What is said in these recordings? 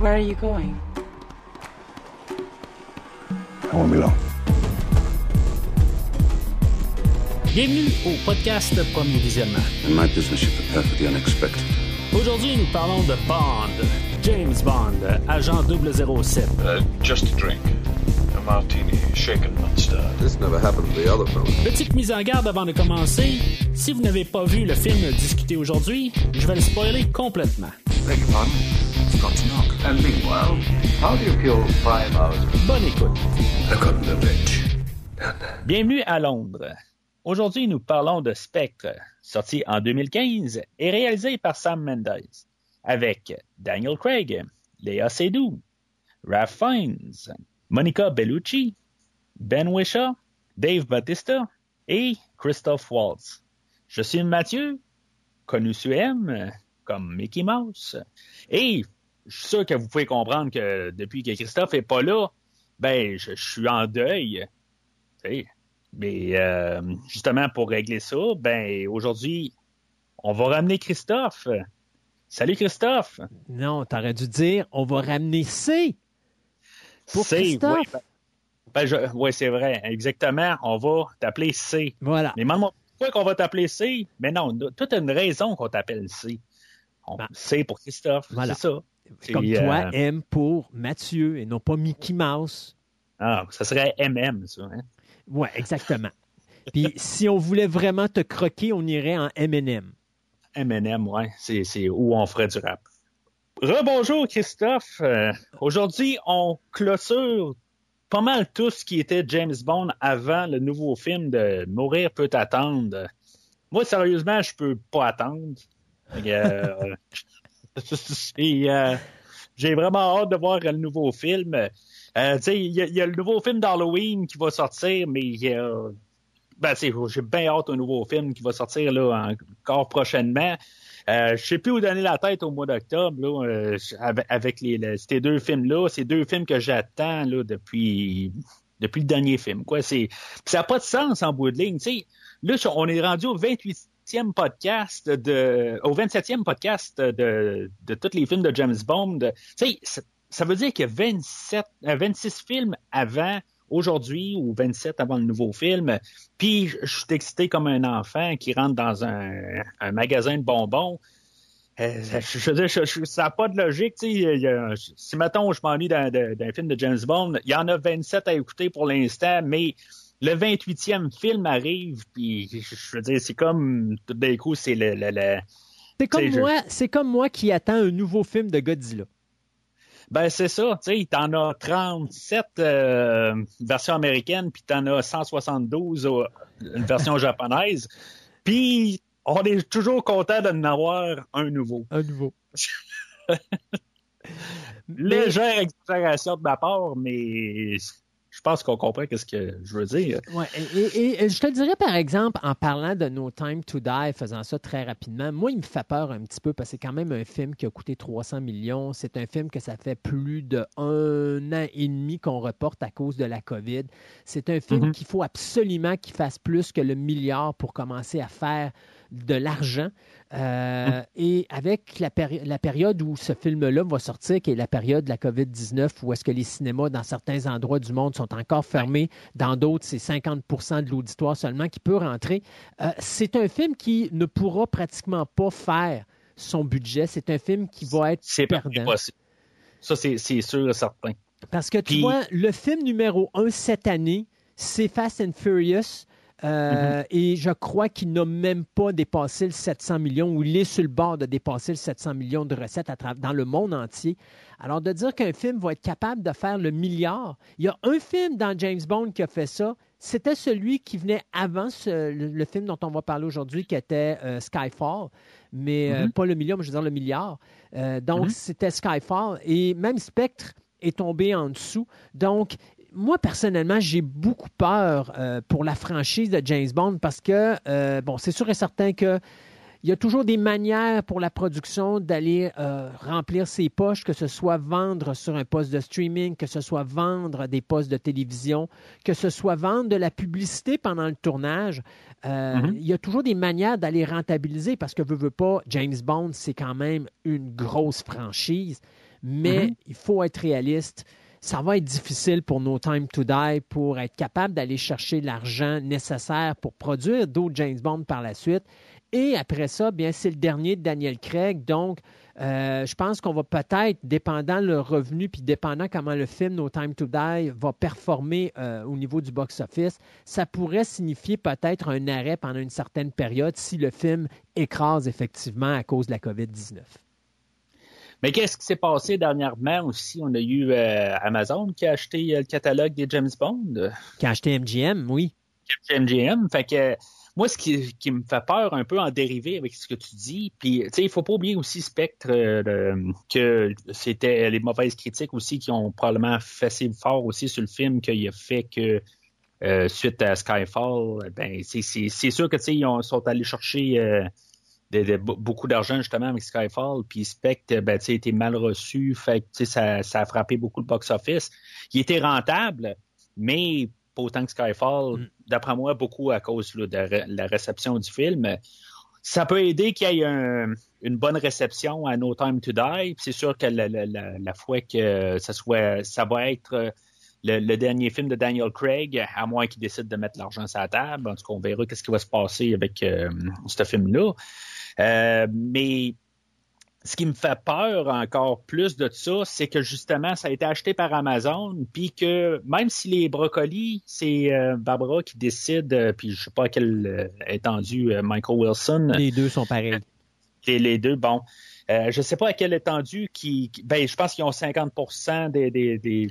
Where are you going? I won't be long. Bienvenue au podcast Premier Visionnement. In my business, you prepare for the unexpected. Aujourd'hui, nous parlons de Bond, James Bond, agent 007. Uh, just a drink. A martini, shaken, not stirred. This never happened to the other fellow. Petite mise en garde avant de commencer. Si vous n'avez pas vu le film discuté aujourd'hui, je vais le spoiler complètement. Your pardon? Got to knock. And meanwhile, how do you kill five hours? Bonne écoute. The rich. Bienvenue à Londres. Aujourd'hui, nous parlons de Spectre, sorti en 2015 et réalisé par Sam Mendes, avec Daniel Craig, Léa Seydoux, Ralph Fiennes, Monica Bellucci, Ben Wishaw, Dave Bautista et Christophe Waltz. Je suis Mathieu, connu sous M, comme Mickey Mouse, et je suis sûr que vous pouvez comprendre que depuis que Christophe est pas là, ben, je, je suis en deuil. Mais euh, justement, pour régler ça, ben aujourd'hui, on va ramener Christophe. Salut Christophe. Non, t'aurais dû dire on va ramener C. Pour C, Christophe. oui, ben, ben, je- ouais, c'est vrai, exactement. On va t'appeler C. Voilà. Mais demande-moi pourquoi qu'on va t'appeler C? Mais non, toute une raison qu'on t'appelle C. On- Ben, C pour Christophe. voilà. C'est ça. C'est, Comme toi, euh, M pour Mathieu et non pas Mickey Mouse. Ah, ça serait MM, ça. Hein? Ouais, exactement. Puis si on voulait vraiment te croquer, on irait en M&M. M&M, ouais, c'est, c'est où on ferait du rap. Rebonjour Christophe. Euh, aujourd'hui, on clôture pas mal tout ce qui était James Bond avant le nouveau film de Mourir peut attendre. Moi, sérieusement, je peux pas attendre. Euh, et, euh, j'ai vraiment hâte de voir le nouveau film. Euh, il y, a- le nouveau film d'Halloween qui va sortir, mais euh, ben, j'ai bien hâte au nouveau film qui va sortir là encore prochainement. Euh, je sais plus où donner la tête au mois d'octobre avec, les, le- ces deux films-là. Ces deux films que j'attends depuis depuis le dernier film. Quoi, ça n'a pas de sens en bout de ligne. Là, on est rendu au 28e podcast de au 27e podcast de, tous les films de James Bond. Ça, veut dire qu'il y a 27, euh, 26 films avant aujourd'hui ou 27 avant le nouveau film. Puis je suis excité comme un enfant qui rentre dans un, magasin de bonbons. Euh, je, je je- ça n'a pas de logique. si, mettons, je m'ennuie d'un- d'un film de James Bond, il y en a 27 à écouter pour l'instant, mais le 28e film arrive, puis je, veux dire, c'est comme, tout d'un coup, c'est le... le- le- C'est comme je- moi, comme moi qui attends un nouveau film de Godzilla. Ben, c'est ça, tu sais, t'en as 37 euh, versions américaines, puis t'en as 172 euh, une version japonaise. Puis, on est toujours content d'en avoir un nouveau. Un nouveau. Légère exagération de ma part, mais je pense qu'on comprend qu'est-ce que je veux dire. Ouais, et, et- et je te dirais, par exemple, en parlant de No Time to Die, faisant ça très rapidement, moi, il me fait peur un petit peu parce que c'est quand même un film qui a coûté 300 millions. C'est un film que ça fait plus de un an et demi qu'on reporte à cause de la COVID. C'est un film Mhm. qu'il faut absolument qu'il fasse plus que le milliard pour commencer à faire de l'argent. Euh, Et avec la, péri- la période où ce film-là va sortir, qui est la période de la COVID-19, où est-ce que les cinémas dans certains endroits du monde sont encore fermés, dans d'autres, c'est 50 de l'auditoire seulement qui peut rentrer, euh, c'est un film qui ne pourra pratiquement pas faire son budget. C'est un film qui va être perdant. possible. Ça, c'est c'est sûr et certain. Parce que tu Puis- vois, le film numéro un cette année, c'est Fast and Furious. Euh, Et je crois qu'il n'a même pas dépassé le 700 millions ou il est sur le bord de dépasser le 700 millions de recettes à dans le monde entier. Alors, de dire qu'un film va être capable de faire le milliard, il y a un film dans James Bond qui a fait ça. C'était celui qui venait avant ce- le, le film dont on va parler aujourd'hui, qui était euh, Skyfall, mais euh, pas le million, mais je veux dire le milliard. Donc, Mhm. c'était Skyfall. Et même Spectre est tombé en dessous. Donc, moi, personnellement, j'ai beaucoup peur euh, pour la franchise de James Bond parce que, euh, bon, c'est sûr et certain que il y a toujours des manières pour la production d'aller euh, remplir ses poches, que ce soit vendre sur un poste de streaming, que ce soit vendre des postes de télévision, que ce soit vendre de la publicité pendant le tournage. Euh, Mhm. Il y a toujours des manières d'aller rentabiliser parce que, veut, veut pas, James Bond, c'est quand même une grosse franchise. mais Mhm. il faut être réaliste. Ça va être difficile pour No Time to Die pour être capable d'aller chercher l'argent nécessaire pour produire d'autres James Bond par la suite. Et après ça, bien, c'est le dernier de Daniel Craig. Donc, euh, je pense qu'on va peut-être, dépendant le revenu, puis dépendant comment le film No Time to Die va performer euh, au niveau du box-office, ça pourrait signifier peut-être un arrêt pendant une certaine période si le film écrase effectivement à cause de la COVID-19. Mais qu'est-ce qui s'est passé dernièrement aussi? On a eu euh, Amazon qui a acheté euh, le catalogue des James Bond, Qui a acheté MGM, oui. MGM. Fait que moi, ce qui, qui me fait peur un peu en dérivé avec ce que tu dis, puis tu sais, il faut pas oublier aussi Spectre euh, que c'était les mauvaises critiques aussi qui ont probablement fait fort aussi sur le film qu'il a fait que euh, suite à Skyfall, ben c'est sûr que tu sais ils ont- sont allés chercher de- de- be- beaucoup d'argent justement avec Skyfall, puis Spectre ben tu sais était mal reçu, fait que tu sais ça, ça a frappé beaucoup le box-office. Il était rentable, mais pas autant que Skyfall, Mm. d'après moi, beaucoup à cause là, de la réception du film. Ça peut aider qu'il y ait un- une bonne réception à No Time to Die. Puis C'est sûr que la, la- la- la fois que ça soit, ça va être le, le dernier film de Daniel Craig, à moins qu'il décide de mettre l'argent sur la table. En tout cas, on verra qu'est-ce qui va se passer avec euh, ce film-là. Euh, mais ce qui me fait peur encore plus de ça, c'est que justement, ça a été acheté par Amazon, puis que même si les brocolis, c'est euh, Barbara qui décide, euh, puis je sais pas à quelle euh, étendue euh, Michael Wilson, Les deux sont pareils. les, les deux, bon, je sais pas à quelle étendue qui, qui- ben, je pense qu'ils ont 50 des, des, des-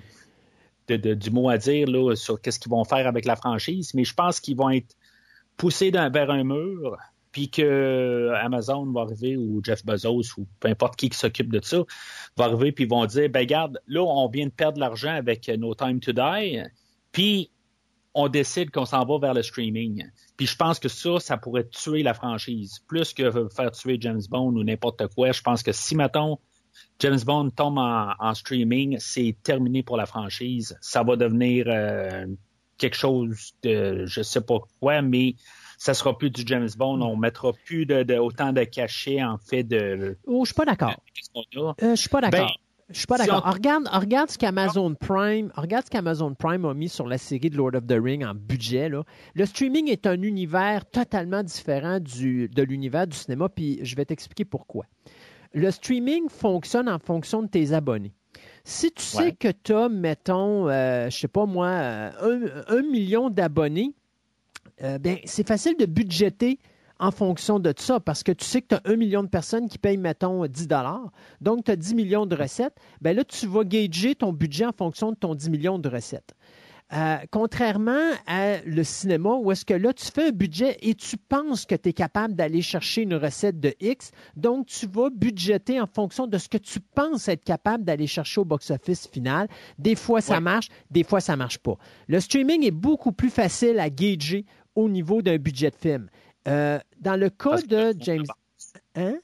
de- de- du mot à dire là, sur qu'est-ce qu'ils vont faire avec la franchise, mais je pense qu'ils vont être poussés vers un mur, puis que Amazon va arriver ou Jeff Bezos ou peu importe qui qui s'occupe de ça va arriver puis vont dire ben regarde là on vient de perdre l'argent avec No Time to Die puis on décide qu'on s'en va vers le streaming. Puis je pense que ça ça pourrait tuer la franchise. Plus que faire tuer James Bond ou n'importe quoi je pense que si mettons James Bond tombe en, en streaming c'est terminé pour la franchise. Ça va devenir euh, quelque chose de je sais pas quoi mais ça sera plus du James Bond. On mettra plus de, de- autant de cachets en fait de Oh, je suis pas d'accord. qu'est-ce qu'on a. Euh, je suis pas d'accord. Ben, je suis pas si d'accord. on- Regarde, regarde ce qu'Amazon Prime, regarde ce qu'Amazon Prime a mis sur la série de Lord of the Ring en budget. Là. Le streaming est un univers totalement différent du, de l'univers du cinéma, puis je vais t'expliquer pourquoi. Le streaming fonctionne en fonction de tes abonnés. Si tu sais Ouais. que tu as, mettons, euh, je sais pas moi, euh, un, un million d'abonnés, euh, ben, c'est facile de budgéter en fonction de ça parce que tu sais que tu as un million de personnes qui payent, mettons, 10 Donc, tu as 10 millions de recettes. Ben là, tu vas gager ton budget en fonction de ton 10 millions de recettes. Euh, contrairement à le cinéma, où est-ce que là, tu fais un budget et tu penses que tu es capable d'aller chercher une recette de X, donc tu vas budgéter en fonction de ce que tu penses être capable d'aller chercher au box-office final. Des fois, ça Ouais. marche, des fois, ça marche pas. Le streaming est beaucoup plus facile à gager au niveau d'un budget de film. Euh, dans le cas Parce de James... Hein?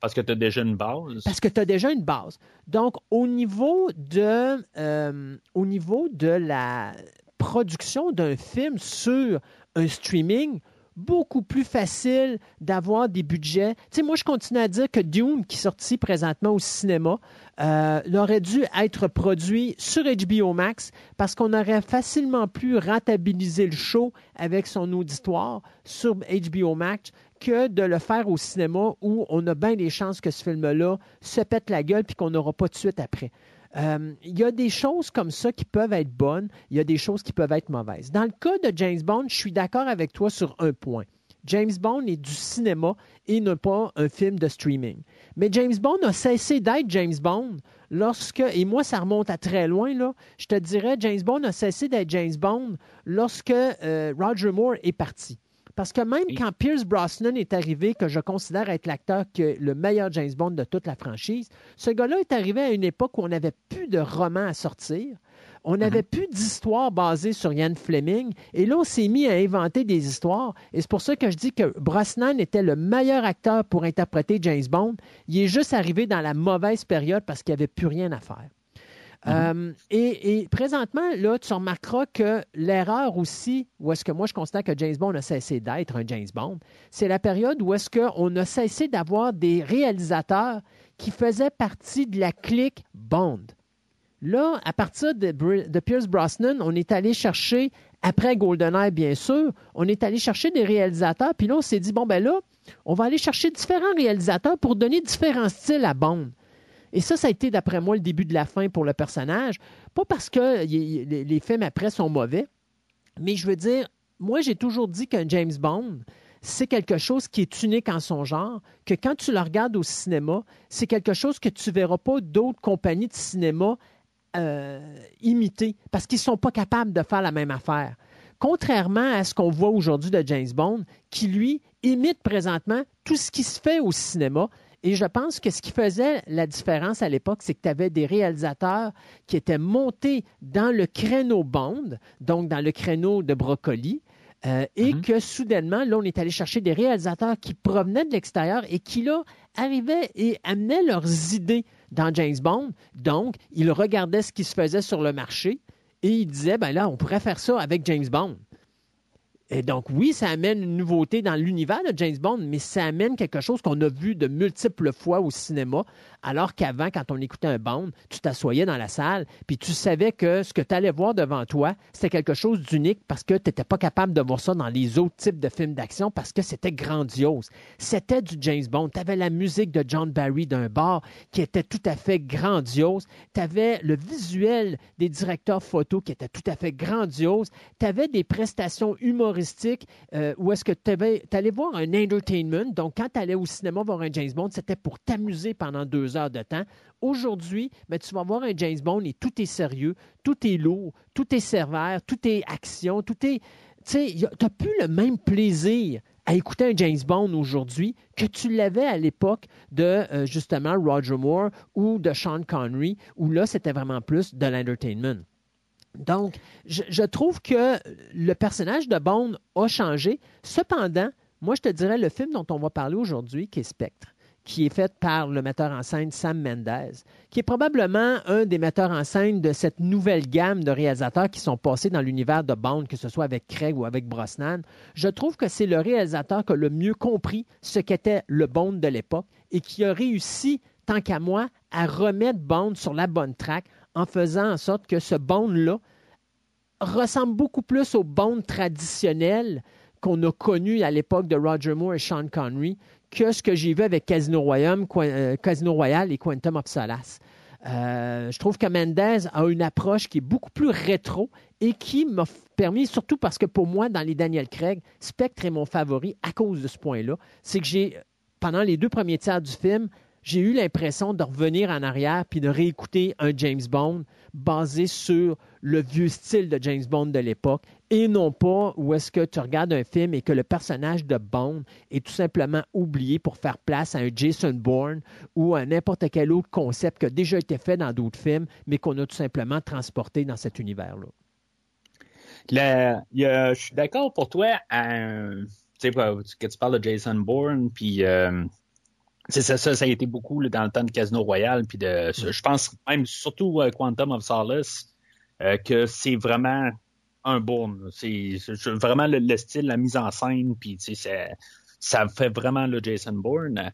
Parce que tu as déjà une base. Parce que tu as déjà une base. Donc, au niveau de, euh, au niveau de la production d'un film sur un streaming, beaucoup plus facile d'avoir des budgets. Tu sais, moi, je continue à dire que Dune, qui est sorti présentement au cinéma, euh, aurait dû être produit sur HBO Max parce qu'on aurait facilement pu rentabiliser le show avec son auditoire sur HBO Max que de le faire au cinéma où on a bien des chances que ce film-là se pète la gueule puis qu'on n'aura pas de suite après. Euh, Il y a des choses comme ça qui peuvent être bonnes, il y a des choses qui peuvent être mauvaises. Dans le cas de James Bond, je suis d'accord avec toi sur un point. James Bond est du cinéma et non pas un film de streaming. Mais James Bond a cessé d'être James Bond lorsque, et moi ça remonte à très loin, là, je te dirais, James Bond a cessé d'être James Bond lorsque euh, Roger Moore est parti. Parce que même quand Pierce Brosnan est arrivé, que je considère être l'acteur que le meilleur James Bond de toute la franchise, ce gars-là est arrivé à une époque où on n'avait plus de romans à sortir. On n'avait plus d'histoires basées sur Ian Fleming. Et là, on s'est mis à inventer des histoires. Et c'est pour ça que je dis que Brosnan était le meilleur acteur pour interpréter James Bond. Il est juste arrivé dans la mauvaise période parce qu'il n'y avait plus rien à faire. Euh, et, présentement, là, tu remarqueras que l'erreur aussi, où est-ce que moi je constate que James Bond a cessé d'être un James Bond, c'est la période où est-ce qu'on a cessé d'avoir des réalisateurs qui faisait partie de la clique Bond. Là, à partir de, de Pierce Brosnan, on est allé chercher, après GoldenEye bien sûr, on est allé chercher des réalisateurs, puis là, on s'est dit, bon, ben là, on va aller chercher différents réalisateurs pour donner différents styles à Bond. Et ça, ça a été, d'après moi, le début de la fin pour le personnage. Pas parce que les films après sont mauvais, mais je veux dire, moi, j'ai toujours dit qu'un James Bond, c'est quelque chose qui est unique en son genre, que quand tu le regardes au cinéma, c'est quelque chose que tu ne verras pas d'autres compagnies de cinéma euh, imiter, parce qu'ils ne sont pas capables de faire la même affaire. Contrairement à ce qu'on voit aujourd'hui de James Bond, qui lui imite présentement tout ce qui se fait au cinéma, et je pense que ce qui faisait la différence à l'époque, c'est que tu avais des réalisateurs qui étaient montés dans le créneau Bond, donc dans le créneau de Brocoli, euh, et mhm. que soudainement, là, on est allé chercher des réalisateurs qui provenaient de l'extérieur et qui, là, arrivaient et amenaient leurs idées dans James Bond. Donc, ils regardaient ce qui se faisait sur le marché et ils disaient, ben là, on pourrait faire ça avec James Bond. Et donc, oui, ça amène une nouveauté dans l'univers de James Bond, mais ça amène quelque chose qu'on a vu de multiples fois au cinéma, alors qu'avant, quand on écoutait un Bond, tu t'assoyais dans la salle, puis tu savais que ce que tu allais voir devant toi, c'était quelque chose d'unique parce que tu n'étais pas capable de voir ça dans les autres types de films d'action parce que c'était grandiose. C'était du James Bond. Tu avais la musique de John Barry d'un bar qui était tout à fait grandiose. Tu avais le visuel des directeurs photo qui était tout à fait grandiose. Tu avais des prestations humoristiques euh, où est-ce que tu allais voir un entertainment. Donc, quand tu allais au cinéma voir un James Bond, c'était pour t'amuser pendant deux heures de temps. Aujourd'hui, ben, tu vas voir un James Bond et tout est sérieux, tout est lourd, tout est sévère, tout est action, tout est. Tu n'as plus le même plaisir à écouter un James Bond aujourd'hui que tu l'avais à l'époque de euh, justement Roger Moore ou de Sean Connery, où là, c'était vraiment plus de l'entertainment. Donc, je, trouve que le personnage de Bond a changé. Cependant, moi, je te dirais le film dont on va parler aujourd'hui, qui est Spectre qui est faite par le metteur en scène Sam Mendes, qui est probablement un des metteurs en scène de cette nouvelle gamme de réalisateurs qui sont passés dans l'univers de Bond, que ce soit avec Craig ou avec Brosnan. Je trouve que c'est le réalisateur qui a le mieux compris ce qu'était le Bond de l'époque et qui a réussi, tant qu'à moi, à remettre Bond sur la bonne track en faisant en sorte que ce Bond-là ressemble beaucoup plus au Bond traditionnel qu'on a connu à l'époque de Roger Moore et Sean Connery que ce que j'ai vu avec Casino Royale, euh, et Quantum of Solace. Euh, je trouve que Mendez a une approche qui est beaucoup plus rétro et qui m'a permis, surtout parce que pour moi, dans les Daniel Craig, Spectre est mon favori à cause de ce point-là. C'est que j'ai, pendant les deux premiers tiers du film, j'ai eu l'impression de revenir en arrière puis de réécouter un James Bond basé sur le vieux style de James Bond de l'époque et non pas où est-ce que tu regardes un film et que le personnage de Bond est tout simplement oublié pour faire place à un Jason Bourne ou à n'importe quel autre concept qui a déjà été fait dans d'autres films, mais qu'on a tout simplement transporté dans cet univers-là. je suis d'accord pour toi. Tu sais, que tu parles de Jason Bourne, puis euh, c'est ça, ça, a été beaucoup dans le temps de Casino Royale, puis de, je pense même surtout euh, Quantum of Solace, que c'est vraiment un Bourne. C'est vraiment le, style, la mise en scène, puis ça, ça fait vraiment le Jason Bourne.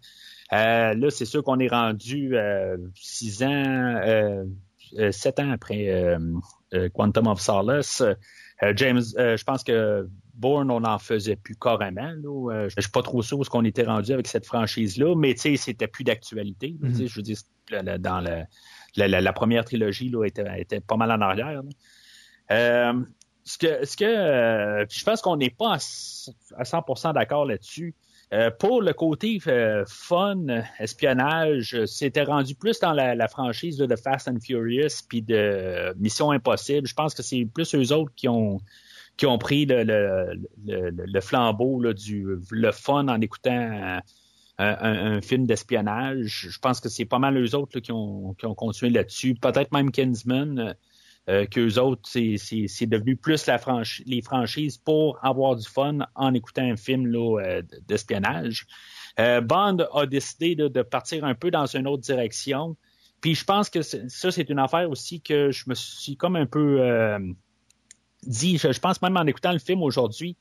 Euh, là, c'est sûr qu'on est rendu euh, six ans, euh, sept ans après Quantum of Solace. James, je pense que Bourne, on n'en faisait plus carrément. Là. je suis pas trop sûr où ce qu'on était rendu avec cette franchise-là, mais tu sais, c'était plus d'actualité. Mm-hmm. Je veux dire, dans la, première trilogie là, était, était pas mal en arrière. Euh, ce que, ce que euh, je pense qu'on n'est pas à, 100% d'accord là-dessus. Euh, pour le côté euh, fun, espionnage, c'était rendu plus dans la, franchise de Fast and Furious puis de Mission Impossible. Je pense que c'est plus eux autres qui ont qui ont pris le, flambeau du le fun en écoutant un, film d'espionnage. Je pense que c'est pas mal eux autres qui, ont, qui ont continué là-dessus. Peut-être même Kinsman euh, qu'eux autres, c'est devenu plus la les franchises pour avoir du fun en écoutant un film euh, d'espionnage. Euh, Bond a décidé de, partir un peu dans une autre direction. Puis je pense que ça, c'est une affaire aussi que je me suis comme un peu euh, dit, je, pense même en écoutant le film aujourd'hui,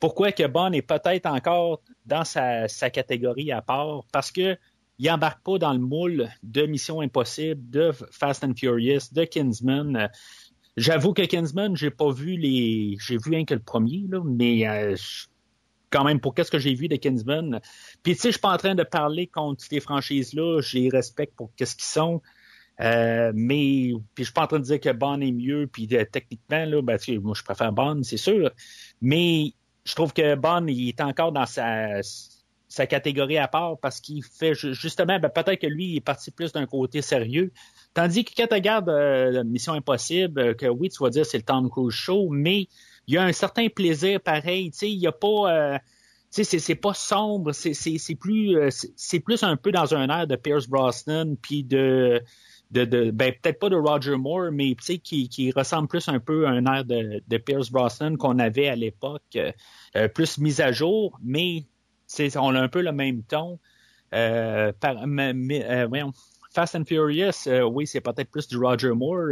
pourquoi que Bond est peut-être encore dans sa, catégorie à part, parce que il embarque pas dans le moule de Mission Impossible, de Fast and Furious, de Kingsman. J'avoue que Kingsman, j'ai pas vu les, j'ai vu un que le premier, là, mais euh, quand même pour qu'est-ce que j'ai vu de Kingsman? Puis tu sais, je suis pas en train de parler contre ces franchises-là, je les respecte pour qu'est-ce qu'ils sont. Euh, mais puis je suis pas en train de dire que Bond est mieux, puis euh, techniquement là, ben, moi je préfère Bond, c'est sûr. Mais je trouve que Bond il est encore dans sa sa catégorie à part parce qu'il fait justement, ben, peut-être que lui il est parti plus d'un côté sérieux. Tandis que quand tu regardes euh, Mission Impossible, que oui, tu vas dire c'est le Tom Cruise Show, mais il y a un certain plaisir pareil. Tu sais, il y a pas. sais, c'est pas sombre, c'est plus c'est plus un peu dans un air de Pierce Brosnan puis de ben, peut-être pas de Roger Moore, mais qui, qui ressemble plus un peu à un air de, Pierce Brosnan qu'on avait à l'époque, euh, euh, plus mise à jour, mais on a un peu le même ton. Euh, Fast and Furious, oui, c'est peut-être plus du Roger Moore,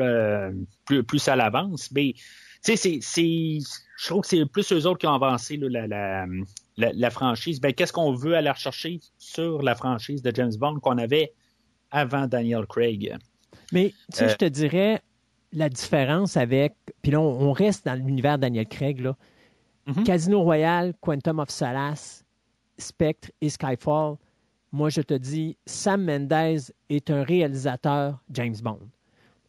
plus, plus à l'avance, mais c'est, je trouve que c'est plus eux autres qui ont avancé la, la, la, franchise. Ben, qu'est-ce qu'on veut aller rechercher sur la franchise de James Bond qu'on avait avant Daniel Craig. Mais tu sais, je te dirais la différence avec. Puis là, on, reste dans l'univers Daniel Craig. Là. Mm-hmm. Casino Royale, Quantum of Solace, Spectre et Skyfall. Moi, je te dis, Sam Mendes est un réalisateur James Bond.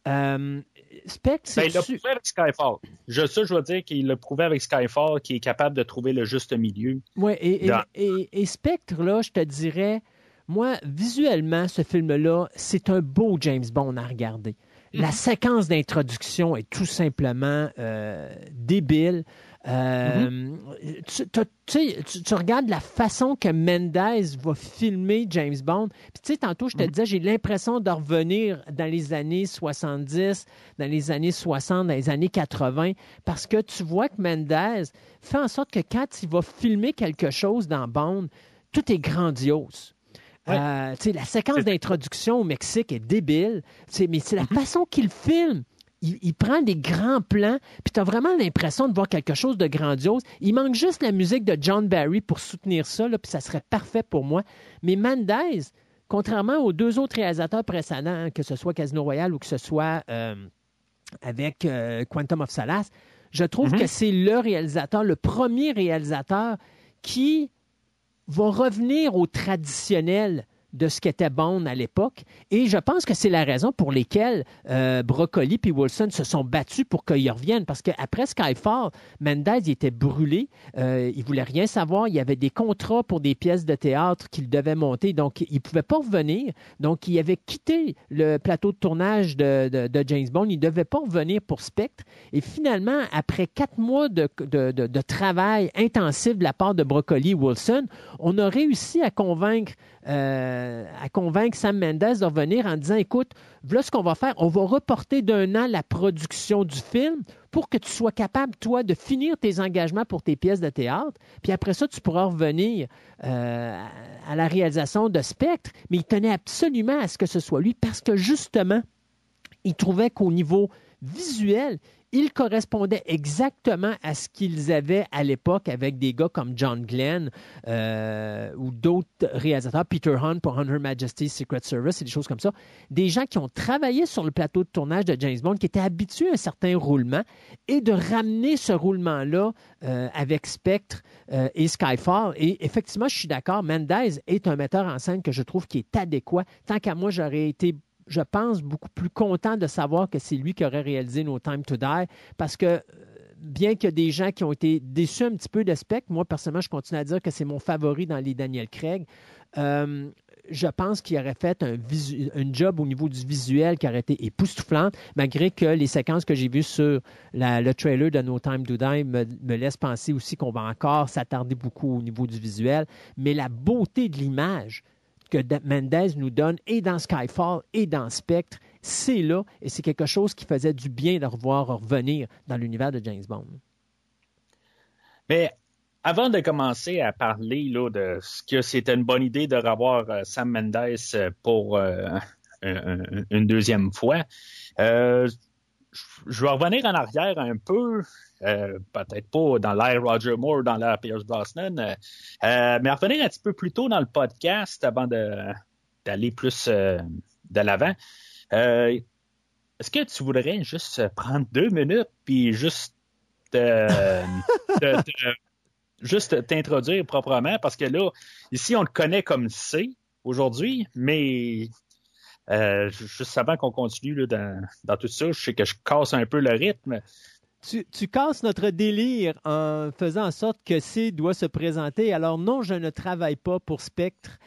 Euh, Spectre, c'est. Ben, il l'a prouvé avec Skyfall. Je, ça, je veux dire qu'il l'a prouvé avec Skyfall, qu'il est capable de trouver le juste milieu. Oui, et, et, Spectre, là, je te dirais, moi, visuellement, ce film-là, c'est un beau James Bond à regarder. La mhm. séquence d'introduction est tout simplement euh, débile. Euh, mhm. tu, regardes la façon que Mendes va filmer James Bond. Puis tu sais, tantôt, je te mhm. disais, j'ai l'impression de revenir dans les années 70, dans les années 60, dans les années 80, parce que tu vois que Mendes fait en sorte que quand il va filmer quelque chose dans Bond, tout est grandiose. Euh, la séquence d'introduction au Mexique est débile, mais c'est la mm-hmm. façon qu'il filme. Il, prend des grands plans, puis tu as vraiment l'impression de voir quelque chose de grandiose. Il manque juste la musique de John Barry pour soutenir ça, puis ça serait parfait pour moi. Mais Mendez, contrairement aux deux autres réalisateurs précédents, hein, que ce soit Casino Royale ou que ce soit euh, avec euh, Quantum of Solace, je trouve mm-hmm. que c'est le réalisateur, le premier réalisateur qui va revenir au traditionnel de ce qu'était Bond à l'époque. Et je pense que c'est la raison pour laquelle euh, Broccoli et Wilson se sont battus pour qu'ils reviennent. Parce qu'après Skyfall, Mendez était brûlé. Euh, il voulait rien savoir. Il y avait des contrats pour des pièces de théâtre qu'il devait monter. Donc, il ne pouvait pas revenir. Donc, il avait quitté le plateau de tournage de, de, James Bond. Il ne devait pas revenir pour Spectre. Et finalement, après quatre mois de, de travail intensif de la part de Broccoli et Wilson, on a réussi à convaincre euh, à convaincre Sam Mendes de revenir en disant écoute, voilà ce qu'on va faire, on va reporter d'un an la production du film pour que tu sois capable, toi, de finir tes engagements pour tes pièces de théâtre. Puis après ça, tu pourras revenir euh, à la réalisation de Spectre. Mais il tenait absolument à ce que ce soit lui parce que justement, il trouvait qu'au niveau visuel, il correspondait exactement à ce qu'ils avaient à l'époque avec des gars comme John Glenn euh, ou d'autres réalisateurs, Peter Hunt pour Her Majesty's Secret Service et des choses comme ça. Des gens qui ont travaillé sur le plateau de tournage de James Bond, qui étaient habitués à un certain roulement et de ramener ce roulement-là euh, avec Spectre euh, et Skyfall. Et effectivement, je suis d'accord, Mendez est un metteur en scène que je trouve qui est adéquat. Tant qu'à moi, j'aurais été je pense, beaucoup plus content de savoir que c'est lui qui aurait réalisé No Time to Die parce que euh, bien qu'il y des gens qui ont été déçus un petit peu de Spectre, moi, personnellement, je continue à dire que c'est mon favori dans les Daniel Craig. Euh, je pense qu'il aurait fait un, job au niveau du visuel qui aurait été époustouflant, malgré que les séquences que j'ai vues sur le trailer de No Time to Die me, me laissent penser aussi qu'on va encore s'attarder beaucoup au niveau du visuel. Mais la beauté de l'image, que Mendez nous donne et dans Skyfall et dans Spectre, c'est là et c'est quelque chose qui faisait du bien de revoir revenir dans l'univers de James Bond. Mais avant de commencer à parler là, de ce que c'était une bonne idée de revoir euh, Sam Mendes euh, pour euh, une deuxième fois, je vais revenir en arrière un peu. Euh, peut-être pas dans l'ère Roger Moore, dans l'ère Pierce Brosnan, euh, euh, mais revenir un petit peu plus tôt dans le podcast avant d'aller plus de l'avant. Est-ce que tu voudrais juste prendre deux minutes puis juste juste t'introduire proprement? Parce que là, ici, on le connaît comme C aujourd'hui, mais euh, juste avant qu'on continue dans, tout ça, je sais que je casse un peu le rythme. Tu, tu, casses notre délire en faisant en sorte que C doit se présenter. Alors non, je ne travaille pas pour Spectre.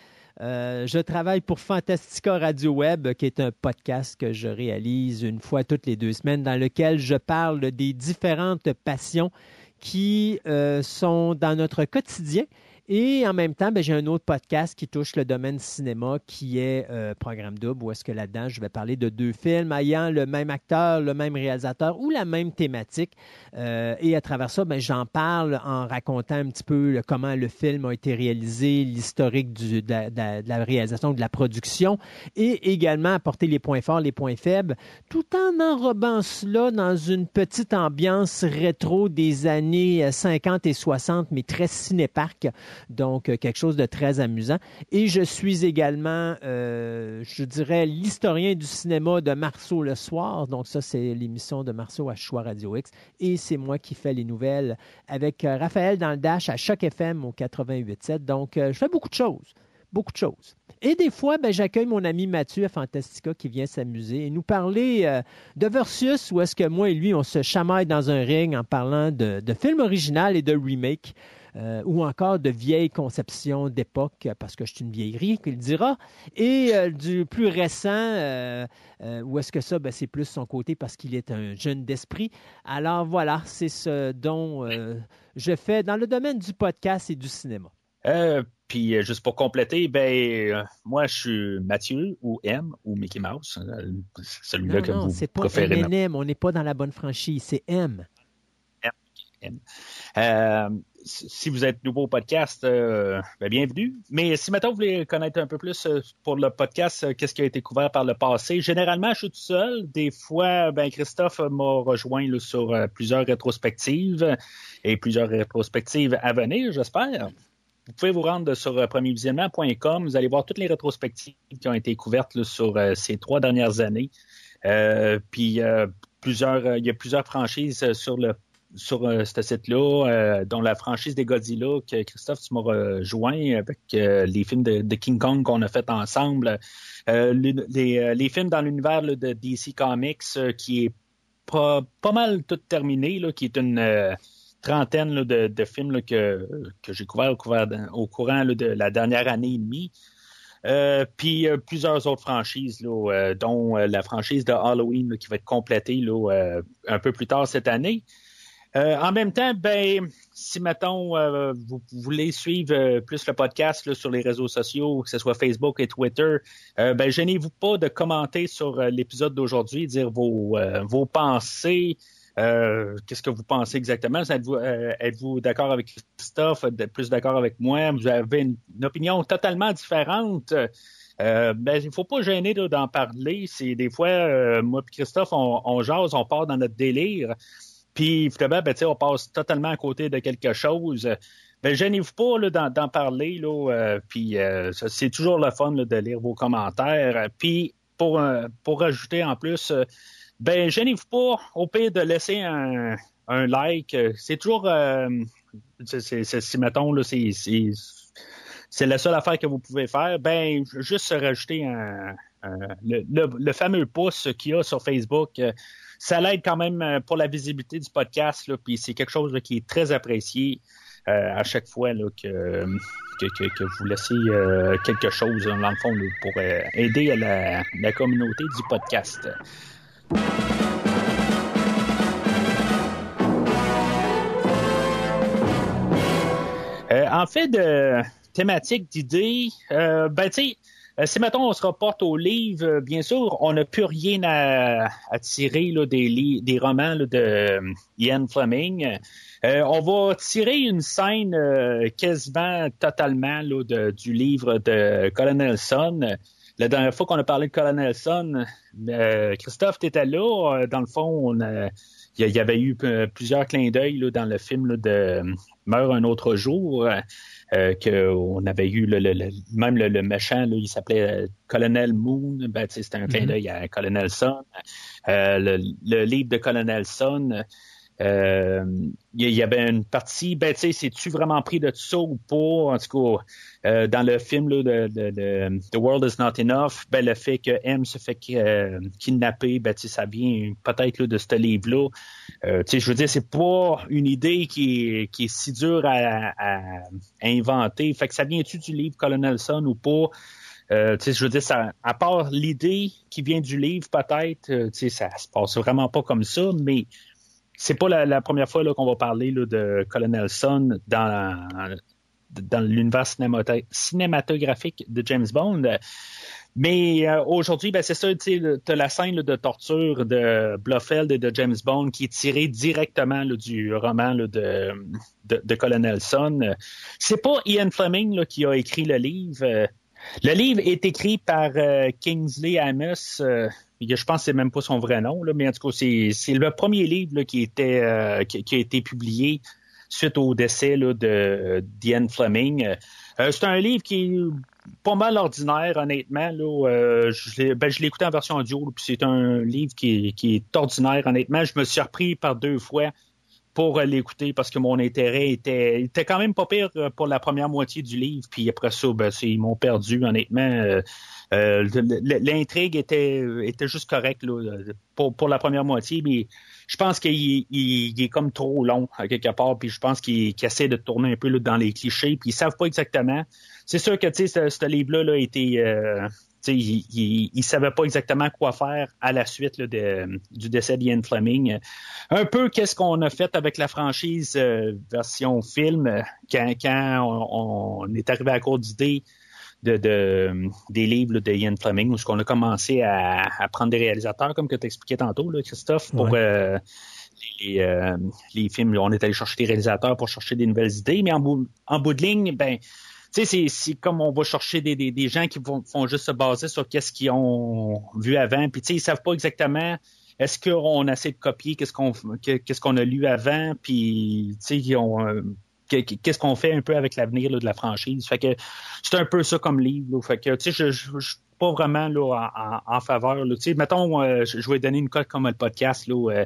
Euh, je travaille pour Fantastica Radio Web, qui est un podcast que je réalise une fois toutes les deux semaines, dans lequel je parle des différentes passions qui euh, sont dans notre quotidien et en même temps, ben, j'ai un autre podcast qui touche le domaine cinéma qui est euh, Programme Double, où est-ce que là-dedans, je vais parler de deux films ayant le même acteur, le même réalisateur ou la même thématique. Euh, et à travers ça, ben, j'en parle en racontant un petit peu comment le film a été réalisé, l'historique de, de, la réalisation, de la production, et également apporter les points forts, les points faibles, tout en enrobant cela dans une petite ambiance rétro des années 50 et 60, mais très cinépark. Donc, euh, quelque chose de très amusant. Et je suis également, euh, je dirais, l'historien du cinéma de Marceau le soir. Donc, ça, c'est l'émission de Marceau à Choix Radio X. Et c'est moi qui fais les nouvelles avec euh, Raphaël dans le Dash à Choc FM au 88.7. Donc, je fais beaucoup de choses. Beaucoup de choses. Et des fois, ben, j'accueille mon ami Mathieu à Fantastica qui vient s'amuser et nous parler de Versus, où est-ce que moi et lui, on se chamaille dans un ring en parlant de, de films originaux et de remakes. Euh, ou encore de vieilles conceptions d'époque, parce que je suis une vieillerie, qu'il dira, et euh, du plus récent, euh, où est-ce que ça, ben, c'est plus son côté parce qu'il est un jeune d'esprit. Alors voilà, c'est ce dont je fais dans le domaine du podcast et du cinéma. puis juste pour compléter, ben moi je suis Mathieu ou M ou Mickey Mouse, celui-là que vous c'est pas M, on n'est pas dans la bonne franchise, c'est M. M. M si vous êtes nouveau au podcast, euh, ben, bienvenue. Mais si maintenant vous voulez connaître un peu plus euh, pour le podcast, euh, qu'est-ce qui a été couvert par le passé, généralement je suis tout seul. Des fois, ben Christophe m'a rejoint sur plusieurs rétrospectives et plusieurs rétrospectives à venir, j'espère. Vous pouvez vous rendre sur premiervisionnement.com. Vous allez voir toutes les rétrospectives qui ont été couvertes sur ces trois dernières années. puis plusieurs, il y a plusieurs franchises sur le sur euh, ce site-là, euh, dont la franchise des Godzilla, que Christophe, tu m'as rejoint avec euh, les films de, King Kong qu'on a fait ensemble. Les, films dans l'univers de DC Comics, qui est pas, pas mal tout terminé, là, qui est une trentaine de, films que, que j'ai couverts au, courant de la dernière année et demie. puis plusieurs autres franchises, dont la franchise de Halloween qui va être complétée un peu plus tard cette année. Euh, en même temps, ben, si mettons euh, vous, voulez suivre euh, plus le podcast sur les réseaux sociaux, que ce soit Facebook et Twitter, ben gênez-vous pas de commenter sur l'épisode d'aujourd'hui, dire vos, vos pensées. Qu'est-ce que vous pensez exactement? Êtes-vous êtes d'accord avec Christophe? Êtes plus d'accord avec moi? Vous avez une, opinion totalement différente? ben, il faut pas gêner d'en parler. C'est des fois, moi et Christophe, on, on jase, on part dans notre délire. Puis, évidemment, ben, on passe totalement à côté de quelque chose. Ben, gênez-vous pas d'en parler. Là, euh, puis, euh, c'est toujours le fun de lire vos commentaires. Puis, pour, euh, pour rajouter en plus, ben, gênez-vous pas, au pire, de laisser un, like. C'est toujours, si mettons, là, c'est, c'est la seule affaire que vous pouvez faire, ben juste rajouter un, le, fameux pouce qu'il y a sur Facebook ça l'aide quand même euh, pour la visibilité du podcast. Puis c'est quelque chose qui est très apprécié euh, à chaque fois que, vous laissez euh, quelque chose, dans le fond, pour aider la, communauté du podcast. en fait, de thématique d'idées, ben tu sais, si, mettons, on se reporte au livre, euh, bien sûr, on n'a plus rien à, tirer là, des, romans de euh, Ian Fleming. on va tirer une scène quasiment totalement là, du livre de Colonel Son. La dernière fois qu'on a parlé de Colonel Son, Christophe, tu étais là. Dans le fond, il y avait eu plusieurs clins d'œil dans le film de Meurt un autre jour. Euh, qu'on avait eu le, même le, méchant, il s'appelait Colonel Moon, ben, c'était un clin mm-hmm. d'œil à Colonel Sun. le, livre de Colonel Sun, euh, il y, avait une partie, ben tu sais, c'est-tu vraiment pris de tout ça ou pas? En tout cas, euh, dans le film de, The World is Not Enough, ben le fait que M se fait euh, kidnapper, ben ça vient peut-être de ce livre-là. sais, je veux dire, c'est pas une idée qui est, qui est si dure à, inventer. Fait que ça vient-tu du livre Colonel Son ou pas? Euh, je veux dire, à part l'idée qui vient du livre, peut-être, euh, ça se passe vraiment pas comme ça, mais c'est pas la, première fois qu'on va parler de Colonel Sun dans, dans l'univers cinématographique de James Bond. Mais euh, aujourd'hui, ben, c'est ça, tu as la scène de torture de Blofeld et de James Bond qui est tirée directement du roman de, de, Colonel Sun. C'est pas Ian Fleming qui a écrit le livre. Le livre est écrit par euh, Kingsley Amos. Euh, je pense que c'est même pas son vrai nom, mais en tout cas, c'est le premier livre qui, était, qui, a été publié suite au décès là, de Diane Fleming. Euh, c'est un livre qui est pas mal ordinaire, honnêtement. Là, euh, je ben, l'ai écouté en version audio, puis c'est un livre qui qui est ordinaire, honnêtement. Je me suis repris par deux fois pour l'écouter parce que mon intérêt était, était quand même pas pire pour la première moitié du livre. Puis après ça, ben, ils m'ont perdu, honnêtement. Euh, l'intrigue était, était juste correcte pour, pour la première moitié, mais je pense qu'il il, est comme trop long à quelque part, puis je pense qu'il essaie de tourner un peu là, dans les clichés, puis ils savent pas exactement. C'est sûr que sais, ce, livre-là là, était euh, il, il, il, savait pas exactement quoi faire à la suite de, du décès d'Ian Fleming. Un peu qu'est-ce qu'on a fait avec la franchise euh, version film quand, quand on, est arrivé à court d'idées de, des livres de Ian Fleming, où qu'on a commencé à, prendre des réalisateurs, comme que tu expliquais tantôt, là, Christophe, pour euh, les, euh, les, films. On est allé chercher des réalisateurs pour chercher des nouvelles idées, mais en bout, en bout de ligne, ben, tu sais, c'est comme on va chercher des, des, des gens qui vont, font juste se baser sur qu'est-ce qu'ils ont vu avant, puis ils savent pas exactement est-ce qu'on essaie de copier qu'est-ce qu'on qu'est-ce qu'on a lu avant, puis tu sais, ils ont euh, qu'est-ce qu'on fait un peu avec l'avenir de la franchise. Fait que c'est un peu ça comme livre. Fait que tu sais, je, suis pas vraiment là, en, faveur. Là. Mettons, euh, je, vais donner une cote comme le podcast. Là, euh,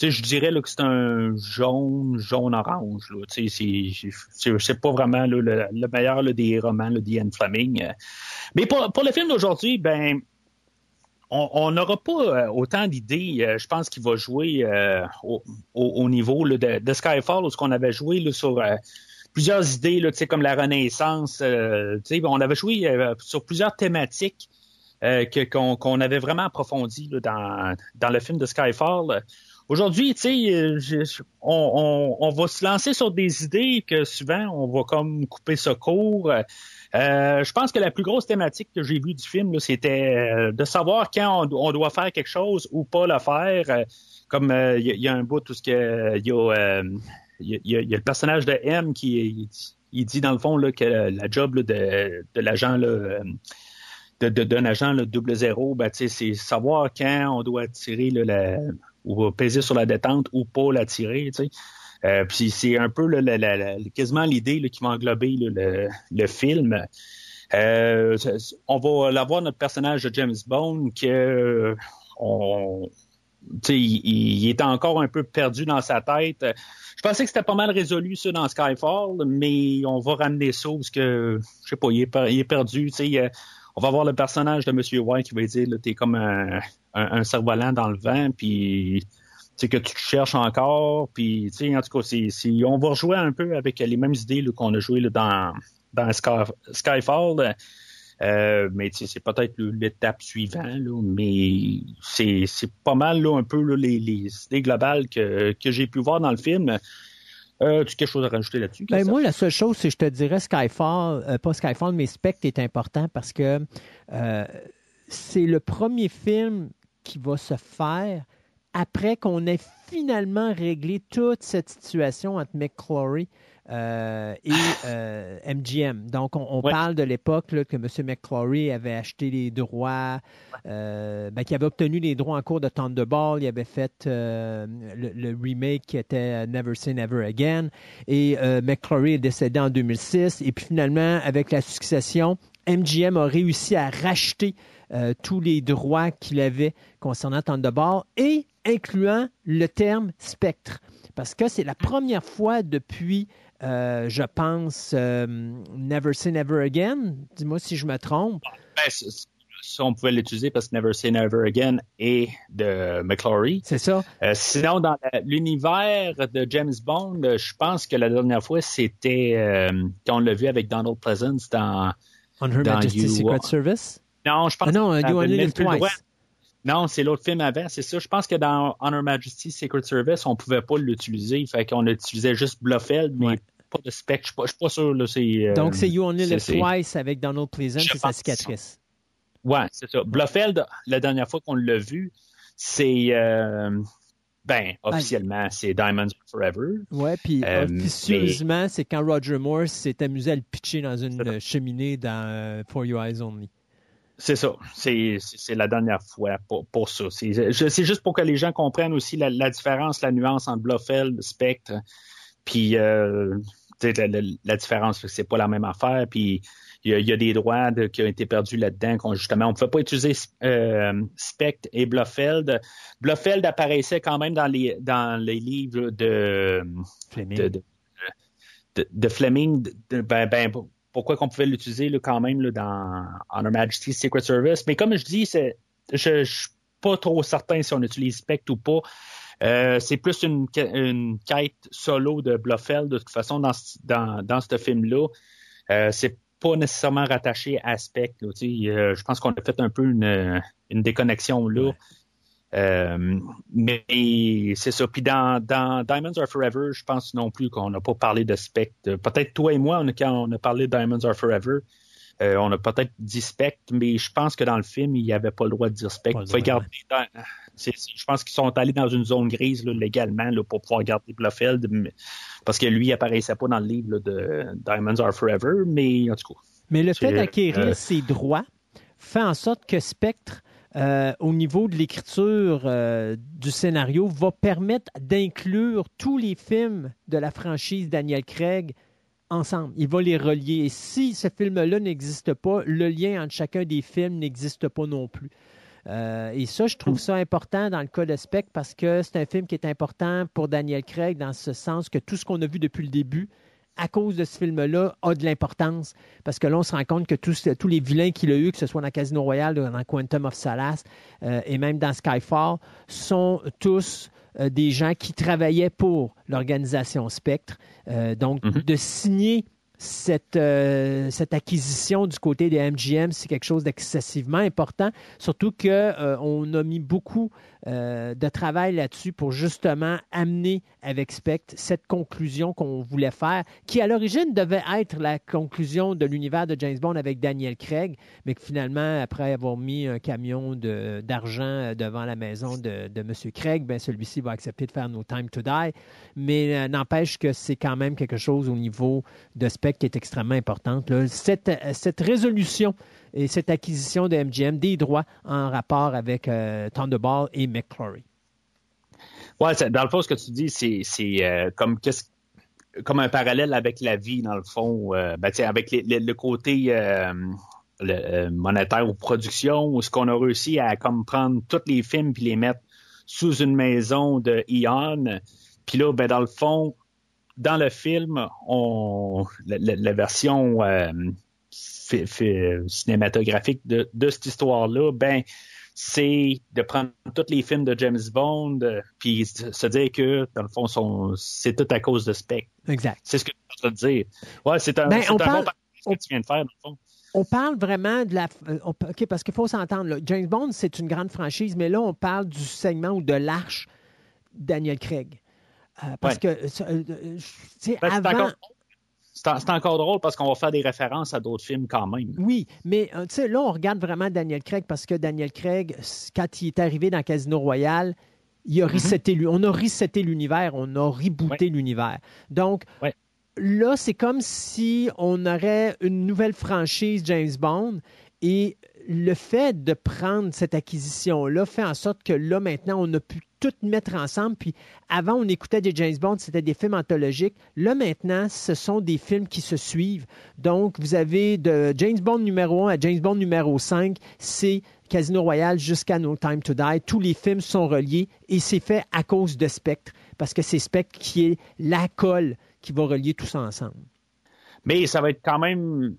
je dirais là, que c'est un jaune, jaune-orange. C'est pas vraiment là, le, meilleur là, des romans d'Ian Fleming. Mais pour, pour le film d'aujourd'hui, ben on n'aura pas euh, autant d'idées. Euh, je pense qu'il va jouer euh, au, niveau de, Skyfall, où ce qu'on avait joué sur plusieurs idées, là, comme la Renaissance. on avait joué sur plusieurs thématiques qu'on avait vraiment approfondies dans, dans le film de Skyfall. Aujourd'hui, on, on, va se lancer sur des idées que souvent on va comme couper ce cours. Euh, je pense que la plus grosse thématique que j'ai vue du film, c'était euh, de savoir quand on, doit faire quelque chose ou pas le faire. Euh, comme il y, a un bout tout ce que il y a, y, a, le personnage de M qui il dit dans le fond là, que la job de, de l'agent là, d'un agent là, double zéro, ben, c'est savoir quand on doit tirer la, ou peser sur la détente ou pas la tirer. Euh, puis c'est un peu quasiment l'idée qui va englober le, film. Euh, on va l'avoir notre personnage de James Bond que on, il, il est encore un peu perdu dans sa tête. Je pensais que c'était pas mal résolu ça dans Skyfall, mais on va ramener ça parce que je sais pas, il est, il est perdu. on va voir le personnage de Monsieur White qui va dire t'es comme un, un, un cerf-volant dans le vent, puis c'est que tu cherches encore, puis en tout cas, c'est, on va rejouer un peu avec les mêmes idées qu'on a joué dans, dans Skyfall. Euh, mais c'est peut-être l'étape suivante, mais c'est, pas mal là, un peu les, idées globales que, que j'ai pu voir dans le film. Euh, tu as quelque chose à rajouter là-dessus? Ben, moi, la seule chose, c'est que je te dirais Skyfall, euh, pas Skyfall, mais Spectre est important parce que c'est le premier film qui va se faire après qu'on ait finalement réglé toute cette situation entre McClory euh, et MGM. Euh, Donc, on, parle de l'époque que M. McClory avait acheté les droits, euh, ben, qui avait obtenu les droits en cours de Thunderball. Il avait fait le, remake qui était Never Say Never Again. Et McClory est décédé en 2006. Et puis finalement, avec la succession, MGM a réussi à racheter tous les droits qu'il avait concernant Thunderball et incluant le terme spectre. Parce que c'est la première fois depuis euh, je pense, euh, Never Say Never Again. Dis-moi si je me trompe. Ben, ça, on pouvait l'utiliser parce que Never Say Never Again est de McClory. C'est ça. Euh, sinon, dans l'univers de James Bond, je pense que la dernière fois, c'était quand on l'a vu avec Donald Pleasance dans. On Her Majesty's Secret Service? Non, je pense ah non, You Only Live Twice. Non, c'est l'autre film avant, c'est ça. Je pense que dans Honor Majesty Secret Service, on pouvait pas l'utiliser. Fait qu'on utilisait juste Bluffeld, mais pas de spec. Je suis pas, sûr. Là, euh, Donc, c'est You Only Live Twice avec Donald Pleasant c'est sa cicatrice. Ouais, c'est ça. Bluffeld, la dernière fois qu'on l'a vu, c'est. Euh, ben, officiellement, c'est Diamonds Forever. Ouais, puis euh, officieusement, c'est quand Roger Moore s'est amusé à le pitcher dans une cheminée dans For Your Eyes Only. C'est ça. C'est la dernière fois pour, pour ça. C'est juste pour que les gens comprennent aussi la, différence, la nuance entre Bluffeld, Spectre, puis euh, la, la, différence, c'est pas la même affaire. Puis il y, a des droits qui ont été perdus là-dedans. Justement, on ne pouvait pas utiliser euh, Spectre et Bluffeld. Bluffeld apparaissait quand même dans les dans les livres de Fleming. De, Fleming. ben, ben pourquoi qu'on pouvait l'utiliser quand même là, dans Honor Majesty's Secret Service. Mais comme je dis, c'est, je, ne suis pas trop certain si on utilise Spectre ou pas. Euh, c'est plus une, une, quête solo de Bluffeld, de toute façon, dans, dans, dans ce film-là. Euh, c'est pas nécessairement rattaché à Spectre. Euh, je pense qu'on a fait un peu une, une déconnexion là. Euh, mais c'est ça. Puis dans, dans, Diamonds Are Forever, je pense non plus qu'on n'a pas parlé de Spectre. Peut-être toi et moi, on quand on a parlé de Diamonds Are Forever, euh, on a peut-être dit Spectre, mais je pense que dans le film, il n'y avait pas le droit de dire Spectre. je pense qu'ils sont allés dans une zone grise légalement là, pour pouvoir garder Bluffeld, parce que lui, il apparaissait pas dans le livre de Diamonds Are Forever, mais en tout cas. Mais le fait d'acquérir euh, ses droits fait en sorte que Spectre euh, au niveau de l'écriture euh, du scénario va permettre d'inclure tous les films de la franchise Daniel Craig ensemble. Il va les relier. Et si ce film-là n'existe pas, le lien entre chacun des films n'existe pas non plus. Euh, et ça, je trouve ça important dans le cas de Spec parce que c'est un film qui est important pour Daniel Craig dans ce sens que tout ce qu'on a vu depuis le début, à cause de ce film-là, a de l'importance. Parce que là, on se rend compte que tous, tous les vilains qu'il a eu, que ce soit dans Casino Royale, dans Quantum of Solace euh, et même dans Skyfall, sont tous euh, des gens qui travaillaient pour l'organisation Spectre. Euh, donc, mm-hmm. de signer cette, euh, cette acquisition du côté des MGM, c'est quelque chose d'excessivement important, surtout qu'on euh, a mis beaucoup euh, de travail là-dessus pour justement amener avec Spectre cette conclusion qu'on voulait faire, qui à l'origine devait être la conclusion de l'univers de James Bond avec Daniel Craig, mais que finalement, après avoir mis un camion d'argent devant la maison de, M. Craig, ben celui-ci va accepter de faire No Time to Die. Mais n'empêche que c'est quand même quelque chose au niveau de Spectre qui est extrêmement importante. Cette, cette, résolution et cette acquisition de MGM des droits en rapport avec euh, Thunderball et McClory. Oui, dans le fond, ce que tu dis, c'est euh, comme comme un parallèle avec la vie, dans le fond, euh, ben, avec le côté monétaire ou production, où ce qu'on a réussi à comme prendre tous les films puis les mettre sous une maison de Ion. Puis là, ben, dans le fond, dans le film, on, la, version euh, cinématographique de, cette histoire-là, ben, c'est de prendre tous les films de James Bond, euh, puis se dire que, dans le fond, c'est tout à cause de Spectre. Exact. C'est ce que tu veux dire. Ouais, c'est un, ben, bon que tu viens de faire, dans le fond. On parle vraiment de la. Euh, OK, parce qu'il faut s'entendre. James Bond, c'est une grande franchise, mais là, on parle du segment ou de l'arche Daniel Craig. Euh, parce que, euh, ben, avant... C'est encore drôle parce qu'on va faire des références à d'autres films quand même. Oui, mais là, on regarde vraiment Daniel Craig parce que Daniel Craig, quand il est arrivé dans Casino Royale, Il a reseté, On a reseté l'univers, on a rebooté l'univers. Donc, là, c'est comme si on aurait une nouvelle franchise James Bond et le fait de prendre cette acquisition-là fait en sorte que là, maintenant, on a pu tout mettre ensemble. Puis avant, on écoutait des James Bond, c'était des films anthologiques. Là, maintenant, ce sont des films qui se suivent. Donc, vous avez de James Bond numéro 1 à James Bond numéro 5, c'est Casino Royale jusqu'à No Time to Die. Tous les films sont reliés et c'est fait à cause de Spectre, parce que c'est Spectre qui est la colle qui va relier tout ça ensemble. Mais ça va être quand même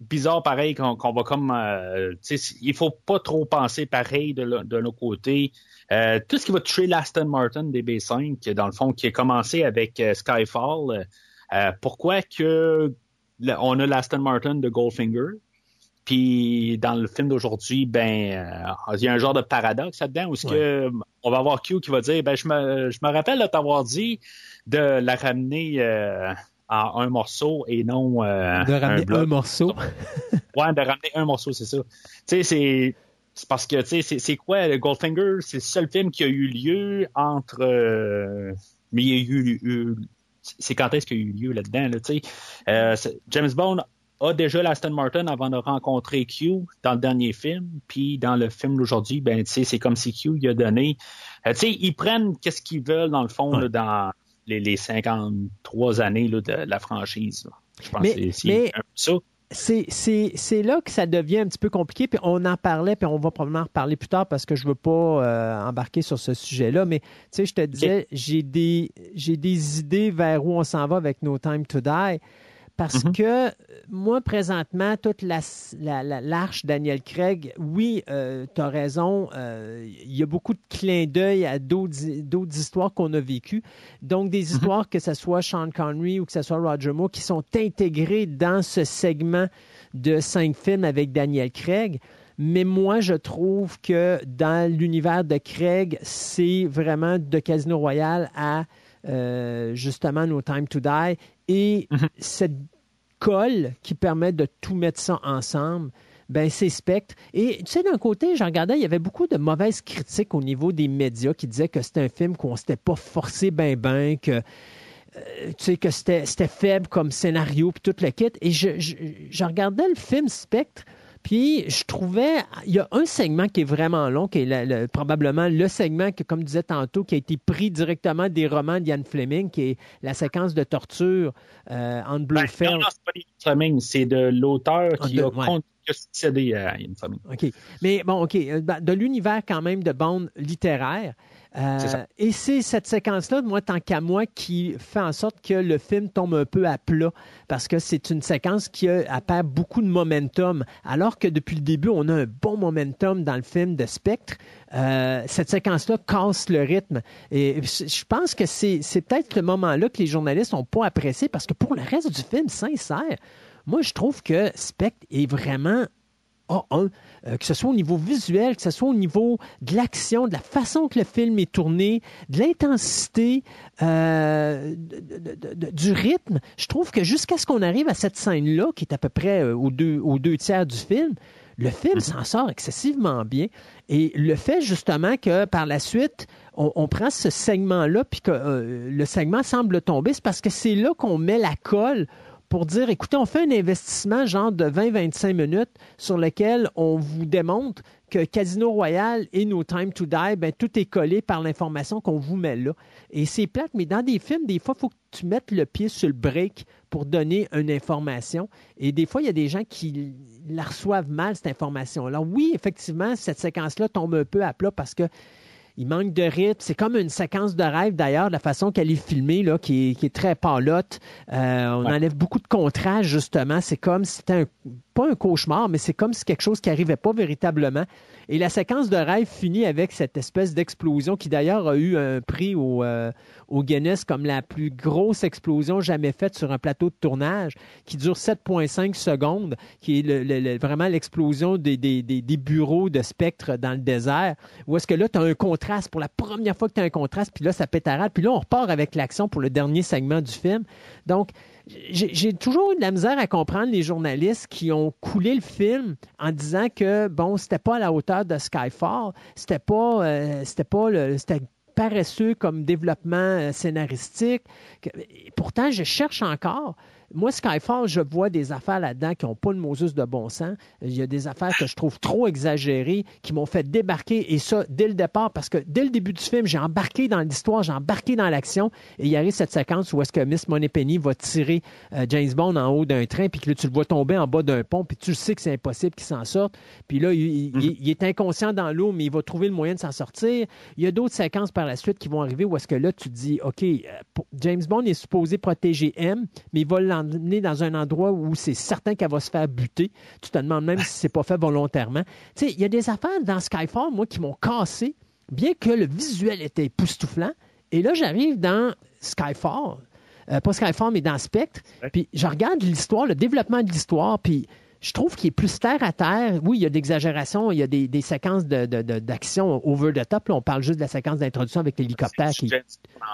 bizarre pareil qu'on va comme euh, il faut pas trop penser pareil de, de nos côtés. Euh, tout ce qui va toucher l'Aston Martin DB5, dans le fond, qui a commencé avec euh, Skyfall, euh, pourquoi que on a l'Aston Martin de Goldfinger, puis dans le film d'aujourd'hui, ben il y a un genre de paradoxe là-dedans où ce que on va avoir Q qui va dire ben je me je me rappelle de t'avoir dit de la ramener en un morceau et non euh, de ramener un, morceau. ouais, de ramener un morceau, c'est ça. Tu sais, c'est c'est parce que tu sais, c'est quoi Goldfinger? C'est le seul film qui a eu lieu entre. Euh, mais il y a eu. c'est quand est-ce qu'il y a eu lieu là-dedans là, tu sais? Euh, James Bond a déjà l'Aston Martin avant de rencontrer Q dans le dernier film, puis dans le film d'aujourd'hui, ben tu sais, c'est comme si Q il a donné. tu sais, ils prennent qu'est-ce qu'ils veulent dans le fond là, dans les, 53 années de la franchise. Je pense que c'est ça. C'est là que ça devient un petit peu compliqué, puis on en parlait, puis on va probablement en reparler plus tard parce que je ne veux pas euh, embarquer sur ce sujet-là, mais tu sais, je te disais, j'ai des, des idées vers où on s'en va avec No Time to Die. Parce mm-hmm. que moi, présentement, toute l'arche la, Daniel Craig, oui, euh, tu as raison, euh, il y a beaucoup de clins d'œil à d'autres histoires qu'on a vécues. Donc, des mm-hmm. histoires, que ce soit Sean Connery ou que ce soit Roger Moore, qui sont intégrées dans ce segment de cinq films avec Daniel Craig. Mais moi, je trouve que dans l'univers de Craig, c'est vraiment de Casino Royale à euh, justement No Time to Die. Et mhm. cette colle qui permet de tout mettre ça ensemble, ben c'est Spectre. Et tu sais, d'un côté, j'en regardais, il y avait beaucoup de mauvaises critiques au niveau des médias qui disaient que c'était un film qu'on s'était pas forcé ben ben, que euh, tu sais, que c'était faible comme scénario, puis tout le kit. Et je, je regardais le film Spectre, puis je trouvais, il y a un segment qui est vraiment long, qui est probablement le segment que, comme disait tantôt, qui a été pris directement des romans d'Ian Fleming, qui est la séquence de torture euh, en Blofeld. Ben, non, c'est pas d'Ian Fleming, c'est de l'auteur qui a succédé à Ian Fleming. OK. Mais bon, OK. Euh, ben, de l'univers quand même de bande littéraire. Euh, et c'est cette séquence-là, moi, tant qu'à moi, qui fait en sorte que le film tombe un peu à plat, parce que c'est une séquence qui a, perd beaucoup de momentum, alors que depuis le début, on a un bon momentum dans le film de Spectre. Euh, cette séquence-là casse le rythme. Et je pense que c'est peut-être le moment-là que les journalistes n'ont pas apprécié, parce que pour le reste du film, sincère, moi, je trouve que Spectre est vraiment A1. Euh, que ce soit au niveau visuel, que ce soit au niveau de l'action, de la façon que le film est tourné, de l'intensité, euh, du rythme. Je trouve que jusqu'à ce qu'on arrive à cette scène-là, qui est à peu près euh, aux, deux, aux deux tiers du film, le film mhm. s'en sort excessivement bien. Et le fait justement que par la suite, on, prend ce segment-là, puis que le segment semble tomber, c'est parce que c'est là qu'on met la colle pour dire, écoutez, on fait un investissement genre de 20-25 minutes sur lequel on vous démontre que Casino Royale et No Time to Die, ben, tout est collé par l'information qu'on vous met là. Et c'est plate, mais dans des films, des fois, il faut que tu mettes le pied sur le break pour donner une information. Et des fois, il y a des gens qui la reçoivent mal, cette information-là. Oui, effectivement, cette séquence-là tombe un peu à plat parce que il manque de rythme. C'est comme une séquence de rêve, d'ailleurs, la façon qu'elle est filmée, là, qui, est, très palote. Euh, on enlève beaucoup de contraste, justement. C'est comme si c'était un, pas un cauchemar, mais c'est comme si quelque chose qui n'arrivait pas véritablement. Et la séquence de rêve finit avec cette espèce d'explosion qui, d'ailleurs, a eu un prix au, euh, Guinness comme la plus grosse explosion jamais faite sur un plateau de tournage, qui dure 7,5 secondes, qui est vraiment l'explosion des, bureaux de spectre dans le désert, où est-ce que là, tu as un contraste, pour la première fois que tu as un contraste, puis là, ça à puis là, on repart avec l'action pour le dernier segment du film. Donc, j'ai toujours eu de la misère à comprendre les journalistes qui ont coulé le film en disant que, bon, c'était pas à la hauteur de Skyfall, c'était pas, euh, c'était pas c'était paresseux comme développement euh, scénaristique. Pourtant, je cherche encore moi, Skyfall, je vois des affaires là-dedans qui n'ont pas de Moses de bon sens. Il y a des affaires que je trouve trop exagérées, qui m'ont fait débarquer, et ça, dès le départ, parce que dès le début du film, j'ai embarqué dans l'histoire, j'ai embarqué dans l'action, et il arrive cette séquence où est-ce que Miss Moneypenny va tirer euh, James Bond en haut d'un train, puis que là, tu le vois tomber en bas d'un pont, puis tu sais que c'est impossible qu'il s'en sorte. Puis là, il, est inconscient dans l'eau, mais il va trouver le moyen de s'en sortir. Il y a d'autres séquences par la suite qui vont arriver où est-ce que là, tu dis, OK, euh, James Bond est supposé protéger M, mais il va l'emmener dans un endroit où c'est certain qu'elle va se faire buter. Tu te demandes même si c'est pas fait volontairement. Tu sais, il y a des affaires dans Skyfall, moi, qui m'ont cassé, bien que le visuel était époustouflant. Et là, j'arrive dans Skyfall, euh, pas Skyfall, mais dans Spectre, puis je regarde l'histoire, le développement de l'histoire, puis je trouve qu'il est plus terre à terre. Oui, il y a d'exagération, il y a des, séquences d'action de, over the top. Là, on parle juste de la séquence d'introduction avec l'hélicoptère. Qui...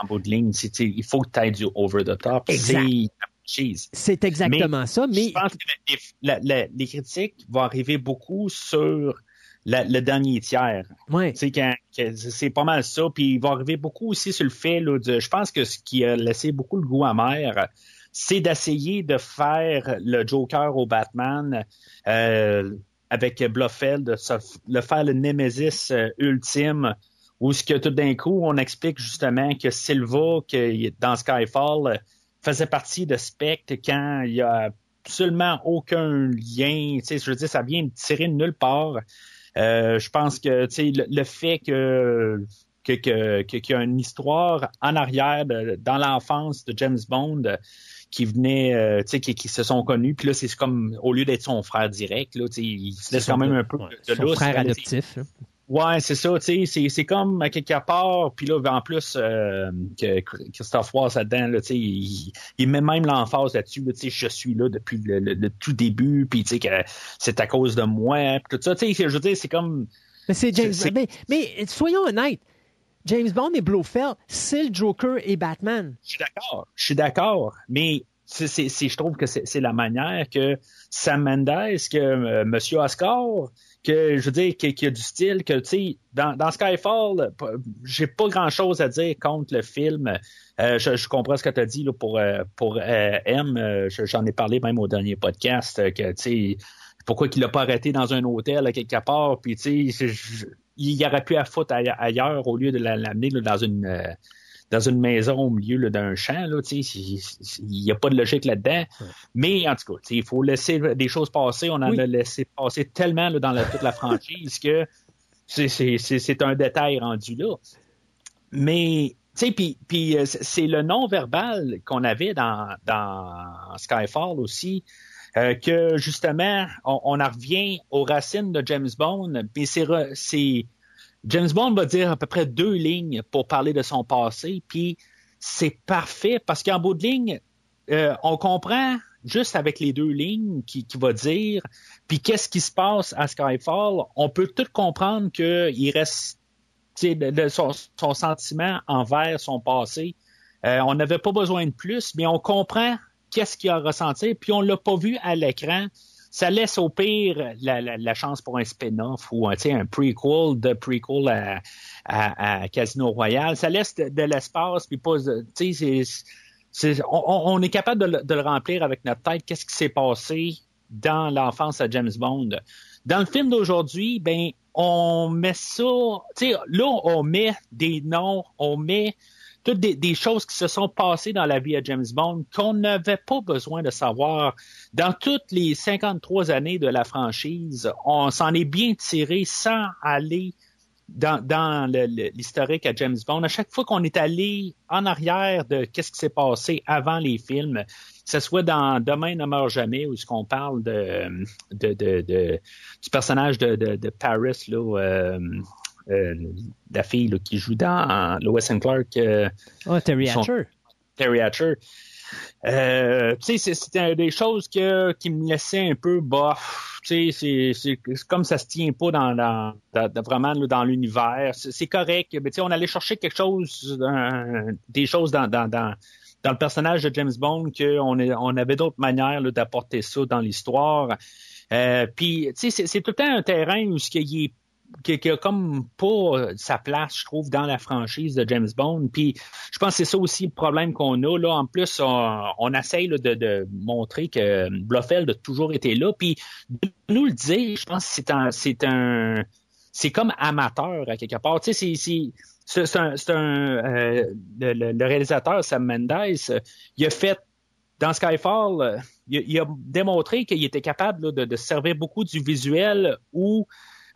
En bout de ligne, il faut que tu aies du over the top. C'est exactement ça. Mais... Je pense que les critiques vont arriver beaucoup sur le dernier tiers. Ouais. C'est pas mal ça. Puis il va arriver beaucoup aussi sur le fait, là, de, je pense que ce qui a laissé beaucoup le goût amer, c'est d'essayer de faire le Joker au Batman euh, avec Blofeld, de le faire le Nemesis euh, ultime, où ce que tout d'un coup, on explique justement que Silva, que dans Skyfall, faisait partie de Spectre quand il y a absolument aucun lien. Je veux dire, ça vient de tirer de nulle part. Euh, je pense que le, le fait que qu'il que, que, y a une histoire en arrière dans l'enfance de James Bond qui venaient, euh, tu sais, qui, qui, se sont connus. Puis là, c'est comme, au lieu d'être son frère direct, là, tu sais, il se laisse quand même un peu de, son frère adoptif. Ouais, c'est ça, tu sais, c'est comme à quelque part, puis là, en plus, euh, que Christophe Ross là-dedans, là, tu sais, il, il, met même l'emphase là-dessus, tu sais, je suis là depuis le, tout début, puis tu sais, que c'est à cause de moi, puis tout ça, tu sais, je veux dire, c'est comme... Mais c'est James, mais, mais soyons honnêtes, James Bond et Blofeld, c'est le Joker et Batman. Je suis d'accord. Je suis d'accord. Mais c'est, je trouve que c'est, la manière que Sam Mendes, que euh, Monsieur Oscar, que je veux dire, qu'il y a du style, que tu sais, dans, dans, Skyfall, j'ai pas grand chose à dire contre le film. Euh, je, comprends ce que tu as dit là, pour, euh, pour M. j'en ai parlé même au dernier podcast, que tu sais, pourquoi qu'il l'a pas arrêté dans un hôtel à quelque part, puis tu sais, il aurait pu à foutre ailleurs au lieu de l'amener dans une euh, dans une maison au milieu d'un champ. Il n'y a pas de logique là-dedans. Mais en tout cas, il faut laisser des choses passer. On en a laissé passer tellement là, dans toute la franchise que c'est un détail rendu là. Mais puis, puis euh, c'est le non-verbal qu'on avait dans, dans Skyfall aussi. Euh, que justement, on, on, en revient aux racines de James Bond, mais c'est James Bond va dire à peu près deux lignes pour parler de son passé, puis c'est parfait parce qu'en bout de ligne, euh, on comprend juste avec les deux lignes qui, qui va dire, puis qu'est-ce qui se passe à Skyfall, on peut tout comprendre qu'il reste de, son, son, sentiment envers son passé. Euh, on n'avait pas besoin de plus, mais on comprend qu'est-ce qu'il a ressenti, puis on l'a pas vu à l'écran. Ça laisse au pire la, chance pour un spin-off ou un, un prequel de prequel à, Casino Royale. Ça laisse de, l'espace, puis pas, c'est, on, est capable de, le remplir avec notre tête. Qu'est-ce qui s'est passé dans l'enfance à James Bond? Dans le film d'aujourd'hui, ben, on met ça, là, on met des noms, on met toutes des, choses qui se sont passées dans la vie de James Bond qu'on n'avait pas besoin de savoir. Dans toutes les 53 années de la franchise, on s'en est bien tiré sans aller dans, l'historique à James Bond. À chaque fois qu'on est allé en arrière de qu'est-ce qui s'est passé avant les films, que ce soit dans Demain ne meurt jamais, où ce qu'on parle de, du personnage de, Paris, là, euh, la fille qui joue dans Lois and Clark. Euh, oh, Terry Hatcher. Terry Hatcher. Euh, c'était des choses que, qui me laissaient un peu bof. C'est comme ça se tient pas dans, dans, dans vraiment dans l'univers. C'est correct. Mais on allait chercher quelque chose, des choses dans, dans, dans dans le personnage de James Bond qu'on on avait d'autres manières d'apporter ça dans l'histoire. Euh, puis, c'est tout le temps un terrain où ce qui est qui, a comme pas sa place, je trouve, dans la franchise de James Bond. Puis je pense que c'est ça aussi le problème qu'on a. Là. En plus, on, on essaye de, montrer que Blofeld a toujours été là. Puis de nous le dire, je pense que c'est un c'est comme amateur à quelque part. Tu sais, c'est c'est un, euh, le, réalisateur Sam Mendes, il a fait dans Skyfall, il, il a démontré qu'il était capable de, de servir beaucoup du visuel ou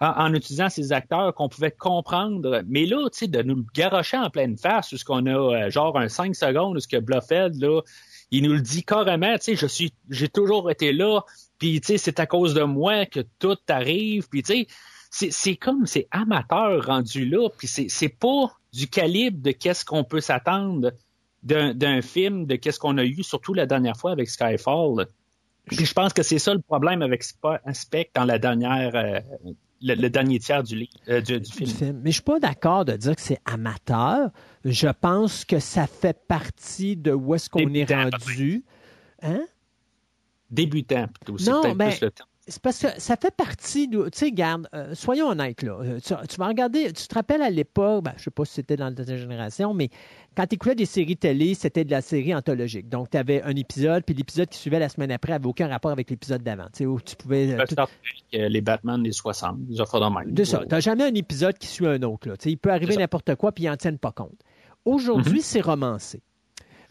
en, utilisant ces acteurs qu'on pouvait comprendre. Mais là, tu sais, de nous le garocher en pleine face, ce qu'on a euh, genre un 5 secondes, ce que Bluffeld, là, il nous le dit carrément, tu sais, je suis, j'ai toujours été là, puis tu sais, c'est à cause de moi que tout arrive, puis tu sais, c'est comme, c'est amateur rendu là, puis c'est pas du calibre de qu'est-ce qu'on peut s'attendre d'un film, de qu'est-ce qu'on a eu, surtout la dernière fois avec Skyfall. Puis je pense que c'est ça le problème avec Spec dans la dernière euh, le, dernier tiers du, euh, du, film. Mais je suis pas d'accord de dire que c'est amateur. Je pense que ça fait partie de où est-ce qu'on est rendu. Hein? Débutant, plutôt. Non, peut-être ben, plus le temps c'est parce que ça fait partie de. Tu sais, garde, euh, soyons honnêtes, là. Euh, tu, vas regarder, tu te rappelles à l'époque, ben, je ne sais pas si c'était dans ta génération, mais quand tu écoutais des séries télé, c'était de la série anthologique. Donc, tu avais un épisode, puis l'épisode qui suivait la semaine après n'avait aucun rapport avec l'épisode d'avant. Tu sais, où tu pouvais. Euh, les Batman des 60, ils offrent de. De ça. Tu n'as jamais un épisode qui suit un autre. Là. Tu sais, il peut arriver n'importe quoi, puis ils n'en tiennent pas compte. Aujourd'hui, mm-hmm. c'est romancé.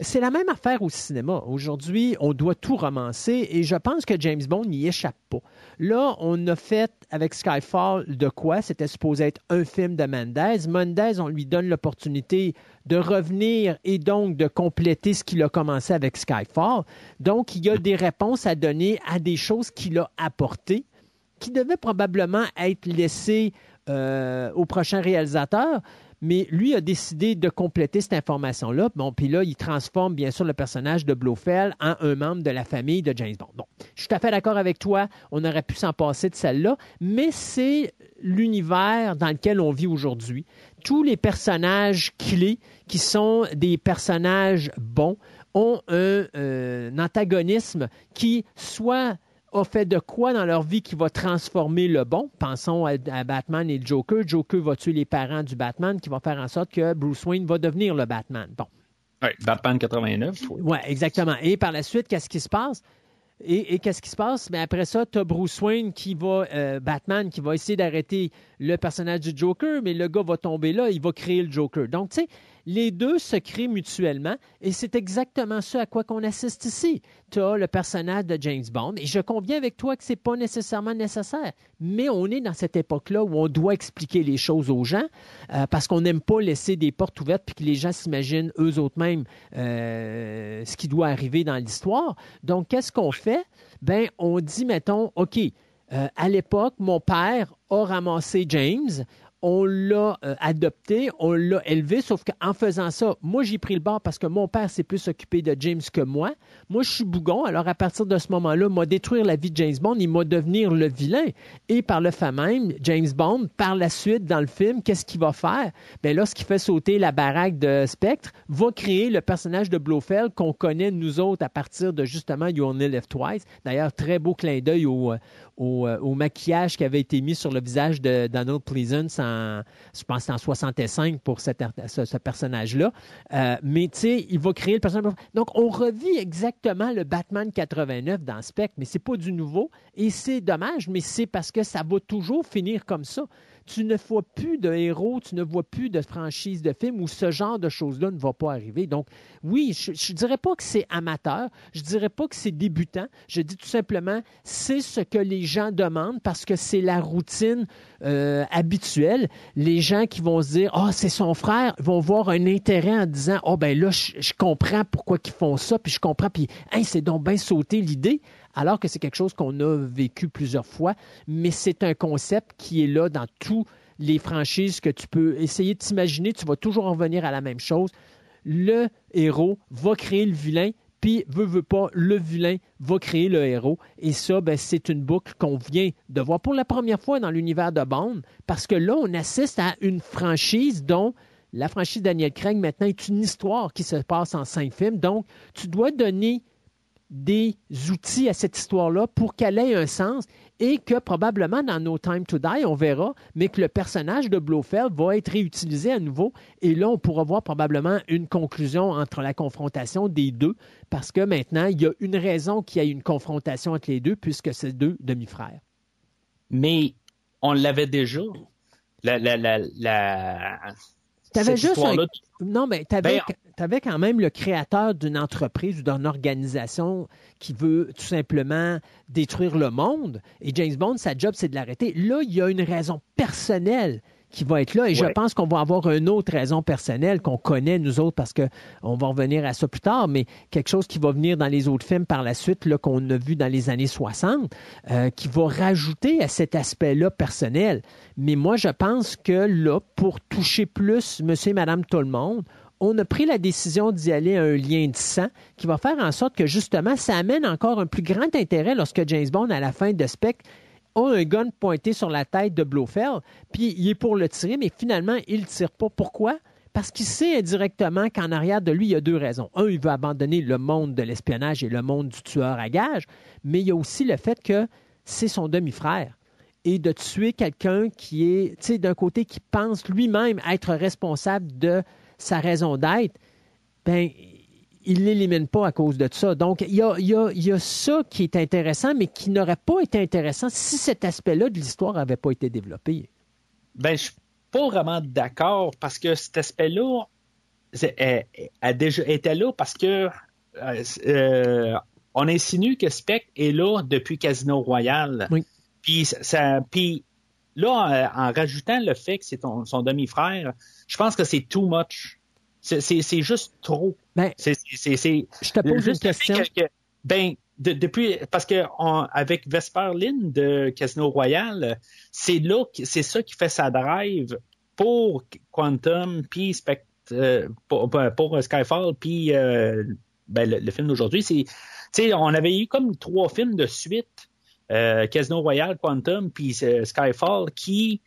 C'est la même affaire au cinéma. Aujourd'hui, on doit tout romancer et je pense que James Bond n'y échappe pas. Là, on a fait avec Skyfall de quoi? C'était supposé être un film de Mendez. Mendez, on lui donne l'opportunité de revenir et donc de compléter ce qu'il a commencé avec Skyfall. Donc, il y a des réponses à donner à des choses qu'il a apportées qui devaient probablement être laissées euh, au prochain réalisateur mais lui a décidé de compléter cette information-là. Bon, puis là, il transforme bien sûr le personnage de Blofeld en un membre de la famille de James Bond. Bon, je suis tout à fait d'accord avec toi, on aurait pu s'en passer de celle-là, mais c'est l'univers dans lequel on vit aujourd'hui. Tous les personnages clés qui sont des personnages bons ont un, euh, un antagonisme qui soit a fait de quoi dans leur vie qui va transformer le bon? Pensons à, Batman et le Joker. Joker va tuer les parents du Batman, qui va faire en sorte que Bruce Wayne va devenir le Batman. Bon. Oui, Batman 89. Oui, exactement. Et par la suite, qu'est-ce qui se passe? Et, qu'est-ce qui se passe? Mais après ça, tu as Bruce Wayne qui va, euh, Batman, qui va essayer d'arrêter le personnage du Joker, mais le gars va tomber là, il va créer le Joker. Donc, tu sais, les deux se créent mutuellement et c'est exactement ce à quoi qu'on assiste ici. Tu as le personnage de James Bond et je conviens avec toi que ce n'est pas nécessairement nécessaire, mais on est dans cette époque-là où on doit expliquer les choses aux gens euh, parce qu'on n'aime pas laisser des portes ouvertes puis que les gens s'imaginent eux autres mêmes euh, ce qui doit arriver dans l'histoire. Donc, qu'est-ce qu'on fait? Ben, on dit, mettons, OK, euh, à l'époque, mon père a ramassé James, on l'a euh, adopté, on l'a élevé, sauf qu'en faisant ça, moi j'ai pris le bord parce que mon père s'est plus occupé de James que moi. Moi je suis bougon, alors à partir de ce moment-là, m'a détruire la vie de James Bond, il m'a devenir le vilain. Et par le fait même, James Bond, par la suite dans le film, qu'est-ce qu'il va faire? Ben lorsqu'il fait sauter la baraque de Spectre, va créer le personnage de Blofeld qu'on connaît nous autres à partir de justement You Only Live Twice. D'ailleurs, très beau clin d'œil au, euh, au, maquillage qui avait été mis sur le visage de Donald Pleasance je pense, en 65 pour ce, personnage-là. Euh, mais tu sais, il va créer le personnage. Donc, on revit exactement le Batman 89 dans Spectre, mais c'est pas du nouveau. Et c'est dommage, mais c'est parce que ça va toujours finir comme ça tu ne vois plus de héros, tu ne vois plus de franchise de films où ce genre de choses-là ne va pas arriver. Donc, oui, je ne dirais pas que c'est amateur, je ne dirais pas que c'est débutant, je dis tout simplement, c'est ce que les gens demandent parce que c'est la routine euh, habituelle. Les gens qui vont se dire, ah, oh, c'est son frère, vont voir un intérêt en disant, oh, ben là, je, comprends pourquoi ils font ça, puis je comprends, puis, hein, c'est donc bien sauté l'idée alors que c'est quelque chose qu'on a vécu plusieurs fois, mais c'est un concept qui est là dans tous les franchises que tu peux essayer de t'imaginer, tu vas toujours en venir à la même chose. Le héros va créer le vilain, puis veut, veut pas, le vilain va créer le héros. Et ça, ben, c'est une boucle qu'on vient de voir pour la première fois dans l'univers de Bond, parce que là, on assiste à une franchise dont la franchise Daniel Craig maintenant est une histoire qui se passe en cinq films. Donc, tu dois donner des outils à cette histoire-là pour qu'elle ait un sens et que probablement dans No Time to Die, on verra, mais que le personnage de Blofeld va être réutilisé à nouveau. Et là, on pourra voir probablement une conclusion entre la confrontation des deux, parce que maintenant, il y a une raison qu'il y ait une confrontation entre les deux, puisque c'est deux demi-frères. Mais on l'avait déjà. La, la, la. T'avais juste un... Non, mais tu avais, ben, quand même le créateur d'une entreprise ou d'une organisation qui veut tout simplement détruire le monde. Et James Bond, sa job, c'est de l'arrêter. Là, il y a une raison personnelle qui va être là. Et je pense qu'on va avoir une autre raison personnelle qu'on connaît, nous autres, parce qu'on va revenir à ça plus tard, mais quelque chose qui va venir dans les autres films par la suite, là, qu'on a vu dans les années 60, euh, qui va rajouter à cet aspect-là personnel. Mais moi, je pense que là, pour toucher plus monsieur et madame tout le monde, on a pris la décision d'y aller à un lien de sang qui va faire en sorte que justement, ça amène encore un plus grand intérêt lorsque James Bond, à la fin de Spectre, a un gun pointé sur la tête de Blofeld, puis il est pour le tirer, mais finalement, il ne tire pas. Pourquoi? Parce qu'il sait indirectement qu'en arrière de lui, il y a deux raisons. Un, il veut abandonner le monde de l'espionnage et le monde du tueur à gages, mais il y a aussi le fait que c'est son demi-frère. Et de tuer quelqu'un qui est, tu sais, d'un côté, qui pense lui-même être responsable de sa raison d'être, ben, il ne l'élimine pas à cause de ça. Donc, il y a, ça qui est intéressant, mais qui n'aurait pas été intéressant si cet aspect-là de l'histoire n'avait pas été développé. Ben, je suis pas vraiment d'accord parce que cet aspect-là a déjà été là parce que euh, euh, on insinue que Spec est là depuis Casino Royale. Oui. Puis, ça, puis là, en, rajoutant le fait que c'est son demi-frère, je pense que c'est too much. C'est juste trop. Ben, je te pose une question. ben, depuis, parce que avec Vesper Lynn de Casino Royale, c'est là, c'est ça qui fait sa drive pour Quantum, puis euh, pour, Skyfall, puis euh, ben, le, film d'aujourd'hui. C'est, on avait eu comme trois films de suite, euh, Casino Royale, Quantum, puis Skyfall, qui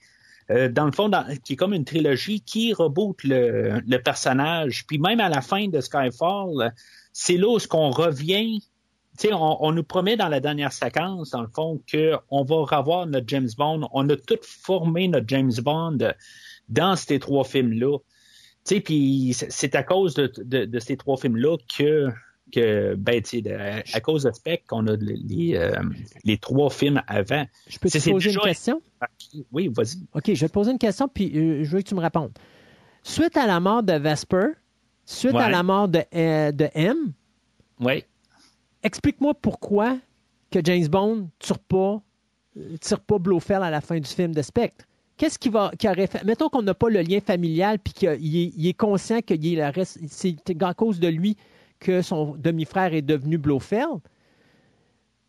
euh, dans le fond, qui est comme une trilogie qui reboot le, personnage. Puis même à la fin de Skyfall, c'est là où ce qu'on revient. On, on, nous promet dans la dernière séquence, dans le fond, qu'on va revoir notre James Bond. On a tout formé notre James Bond dans ces trois films-là. Puis c'est à cause de ces trois films-là que que, ben, à, cause de Spec, qu'on a les, euh, les, trois films avant. Je peux te poser une question? Oui, vas-y. OK, je vais te poser une question, puis euh, je veux que tu me répondes. Suite à la mort de Vesper, suite à la mort de, euh, de M, oui. explique-moi pourquoi que James Bond tire pas, tire pas Blofeld à la fin du film de Spectre. Qu'est-ce qui va, qui aurait fait, mettons qu'on n'a pas le lien familial puis qu'il est, il est conscient que c'est à cause de lui que son demi-frère est devenu Blofeld,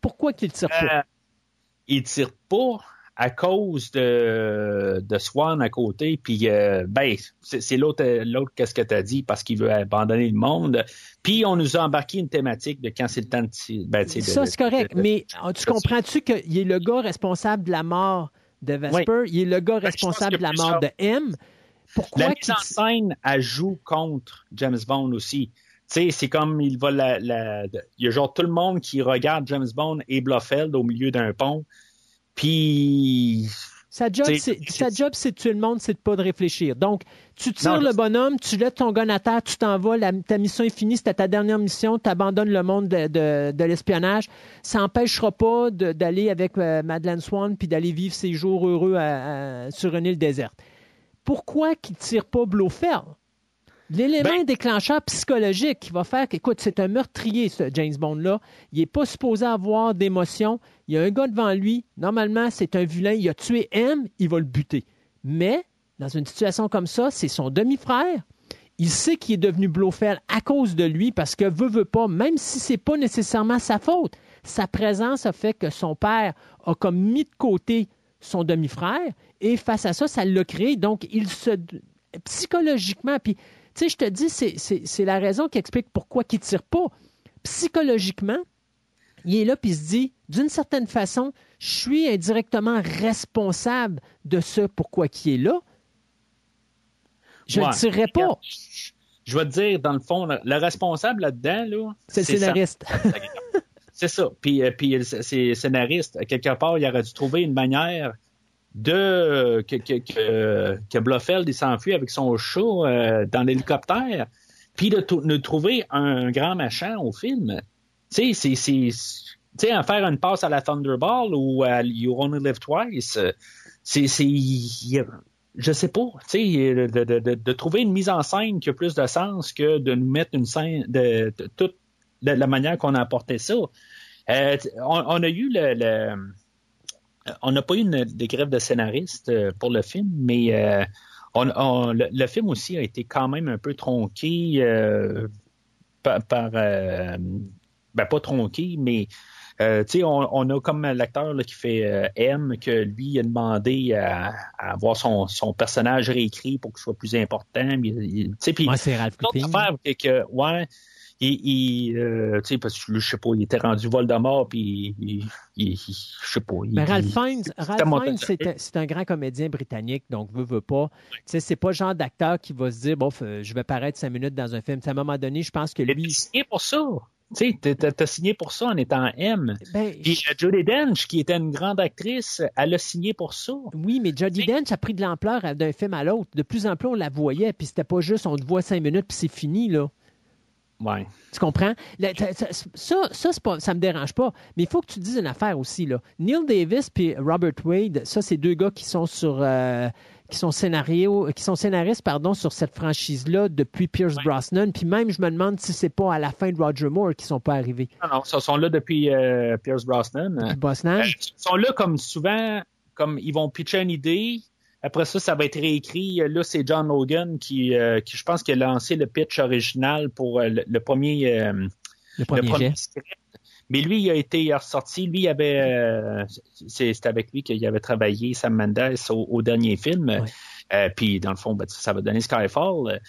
pourquoi qu'il tire pas? Euh, il tire pas à cause de, de Swan à côté, puis euh, ben, c'est l'autre, l'autre qu'est-ce que tu as dit, parce qu'il veut abandonner le monde. Puis on nous a embarqué une thématique de quand c'est le temps de... Ben, ça, c'est correct, mais tu comprends-tu qu'il est le gars responsable de la mort de Vesper, il est le gars ben, responsable de la mort de M, pourquoi la mise en scène, elle joue contre James Bond aussi sais, c'est comme il va la, il y a genre tout le monde qui regarde James Bond et Blofeld au milieu d'un pont. Puis sa job, c'est, sa job, c'est de tuer le monde, c'est de pas de réfléchir. Donc, tu tires le bonhomme, tu jettes ton gun à terre, tu t'en vas, ta mission est finie, c'était ta dernière mission, tu abandonnes le monde de, l'espionnage. Ça n'empêchera pas d'aller avec euh, Madeleine Swan puis d'aller vivre ses jours heureux sur une île déserte. Pourquoi qu'il tire pas Blofeld? L'élément ben- déclencheur psychologique qui va faire qu'écoute, c'est un meurtrier, ce James Bond-là. Il n'est pas supposé avoir d'émotion. Il y a un gars devant lui. Normalement, c'est un vilain. Il a tué M, il va le buter. Mais, dans une situation comme ça, c'est son demi-frère. Il sait qu'il est devenu Blofeld à cause de lui parce que veut, veut pas, même si c'est pas nécessairement sa faute. Sa présence a fait que son père a comme mis de côté son demi-frère et face à ça, ça l'a créé. Donc, il se psychologiquement, puis tu sais, je te dis, c'est la raison qui explique pourquoi il ne tire pas. Psychologiquement, il est là puis il se dit, d'une certaine façon, je suis indirectement responsable de ce pourquoi qui est là. Je ne Ouais. dirais pas. Je vais te dire, dans le fond, le le responsable là-dedans, là, C'est le scénariste. C'est ça. Puis, euh, puis euh, c'est scénariste. Quelque part, il aurait dû trouver une manière de que, que, que, que Blofeld s'enfuit avec son chat euh, dans l'hélicoptère, puis de, de trouver un grand machin au film. Tu sais, c'est en faire une passe à la Thunderball ou à You Only Live Twice, euh, c'est je sais pas, tu sais, de, de, de, trouver une mise en scène qui a plus de sens que de nous mettre une scène de, toute la, manière qu'on a apporté ça. Euh, on, a eu le- on n'a pas eu une, des grèves de scénaristes euh, pour le film, mais euh, on, on- le, le film aussi a été quand même un peu tronqué euh, par, par, euh, ben pas tronqué, mais euh, on, on a comme l'acteur qui fait euh, M, que lui a demandé à, à avoir son, son personnage réécrit pour qu'il soit plus important. puis c'est Ralph que, ouais, il, il, euh, tu sais, parce que je sais pas, il était rendu Voldemort, puis il, je sais pas. Mais Ralph Fiennes, Ralph Fiennes, sur c'est un, c'est grand comédien britannique, donc veut, veut pas. Tu sais, c'est pas le genre d'acteur qui va se dire, bon, je vais paraître cinq minutes dans un film. À un moment donné, je pense que lui, signé pour ça. Tu sais, t'as- signé pour ça en étant M. ben, Puis euh, Jodie Dench, qui était une grande actrice, elle a signé pour ça. oui, mais Jodie Dench a pris de l'ampleur d'un film à l'autre. De plus en plus, on la voyait, puis c'était pas juste, on te voit cinq minutes, puis c'est fini, là. Ouais. Tu comprends? Le- Ça, ça, pas, ça me dérange pas. Mais il faut que tu dises une affaire aussi. Là. Neil Davis et Robert Wade, ça, c'est deux gars qui sont sur. euh, qui sont scénario, qui sont scénaristes pardon sur cette franchise là depuis Pierce Brosnan puis même je me demande si c'est pas à la fin de Roger Moore qu'ils sont pas arrivés Non, non, ils sont là depuis euh, Pierce Brosnan. Puis Brosnan Ils sont là comme souvent, comme ils vont pitcher une idée. Après ça, ça va être réécrit. Là, c'est John Logan qui, euh, qui, je pense, qui a lancé le pitch original pour euh, le, le premier, euh, le le premier script. Mais lui, il a été ressorti. Lui, il avait, c'est avec lui qu'il avait travaillé Sam Mendes au, au dernier film. Puis, dans le fond, ben, ça va donner Skyfall.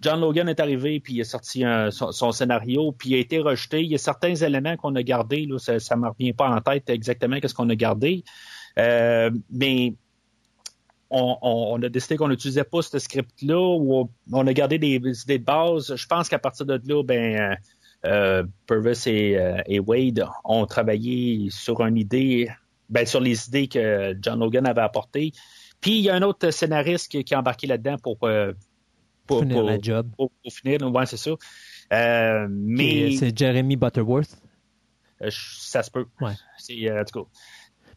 John Logan est arrivé, puis il a sorti un- son, son scénario, puis il a été rejeté. Il y a certains éléments qu'on a gardés, là, ça ne me revient pas en tête exactement qu'est-ce qu'on a gardé. Euh, mais on, on- on a décidé qu'on n'utilisait pas ce script-là, ou on, on a gardé des, idées de base. Je pense qu'à partir de là, ben, euh, euh, Purvis et, euh, et Wade ont travaillé sur une idée, ben, sur les idées que John Logan avait apportées. Puis il y a un autre scénariste qui, qui a embarqué là-dedans pour, euh, pour, finir pour- la job pour- pour finir. Ouais, c'est ça. Mais c'est Jeremy Butterworth ça se peut. Ouais. C'est, en tout cas,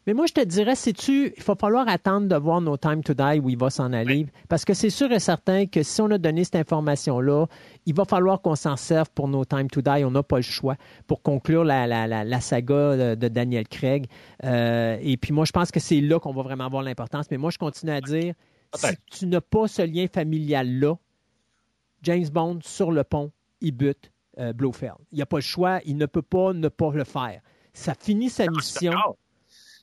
Mais moi, je te dirais, sais-tu, il va falloir attendre de voir No Time to Die où il va s'en aller. Parce que c'est sûr et certain que si on a donné cette information-là, il va falloir qu'on s'en serve pour No Time to Die. On n'a pas le choix pour conclure la, la, la, la saga de, de Daniel Craig. Euh, et puis moi, je pense que c'est là qu'on va vraiment avoir l'importance. Mais moi, je continue à dire, si tu n'as pas ce lien familial-là, James Bond sur le pont, il bute euh, Blofeld. Il n'y a pas le choix. Il ne peut pas ne pas le faire. Ça finit sa mission.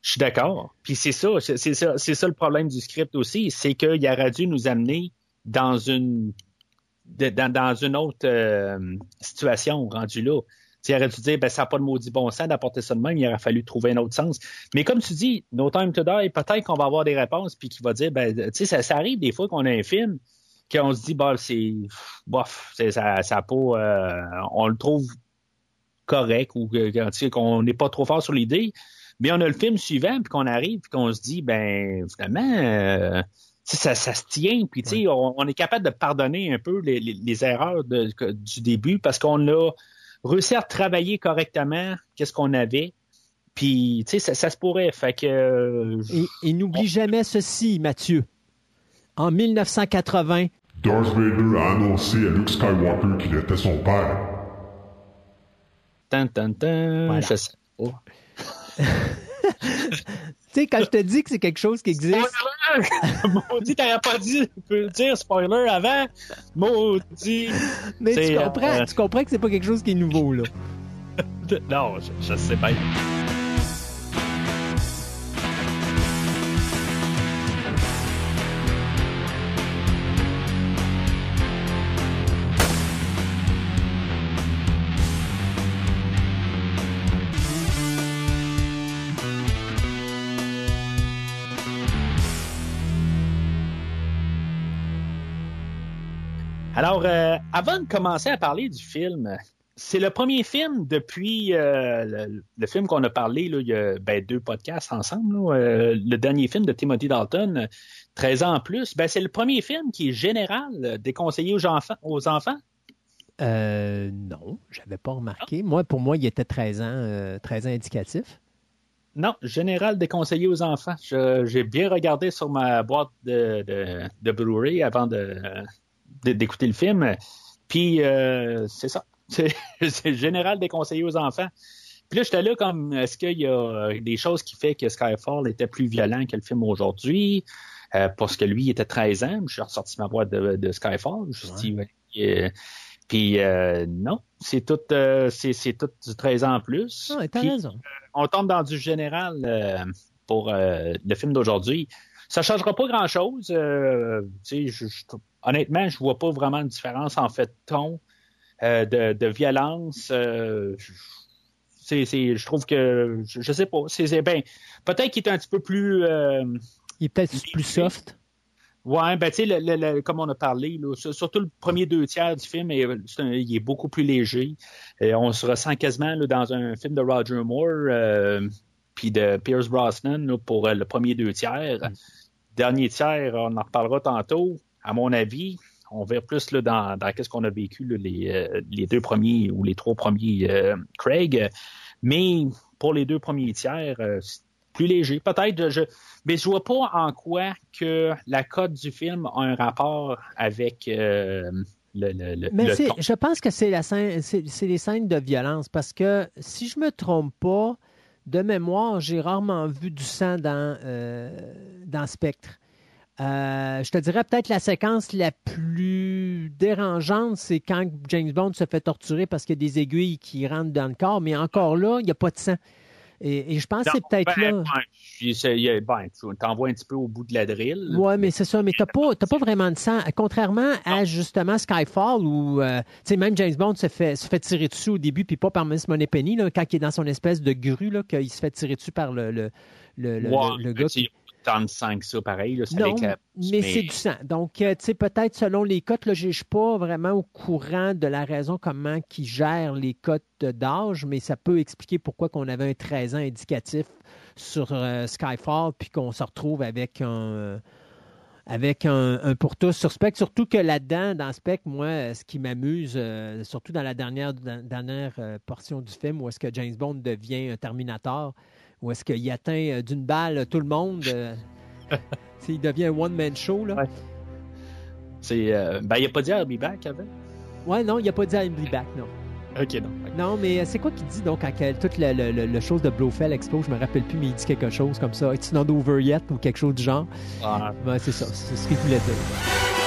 Je suis d'accord. Puis c'est ça, c'est ça, c'est ça le problème du script aussi, c'est qu'il aurait dû nous amener dans une dans, dans une autre euh, situation rendue là. Il aurait dû dire, ben, ça n'a pas de maudit bon sens d'apporter ça de même, il aurait fallu trouver un autre sens. Mais comme tu dis, No Time to Die, peut-être qu'on va avoir des réponses, puis qu'il va dire, ben, tu sais, ça, ça arrive des fois qu'on a un film, qu'on se dit, bah, c'est, bof, c'est- ça, ça pas, euh, on le trouve correct ou qu'on n'est pas trop fort sur l'idée. Mais on a le film suivant, puis qu'on arrive, puis qu'on se dit, ben, finalement, euh, ça, ça se tient, puis tu sais, on, on est capable de pardonner un peu les, les- les erreurs de- que- du début parce qu'on a réussi à travailler correctement qu'est-ce qu'on avait. Puis, tu sais, ça, ça se pourrait. Fait que. euh, Et, et n'oublie jamais ceci, Mathieu. En 1980, Darth Vader a annoncé à Luke Skywalker qu'il était son père. tan, tan, tan, Voilà. je sais pas. Tu sais, quand je te dis que c'est quelque chose qui existe, Spoiler! Maudit, t'aurais pas dit, tu peux dire spoiler avant. Maudit. mais tu comprends, euh, tu comprends que c'est pas quelque chose qui est nouveau, là. Non, je, je sais bien. Alors, euh, avant de commencer à parler du film, c'est le premier film depuis euh, le, le, film qu'on a parlé, là, il y a ben, deux podcasts ensemble. Là, euh, le dernier film de Timothy Dalton, 13 ans en plus, ben, c'est le premier film qui est général, déconseillé aux enfants. Aux enfants? Euh, non, j'avais pas remarqué. Moi, pour moi, il était 13 ans, euh, 13 ans indicatif. Non, général déconseillé aux enfants. J'ai bien regardé sur ma boîte de, de, de Blu-ray avant de- d'écouter le film. Puis euh, c'est ça. C'est c'est général déconseillé aux enfants. Puis là, j'étais là comme est-ce qu'il y a des choses qui fait que Skyfall était plus violent que le film aujourd'hui? Euh, parce que lui, il était 13 ans. Je suis ressorti ma boîte de, de Skyfall. Je me suis dit, euh, puis euh, non, c'est tout, euh, c'est, tout du 13 ans en plus. Ah, t'as Puis, raison. on tombe dans du général euh, pour euh, le film d'aujourd'hui. Ça changera pas grand-chose. euh, tu sais, je, je- honnêtement, je vois pas vraiment de différence en fait de ton, euh, de, de violence. euh, je- c'est, c'est, je trouve que, je, je sais pas, c'est, ben, peut-être qu'il est un petit peu plus, euh, Il est peut-être plus soft. Ouais, ben tu sais, comme on a parlé, là, sur- surtout le premier deux tiers du film, est- un- il est beaucoup plus léger. Et on se ressent quasiment là, dans un film de Roger Moore, puis de Pierce Brosnan là, pour le premier deux tiers. Dernier tiers, on en reparlera tantôt. À mon avis, on verra plus là, dans, dans qu'est-ce qu'on a vécu là, les, euh, les deux premiers ou les trois premiers euh, Craig. Mais pour les deux premiers tiers, euh, c'est plus léger. Peut-être, je, mais je vois pas en quoi que la cote du film a un rapport avec euh, le, le, le, Mais le c'est- ton. je pense que c'est la scène, c'est c'est les scènes de violence parce que si je me trompe pas, de mémoire, j'ai rarement vu du sang dans, euh, dans Spectre. Euh, je te dirais peut-être la séquence la plus dérangeante, c'est quand James Bond se fait torturer parce qu'il y a des aiguilles qui rentrent dans le corps, mais encore là, il n'y a pas de sang. Et, et je pense que c'est peut-être ben, là. ben, a- ben, tu t'envoies un petit peu au bout de la drill. Ouais, mais c'est ça. Mais t'as pas, t'as pas vraiment de sang. Contrairement à justement Skyfall où, euh, tu même James Bond se fait, se fait tirer dessus au début, puis pas par Miss Moneypenny, là, quand il est dans son espèce de grue, qu'il se fait tirer dessus par le, le, le, le- Ouais, le- le gars. tu tant de sang que ça, pareil. Là, Non, avec la- mais, c'est du sang. Donc, euh, tu sais, peut-être selon les cotes, là, je ne suis pas vraiment au courant de la raison comment ils gèrent les cotes d'âge, mais ça peut expliquer pourquoi qu'on avait un 13 ans indicatif sur euh, Skyfall, puis qu'on se retrouve avec un, euh, avec un, un pour tous sur Spec. Surtout que là-dedans, dans Spec, moi, ce qui m'amuse, euh, surtout dans la dernière, dans- dernière euh, portion du film, où est-ce que James Bond devient un Terminator, où est-ce qu'il atteint euh, d'une balle tout le monde. euh, il devient un one-man show, là. Ouais. C'est, euh, ben, il n'a pas dit I'll be back avant. Ouais, non, il n'a pas dit I'll be back, non. Ok, non. Non, mais euh, c'est quoi qu'il dit, donc, quand toute le chose de Blofeld explose, je me rappelle plus, mais il dit quelque chose comme ça. It's not over yet, ou quelque chose du genre? Ah, Ouais, c'est ça, c'est ce qu'il voulait dire.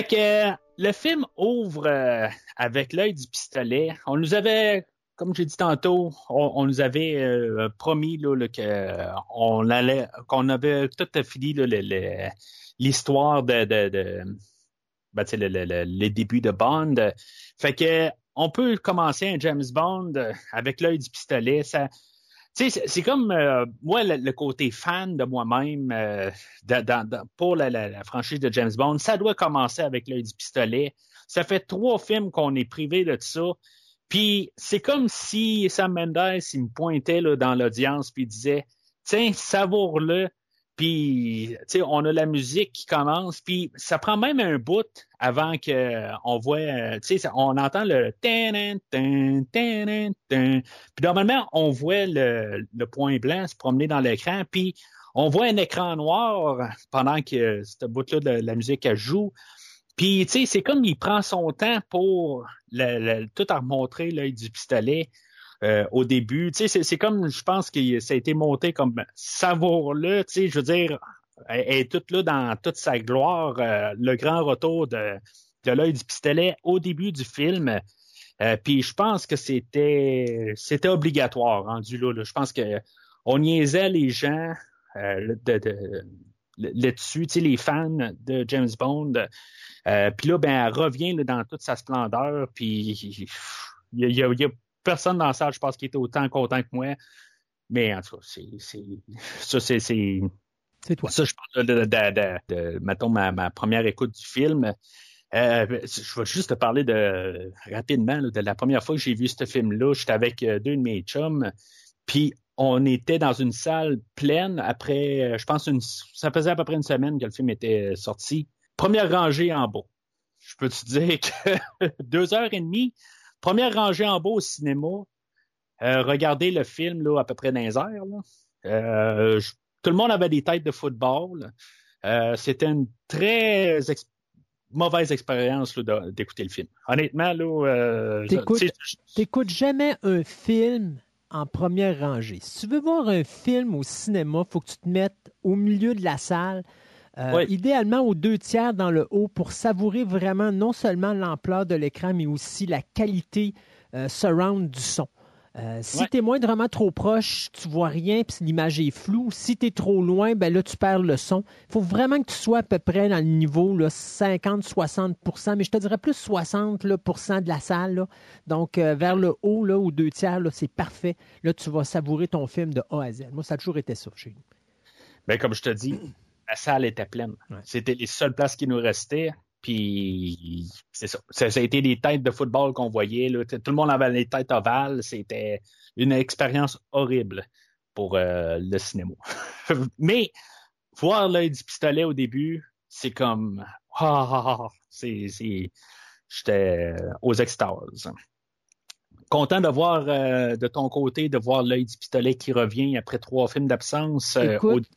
Fait que euh, le film ouvre euh, avec l'œil du pistolet. On nous avait, comme j'ai dit tantôt, on, nous avait euh, promis là, là, que euh, on allait, qu'on avait tout fini l'histoire de, de, de ben, les débuts de Bond. Fait que on peut commencer un James Bond avec l'œil du pistolet. Ça, c'est- comme euh, moi le, le côté fan de moi-même euh, pour la, franchise de James Bond, ça doit commencer avec l'œil du pistolet. Ça fait trois films qu'on est privé de ça. Puis c'est comme si Sam Mendes il me pointait là, dans l'audience puis disait tiens savoure-le. Puis tu sais on a la musique qui commence puis ça prend même un bout avant que euh, on voit euh, tu sais on entend le puis normalement, on voit le, point blanc se promener dans l'écran, puis on voit un écran noir pendant que cette bout-là de la musique elle joue. Puis, tu sais, c'est comme il prend son temps pour tout à remontrer l'œil du pistolet euh, au début. Tu sais, c'est- comme, je pense que ça a été monté comme savoure-le, tu sais, je veux dire, elle est toute là dans toute sa gloire, euh, le grand retour de, de l'œil du pistolet au début du film. Euh, puis je pense que c'était c'était obligatoire rendu là, là. Je pense que on niaisait les gens de, de- là-dessus, tu sais, les fans de James Bond. Euh, puis là, ben, elle revient dans toute sa splendeur, puis il y, a, personne dans la salle, je pense, qui était autant content que moi. Mais en tout cas, c'est, ça, c'est, c'est toi. Ça, je parle de, de, mettons, ma, première écoute du film. Euh, je vais juste te parler de rapidement de la première fois que j'ai vu ce film-là. J'étais avec euh, deux de mes chums, puis on était dans une salle pleine après, je pense, une, ça faisait à peu près une semaine que le film était sorti. Première rangée en bas. Je peux te dire que deux heures et demie, première rangée en bas au cinéma. Euh, regardez le film là, à peu près dans les airs. Euh, tout le monde avait des têtes de football. Euh, c'était une très mauvaise expérience d'écouter le film. Honnêtement, là, t'écoutes jamais un film en première rangée. Si tu veux voir un film au cinéma, il faut que tu te mettes au milieu de la salle. Idéalement aux deux tiers dans le haut pour savourer vraiment non seulement l'ampleur de l'écran, mais aussi la qualité surround du son. Euh, si tu es moindrement trop proche, tu vois rien, puis l'image est floue. Si tu es trop loin, ben là, tu perds le son. Il faut vraiment que tu sois à peu près dans le niveau 50-60% mais je te dirais plus 60 là, de la salle. Donc, euh, vers le haut, là, ou deux tiers, c'est parfait. Là, tu vas savourer ton film de A à Z. Moi, ça a toujours été ça chez nous. Ben, comme je te dis, la salle était pleine. C'était les seules places qui nous restaient. Puis c'est ça. ça. a été des têtes de football qu'on voyait. Là. Tout le monde avait les têtes ovales. C'était une expérience horrible pour euh, le cinéma. Mais voir l'œil du pistolet au début, c'est comme ah, ah, ah, c'est, j'étais aux extases. Content de voir euh, de ton côté, de voir l'œil du pistolet qui revient après trois films d'absence euh, au début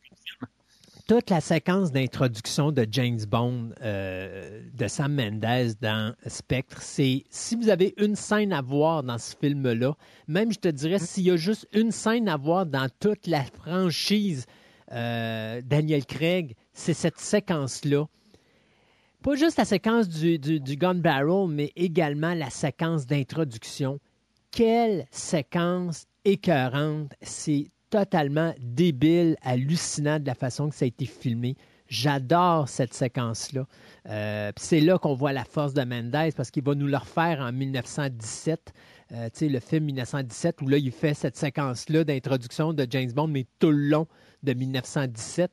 toute la séquence d'introduction de James Bond euh, de Sam Mendes dans Spectre, c'est si vous avez une scène à voir dans ce film-là, même je te dirais s'il y a juste une scène à voir dans toute la franchise euh, Daniel Craig, c'est cette séquence-là. Pas juste la séquence du, du, du Gun Barrel, mais également la séquence d'introduction. Quelle séquence écœurante! C'est totalement débile, hallucinant de la façon que ça a été filmé. J'adore cette séquence-là. Euh, c'est là qu'on voit la force de Mendes parce qu'il va nous le refaire en 1917. Euh, le film 1917 où là, il fait cette séquence-là d'introduction de James Bond, mais tout le long de 1917.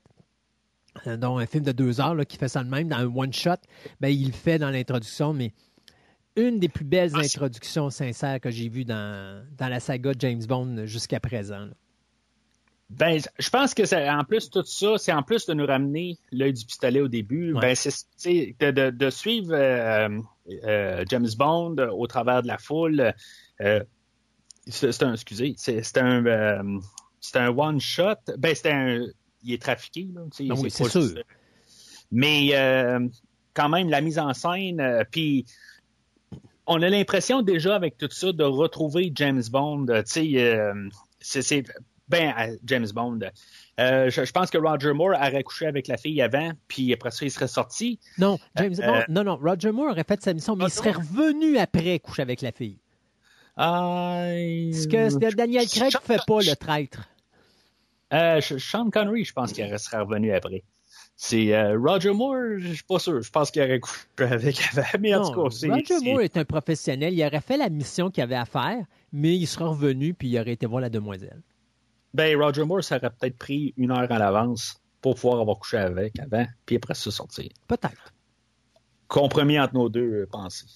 Euh, donc, un film de deux heures là, qui fait ça de même dans un one-shot. Ben, il le fait dans l'introduction, mais une des plus belles ah, introductions sincères que j'ai vues dans, dans la saga James Bond jusqu'à présent. Ben, je pense que c'est en plus tout ça, c'est en plus de nous ramener l'œil du pistolet au début. Ben, c'est de, de, suivre euh, euh, James Bond au travers de la foule. Euh, c'est un, excusez, c'est un, c'est un one shot. Ben, c'est un, il est trafiqué là. Ah oui, c'est sûr. Mais quand même la mise en scène, puis on a l'impression déjà avec tout ça de retrouver James Bond. Tu sais, c'est ben, James Bond. Euh, je, pense que Roger Moore aurait couché avec la fille avant, puis après ça, il serait sorti. Non, James euh, Bond, non, non, Roger Moore aurait fait sa mission, mais il serait revenu après coucher avec la fille. Euh, Ce que Daniel Craig ne fait pas, le traître? Sean Connery, je pense qu'il serait revenu après. C'est Roger Moore, je suis pas sûr. Je pense qu'il aurait couché avec mais en tout cas, Roger Moore est un professionnel. Il aurait fait la mission qu'il avait à faire, mais il serait revenu puis il aurait été voir la demoiselle. Ben, Roger Moore, ça aurait peut-être pris une heure en avance pour pouvoir avoir couché avec avant, puis après ça sortir. Peut-être. Compromis entre nos deux pensées.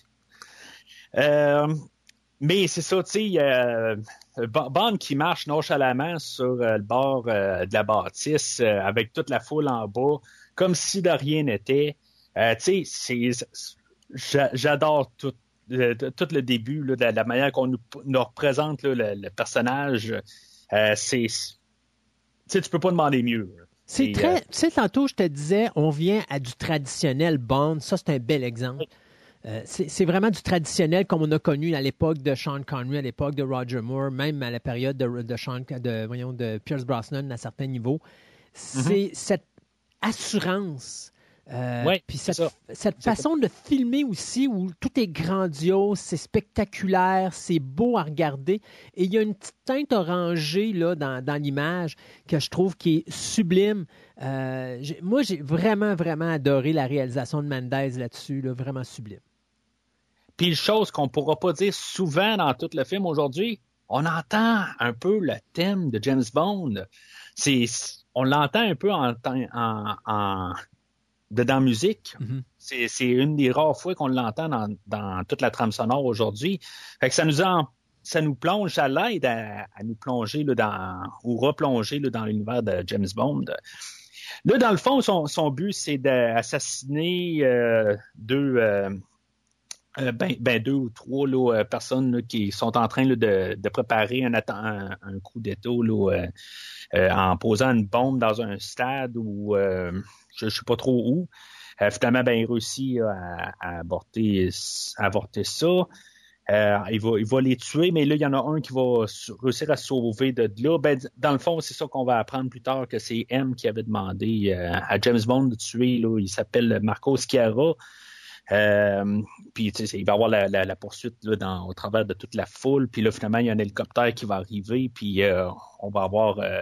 Euh, mais c'est ça, tu sais, euh, Bond qui marche nonchalamment sur euh, le bord de la bâtisse avec toute la foule en bas, comme si de rien n'était. tu sais, j'adore tout, tout le début, de la, manière qu'on nous, représente le, personnage. Euh, c'est. Tu peux pas demander mieux. C'est très. Euh, tu sais, tantôt, je te disais, on vient à du traditionnel Bond. Ça, c'est un bel exemple. Euh, c'est vraiment du traditionnel comme on a connu à l'époque de Sean Connery, à l'époque de Roger Moore, même à la période de, de, Sean, de, voyons, de Pierce Brosnan à certains niveaux. C'est mm-hmm. cette assurance Euh, Ouais, puis cette, façon de filmer aussi où tout est grandiose, c'est spectaculaire, c'est beau à regarder. Et il y a une petite teinte orangée là, dans, dans l'image que je trouve qui est sublime. Euh, moi, j'ai vraiment, vraiment adoré la réalisation de Mendez là-dessus, là, vraiment sublime. Puis une chose qu'on pourra pas dire souvent dans tout le film aujourd'hui, on entend un peu le thème de James Bond. C'est, on l'entend un peu en, en, en dedans musique. Mhm. C'est, c'est une des rares fois qu'on l'entend dans, dans toute la trame sonore aujourd'hui. Fait que ça nous en, ça nous plonge, ça l'aide à, à nous plonger là, dans ou replonger là, dans l'univers de James Bond. Là, dans le fond, son, son but, c'est d'assassiner euh, deux, euh, euh, ben, ben, deux ou trois là, personnes là, qui sont en train là, de, de préparer un, atten- un, un coup euh, euh, en posant une bombe dans un stade ou je ne sais pas trop où. Euh, finalement, ben, il réussit à, à avorter, ça. Euh, il, va, il va les tuer, mais là, il y en a un qui va réussir à sauver de là. Ben, dans le fond, c'est ça qu'on va apprendre plus tard, que c'est M qui avait demandé euh, à James Bond de tuer. Là, il s'appelle Marco Schiara. Euh, puis il va avoir la, poursuite là, au travers de toute la foule. Puis là, finalement, il y a un hélicoptère qui va arriver. Puis euh, on va avoir euh,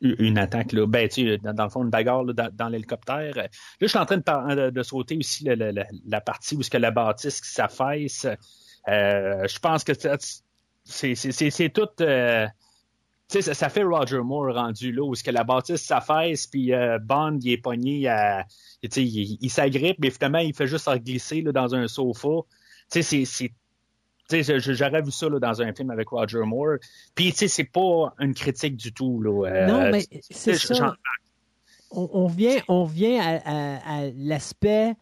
une attaque. Là. Ben, tu sais, dans, le fond, une bagarre là, dans, l'hélicoptère. Là, je suis en train de, sauter aussi la, partie où ce que la bâtisse qui s'affaisse. Euh, je pense que c'est tout. euh, tu sais, ça, ça fait Roger Moore rendu là, où ce que la bâtisse s'affaisse, puis euh, Bond, il est pogné à. Il, il s'agrippe, mais finalement, il fait juste glisser là, dans un sofa. Tu sais, c'est- c'est. Tu sais, je- j'aurais vu ça là, dans un film avec Roger Moore. Puis, tu sais, c'est pas une critique du tout. Là. Euh, non, mais c'est ça. On, on vient, on vient à, à- à l'aspect.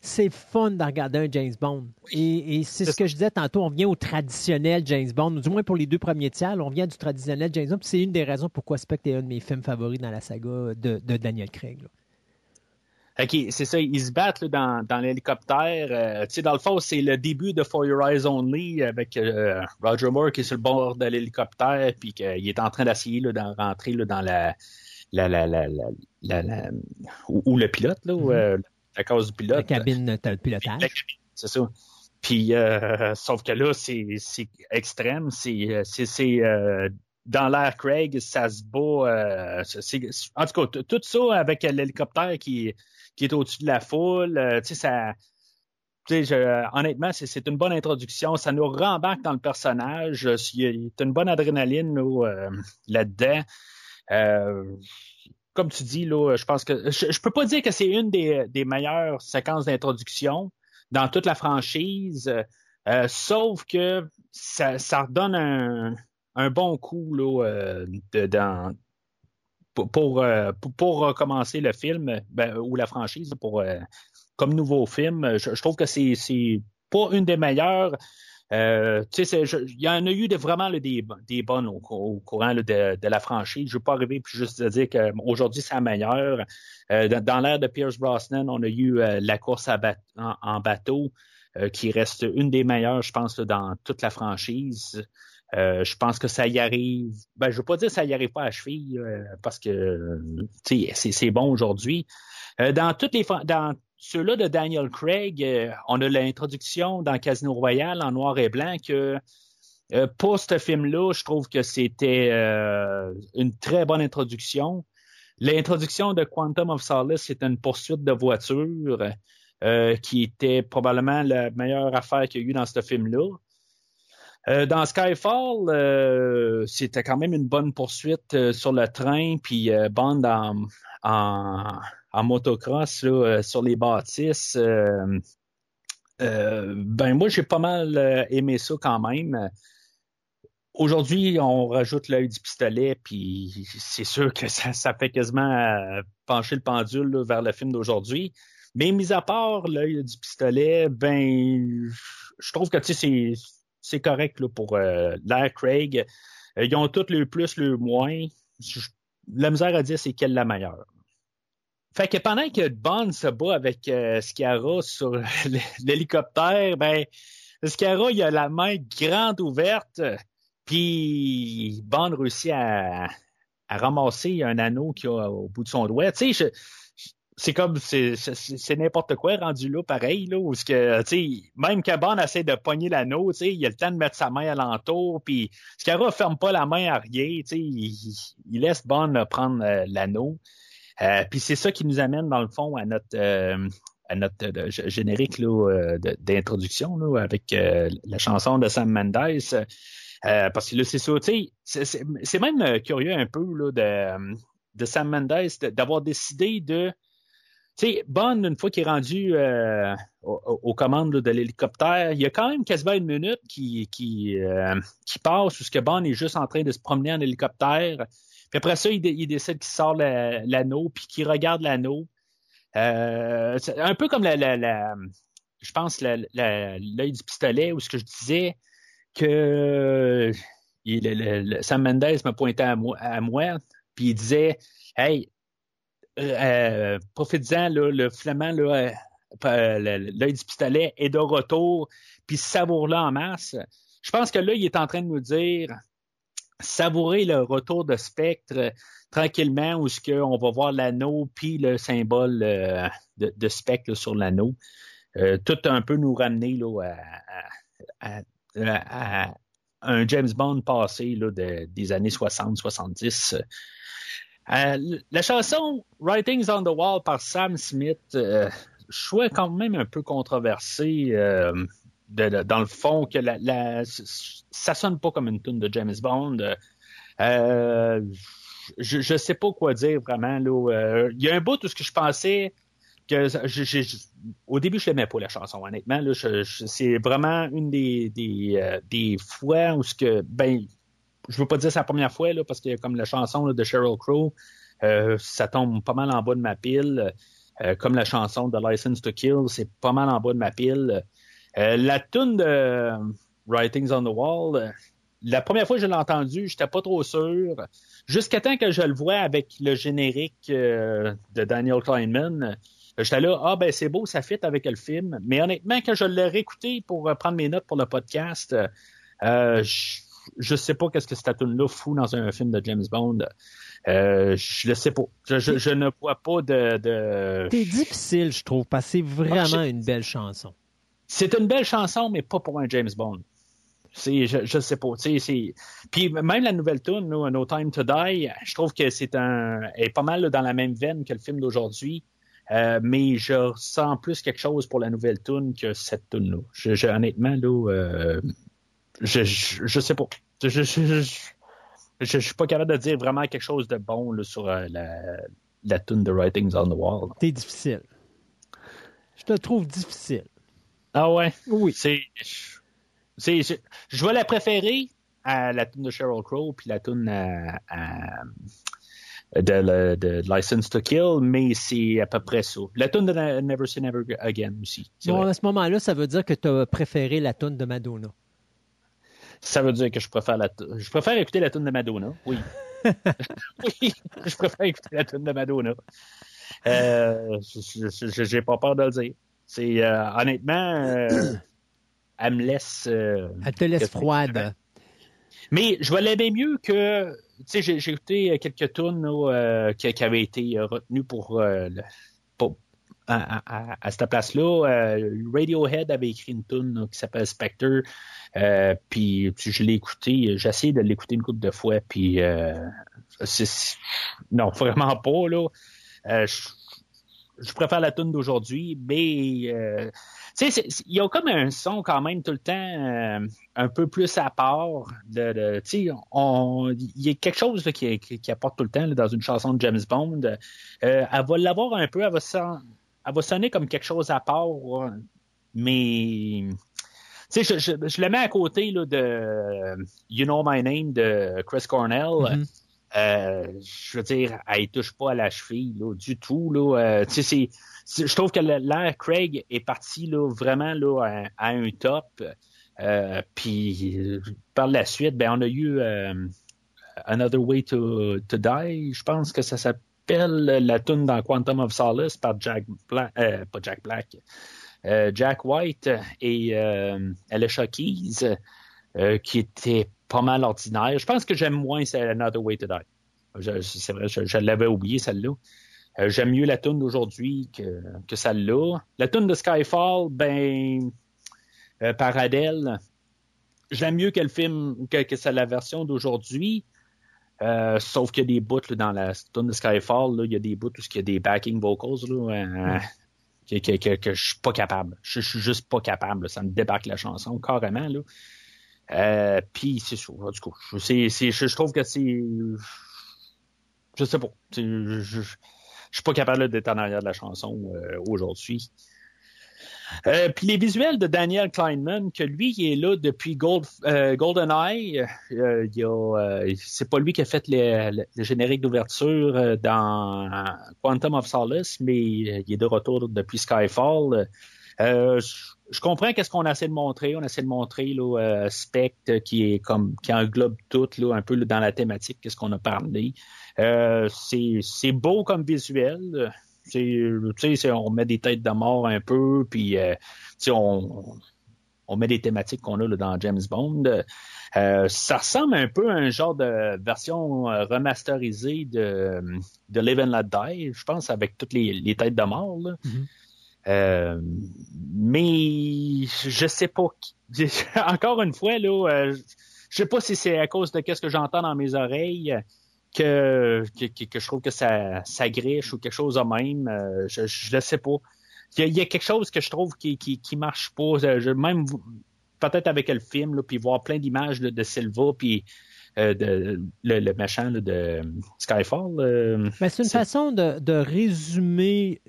C'est fun de regarder un James Bond. Et, et c'est ce que je disais tantôt, on vient au traditionnel James Bond, du moins pour les deux premiers tiers, on vient du traditionnel James Bond. puis C'est une des raisons pourquoi Spectre est un de mes films favoris dans la saga de, de Daniel Craig. là. OK, c'est ça, ils se battent là, dans, dans l'hélicoptère. Euh, tu sais, dans le fond, c'est le début de For Your Eyes Only avec euh, Roger Moore qui est sur le bord de l'hélicoptère puis qu'il est en train d'essayer là, d'en rentrer là, dans la la la la la, la, la- où, où le pilote là, où, Mhm. euh, la case du pilote. La cabine, le pilotage. C'est ça. Puis euh, sauf que là, c'est c'est extrême. C'est euh, c'est c'est euh, dans l'air Craig, ça se bat. euh, en tout cas, tout ça avec l'hélicoptère qui qui est au-dessus de la foule. euh, tu sais, ça. Je- honnêtement, c'est une bonne introduction. Ça nous rembarque dans le personnage. Il y a, une bonne adrénaline euh, là-dedans. Euh, comme tu dis, là, je pense que je, peux pas dire que c'est une des, des meilleures séquences d'introduction dans toute la franchise, euh, sauf que ça, ça redonne un, un bon coup là, euh, dans, pour, pour, euh, le film ben, ou la franchise pour euh, comme nouveau film. Je, trouve que c'est c'est pas une des meilleures. Euh, il y en a eu vraiment des, des bonnes au, courant de, la franchise. Je ne veux pas arriver puis juste dire qu'aujourd'hui, c'est la meilleure. Dans l'ère de Pierce Brosnan, on a eu la course en, bateau qui reste une des meilleures, je pense, dans toute la franchise. Euh, je pense que ça y arrive. Ben, je veux pas dire que ça y arrive pas à cheville euh, parce que c'est bon aujourd'hui. Euh, dans les dans ceux-là de Daniel Craig, on a l'introduction dans Casino Royale en noir et blanc que pour ce film-là, je trouve que c'était une très bonne introduction. L'introduction de Quantum of Solace, c'est une poursuite de voiture qui était probablement la meilleure affaire qu'il y a eu dans ce film-là. Euh, dans Skyfall, euh, c'était quand même une bonne poursuite euh, sur le train, puis Bond en, motocross là, sur les bâtisses. ben moi, j'ai pas mal aimé ça quand même. Aujourd'hui, on rajoute l'œil du pistolet, puis c'est sûr que ça, fait quasiment pencher le pendule vers le film d'aujourd'hui. Mais mis à part l'œil du pistolet, ben je trouve que tu sais, c'est c'est correct pour euh, l'air Craig. Euh, ils ont tous le plus, le moins. La misère à dire, c'est quelle la meilleure. Fait que pendant que Bond se bat avec euh, sur l'hélicoptère, ben Sciara, il a la main grande ouverte, puis Bond réussit à, ramasser un anneau qu'il a au bout de son doigt. Tu sais, c'est comme c'est n'importe quoi rendu là pareil là où ce que tu même Bond essaie de pogner l'anneau tu sais il a le temps de mettre sa main alentour puis Scarra ferme pas la main à rien tu sais il, laisse Bond prendre euh, l'anneau. Euh, puis c'est ça qui nous amène dans le fond à notre euh, à notre générique d'introduction avec la chanson de Sam Mendes. Parce que là c'est ça tu sais c'est même curieux un peu là de de Sam Mendes d'avoir décidé de sais, Bond, une fois qu'il est rendu euh, aux, commandes de l'hélicoptère, il y a quand même quasiment une minute qui, qui, euh, qui passe où ce que Bond est juste en train de se promener en hélicoptère. Puis après ça, il, décide qu'il sort l'anneau, puis qu'il regarde l'anneau. Euh, un peu comme la, je pense l'œil du pistolet où ce que je disais que il, Sam Mendes me pointait à moi, à moi puis il disait Hey, euh, profites-en, le flamand, euh, l'œil du pistolet est de retour, puis savoure-le en masse. Je pense que là, il est en train de nous dire savourer le retour de Spectre tranquillement, où ce qu'on va voir l'anneau puis le symbole euh, de, Spectre sur l'anneau. tout un peu nous ramener là, à, un James Bond passé là, des années 60-70. Euh, la chanson Writings on the Wall par Sam Smith, euh, je quand même un peu controversé euh, dans le fond que la, la, ça sonne pas comme une tune de James Bond. Euh, je, je sais pas quoi dire vraiment. Il y a un bout où ce que je pensais que au début je l'aimais pas la chanson honnêtement. C'est vraiment une des, des fois où ce que ben je veux pas dire la première fois, là, parce que comme la chanson de Sheryl Crow, euh, ça tombe pas mal en bas de ma pile. Euh, comme la chanson de License to Kill, c'est pas mal en bas de ma pile. Euh, la tune de Writings on the Wall, la première fois que je l'ai entendue, j'étais pas trop sûr. Jusqu'à temps que je le vois avec le générique de Daniel Kleinman, j'étais là, ah ben c'est beau, ça fit avec le film. Mais honnêtement, quand je l'ai réécouté pour prendre mes notes pour le podcast, je je sais pas qu'est-ce que cette tune-là fout dans un film de James Bond. Euh, je le sais pas. Je, ne vois pas de. de... C'est difficile, je trouve, parce que c'est vraiment une belle chanson. C'est une belle chanson, mais pas pour un James Bond. Je, je sais pas. Puis même la nouvelle tune, No Time to Die, je trouve que c'est un, est pas mal dans la même veine que le film d'aujourd'hui. Euh, mais je sens plus quelque chose pour la nouvelle tune que cette tune là Je, honnêtement, là, euh, je, je, sais pas. Je, je, je, suis pas capable de dire vraiment quelque chose de bon là, sur euh, la, la tune de Writings on the Wall. C'est difficile. Je te trouve difficile. Ah ouais? Oui. C'est, c'est, je vais la préférer à la tune de Sheryl Crow puis la tune à, de, de, License to Kill, mais c'est à peu près ça. La tune de Never Say Never Again aussi. Bon, à ce moment-là, ça veut dire que tu as préféré la tune de Madonna ça veut dire que je préfère la je préfère écouter la tune de Madonna. Oui. oui, je préfère écouter la tune de Madonna. Euh, j'ai pas peur de le dire. C'est euh, honnêtement, euh, elle me laisse. Elle te laisse froide. Mais je vais l'aimer mieux que. Tu sais, j'ai écouté quelques tunes qui, qui, avaient été retenues pour, pour à, cette place-là. Radiohead avait écrit une tune qui s'appelle Spectre. Euh, puis je l'ai écouté, j'ai essayé de l'écouter une couple de fois, puis euh, non, vraiment pas là. Euh, je, préfère la tune d'aujourd'hui, mais euh, il y a comme un son quand même tout le temps un peu plus à part. De, il y a quelque chose qui, qui, apporte tout le temps dans une chanson de James Bond. elle va l'avoir un peu, elle va, elle va sonner comme quelque chose à part, mais tu sais, je, je, le mets à côté là, de You Know My Name de Chris Cornell. Mm-hmm. euh, je veux dire, elle touche pas à la cheville là, du tout. Là. Euh, tu sais, je trouve que l'air Craig est parti là, vraiment là, à, un top. Euh, puis par la suite, ben on a eu Another Way to, to Die. Je pense que ça s'appelle la tune dans Quantum of Solace par Jack Black, euh, pas Jack Black, euh, Jack White et euh, Alicia Keys, euh, qui était pas mal ordinaire. Je pense que j'aime moins Another Way to Die. C'est vrai, je, l'avais oublié celle-là. Euh, j'aime mieux la tune d'aujourd'hui que, que celle-là. La tune de Skyfall, ben, euh, par Adele, j'aime mieux que le film, que, que la version d'aujourd'hui. Euh, sauf qu'il y a des bouts là, dans la tune de Skyfall, là, il y a des bouts où il y a des backing vocals là, euh, que, que, que, que je suis pas capable. Je, je suis juste pas capable. là. Ça me débarque la chanson carrément. Là. Euh, Puis c'est ça. Du coup, je, c'est- c'est- je, je trouve que c'est. Je sais pas. Je, je, je suis pas capable d'être en arrière de la chanson aujourd'hui. Euh, puis les visuels de Daniel Kleinman, que lui, il est là depuis euh, GoldenEye. Euh, euh, c'est pas lui qui a fait le, générique d'ouverture euh, dans Quantum of Solace, mais il est de retour depuis Skyfall. Je, je comprends qu'est-ce qu'on essaie de montrer. On essaie de montrer là, Spectre qui est comme qui englobe tout là, un peu dans la thématique, qu'est-ce qu'on a parlé. C'est beau comme visuel. C'est, tu sais, c'est- on met des têtes de mort un peu, puis euh, on, on met des thématiques qu'on a là, dans James Bond. Euh, ça ressemble un peu à un genre de version euh, remasterisée de, de Live and Let Die, je pense, avec toutes les, les têtes de mort. Là. Mhm. Euh, mais je sais pas. Encore une fois, là, euh, je sais pas si c'est à cause de ce que j'entends dans mes oreilles que, que, que je trouve que ça, ça griche ou quelque chose de même. Euh, je, le sais pas. Il y, a, il y a quelque chose que je trouve qui, qui, qui marche pas. Je, je- même peut-être avec le film, là, puis voir plein d'images de, de Silva, puis euh, de, le, le méchant là, de Skyfall. euh, Ben, c'est une façon de, de résumer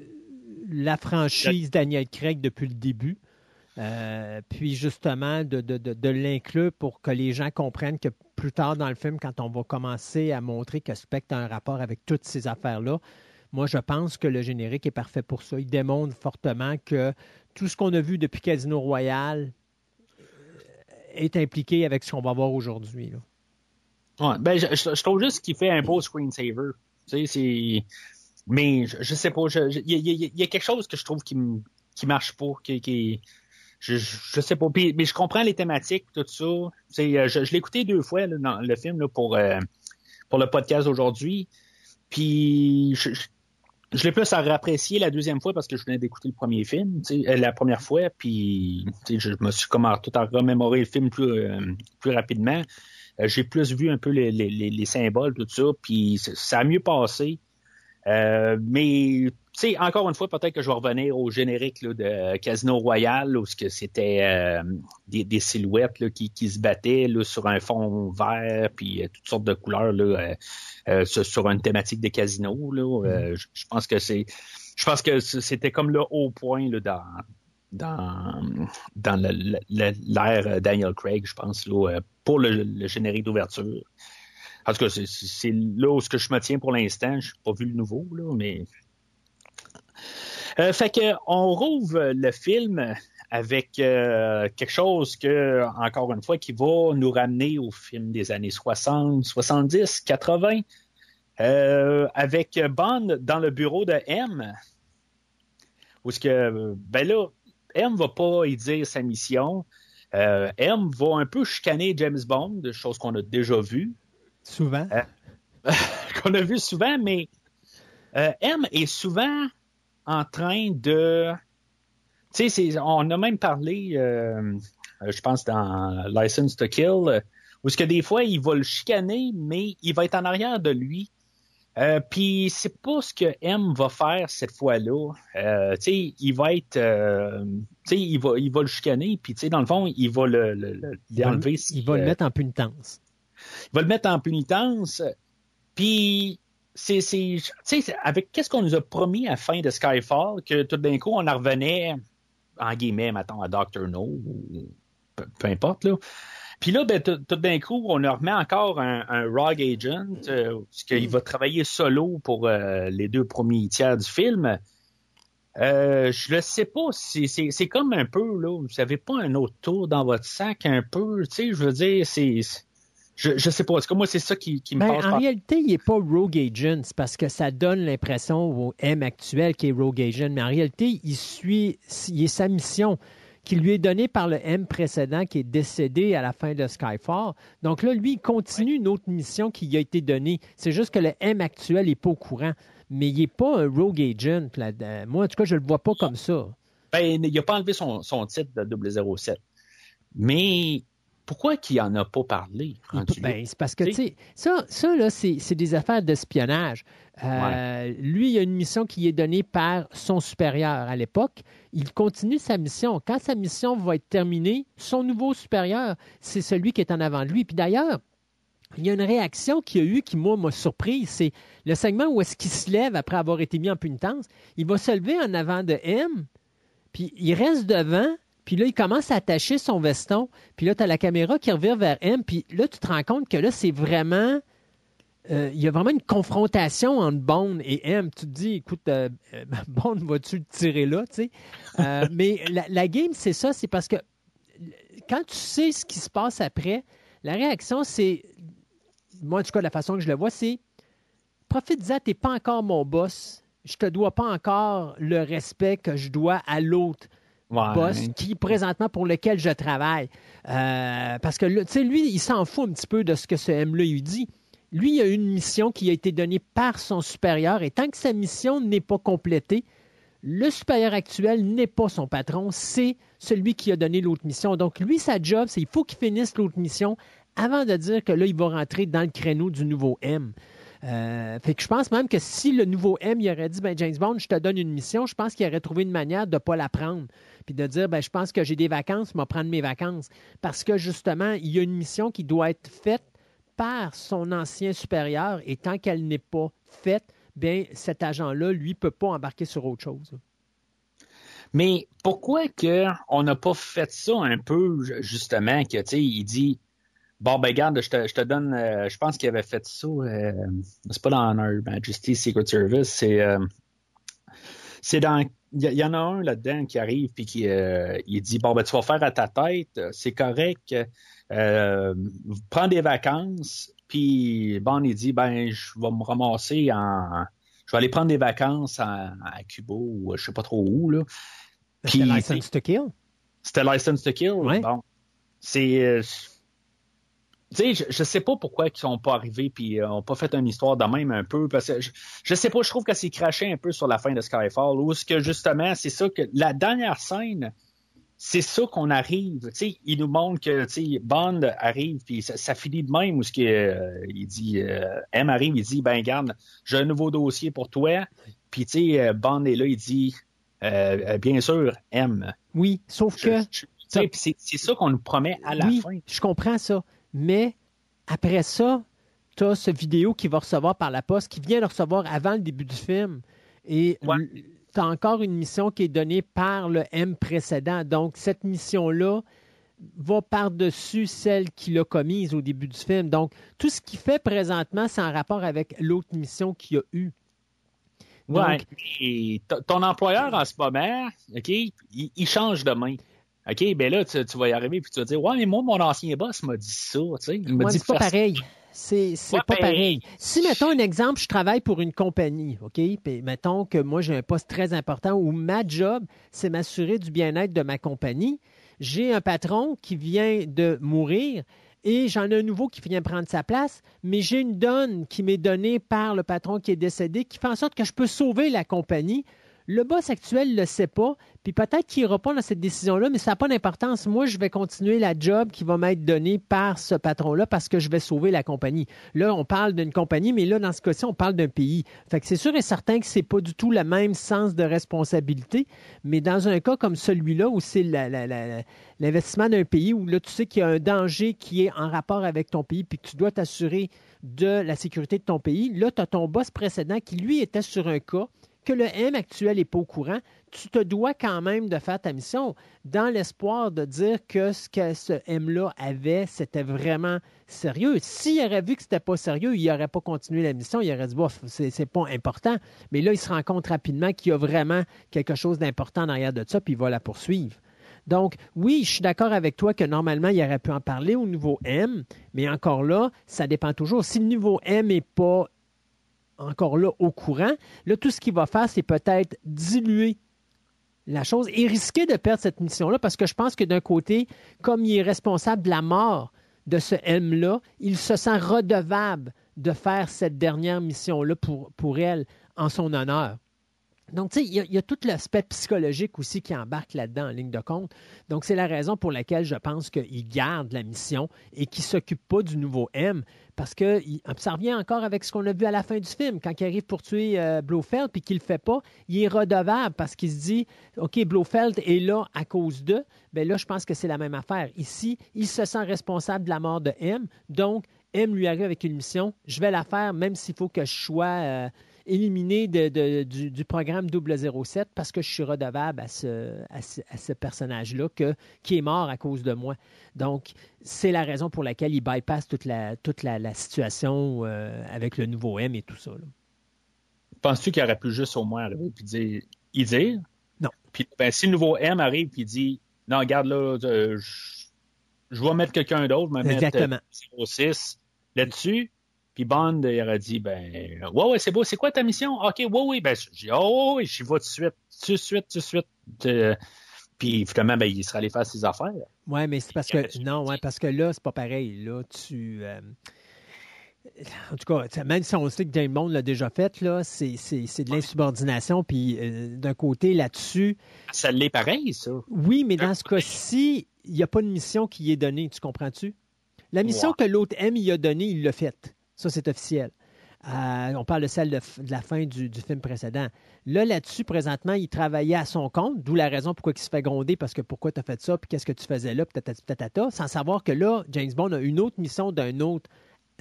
la franchise Daniel Craig depuis le début. Euh, puis justement de, de, de, l'inclure pour que les gens comprennent que plus tard dans le film, quand on va commencer à montrer que Spectre a un rapport avec toutes ces affaires-là, moi je pense que le générique est parfait pour ça. Il démontre fortement que tout ce qu'on a vu depuis Casino Royale euh, est impliqué avec ce qu'on va voir aujourd'hui. Ouais, ben, je, trouve juste qu'il fait un beau screensaver. Tu sais. Mais je, sais pas, il y, a- quelque chose que je trouve qui, qui marche pas, qui, qui je, je, sais pas. Mais je comprends les thématiques, tout ça. Euh, je, je l'ai écouté deux fois là, dans le film là, pour euh, pour le podcast d'aujourd'hui. Puis je, je, l'ai plus à apprécier la deuxième fois parce que je venais d'écouter le premier film, euh, la première fois. Puis je me suis comme tout à remémorer le film plus euh, plus rapidement. Euh, j'ai plus vu un peu les, les, les, les symboles, tout ça, puis ça a mieux passé. Mais, sais, encore une fois, peut-être que je vais revenir au générique là, de Casino Royale, où c'était euh, des, des silhouettes là, qui, qui se battaient là, sur un fond vert, puis euh, toutes sortes de couleurs là, euh, euh, sur, une thématique de casino. Euh, je, pense que c'est, je pense que c'était comme le haut point là, dans dans dans l'ère Daniel Craig, je pense, là, pour le, le générique d'ouverture. En tout cas, c'est- là où ce que je me tiens pour l'instant. Je n'ai pas vu le nouveau, là, mais. Euh, fait que on rouvre le film avec euh, quelque chose que, encore une fois, qui va nous ramener au film des années 60, 70, 80, euh, avec Bond dans le bureau de M. Où ce que, ben là, M va pas y dire sa mission. Euh, M va un peu chicaner James Bond, chose qu'on a déjà vue Souvent. qu'on a vu souvent, mais euh, M est souvent en train de. Tu sais, on a même parlé, euh, je pense, dans License to Kill, où ce que des fois, il va le chicaner, mais il va être en arrière de lui. Euh, Puis c'est pas ce que M va faire cette fois-là. Euh, tu sais, il va être, euh, tu sais, il va, il va le chicaner, puis tu sais, dans le fond, il va le, le, le- Il va, l'enlever. il va le mettre en punitence. il va le mettre en pénitence. Puis, c'est, c'est, tu sais, c'est- avec qu'est-ce qu'on nous a promis à la fin de Skyfall, que tout d'un coup, on en revenait, en guillemets, mettons, à Doctor No, ou peu, peu importe, là. Puis là, ben, tout, d'un coup, on leur remet encore un, un Rogue Agent, euh, parce qu'il va travailler solo pour euh, les deux premiers tiers du film. Euh, je le sais pas, c'est, c'est, c'est comme un peu, là, vous savez pas un autre tour dans votre sac, un peu, tu sais, je veux dire, c'est... Je, je sais pas. Est-ce que moi, c'est ça qui, qui me Ben, passe en par... réalité, il n'est pas Rogue Agent, parce que ça donne l'impression au M actuel qui est Rogue Agent, mais en réalité, il suit il est sa mission qui lui est donnée par le M précédent qui est décédé à la fin de Skyfall. Donc là, lui, il continue une autre mission qui lui a été donnée. C'est juste que le M actuel n'est pas au courant. mais il n'est pas un rogue agent. Moi, en tout cas, je ne le vois pas comme ça. Ben, il n'a pas enlevé son, titre de 007. Mais pourquoi qu'il n'en a pas parlé? Ben, c'est parce que, tu sais, ça, ça là, c'est des affaires d'espionnage. Euh, lui, il a une mission qui est donnée par son supérieur à l'époque. Il continue sa mission. Quand sa mission va être terminée, son nouveau supérieur, c'est celui qui est en avant de lui. Puis d'ailleurs, il y a une réaction qu'il a eue qui, moi, m'a surpris. C'est le segment où est-ce qu'il se lève après avoir été mis en punitence. Il va se lever en avant de M, puis il reste devant, puis là, il commence à attacher son veston. Puis là, tu as la caméra qui revient vers M, puis là, tu te rends compte que là, c'est vraiment euh, il y a vraiment une confrontation entre Bond et M. Tu te dis, écoute, euh, euh, Bond, vas-tu le tirer là, tu sais? mais la, game, c'est ça, c'est parce que quand tu sais ce qui se passe après, la réaction, c'est, moi, en tout cas, la façon que je le vois, c'est, profite-en, t'es pas encore mon boss, je te dois pas encore le respect que je dois à l'autre. Boss qui présentement pour lequel je travaille. parce que tu sais, lui, il s'en fout un petit peu de ce que ce M-là lui dit lui, il a une mission qui a été donnée par son supérieur et tant que sa mission n'est pas complétée, le supérieur actuel n'est pas son patron, c'est celui qui a donné l'autre mission. Donc, lui, sa job, c'est qu'il faut qu'il finisse l'autre mission avant de dire que là, il va rentrer dans le créneau du nouveau M. Euh, fait que je pense même que si le nouveau M il aurait dit ben James Bond, je te donne une mission, je pense qu'il aurait trouvé une manière de ne pas la prendre. Puis de dire ben je pense que j'ai des vacances, je vais prendre mes vacances. Parce que justement, il y a une mission qui doit être faite par son ancien supérieur et tant qu'elle n'est pas faite, bien, cet agent-là, lui, ne peut pas embarquer sur autre chose. Mais pourquoi que on n'a pas fait ça un peu, justement, que, tu sais, il dit, bon, ben, garde, je te, donne, euh, je pense qu'il avait fait ça, euh, c'est pas dans Our Majesty Secret Service, c'est, euh, c'est dans, il y, en a un là-dedans qui arrive puis qui, il dit, bon, ben, tu vas faire à ta tête, c'est correct, euh, prends des vacances, puis Bond, il dit, ben, je vais me ramasser en... Je vais aller prendre des vacances à Cuba ou je sais pas trop où, là. C'était License to Kill? C'était License to Kill? Bon. C'est... Euh, tu sais, je, je sais pas pourquoi ils sont pas arrivés puis euh, ont pas fait une histoire de même un peu parce que je, je sais pas, je trouve que c'est craché un peu sur la fin de Skyfall où ce que justement c'est ça que la dernière scène c'est ça qu'on arrive. Tu sais, il nous montre que tu sais, Bond arrive, puis ça, finit de même où ce que, euh, il dit euh, M arrive, il dit Ben garde, j'ai un nouveau dossier pour toi. Puis tu sais, euh, Bond est là, il dit Bien sûr, M. Oui, sauf que. c'est ça qu'on nous promet à la oui, fin. Je comprends ça. Mais après ça, tu as ce vidéo qui va recevoir par la poste, qui vient le recevoir avant le début du film. Et tu as encore une mission qui est donnée par le M précédent. Donc, cette mission-là va par-dessus celle qu'il a commise au début du film. Donc, tout ce qu'il fait présentement, c'est en rapport avec l'autre mission qu'il a eue. Oui. ton employeur en ce moment, OK, il, change de main. OK, ben là, tu, vas y arriver puis tu vas dire Ouais, mais moi, mon ancien boss m'a dit ça, tu sais. Il m'a dit pas pareil. C'est pas pareil. Si, mettons un exemple, je travaille pour une compagnie, OK? Puis, mettons que moi, j'ai un poste très important où ma job, c'est m'assurer du bien-être de ma compagnie. J'ai un patron qui vient de mourir et j'en ai un nouveau qui vient prendre sa place, mais j'ai une donne qui m'est donnée par le patron qui est décédé qui fait en sorte que je peux sauver la compagnie. Le boss actuel ne le sait pas, puis peut-être qu'il n'ira pas dans cette décision-là, mais ça n'a pas d'importance. Moi, je vais continuer la job qui va m'être donnée par ce patron-là parce que je vais sauver la compagnie. Là, on parle d'une compagnie, mais là, dans ce cas-ci, on parle d'un pays. Fait que c'est sûr et certain que c'est pas du tout le même sens de responsabilité, mais dans un cas comme celui-là, où c'est l'investissement d'un pays, où là, tu sais qu'il y a un danger qui est en rapport avec ton pays, puis que tu dois t'assurer de la sécurité de ton pays, là, tu as ton boss précédent qui, lui, était sur un cas que le M actuel n'est pas au courant, tu te dois quand même de faire ta mission dans l'espoir de dire que ce que ce M-là avait, c'était vraiment sérieux. S'il aurait vu que c'était pas sérieux, il n'aurait pas continué la mission, il aurait dit, c'est pas important. Mais là, il se rend compte rapidement qu'il y a vraiment quelque chose d'important derrière de ça, puis il va la poursuivre. Donc, oui, je suis d'accord avec toi que normalement, il aurait pu en parler au niveau M, mais encore là, ça dépend toujours. Si le niveau M n'est pas encore là au courant. Là, tout ce qu'il va faire, c'est peut-être diluer la chose et risquer de perdre cette mission-là parce que je pense que d'un côté, comme il est responsable de la mort de ce M-là, il se sent redevable de faire cette dernière mission-là pour, pour elle en son honneur. Donc, tu sais, il y, a- tout l'aspect psychologique aussi qui embarque là-dedans en ligne de compte. Donc, c'est la raison pour laquelle je pense qu'il garde la mission et qu'il ne s'occupe pas du nouveau M. Parce que il- ça revient encore avec ce qu'on a vu à la fin du film. Quand il arrive pour tuer euh, Blofeld puis qu'il ne le fait pas, il est redevable parce qu'il se dit OK, Blofeld est là à cause d'eux. Bien là, je pense que c'est la même affaire. Ici, il se sent responsable de la mort de M. Donc, M lui arrive avec une mission. Je vais la faire, même s'il faut que je sois. euh, éliminé de- de- du, du programme 007 parce que je suis redevable à ce, à ce, à ce personnage-là qui est mort à cause de moi. Donc, c'est la raison pour laquelle il bypass toute la, toute la, la situation euh, avec le nouveau M et tout ça. Penses-tu qu'il aurait pu juste au moins arriver et dire, y dire? Non. Puis, ben, si le nouveau M arrive et dit, non, regarde là, euh, je, je vais mettre quelqu'un d'autre, je vais mettre Exactement. euh, 06 là-dessus. Puis Bond, il aurait dit, ben, ouais, ouais, c'est beau, c'est quoi ta mission? OK, ouais, oui, ben, j'ai dit, oh, j'y vais tout de suite, tout de suite, tout de suite. Euh, puis finalement, ben, il serait allé faire ses affaires. Oui, mais c'est parce Il que non, ouais, parce que là, c'est pas pareil. Là, tu. euh, en tout cas, même si on sait que James Bond l'a déjà fait, là, c'est, c'est- c'est de l'insubordination. Puis euh, d'un côté, là-dessus, Ça l'est pareil, ça. Oui, mais dans ce cas-ci, il n'y a pas de mission qui y est donnée, tu comprends-tu? La mission Ouais. que l'autre M y a donnée, il l'a faite. Ça, c'est officiel. Euh, on parle de celle de, la fin du, film précédent. Là, là-dessus, présentement, il travaillait à son compte, d'où la raison pourquoi il se fait gronder, parce que pourquoi tu as fait ça, puis qu'est-ce que tu faisais là, puis sans savoir que là, James Bond a une autre mission d'un autre,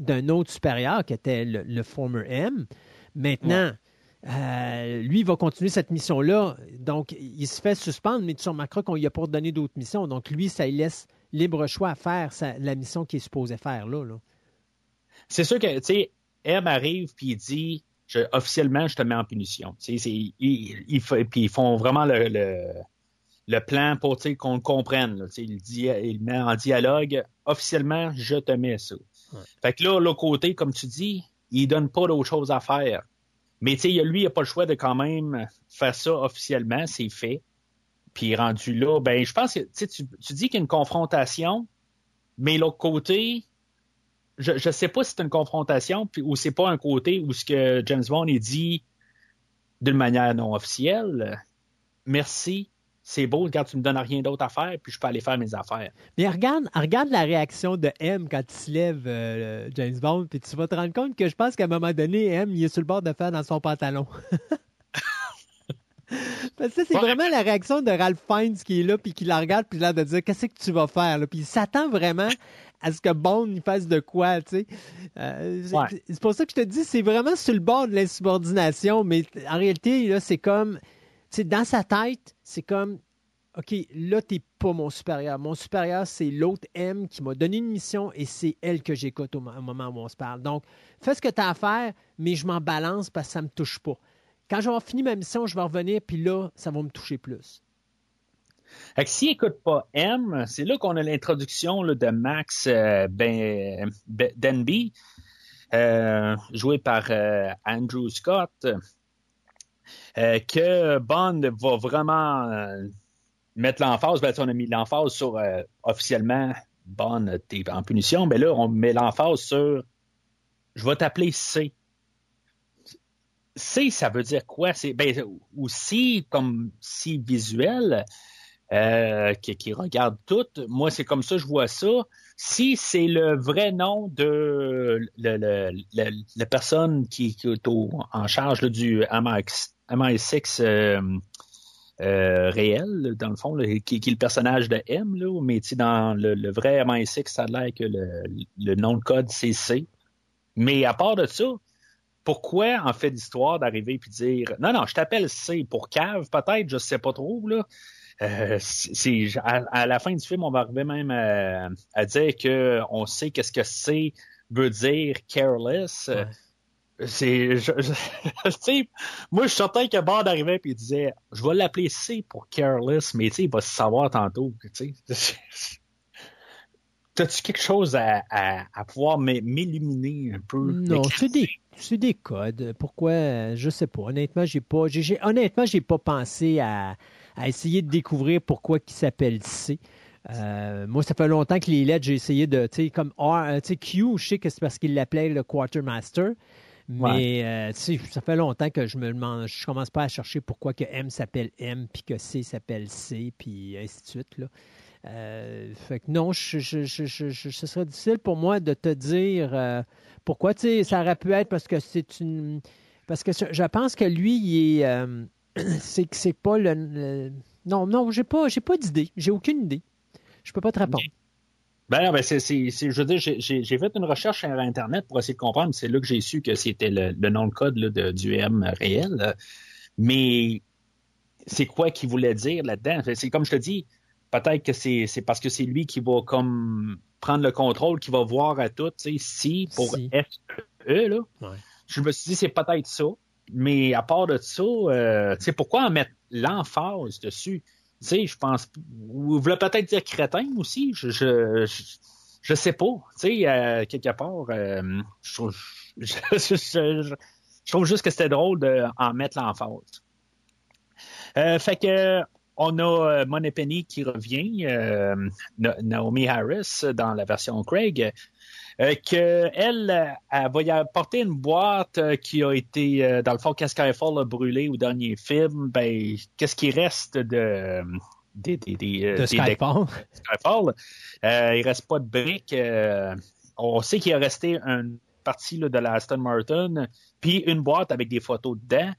d'un autre supérieur, qui était le, former M. Maintenant, euh, lui, il va continuer cette mission-là. Donc, il se fait suspendre, mais tu remarqueras qu'on lui a pas donné d'autres missions. Donc, lui, ça lui laisse libre choix à faire la mission qu'il est supposé faire là. là. C'est sûr que, tu sais, M arrive puis il dit, je- officiellement, je te mets en punition. Tu sais, c'est- il, il fait- puis ils font vraiment le, le, le plan pour, tu sais, qu'on le comprenne. là. Tu sais, il, dit, il met en dialogue, officiellement, je te mets ça. Fait que là, l'autre côté, comme tu dis, il donne pas d'autre chose à faire. Mais tu lui, il n'a pas le choix de quand même faire ça officiellement, c'est fait. Puis rendu là, ben, je pense que tu, sais, tu, tu dis qu'il y a une confrontation, mais l'autre côté, je ne sais pas si c'est une confrontation puis, ou c'est pas un côté où ce que James Bond il dit d'une manière non officielle. Merci, c'est beau, quand tu me donnes rien d'autre à faire, puis je peux aller faire mes affaires. Mais regarde, regarde la réaction de M quand il se lève, euh, James Bond, puis tu vas te rendre compte que je pense qu'à un moment donné, M, il est sur le bord de faire dans son pantalon. Parce que c'est Ouais. vraiment la réaction de Ralph Fiennes qui est là, puis qui la regarde, puis là, de dire Qu'est-ce que tu vas faire là? Puis il s'attend vraiment à ce que Bond il fasse de quoi, tu sais. Euh, c'est- Ouais. c'est pour ça que je te dis, c'est vraiment sur le bord de l'insubordination, mais en réalité, là, c'est comme. Tu sais, dans sa tête, c'est comme OK, là, t'es pas mon supérieur. Mon supérieur, c'est l'autre M qui m'a donné une mission et c'est elle que j'écoute au, mo- au moment où on se parle. Donc, fais ce que tu as à faire, mais je m'en balance parce que ça me touche pas. Quand je vais avoir fini ma mission, je vais revenir, puis là, ça va me toucher plus. Fait que s'il écoute pas M, c'est là qu'on a l'introduction de Max euh, ben, Ben- Denby, euh, joué par euh, Andrew Scott, que Bond va vraiment mettre l'emphase. Ben, on a mis l'emphase sur officiellement Bond, t'es en punition, mais là, on met l'emphase sur je vais t'appeler C. C, ça veut dire quoi? C'est ben, aussi comme si visuel euh, qui, regarde tout. Moi, c'est comme ça je vois ça. Si c'est le vrai nom de la personne qui, est en charge du MI6, MI6 euh, euh, réel, dans le fond, qui, est le personnage de M, là, mais dans le, vrai MI6, ça a l'air que le, nom de code, c'est C. Mais à part de ça, pourquoi en fait d'histoire d'arriver puis dire non non je t'appelle C pour cave peut-être je sais pas trop là euh, c'est à, à la fin du film on va arriver même à, à dire que on sait qu'est-ce que C veut dire careless Ouais. c'est je, je- moi je suis certain que Bond arrivait puis il disait je vais l'appeler C pour careless mais il va se savoir tantôt T'as-tu quelque chose à, à, à pouvoir m'illuminer un peu? Non, c'est des, c'est des codes. Pourquoi? euh, Je sais pas. Honnêtement, j'ai pas, j'ai- honnêtement, j'ai pas pensé à, à essayer de découvrir pourquoi il s'appelle C. Euh, moi, ça fait longtemps que les lettres, j'ai essayé de, tu sais, comme R, euh, tu sais, Q, je sais que c'est parce qu'il l'appelait le quartermaster. Mais euh, tu sais, ça fait longtemps que je me demande, je commence pas à chercher pourquoi que M s'appelle M, puis que C s'appelle C, puis ainsi de suite. Là. Euh, fait que non, je, je, je, ce serait difficile pour moi de te dire pourquoi. Tu sais, ça aurait pu être parce que c'est une. Parce que je pense que lui, il est. C'est c'est pas le, Non, non, j'ai pas, j'ai pas d'idée. J'ai aucune idée. Je peux pas te répondre. Ben, ben c'est, c'est, je veux dire, j'ai, fait une recherche sur Internet pour essayer de comprendre. C'est là que j'ai su que c'était le, nom de code là, de, du M réel. Mais c'est quoi qu'il voulait dire là-dedans? C'est comme je te dis, peut-être que c'est, c'est parce que c'est lui qui va comme prendre le contrôle, qui va voir à tout, tu sais, si pour si. E, là. Je me suis dit, c'est peut-être ça. Mais à part de ça, euh, pourquoi en mettre l'emphase dessus? Je pense. Vous voulez peut-être dire crétin aussi? Je, je, je, sais pas. Tu sais, euh, quelque part, euh, je, trouve, juste que c'était drôle d'en mettre l'emphase. Euh, fait que on a Money Penny qui revient, Naomi Harris dans la version Craig. Euh, qu'elle elle va y apporter une boîte euh, qui a été, euh, dans le fond, quand Skyfall a brûlé au dernier film, ben, qu'est-ce qui reste de, des, des, des, de Skyfall? Skyfall. il reste pas de briques. on sait qu'il a resté une partie là, de la Aston Martin, puis une boîte avec des photos dedans.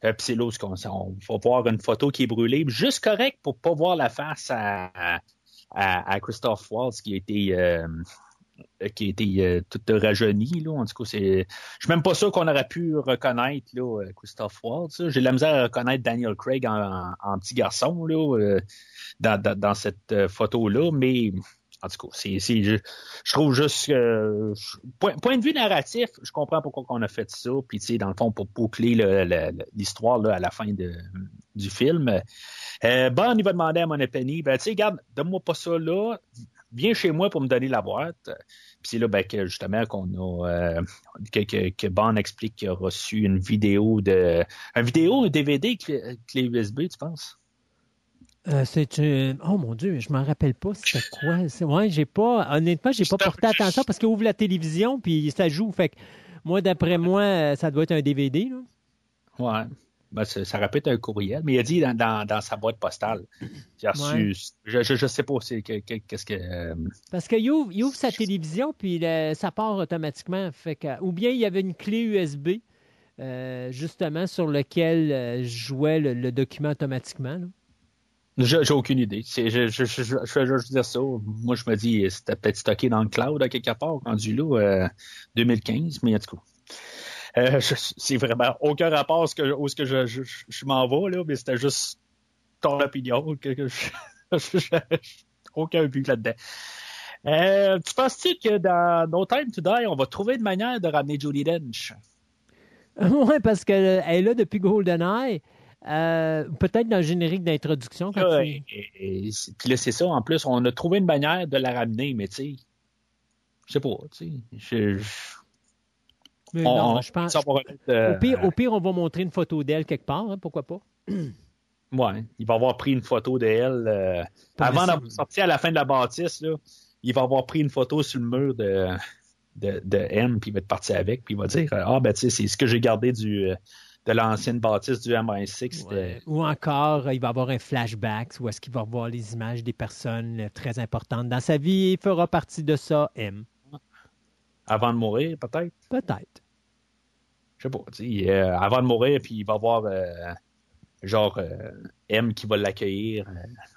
puis c'est là où on, on, va voir une photo qui est brûlée, juste correct pour pas voir la face à, à, à Christophe Waltz qui a été euh, qui a été euh, toute rajeunie. Là. En tout cas, c'est. Je suis même pas sûr qu'on aurait pu reconnaître là, euh, Christophe Waltz. J'ai de la misère à reconnaître Daniel Craig en, petit garçon là, dans, dans, cette photo-là, mais en tout cas, c'est, je, je, trouve juste que point, point, de vue narratif, je comprends pourquoi on a fait ça. Puis tu sais, dans le fond, pour boucler l'histoire à la fin de, du film. Euh, bon, il va demander à Moneypenny, ben tu sais, regarde, donne-moi pas ça là, viens chez moi pour me donner la boîte. Puis c'est là ben, que justement qu'on a euh, que, que, que Bond explique qu'il a reçu une vidéo de un vidéo, un DVD clé, USB, tu penses? Euh, c'est une... Oh mon Dieu, je m'en rappelle pas c'était quoi? Ouais, j'ai pas. Honnêtement, j'ai pas porté attention parce qu'il ouvre la télévision puis ça joue. Fait que moi, d'après moi, ça doit être un DVD. Là. Ouais. Ben, ça répète un courriel, mais il a dit dans, dans, dans sa boîte postale. J'ai reçu, je, je, je, sais pas qu'est-ce que. Euh... Parce qu'il ouvre, il ouvre sa télévision, puis le, ça part automatiquement. Fait que, ou bien il y avait une clé USB, euh, justement, sur laquelle euh, je jouais le, le, document automatiquement. J'ai aucune idée. Je, je, je, je, dire ça. Moi, je me dis, c'était peut-être stocké dans le cloud à quelque part, rendu là, euh, 2015, mais en tout cas. Euh, c'est vraiment aucun rapport à ce que, où ce que je, je, je m'en vais, là, mais c'était juste ton opinion. Que, que aucun but là-dedans. Euh, tu penses-tu que dans No Time to Die, on va trouver une manière de ramener Judy Dench? Oui, parce qu'elle est là depuis GoldenEye. Euh, peut-être dans le générique d'introduction. Ouais, tu... puis là, c'est ça. En plus, on a trouvé une manière de la ramener, mais tu sais, je sais pas, tu sais, non, je pense. au, pire, au pire, on va montrer une photo d'elle quelque part, hein, pourquoi pas? Ouais, il va avoir pris une photo d'elle. Euh, avant d'avoir sorti à la fin de la bâtisse, là, il va avoir pris une photo sur le mur de, de, de M, puis il va être parti avec, puis il va dire Ah, ben, tu sais, c'est ce que j'ai gardé du, euh, de l'ancienne bâtisse du MI6. Ouais. Ou encore, il va avoir un flashback où est-ce qu'il va voir les images des personnes euh, très importantes dans sa vie. Il fera partie de ça, M. Avant de mourir, peut-être? Peut-être je sais pas, euh, avant de mourir, puis il va voir euh, genre euh, M qui va l'accueillir.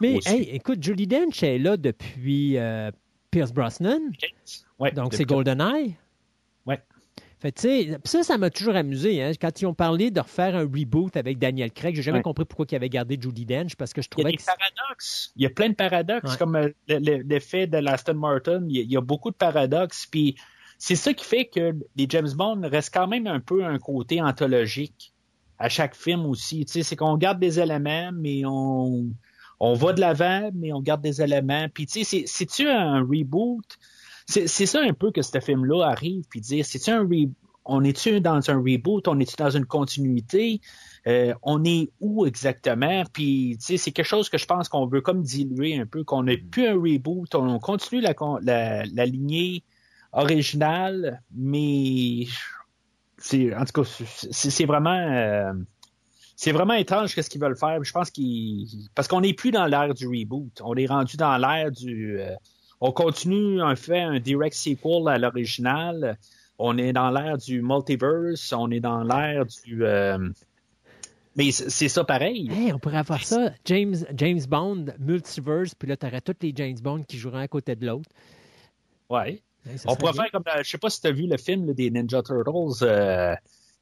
Mais hey, écoute, Julie Dench est là depuis Pierce Brosnan. Ouais, Donc c'est GoldenEye. Ouais. Fait ça, ça m'a toujours amusé. Hein. Quand ils ont parlé de refaire un reboot avec Daniel Craig, j'ai jamais compris pourquoi ils avaient gardé Judy Dench parce que je trouvais Il y a des paradoxes. Il y a plein de paradoxes, comme l'effet de l'Aston Martin. Il y, a, il y, a, beaucoup de paradoxes. Puis c'est ça qui fait que les James Bond restent quand même un peu un côté anthologique à chaque film aussi. Tu sais, c'est qu'on garde des éléments, mais on, on va de l'avant, mais on garde des éléments. Puis tu sais, c'est-tu un reboot? C'est ça un peu que ce film-là arrive, puis dire, c'est-tu un reboot? On est-tu dans un reboot? On est-tu dans une continuité? Euh, on est où exactement? Puis, tu sais, c'est quelque chose que je pense qu'on veut comme diluer un peu, qu'on n'est plus un reboot, on continue la, la, la lignée original, mais c'est, en tout cas, c'est, vraiment, euh, c'est vraiment étrange qu'est-ce qu'ils veulent faire. Je pense qu'ils, parce qu'on n'est plus dans l'ère du reboot. On est rendu dans l'ère du, euh, on continue en fait un direct sequel à l'original. On est dans l'ère du multiverse. On est dans l'ère du, euh, mais c'est ça pareil. Hey, on pourrait avoir ça. James, James Bond, multiverse, puis là, tu aurais tous les James Bond qui joueraient à côté de l'autre. Ouais. On pourrait bien. faire comme, euh, je sais pas si tu as vu le film là, des Ninja Turtles, euh,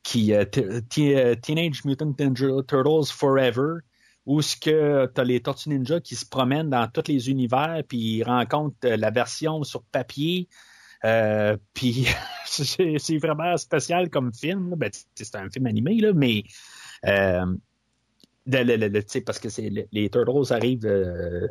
qui euh, Teenage Mutant Ninja Turtles Forever, où ce que tu as les Tortues Ninja qui se promènent dans tous les univers, puis ils rencontrent la version sur papier. Euh, puis c'est vraiment spécial comme film. Ben, c'est un film animé, là, mais euh, le, le, le, parce que c'est les Turtles arrivent. Euh,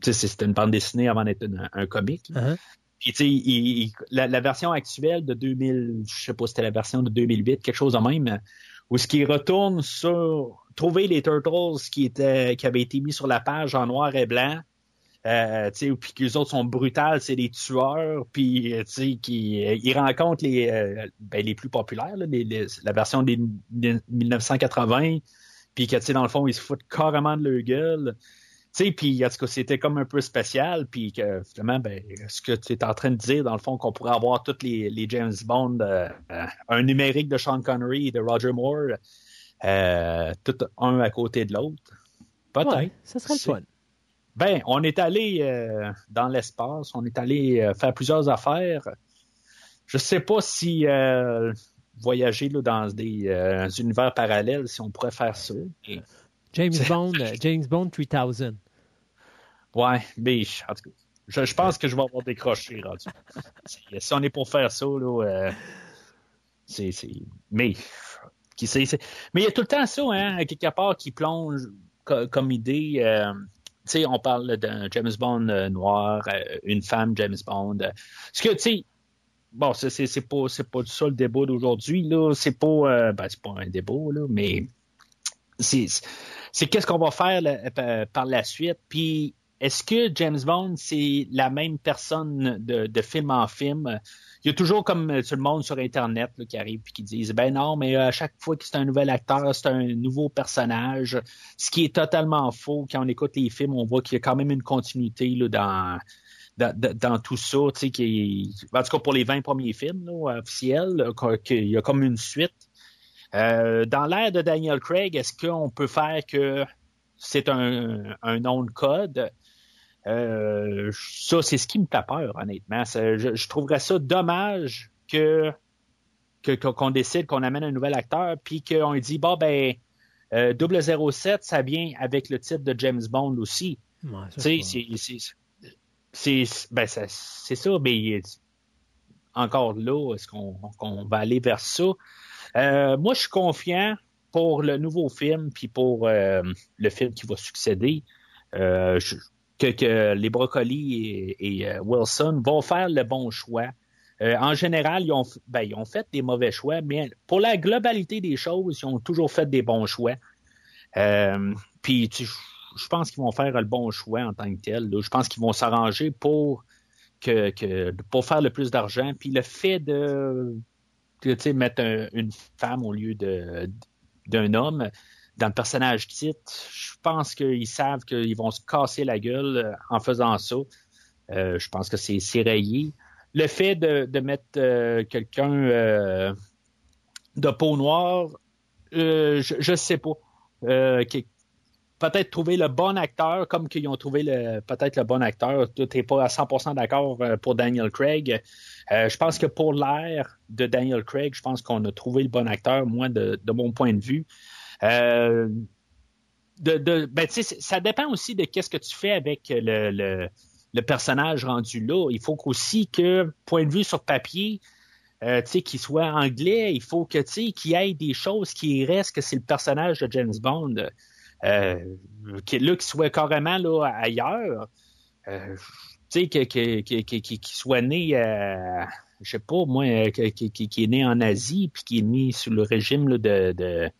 c'est une bande dessinée avant d'être un, un comique. Uh -huh. Puis, tu sais, la, version actuelle de 2000, je sais pas si c'était la version de 2008, quelque chose de même, où ce qui retourne sur trouver les Turtles qui étaient, qui avaient été mis sur la page en noir et blanc, euh, puis que les autres sont brutales, c'est des tueurs, puis qui ils rencontrent les euh, ben, les plus populaires, là, la version des, des 1980, puis que dans le fond ils se foutent carrément de leur gueule. Puis en tout cas c'était comme un peu spécial, puis que finalement ben ce que tu es en train de dire dans le fond qu'on pourrait avoir tous les, les James Bond, euh, un numérique de Sean Connery et de Roger Moore, euh, tout un à côté de l'autre. Peut-être. Ouais, ça serait le fun. Ben, on est allé euh, dans l'espace, on est allé faire plusieurs affaires. Je sais pas si voyager là, dans des univers parallèles, si on pourrait faire ça. Et... James Bond, James Bond 3000. Ouais, mais en tout cas, je, je pense que je vais avoir décroché rendu. si on est pour faire ça, là, euh, c'est, c'est. Mais qui sait, c'est... Mais il y a tout le temps ça, hein, quelque part, qui plonge co- comme idée. Euh, tu sais, on parle d'un James Bond euh, noir, une femme James Bond. Ce que, tu sais, bon, c'est, pas, c'est pas ça le débat d'aujourd'hui, là. C'est pas, ben, c'est pas un débat, là, mais c'est, c'est qu'est-ce qu'on va faire là, par la suite. Puis, est-ce que James Bond, c'est la même personne de, film en film? il y a toujours comme tout le monde sur Internet qui arrive et qui disent ben non, mais à chaque fois que c'est un nouvel acteur, c'est un nouveau personnage. Ce qui est totalement faux. Quand on écoute les films, on voit qu'il y a quand même une continuité dans, tout ça. Tu sais, qui en tout cas pour les 20 premiers films officiels, qu'il y a comme une suite. Euh, dans l'ère de Daniel Craig, est-ce qu'on peut faire que c'est un, un nom de code? Euh, ça, c'est ce qui me fait peur, honnêtement. Ça, je, je, trouverais ça dommage que qu'on décide qu'on amène un nouvel acteur, puis qu'on dit, bon, ben, euh, 007, ça vient avec le titre de James Bond aussi. Ouais, tu sais, c'est ben, c'est ça, mais encore là, est-ce qu'on qu va aller vers ça? Euh, moi, je suis confiant pour le nouveau film, puis pour euh, le film qui va succéder. Euh, je, que, que les Brocolis et, et uh, Wilson vont faire le bon choix. Euh, en général, ils ont, ben, ils ont fait des mauvais choix, mais pour la globalité des choses, ils ont toujours fait des bons choix. Euh, puis, je pense qu'ils vont faire le bon choix en tant que tel. Je pense qu'ils vont s'arranger pour que, que pour faire le plus d'argent. Puis le fait de, mettre un, une femme au lieu d'un homme, dans le personnage titre, je pense qu'ils savent qu'ils vont se casser la gueule en faisant ça. Euh, je pense que c'est rayé. Le fait de, mettre euh, quelqu'un euh, de peau noire, je, je sais pas. peut-être trouver le bon acteur, comme qu'ils ont trouvé le peut-être le bon acteur. Tu n'es pas à 100% d'accord pour Daniel Craig. je pense que pour l'ère de Daniel Craig, je pense qu'on a trouvé le bon acteur, moi, de mon point de vue. Euh, de, de ben, ça dépend aussi de qu'est-ce que tu fais avec le, le, le, personnage rendu là. Il faut aussi que, point de vue sur papier, euh, qu'il soit anglais, il faut que qu'il ait des choses qui restent, que c'est le personnage de James Bond, euh, qui, là, qui soit carrément là, ailleurs. Euh, qu'il qui, qui, qui, soit né, euh, je sais pas, moi, qui, qui, est né en Asie, puis qui est mis sous le régime là, de, de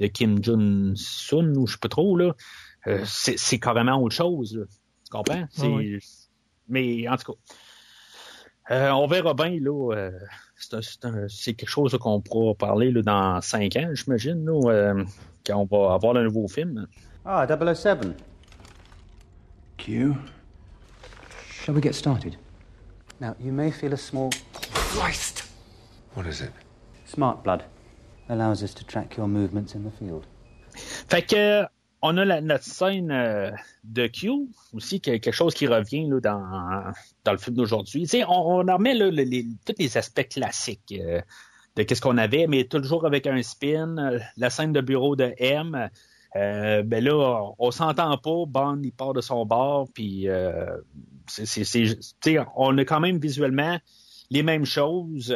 de Kim Jong-sun ou je sais pas trop, là, euh, c'est carrément autre chose. Là. Tu comprends? Ah oui. Mais en tout cas, euh, on verra bien là, euh, c'est quelque chose qu'on pourra parler là, dans cinq ans, j'imagine, euh, quand on va avoir le nouveau film. Ah, 007. Q? Shall we get started? Now, you may feel a small Christ! What is it? smart blood. Allows us to track your movements in the field. Fait que on a la, notre scène euh, de Q aussi, quelque chose qui revient dans, dans le film d'aujourd'hui. On, remet là, les, tous les aspects classiques euh, de qu'est-ce qu'on avait, mais toujours avec un spin. Euh, la scène de bureau de M. Ben là, on, on s'entend pas. Bond, il part de son bord, puis on a quand même visuellement les mêmes choses.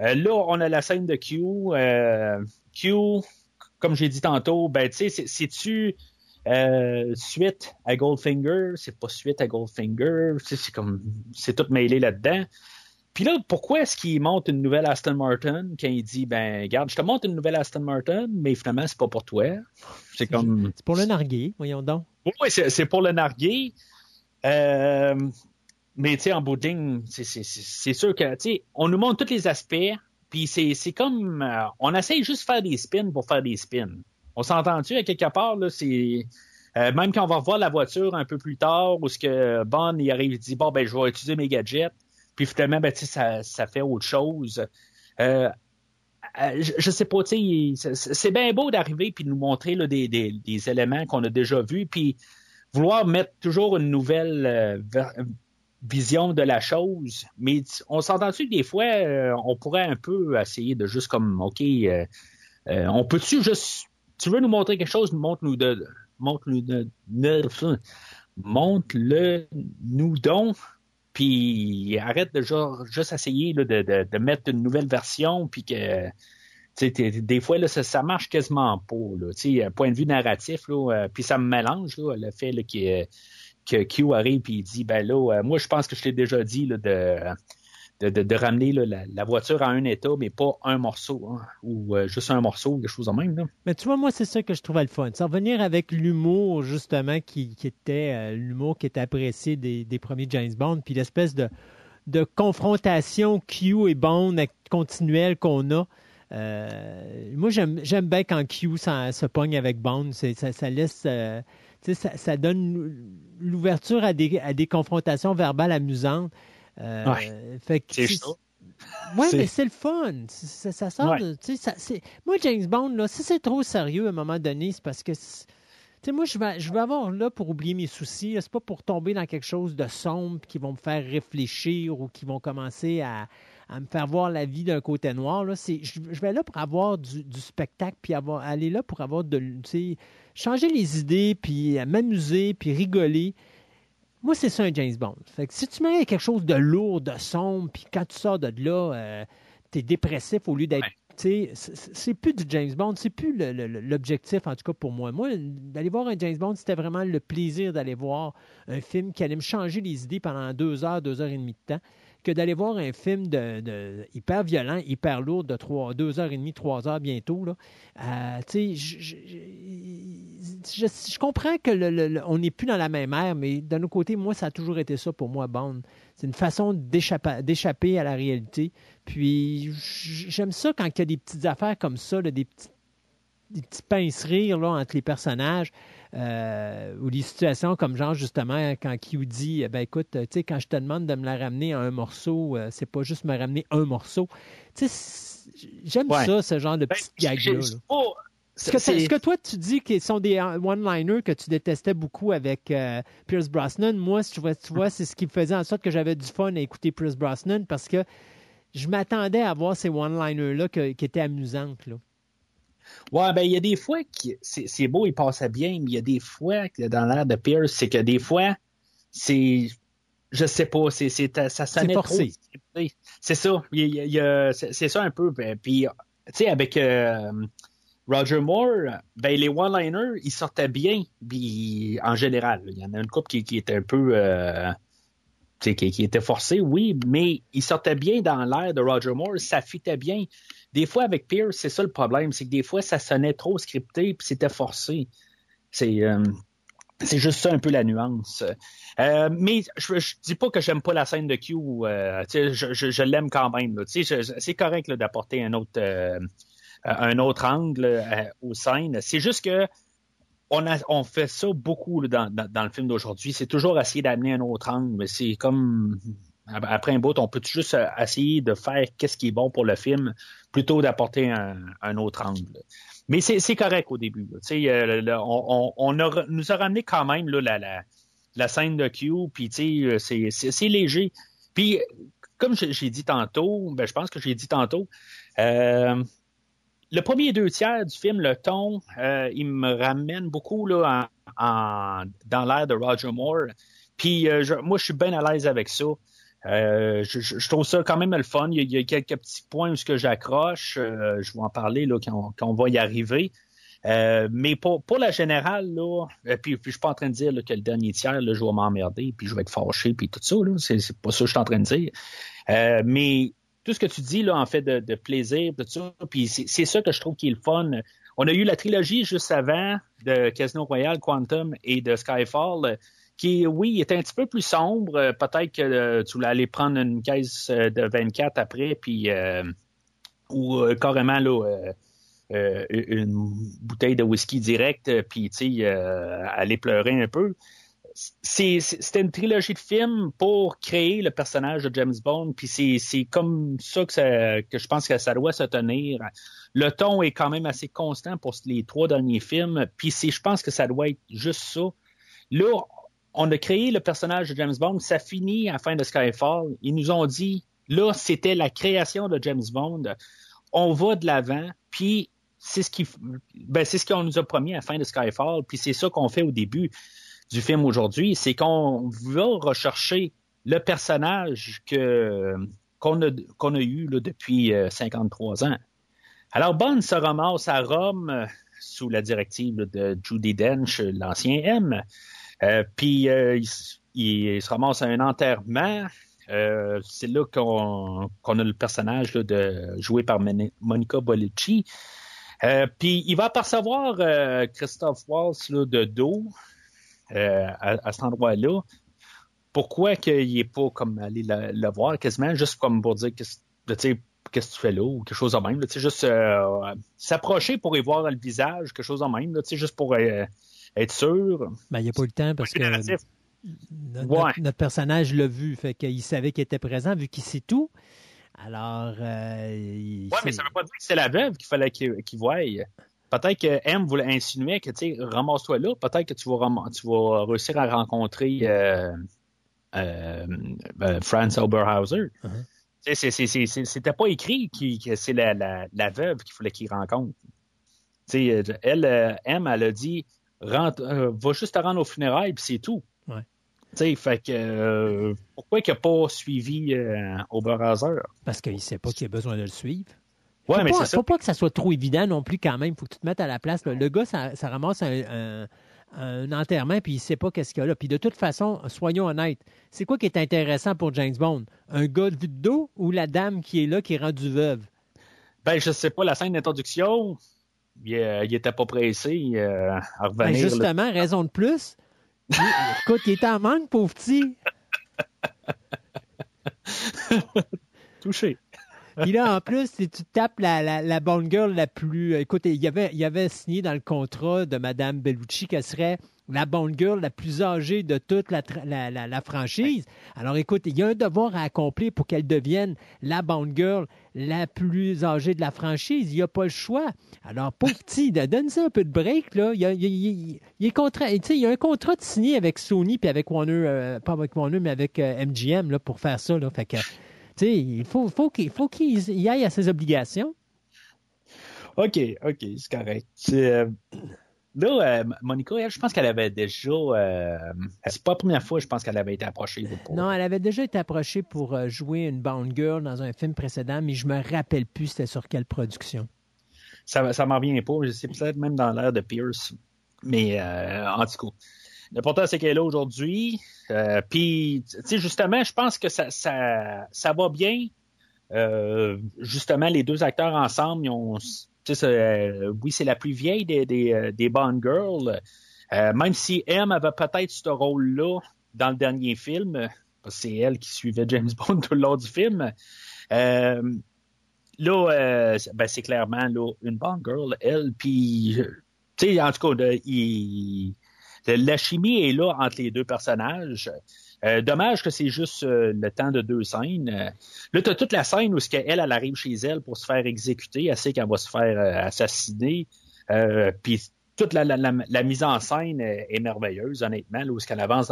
Euh, là, on a la scène de Q. Euh, Q, comme j'ai dit tantôt, ben tu sais, c'est-tu euh, suite à Goldfinger, c'est pas suite à Goldfinger, c'est comme c'est tout mêlé là-dedans. Puis là, pourquoi est-ce qu'il monte une nouvelle Aston Martin quand il dit ben regarde, je te monte une nouvelle Aston Martin, mais finalement c'est pas pour toi. C'est comme c'est pour le narguer, voyons donc. Oui, c'est, c'est pour le narguer. Euh, mais tu sais, en bout de ligne, c'est, sûr que tu sais, on nous montre tous les aspects, puis c'est, comme euh, on essaye juste de faire des spins pour faire des spins. On s'entend-tu à quelque part là, c'est euh, même quand on va revoir la voiture un peu plus tard, où ce que Bond il arrive, il dit bon ben je vais utiliser mes gadgets, puis finalement ben tu sais ça, ça fait autre chose. Euh, je, je sais pas, tu sais, c'est, c'est bien beau d'arriver puis de nous montrer là, des, des, des éléments qu'on a déjà vus, puis vouloir mettre toujours une nouvelle euh, vision de la chose. Mais on s'entend-tu que des fois, euh, on pourrait un peu essayer de juste comme, OK, euh, euh, on peut-tu juste, tu veux nous montrer quelque chose, montre-nous de, montre-nous de, montre-le nous donc, puis arrête de genre, juste essayer de, de, mettre une nouvelle version, puis que des fois, là, ça, marche quasiment pas. Là, point de vue narratif, puis ça me mélange le fait qu'il que Q arrive et il dit ben là, euh, moi je pense que je t'ai déjà dit de, de, ramener la, voiture à un état, mais pas un morceau, hein, ou euh, juste un morceau, quelque chose de même. Là. Mais tu vois, moi, c'est ça que je trouvais le fun. Ça revenir avec l'humour, justement, qui, était euh, l'humour qui était apprécié des, premiers James Bond, puis l'espèce de, confrontation Q et Bond continuelle qu'on a. Moi, j'aime bien quand Q se pogne avec Bond. C'est- ça laisse. Tu sais, ça, ça donne l'ouverture à des, à des confrontations verbales amusantes. Euh, Ouais. fait que C'est c'est- ça. Ouais, C'est- mais c'est le fun. Ça, ça sort Ouais. de. tu sais, Ça, c'est- moi, James Bond, là, si c'est trop sérieux à un moment donné, c'est parce que. c'est- Tu sais, moi, je vais, je vais avoir là pour oublier mes soucis. là. C'est pas pour tomber dans quelque chose de sombre qui vont me faire réfléchir ou qui vont commencer à, à me faire voir la vie d'un côté noir. Là. C'est, je, je vais là pour avoir du, du spectacle, puis avoir, aller là pour avoir de. tu changer les idées, puis euh, m'amuser, puis rigoler. Moi, c'est ça un James Bond. Fait que si tu mets quelque chose de lourd, de sombre, puis quand tu sors de là, euh, t'es dépressif au lieu d'être. Ouais. tu C'est c'est plus du James Bond, c'est plus le- le- le- l'objectif, en tout cas pour moi. Moi, d'aller voir un James Bond, c'était vraiment le plaisir d'aller voir un film qui allait me changer les idées pendant deux heures, deux heures et demie de temps, que d'aller voir un film de, hyper violent, hyper lourd, de trois, deux heures et demie, trois heures bientôt. Là. Euh, je, comprends que le- le- on n'est plus dans la même ère, mais d'un autre côté, moi, ça a toujours été ça pour moi, Bond. C'est une façon d'échapper à la réalité. Puis j'aime ça quand il y a des petites affaires comme ça, des petits des petits pince-rires là, entre les personnages euh, ou des situations comme genre justement quand Q dit eh ben écoute, tu sais, quand je te demande de me la ramener à un morceau, euh, c'est pas juste me ramener un morceau. Tu sais, j'aime Ouais. ça, ce genre de Ben, petits j'ai là. Ce que, toi, tu dis qu'ils sont des one-liners que tu détestais beaucoup avec euh, Pierce Brosnan, moi, tu vois, tu vois c'est ce qui me faisait en sorte que j'avais du fun à écouter Pierce Brosnan parce que je m'attendais à voir ces one-liners-là qui étaient amusantes. Là. Ouais, ben il y a des fois que c'est c'est beau, il passait bien, mais il y a des fois que dans l'air de Pierce, c'est que des fois, c'est je sais pas, c'est c'est ça sonnait forcé. C'est ça, c'est ça un peu. ben, Puis tu sais avec euh, Roger Moore, ben les one-liners, ils sortaient bien, puis en général, il y en a une couple qui, qui était un peu euh, tu sais, qui, qui était forcé, oui, mais il sortait bien dans l'air de Roger Moore, ça fitait bien. Des fois, avec Pierce, c'est ça le problème, c'est que des fois, ça sonnait trop scripté, puis c'était forcé. C'est, euh, C'est juste ça un peu la nuance. Euh, mais je, je dis pas que j'aime pas la scène de Q. Euh, je, l'aime quand même. C'est correct d'apporter un autre un autre angle aux scènes. C'est juste que on, fait ça beaucoup dans, dans, le film d'aujourd'hui. C'est toujours essayer d'amener un autre angle. Mais c'est comme après un bout, on peut juste essayer de faire qu'est-ce qui est bon pour le film plutôt d'apporter un, autre angle? Mais c'est correct au début. Euh, on, nous a ramené quand même la, scène de Q, puis euh, c'est léger. Puis, comme j'ai dit tantôt, ben, je pense que j'ai dit tantôt, euh, le premier deux tiers du film, le ton, euh, il me ramène beaucoup dans l'air de Roger Moore. Puis euh, moi, je suis bien à l'aise avec ça. Euh, je, je, trouve ça quand même le fun. Il y a, il y a quelques petits points où ce que j'accroche. Euh, je vais en parler là, quand, quand on va y arriver. Euh, mais pour, pour la générale, là, puis, puis je suis pas en train de dire là, que le dernier tiers, là, je vais m'emmerder, puis je vais être fâché, puis tout ça. C'est, c'est pas ça que je suis en train de dire. Euh, mais tout ce que tu dis là, en fait, de, de plaisir, tout ça, puis c'est, c'est ça que je trouve qui est le fun. On a eu la trilogie juste avant de Casino Royale, Quantum et de Skyfall qui, oui, est un petit peu plus sombre. Euh, peut-être que euh, tu voulais aller prendre une caisse euh, de 24 après, puis ou carrément là, une bouteille de whisky direct, puis tu sais, aller pleurer un peu. C'était une trilogie de films pour créer le personnage de James Bond, puis c'est comme ça que, ça que je pense que ça doit se tenir. Le ton est quand même assez constant pour les trois derniers films, puis je pense que ça doit être juste ça. Là, on a créé le personnage de James Bond, ça finit à la fin de Skyfall. Ils nous ont dit, là, c'était la création de James Bond. On va de l'avant, puis c'est ce qui, ben, ce qu'on nous a promis à la fin de Skyfall, puis c'est ça qu'on fait au début du film aujourd'hui, c'est qu'on va rechercher le personnage que qu'on a qu'on a eu depuis 53 euh, ans. Alors Bond se ramasse à Rome euh, sous la directive de Judy Dench, l'ancien M. Euh, puis euh, il, se ramasse à un enterrement. Euh, c'est là qu'on a le personnage de, joué par Monica Bellucci. puis il va apercevoir Christophe Waltz là, de dos à, à, cet endroit-là. Pourquoi qu'il n'est pas comme aller le, voir quasiment, juste comme pour dire qu'est-ce que tu fais là ou quelque chose de même. Là, juste s'approcher pour y voir le visage, quelque chose de même, là, juste pour être sûr. Ben, il n'y a pas eu le temps parce que notre, notre, personnage l'a vu, fait qu'il savait qu'il était présent vu qu'il sait tout. Alors, euh, ouais, mais ça ne veut pas dire que c'est la veuve qu'il fallait qu'il voie. Peut-être que M voulait insinuer que, tu sais, ramasse-toi là. Peut-être que tu vas, tu vas réussir à rencontrer euh, euh, ben, Franz Oberhauser. Uh-huh. C'était pas écrit que c'est la, la, la, veuve qu'il fallait qu'il rencontre. elle, M, elle a dit rentre, euh, va juste te rendre au funérailles, puis c'est tout. Ouais. sais, fait que euh, pourquoi il n'a pas suivi euh, Oberhauser? Parce qu'il ne sait pas qu'il a besoin de le suivre. Ouais, faut mais pas, c'est faut pas que ça soit trop évident non plus quand même. faut que tu te mettes à la place. Là. Le gars, ça, ça ramasse un, un, un, enterrement puis il sait pas qu'est-ce qu'il y a là. Puis de toute façon, soyons honnêtes, c'est quoi qui est intéressant pour James Bond? Un gars de dos ou la dame qui est là qui est rendue veuve? Ben, je sais pas, la scène d'introduction, il, euh, il était pas pressé euh, à revenir. Ben justement, là. raison de plus. Il, écoute, il était en manque, pauvre petit. Touché. Puis là, en plus, si tu tapes la, la, la bonne girl la plus. Écoute, il y avait, il y avait signé dans le contrat de Mme Bellucci qu'elle serait la Bond Girl la plus âgée de toute la, la, la, la, franchise. Alors écoute, il y a un devoir à accomplir pour qu'elle devienne la Bond Girl la plus âgée de la franchise. Il n'y a pas le choix. Alors, pauvre petit, donne-ça un peu de break. Là. Il, y a, il, il, il est il y a un contrat de signé avec Sony puis avec Warner, euh, pas avec Warner, mais avec euh, MGM là, pour faire ça. Là. Fait que, il faut, faut qu'il faut qu'il aille à ses obligations. OK, OK, c'est correct. Euh... Là, euh, Monica, elle, je pense qu'elle avait déjà. Euh, c'est pas la première fois, je pense qu'elle avait été approchée. Pour... Non, elle avait déjà été approchée pour euh, jouer une Bound Girl dans un film précédent, mais je me rappelle plus c'était sur quelle production. Ça, ça m'en revient pas. C'est peut-être même dans l'ère de Pierce. Mais en tout cas. L'important, c'est qu'elle est là aujourd'hui. Euh, Puis, tu sais, justement, je pense que ça, ça, ça va bien. Euh, justement, les deux acteurs ensemble, ils ont euh, oui, c'est la plus vieille des, des, euh, des Bond Girls. Euh, même si M avait peut-être ce rôle-là dans le dernier film, c'est elle qui suivait James Bond tout le long du film. Euh, là, ben, c'est clairement là, une bonne girl, elle. Puis, tu sais, en tout cas, il, la chimie est là entre les deux personnages. Euh, dommage que c'est juste euh, le temps de deux scènes. Euh, là, tu toute la scène où elle, elle arrive chez elle pour se faire exécuter. Elle sait qu'elle va se faire assassiner. Puis toute la, mise en scène est merveilleuse, honnêtement, là, où qu'elle avance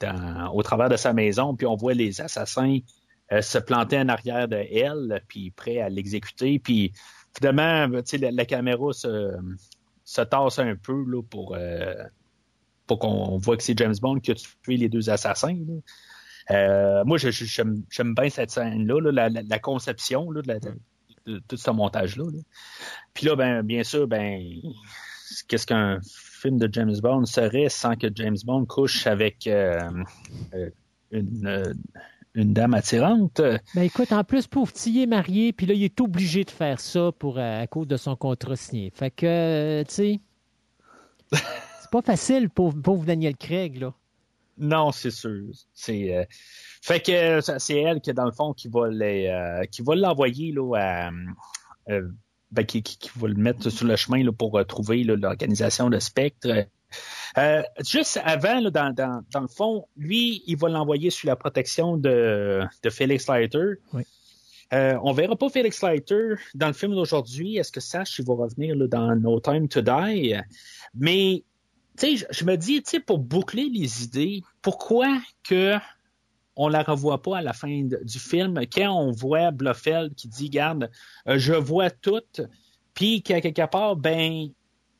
dans, au travers de sa maison, puis on voit les assassins se planter en arrière de elle, puis prêts à l'exécuter. Puis finalement, la, la caméra se, se tasse un peu là, pour pour qu'on voit que c'est James Bond qui a tué les deux assassins. Euh, moi, j'aime bien cette scène-là, la, conception de, tout ce montage-là. Puis là, ben, bien sûr, ben, qu'est-ce qu'un film de James Bond serait sans que James Bond couche avec euh, euh, une, une, dame attirante? Ben écoute, en plus, pauvre est marié, puis là, il est obligé de faire ça pour, à cause de son contrat signé. Fait que, tu sais... C'est pas facile, pour pauvre Daniel Craig, là. Non, c'est sûr. C'est euh, fait que c'est elle qui dans le fond qui va les euh, qui va l'envoyer là à euh, ben, qui, qui, va le mettre sur le chemin là, pour trouver l'organisation de Spectre. Juste avant, là, dans, dans, dans, le fond, lui, il va l'envoyer sous la protection de, de Felix Leiter. Oui. on verra pas Felix Leiter dans le film d'aujourd'hui. Est-ce que Sash il va revenir là, dans No Time to Die? Mais tu sais, je me dis, pour boucler les idées, pourquoi que on la revoit pas à la fin du film? Quand on voit Blofeld qui dit, garde, euh, je vois tout, puis qu'à quelque part, ben,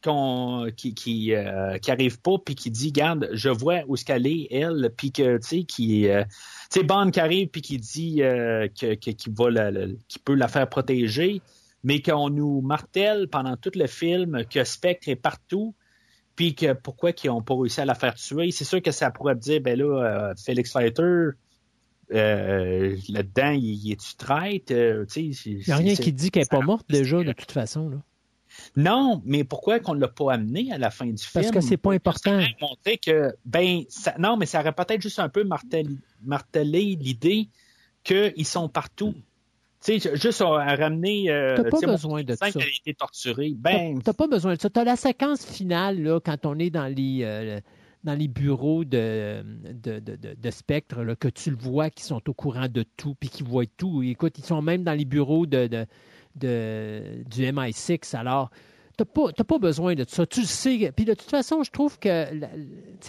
qu'on, qui, qui, euh, qui arrive pas, puis qui dit, garde, je vois où ce qu'elle est, elle, puis que, tu sais, qui, euh, tu sais, Bond qui arrive, puis qui dit que, que, qui va la, qui peut la faire protéger, mais qu'on nous martèle pendant tout le film que Spectre est partout, puis que pourquoi ils n'ont pas réussi à la faire tuer. C'est sûr que ça pourrait dire, ben là, euh, Felix Fighter, euh, là-dedans, il, est-tu traite? Euh, il n'y a rien qui dit qu'elle n'est pas morte déjà, de toute façon. Là. Non, mais pourquoi qu'on ne l'a pas amené à la fin du film? Parce que c'est pas important. montrer que, ben, non, mais ça aurait peut-être juste un peu martelé l'idée qu'ils sont partout. Tu sais, juste à, ramener. Euh, t'as pas besoin de ça. a été. Ben. T'as pas besoin de ça. T'as la séquence finale, là, quand on est dans les. Euh, dans les bureaux de, de, de, de Spectre, là, que tu le vois, qui sont au courant de tout, puis qui voient tout. Écoute, ils sont même dans les bureaux de, du MI6. Alors, tu n'as pas, pas, besoin de ça. Tu le sais. Puis de toute façon, je trouve que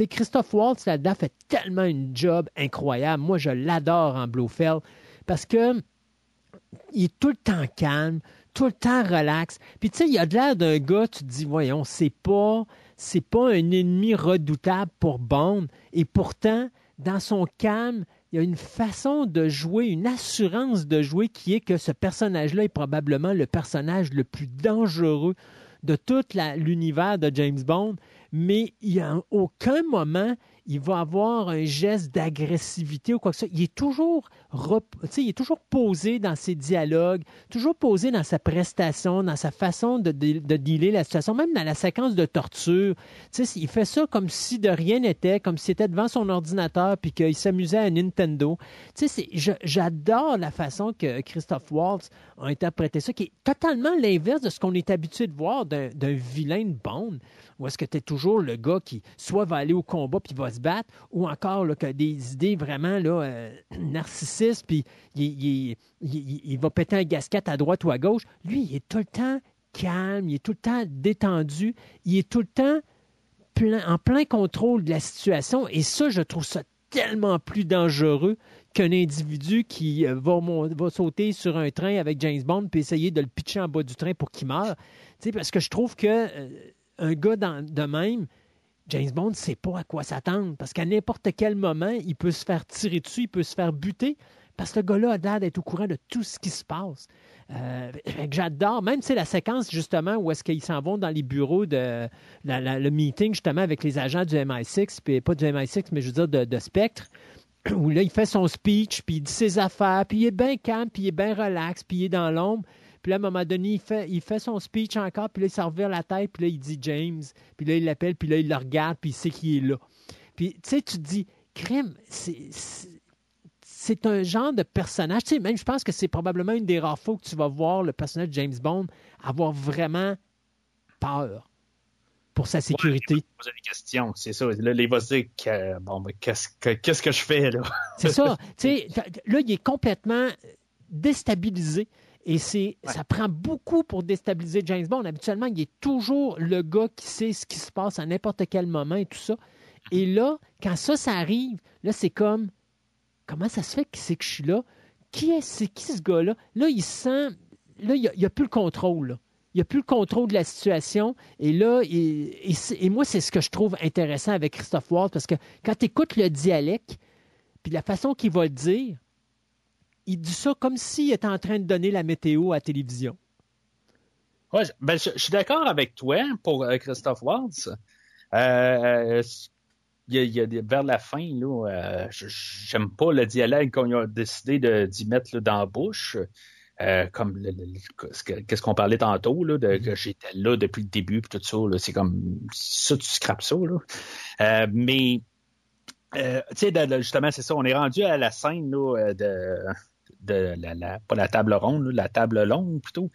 Christophe Waltz là-dedans fait tellement une job incroyable. Moi, je l'adore en Blofeld parce que il est tout le temps calme, tout le temps relax. Puis tu sais, il a de l'air d'un gars, tu te dis, voyons, c'est pas, c'est pas un ennemi redoutable pour Bond. Et pourtant, dans son calme, il y a une façon de jouer, une assurance de jouer qui est que ce personnage-là est probablement le personnage le plus dangereux de tout l'univers de James Bond, mais il n'y a aucun moment il va avoir un geste d'agressivité ou quoi que ce soit. Il est toujours, il est toujours posé dans ses dialogues, toujours posé dans sa prestation, dans sa façon de, de, dealer la situation, même dans la séquence de torture. il fait ça comme si de rien n'était, comme s'il était devant son ordinateur puis qu'il s'amusait à Nintendo. J'adore la façon que Christophe Waltz a interprété ça, qui est totalement l'inverse de ce qu'on est habitué de voir d'un vilain de Bond. Ou est-ce que tu es toujours le gars qui soit va aller au combat puis va battre, ou encore que des idées vraiment euh, narcissistes, puis il, va péter un gasket à droite ou à gauche. Lui, il est tout le temps calme, il est tout le temps détendu, il est tout le temps en plein contrôle de la situation. Et ça, je trouve ça tellement plus dangereux qu'un individu qui euh, va, va, sauter sur un train avec James Bond puis essayer de le pitcher en bas du train pour qu'il meure. parce que je trouve que euh, un gars de même, James Bond ne sait pas à quoi s'attendre parce qu'à n'importe quel moment, il peut se faire tirer dessus, il peut se faire buter parce que le gars-là a l'air d'être au courant de tout ce qui se passe. Euh, j'adore, même c'est la séquence justement où est-ce qu'ils s'en vont dans les bureaux de le meeting justement avec les agents du MI6, puis pas du MI6, mais je veux dire de Spectre, où là il fait son speech, puis il dit ses affaires, puis il est bien calme, puis il est bien relax, puis il est dans l'ombre. Puis là, à un moment donné, il fait, il fait son speech encore, puis là, il s'en revient la tête, puis là, il dit James, puis là, il l'appelle, puis là, il le regarde, puis il sait qu'il est là. Puis, tu sais, tu te dis, crème, c'est- un genre de personnage. Tu sais, même, je pense que c'est probablement une des rares fois que tu vas voir le personnage de James Bond avoir vraiment peur pour sa sécurité. poser des questions, c'est ça. Là, il va se dire que, bon, ben, qu'est-ce que, qu'est-ce que je fais, là? C'est ça. Tu sais, là, il est complètement déstabilisé. Et c'est, ça prend beaucoup pour déstabiliser James Bond. Habituellement, il est toujours le gars qui sait ce qui se passe à n'importe quel moment et tout ça. Et là, quand ça, ça arrive, là, c'est comme comment ça se fait que c'est que je suis là? Qui est, c'est qui ce gars-là? Là, il sent. Là, il n'y a, plus le contrôle. là. Il n'y a plus le contrôle de la situation. Et là, il- et, moi, c'est ce que je trouve intéressant avec Christophe Waltz, parce que quand tu écoutes le dialecte, puis la façon qu'il va le dire, il dit ça comme s'il était en train de donner la météo à la télévision. Ouais, ben, je, suis d'accord avec toi pour euh, Christophe Waltz. Euh, il y a, il y a vers la fin, là, euh, j'aime pas le dialogue qu'on a décidé d'y mettre dans la bouche. Euh, comme qu'est-ce qu'on parlait tantôt, là, que j'étais là depuis le début, puis tout ça, c'est comme ça, tu scrapes ça. Là. Euh, mais euh, tu sais, justement, c'est ça, on est rendu à la scène là, euh, de, de la, la- pas la table ronde, la table longue plutôt.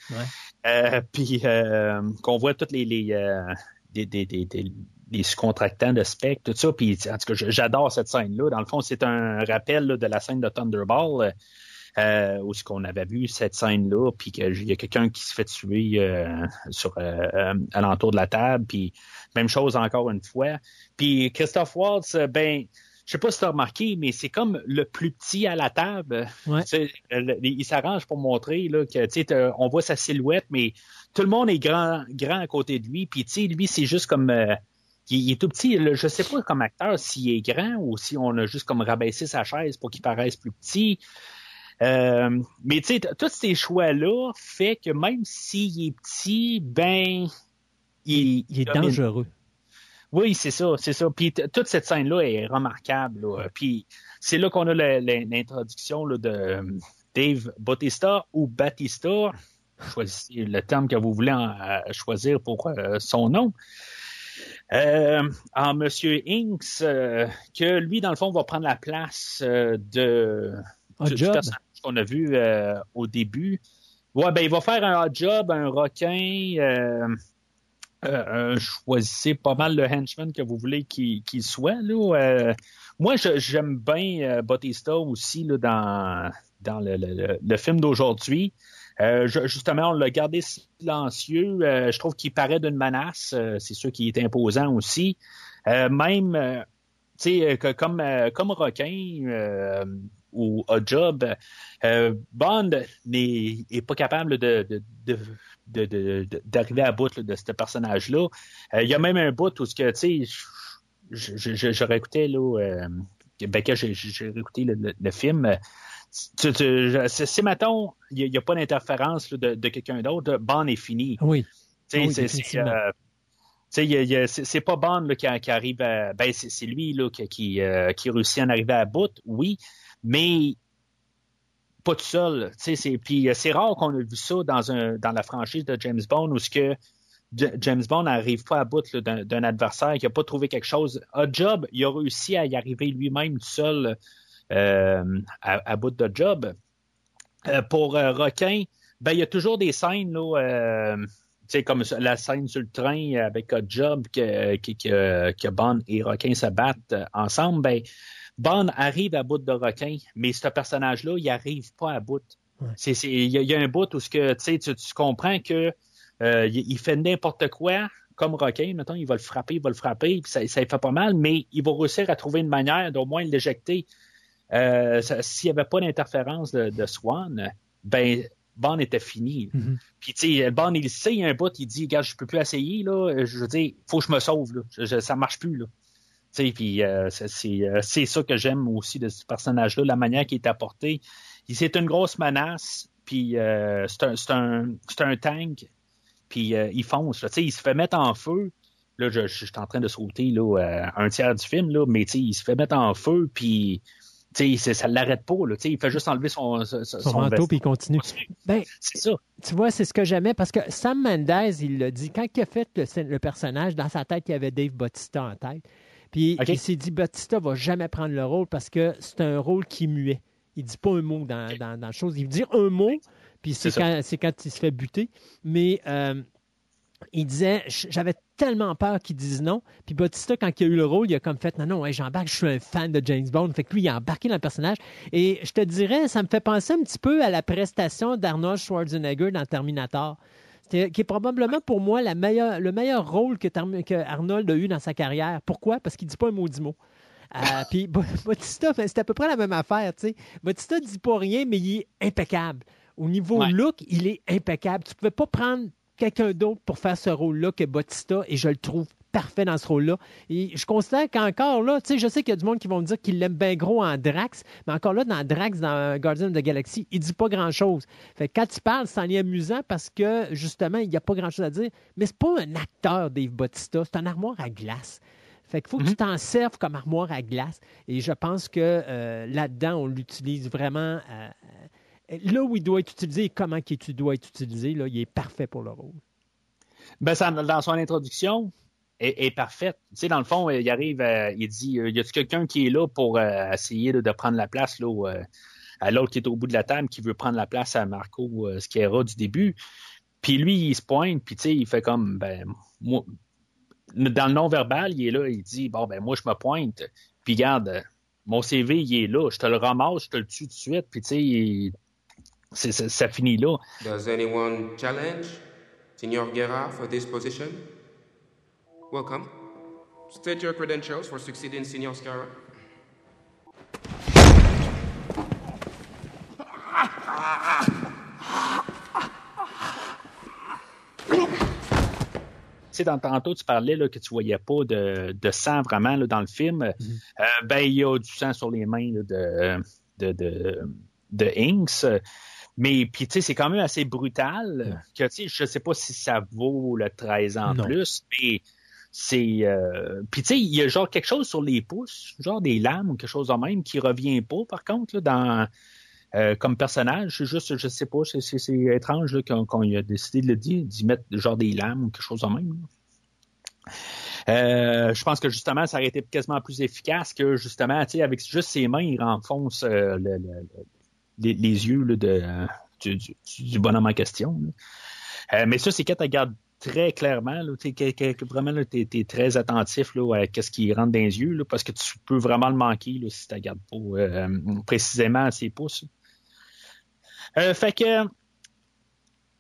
Euh, puis euh, qu'on voit toutes les, les, euh, des, des, des, des- les sous-contractants de spec, tout ça. Puis en tout cas, j'adore cette scène-là. Dans le fond, c'est un rappel là, de la scène de Thunderball. Euh, où ce qu'on avait vu cette scène-là, puis qu'il y a quelqu'un qui se fait tuer euh, sur euh, alentour de la table, puis même chose encore une fois. Puis Christophe Waltz, ben, je sais pas si tu as remarqué, mais c'est comme le plus petit à la table. Ouais. Le- il s'arrange pour montrer là, que tu sais, t'as- on voit sa silhouette, mais tout le monde est grand, grand à côté de lui. Puis tu sais, lui, c'est juste comme euh, il, il est tout petit. là. je sais pas comme acteur s'il est grand ou si on a juste comme rabaissé sa chaise pour qu'il paraisse plus petit. Euh, mais tu sais, tous ces choix-là fait que même s'il est petit, ben il, Il est domine. dangereux. Oui, c'est ça, c'est ça. Puis toute cette scène-là est remarquable. là. Puis c'est là qu'on a l'introduction de euh, Dave Bautista ou Batista. Choisissez le terme que vous voulez en- euh, choisir pour euh, son nom. Euh, en Monsieur Inks, euh, que lui, dans le fond, va prendre la place de Hot du, du personnage qu'on a vu au début. Ouais, ben il va faire un hot job, un requin. Euh, choisissez pas mal le henchman que vous voulez qu'il qu'il soit. Là. Euh, moi, j'aime bien euh, Bautista aussi là, dans, dans le, le- le- film d'aujourd'hui. Euh, justement, on l'a gardé silencieux. Euh, je trouve qu'il paraît d'une menace. C'est sûr qu'il est imposant aussi. Même, tu sais, comme, comme requin ou Hot Job, Bond n'est est pas capable de, de, de, de- de- de- d'arriver à bout là, de ce personnage-là. Euh, Il y a même un bout où ce que, tu sais, j'aurais écouté là, euh, ben, j'ai, écouté le, le- le film. Tu, tu, c'est, mettons, il n'y a, pas d'interférence de, de quelqu'un d'autre, Bond est fini. Oui. Tu sais, Oui, c'est, euh, pas Bond là, qui, qui arrive à. Ben, c'est, c'est lui là, qui, qui, euh, qui réussit à en arriver à bout, oui, mais pas tout seul. C'est, puis euh, c'est rare qu'on a vu ça dans, dans la franchise de James Bond où ce que James Bond n'arrive pas à bout d'un, adversaire qui n'a pas trouvé quelque chose. Hot Job, il a réussi à y arriver lui-même tout seul euh, à, bout de job. Euh, pour euh, Requin, ben il y a toujours des scènes là, euh, tu sais, comme la scène sur le train avec Job que, que, que, Bond et Requin se battent euh, ensemble. Ben Bond arrive à bout de Requin, mais ce personnage-là, il arrive pas à bout. Ouais. Il, y a, il y a un bout où ce que, tu, comprends que euh, il, fait n'importe quoi, comme Requin, mettons, il va le frapper, il va le frapper, puis ça, fait pas mal, mais il va réussir à trouver une manière d'au moins l'éjecter. Euh, S'il n'y avait pas d'interférence de, de Swan, ben Bond était fini. Mhm. Puis tu sais, Bond, il sait, il y a un bout, il dit, regarde, je peux plus essayer, là. Je veux dire, faut que je me sauve, là. Je- je- ça marche plus, là. Puis euh, c'est euh, c'est ça que j'aime aussi de ce personnage-là, la manière qui est apportée. Il- C'est une grosse menace, puis euh, c'est un, un, tank, puis euh, il fonce. là. Il se fait mettre en feu. Là, je, je, je suis en train de sauter là, un tiers du film, là, mais il se fait mettre en feu, puis ça l'arrête pas, là. Il fait juste enlever son, son, Son son manteau, puis il continue. Ben, C'est ça. tu vois, c'est ce que j'aimais parce que Sam Mendes, il l'a dit, quand il a fait le, le personnage, dans sa tête, il y avait Dave Bautista en tête. Puis il s'est dit, Bautista va jamais prendre le rôle parce que c'est un rôle qui est muet. Il dit pas un mot dans, dans, dans la chose. Il dit un mot, puis c'est quand, c'est quand il se fait buter. Mais euh, il disait, j'avais tellement peur qu'il dise non. Puis Bautista, quand il a eu le rôle, il a comme fait, non, non, hey, j'embarque, je suis un fan de James Bond. Fait que lui, il a embarqué dans le personnage. Et je te dirais, ça me fait penser un petit peu à la prestation d'Arnold Schwarzenegger dans Terminator. Qui est probablement pour moi la meilleure, le meilleur rôle que, que Arnold a eu dans sa carrière. Pourquoi? Parce qu'il dit pas un maudit mot. Euh, puis Ba- Bautista, ben, c'est à peu près la même affaire. tu sais. Bautista dit pas rien, mais il est impeccable. Au niveau Ouais. look, il est impeccable. Tu pouvais pas prendre quelqu'un d'autre pour faire ce rôle-là que Bautista, et je le trouve parfait dans ce rôle-là. Et je considère qu'encore là, tu sais, je sais qu'il y a du monde qui vont me dire qu'il l'aime bien gros en Drax, mais encore là, dans Drax, dans Guardian of the Galaxy, il dit pas grand-chose. Fait que quand il parle, c'en est amusant parce que, justement, il n'y a pas grand-chose à dire. Mais c'est pas un acteur, Dave Bautista, c'est un armoire à glace. Fait qu'il faut que tu t'en serves comme armoire à glace. Et je pense que euh, là-dedans, on l'utilise vraiment euh, euh, là où il doit être utilisé et comment il doit être utilisé. Là, il est parfait pour le rôle. Ben, ça, dans son introduction, est, parfaite. Tu sais, dans le fond, il arrive, euh, il dit, euh, y a-t-il quelqu'un qui est là pour euh, essayer de, prendre la place là, à l'autre qui est au bout de la table, qui veut prendre la place à Marco euh, du début? Puis lui, il se pointe, puis tu sais, il fait comme, ben, moi, dans le non-verbal, il est là, il dit, bon, ben, moi, je me pointe, puis regarde, euh, mon CV, il est là, je te le ramasse, je te le tue tout de suite, puis tu sais, ça finit là. Does anyone challenge Senor Guerra for this position? Welcome. State your credentials for succeeding Senor Scarra. Tu sais, dans tantôt, tu parlais là, que tu voyais pas de, de sang vraiment là, dans le film. Euh, ben, il y a du sang sur les mains là, de, de, de, de Inks. Mais puis, tu sais, c'est quand même assez brutal. Que, tu sais, je sais pas si ça vaut le 13 ans Non. plus, mais c'est... Euh... Puis, tu sais, il y a genre quelque chose sur les pouces, genre des lames ou quelque chose de même, qui revient pas, par contre, là, dans... euh, comme personnage, c'est juste, je sais pas, c'est, étrange qu'on, qu'on a décidé de le dire, d'y mettre genre des lames ou quelque chose de même. Euh, je pense que justement, ça aurait été quasiment plus efficace que justement, tu sais, avec juste ses mains, il renfonce le- le- le- les, yeux de, du, bonhomme en question. mais ça, c'est quand tu regardes très clairement, là, t'es- vraiment, tu es, très attentif là, à ce qui rentre dans les yeux, là, parce que tu peux vraiment le manquer là, si tu regardes pas euh, précisément ses pouces. Euh, fait que,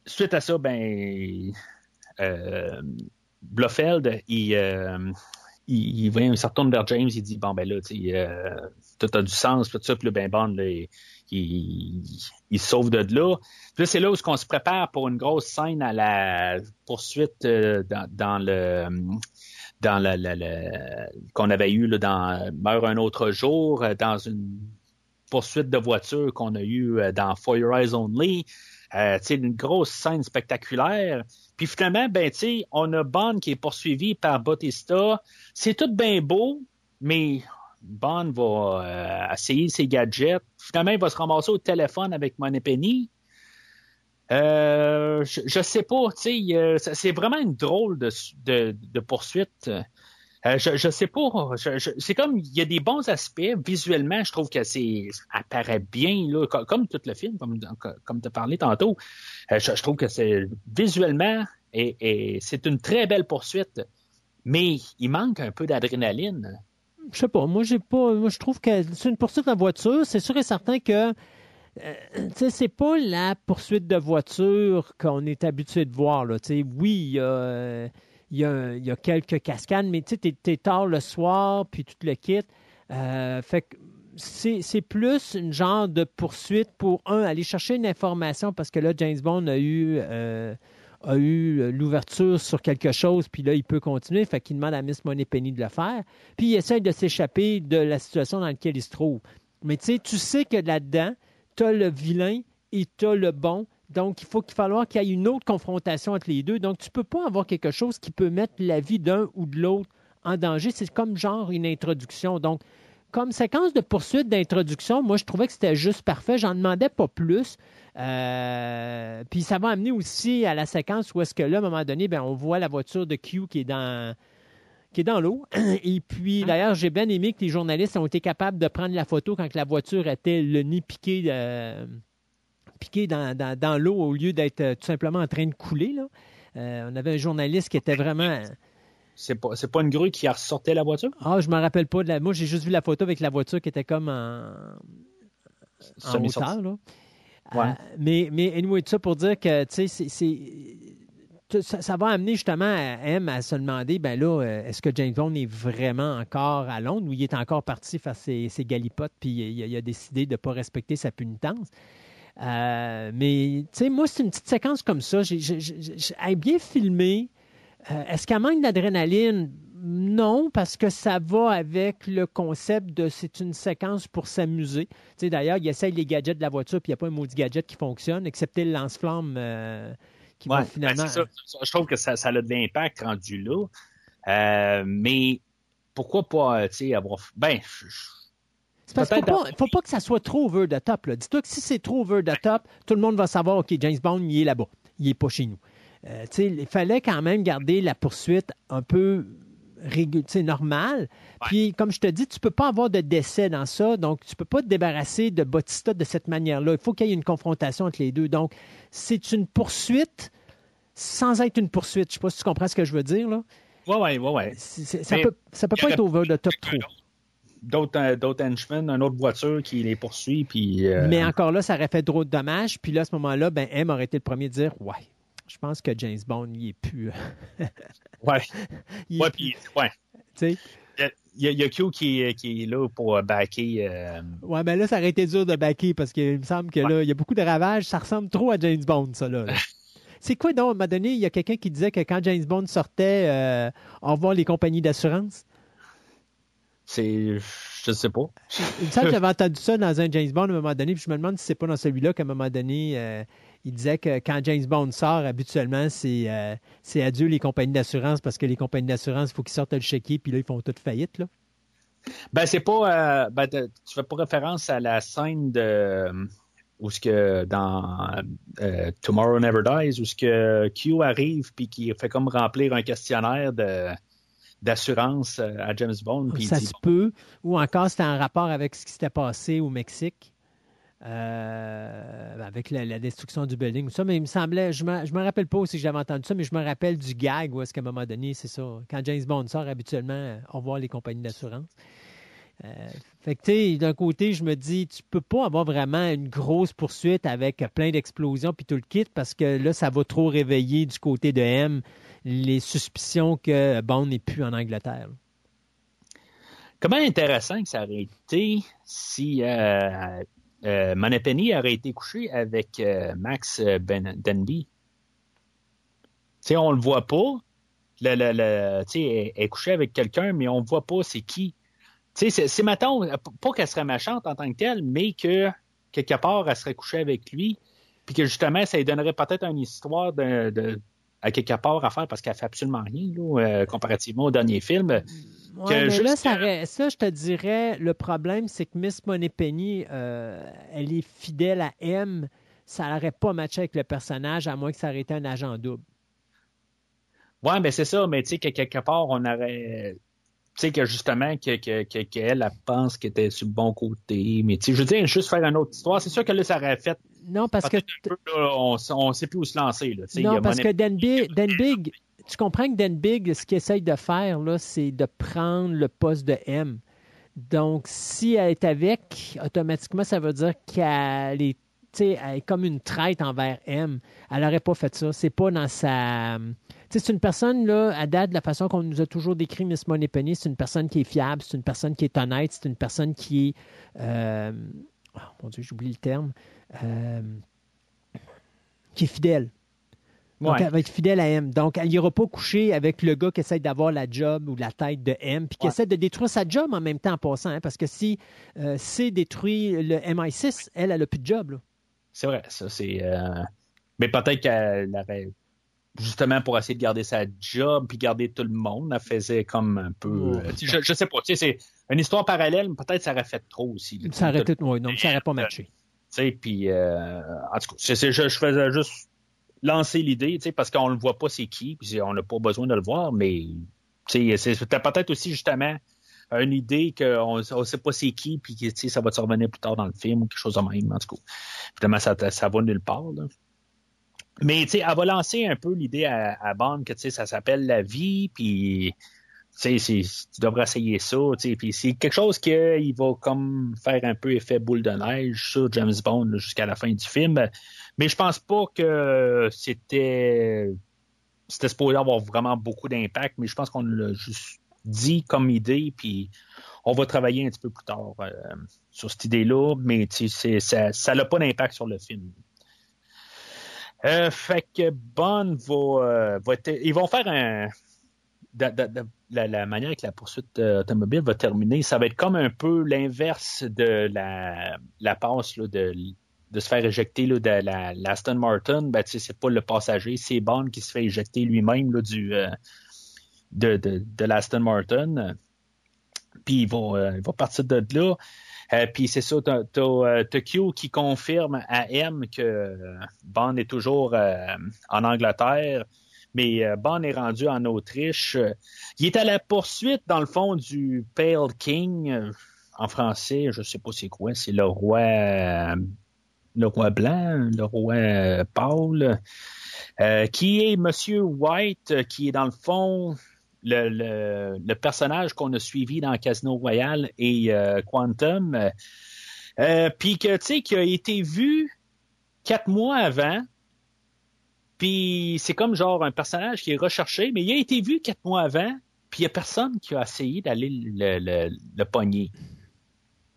suite à ça, ben, euh, Blofeld, il, il, il, il se retourne vers James, il dit bon ben là, tu tout du sens, tout ça, puis ben Bond, il, il, se sauve de là. Puis c'est là où on se prépare pour une grosse scène à la poursuite euh, dans, le qu'on avait eu dans Meurt un autre jour, euh, dans une poursuite de voiture qu'on a eu euh, dans For Your Eyes Only. Euh, une grosse scène spectaculaire. Puis finalement, ben, on a Bond qui est poursuivi par Bautista. C'est tout bien beau, mais Bond va euh, essayer ses gadgets. Finalement, il va se ramasser au téléphone avec Moneypenny. Euh, je, je sais pas, tu sais, c'est vraiment une drôle de, poursuite. Euh, je, je sais pas, c'est comme il y a des bons aspects visuellement. Je trouve que c'est apparaît bien là, co- comme, tout le film, comme comme as parlé tantôt. Euh, je, trouve que c'est visuellement et c'est une très belle poursuite, mais il manque un peu d'adrénaline. Je sais pas, moi j'ai pas. Moi je trouve que c'est une poursuite en voiture. C'est sûr et certain que euh, c'est pas la poursuite de voiture qu'on est habitué de voir. Là. Oui, il y a, y, quelques cascades, mais tu t'es tard le soir, puis tu te le quittes. Euh, fait que c'est, c'est plus une genre de poursuite pour, un, aller chercher une information, parce que là, James Bond a eu, euh, a eu l'ouverture sur quelque chose, puis là, il peut continuer. Fait qu'il demande à Miss Moneypenny de le faire. Puis il essaie de s'échapper de la situation dans laquelle il se trouve. Mais tu sais, tu sais que là-dedans, tu as le vilain et tu le bon. Donc, il faut qu'il falloir qu'il y ait une autre confrontation entre les deux. Donc, tu ne peux pas avoir quelque chose qui peut mettre la vie d'un ou de l'autre en danger. C'est comme genre une introduction. Donc, comme séquence de poursuite d'introduction, moi, je trouvais que c'était juste parfait. J'en demandais pas plus. Euh, puis ça va amener aussi à la séquence où est-ce que là, à un moment donné, ben, on voit la voiture de Q qui est dans qui est dans l'eau. Et puis, d'ailleurs, j'ai bien aimé que les journalistes ont été capables de prendre la photo quand la voiture était le nez piqué, euh, piqué dans, dans- dans l'eau au lieu d'être euh, tout simplement en train de couler. Là. Euh, on avait un journaliste qui était vraiment... C'est pas, c'est pas une grue qui a ressorti la voiture? Ah, je me rappelle pas de la... Moi, j'ai juste vu la photo avec la voiture qui était comme en, en hauteur. Là. Ouais. Euh, mais, mais anyway, tout ça pour dire que, tu sais, c'est- Ça, ça va amener justement à M à se demander, ben là, euh, est-ce que James Bond est vraiment encore à Londres ou il est encore parti faire ses, ses galipotes puis il, a- il a décidé de ne pas respecter sa punitance? Euh, mais, tu sais, moi, c'est une petite séquence comme ça. J'ai, j'ai- bien filmée. Euh, est-ce qu'elle manque d'adrénaline? Non, parce que ça va avec le concept de c'est une séquence pour s'amuser. Tu sais, d'ailleurs, il essaye les gadgets de la voiture, puis il n'y a pas un maudit gadget qui fonctionne, excepté le lance-flamme euh, qui va finalement. ben, ça. Ça, Je trouve que ça, ça a de l'impact rendu là. Euh, mais pourquoi pas, tu sais, avoir. Ben, je- C'est parce qu'il ne faut, pas- que ça soit trop over the top. Dis-toi que si c'est trop over the top, tout le monde va savoir, OK, James Bond, il est là-bas. Il n'est pas chez nous. Euh, il fallait quand même garder la poursuite un peu sais, normale. Puis, comme je te dis, tu ne peux pas avoir de décès dans ça. Donc, tu ne peux pas te débarrasser de Bautista de cette manière-là. Il faut qu'il y ait une confrontation entre les deux. Donc, c'est une poursuite sans être une poursuite. Je ne sais pas si tu comprends ce que je veux dire. Là. ouais. C'est- c'est- ça Mais peut, ça pas être over the top trop. D'autres, euh, d'autres henchmen, une autre voiture qui les poursuit, puis. euh, Mais encore là, ça aurait fait trop de dommages. Puis là, à ce moment-là, ben, M aurait été le premier à dire Ouais, je pense que James Bond, il est plus. euh, Ouais, il ouais, puis, ouais. tu sais. Il y, a, il y a Q qui, est- qui est là pour euh, backer. euh, Ouais, ben là, ça aurait été dur de backer parce qu'il me semble que là, il y a beaucoup de ravages. Ça ressemble trop à James Bond, ça, là. là. C'est quoi donc? À un moment donné, il y a quelqu'un qui disait que quand James Bond sortait, euh, au revoir les compagnies d'assurance? c'est. Je sais pas. Il me semble que j'avais entendu ça dans un James Bond à un moment donné, puis je me demande si c'est pas dans celui-là qu'à un moment donné, euh, il disait que quand James Bond sort, habituellement, c'est euh, c'est adieu les compagnies d'assurance parce que les compagnies d'assurance, il faut qu'ils sortent le chéquier, puis là, ils font toute faillite. Là. Ben, c'est pas. euh, ben, tu fais pas référence à la scène de. Où ce que dans euh, Tomorrow Never Dies, où ce que Q arrive puis qui fait comme remplir un questionnaire de d'assurance à James Bond. Puis ça dit, se peut. Ou encore, c'était en rapport avec ce qui s'était passé au Mexique. Euh, avec la, destruction du building. ou Ça, mais il me semblait, je je me rappelle pas aussi que j'avais entendu ça, mais je me rappelle du gag où est-ce un moment donné, c'est ça. Quand James Bond sort, habituellement, au revoir les compagnies d'assurance. Euh, fait que, tu sais, d'un côté, je me dis, tu peux pas avoir vraiment une grosse poursuite avec plein d'explosions puis tout le kit parce que là, ça va trop réveiller du côté de M les suspicions que Bond n'est plus en Angleterre. Comment intéressant que ça aurait été si euh, euh, aurait été couché avec euh, Max euh, ben, Denby. Tu sais, on le voit pas. Elle, est couchée avec quelqu'un, mais on ne voit pas c'est qui. C'est- mettons, pas qu'elle serait méchante en tant que telle, mais que quelque part, elle serait couchée avec lui, puis que justement, ça lui donnerait peut-être une histoire de- à quelque part à faire parce qu'elle fait absolument rien, là, euh, comparativement au dernier film. Ouais, que mais juste- là, ça, je te dirais, le problème, c'est que Miss Moneypenny, euh, elle est fidèle à M. Ça n'aurait pas matché avec le personnage, à moins que ça aurait été un agent double. Ouais, ben c'est ça, mais tu sais que quelque part, on aurait. Tu sais que justement, que, que, que- qu'elle, elle pense qu'elle était sur le bon côté. Mais tu sais, je veux dire, juste faire une autre histoire, c'est sûr que là, ça aurait fait. Non, parce que, peu, là, on ne sait plus où se lancer. Là. Non, parce que Dan Big, Dan Big, tu comprends que Dan Big, ce qu'il essaye de faire, là, c'est de prendre le poste de M. Donc, si elle est avec, automatiquement, ça veut dire qu'elle est, tu sais, elle est comme une traite envers M. Elle n'aurait pas fait ça. C'est pas dans sa. C'est une personne, là, à date, de la façon qu'on nous a toujours décrit Miss Moneypenny, c'est une personne qui est fiable, c'est une personne qui est honnête, c'est une personne qui est. euh, oh, mon Dieu, j'oublie le terme. Euh, qui est fidèle. Donc, Ouais. elle va être fidèle à M. Donc, elle n'ira pas coucher avec le gars qui essaie d'avoir la job ou la tête de M, puis qui Ouais. essaie de détruire sa job en même temps en passant. hein, parce que si euh, C détruit le MI6, elle, elle n'a plus de job. C'est vrai, ça, c'est. euh, Mais peut-être qu'elle aurait. Justement pour essayer de garder sa job puis garder tout le monde. Elle faisait comme un peu. Euh, je, je sais pas, tu sais, c'est une histoire parallèle, mais peut-être ça aurait fait trop aussi. là. Ça aurait, ouais, non, ça aurait pas matché. Tu sais, puis euh, en tout cas, c'est- c'est- je, je faisais juste lancer l'idée, tu sais, parce qu'on ne voit pas c'est qui, puis on n'a pas besoin de le voir, mais tu sais, c'est c'était peut-être aussi justement une idée qu'on ne sait pas c'est qui, puis que, tu sais, ça va te revenir plus tard dans le film ou quelque chose de même, en tout cas. Évidemment, ça, ça va nulle part. Là. Mais tu sais, elle va lancer un peu l'idée à, Bond que tu sais, ça s'appelle la vie, puis tu sais, tu devrais essayer ça, tu sais, puis c'est quelque chose qu'il va comme faire un peu effet boule de neige sur James Bond jusqu'à la fin du film. Mais je pense pas que c'était c'était supposé avoir vraiment beaucoup d'impact, mais je pense qu'on l'a juste dit comme idée, puis on va travailler un petit peu plus tard euh, sur cette idée-là, mais ça n'a pas d'impact sur le film. Euh, fait que Bond va, euh, va ils vont faire un la, la manière que la poursuite euh, automobile va terminer, ça va être comme un peu l'inverse de la, la passe là, de, de se faire éjecter là, de la, l'Aston Martin. Ben, c'est pas le passager, c'est Bond qui se fait éjecter lui-même du, euh, de, de, de l'Aston Martin. Puis il va, euh, il va partir de là. Euh, puis c'est ça, t'as, euh, qui confirme à M que euh, Bond est toujours en Angleterre, mais Bond est rendu en Autriche. Il est à la poursuite, dans le fond, du Pale King. en français, je sais pas c'est quoi, c'est le roi le roi blanc, le roi Paul, qui est Monsieur White, qui est dans le fond le, le, personnage qu'on a suivi dans Casino Royale et euh, Quantum, euh, euh, puis que tu sais qui a été vu quatre mois avant, puis c'est comme genre un personnage qui est recherché, mais il a été vu quatre mois avant, puis il y a personne qui a essayé d'aller le, le, le pogner.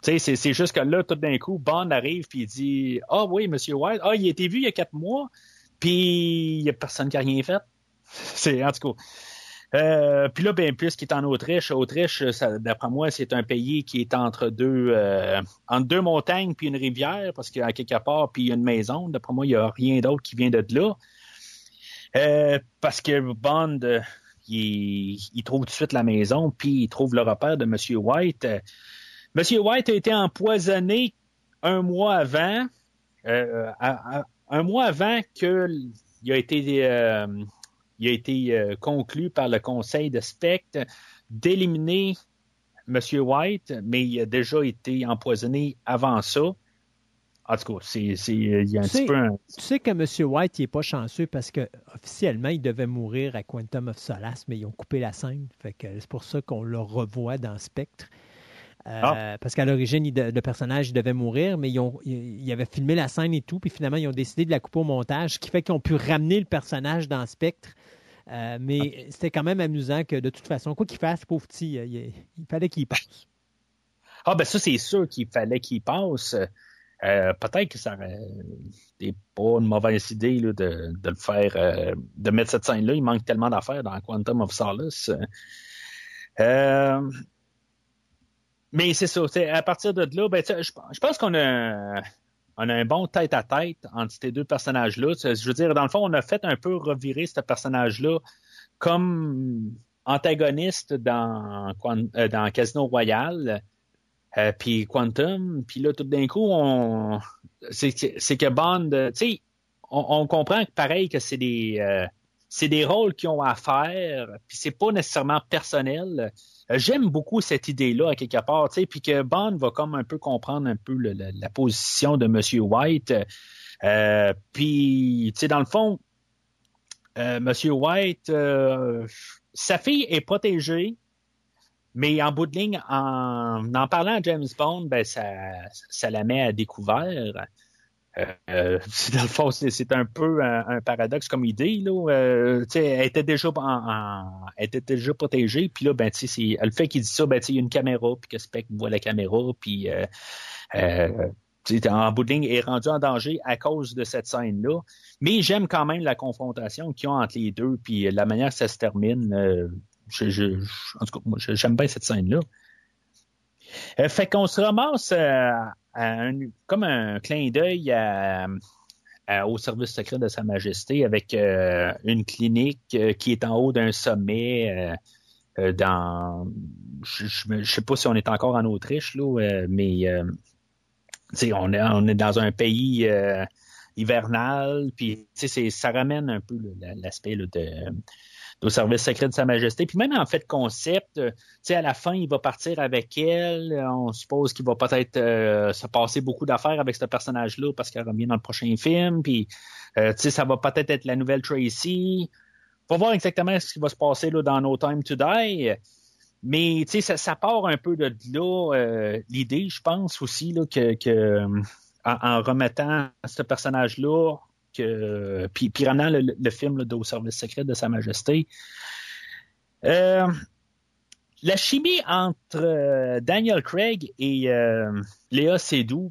C'est, juste que là, tout d'un coup, Bond arrive puis il dit Ah oui, Monsieur White, ah, il a été vu il y a quatre mois, puis il y a personne qui a rien fait. C'est en tout cas. Euh, puis là, ben, puisqu'il est en Autriche, Autriche, d'après moi, c'est un pays qui est entre deux, euh, deux montagnes puis une rivière, parce qu'il y a quelque part, puis il y a une maison. D'après moi, il n'y a rien d'autre qui vient de là. Euh, parce que Bond, euh, il, il, trouve tout de suite la maison, puis il trouve le repère de Monsieur White. Euh, Monsieur White a été empoisonné un mois avant, un mois avant qu'il a été euh, il a été euh, conclu par le conseil de Spectre d'éliminer M. White, mais il a déjà été empoisonné avant ça. En tout cas, c'est, c'est, il y a un tu petit sais, peu un... Tu sais que M. White n'est pas chanceux parce que officiellement il devait mourir à Quantum of Solace, mais ils ont coupé la scène. Fait que c'est pour ça qu'on le revoit dans Spectre. Euh, ah. Parce qu'à l'origine, le personnage devait mourir, mais ils, ont, ils, avaient filmé la scène et tout, puis finalement, ils ont décidé de la couper au montage, ce qui fait qu'ils ont pu ramener le personnage dans Spectre. Euh, mais ah. c'était quand même amusant que de toute façon, quoi qu'il fasse, pauvre petit, il, il fallait qu'il passe. Ah ben ça, c'est sûr qu'il fallait qu'il passe. Euh, peut-être que ça n'est pas une mauvaise idée là, de, de, le faire, euh, de mettre cette scène-là. Il manque tellement d'affaires dans Quantum of Solace. Euh, mais c'est ça. À partir de là, ben, je, je pense qu'on a, on a un bon tête-à-tête entre ces deux personnages-là. Je veux dire, dans le fond, on a fait un peu revirer ce personnage-là comme antagoniste dans, dans Casino Royale. Euh, puis Quantum, puis là, tout d'un coup, on c'est que Bond, tu sais, on, on, comprend que pareil que c'est des euh, c'est des rôles qu'ils ont à faire, puis c'est pas nécessairement personnel. Euh, J'aime beaucoup cette idée-là à quelque part, tu sais, puis que Bond va comme un peu comprendre un peu la, position de Monsieur White. Euh, puis, tu sais, dans le fond, euh, Monsieur White, sa fille est protégée, mais en bout de ligne, en, en parlant à James Bond, ben ça, ça la met à découvert. Euh, dans le fond, c'est un peu un, paradoxe comme idée. Là. Euh, elle était déjà en, elle était déjà protégée, puis là, ben, le fait qu'il dit ça, ben, il y a une caméra, puis que Spec voit la caméra, puis euh, en bout de ligne, est rendu en danger à cause de cette scène-là. Mais j'aime quand même la confrontation qu'ils ont entre les deux, puis la manière que ça se termine. Je, je, en tout cas, moi, j'aime bien cette scène-là. Euh, fait qu'on se ramasse euh, comme un clin d'œil au service secret de Sa Majesté avec une clinique qui est en haut d'un sommet dans je, ne sais pas si on est encore en Autriche là, mais on est on est dans un pays hivernal puis ça ramène un peu l'aspect de au service secret de Sa Majesté. Puis même en fait concept, euh, tu sais, à la fin, il va partir avec elle. On suppose qu'il va peut-être euh, se passer beaucoup d'affaires avec ce personnage-là parce qu'elle revient dans le prochain film. Puis, euh, tu sais, ça va peut-être être la nouvelle Tracy. Faut voir exactement ce qui va se passer là, dans No Time to Die. Mais tu sais, ça, part un peu de là l'idée, je pense aussi là, que, que en, en, remettant ce personnage-là puis, puis ramenant le, film là, au service secret de Sa Majesté. Euh, la chimie entre euh, Daniel Craig et euh, Léa Seydoux,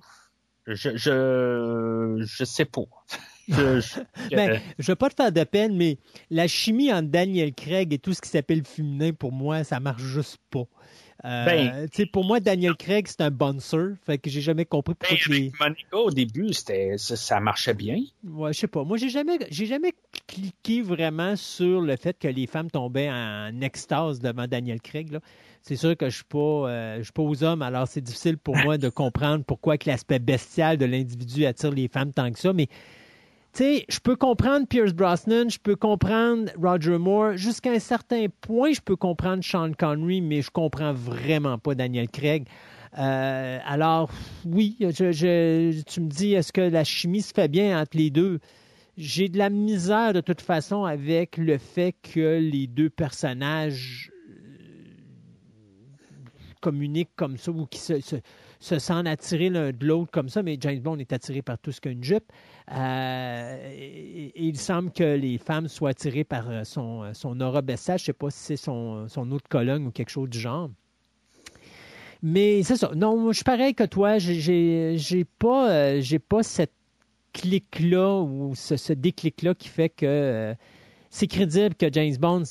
je, je, je sais pas. Je, je, ben, je veux pas te faire de peine, mais la chimie entre Daniel Craig et tout ce qui s'appelle féminin, pour moi, ça marche juste pas. Euh, ben, pour moi, Daniel Craig, c'est un bouncer. Fait que j'ai jamais compris pourquoi. Ben, avec Monica, au début, c'était, ça, marchait bien. Ouais, je sais pas. Moi, j'ai jamais, j'ai jamais cliqué vraiment sur le fait que les femmes tombaient en extase devant Daniel Craig. Là. C'est sûr que je suis pas, euh, je suis pas aux hommes, alors c'est difficile pour moi de comprendre pourquoi que l'aspect bestial de l'individu attire les femmes tant que ça. Mais tu sais, je peux comprendre Pierce Brosnan, je peux comprendre Roger Moore, jusqu'à un certain point, je peux comprendre Sean Connery, mais je comprends vraiment pas Daniel Craig. Euh, alors, oui, je, tu me dis, est-ce que la chimie se fait bien entre les deux? J'ai de la misère de toute façon avec le fait que les deux personnages euh, communiquent comme ça ou qui se, se, se sentent attirés l'un de l'autre comme ça, mais James Bond est attiré par tout ce qu'une jupe. Euh, il semble que les femmes soient attirées par euh, son, euh, son aura bestiale. Je ne sais pas si c'est son, son autre colonne ou quelque chose du genre. Mais c'est ça. Non, je suis pareil que toi. J'ai, j'ai pas, j'ai pas cette clic-là ou ce, déclic-là qui fait que c'est crédible que James Bond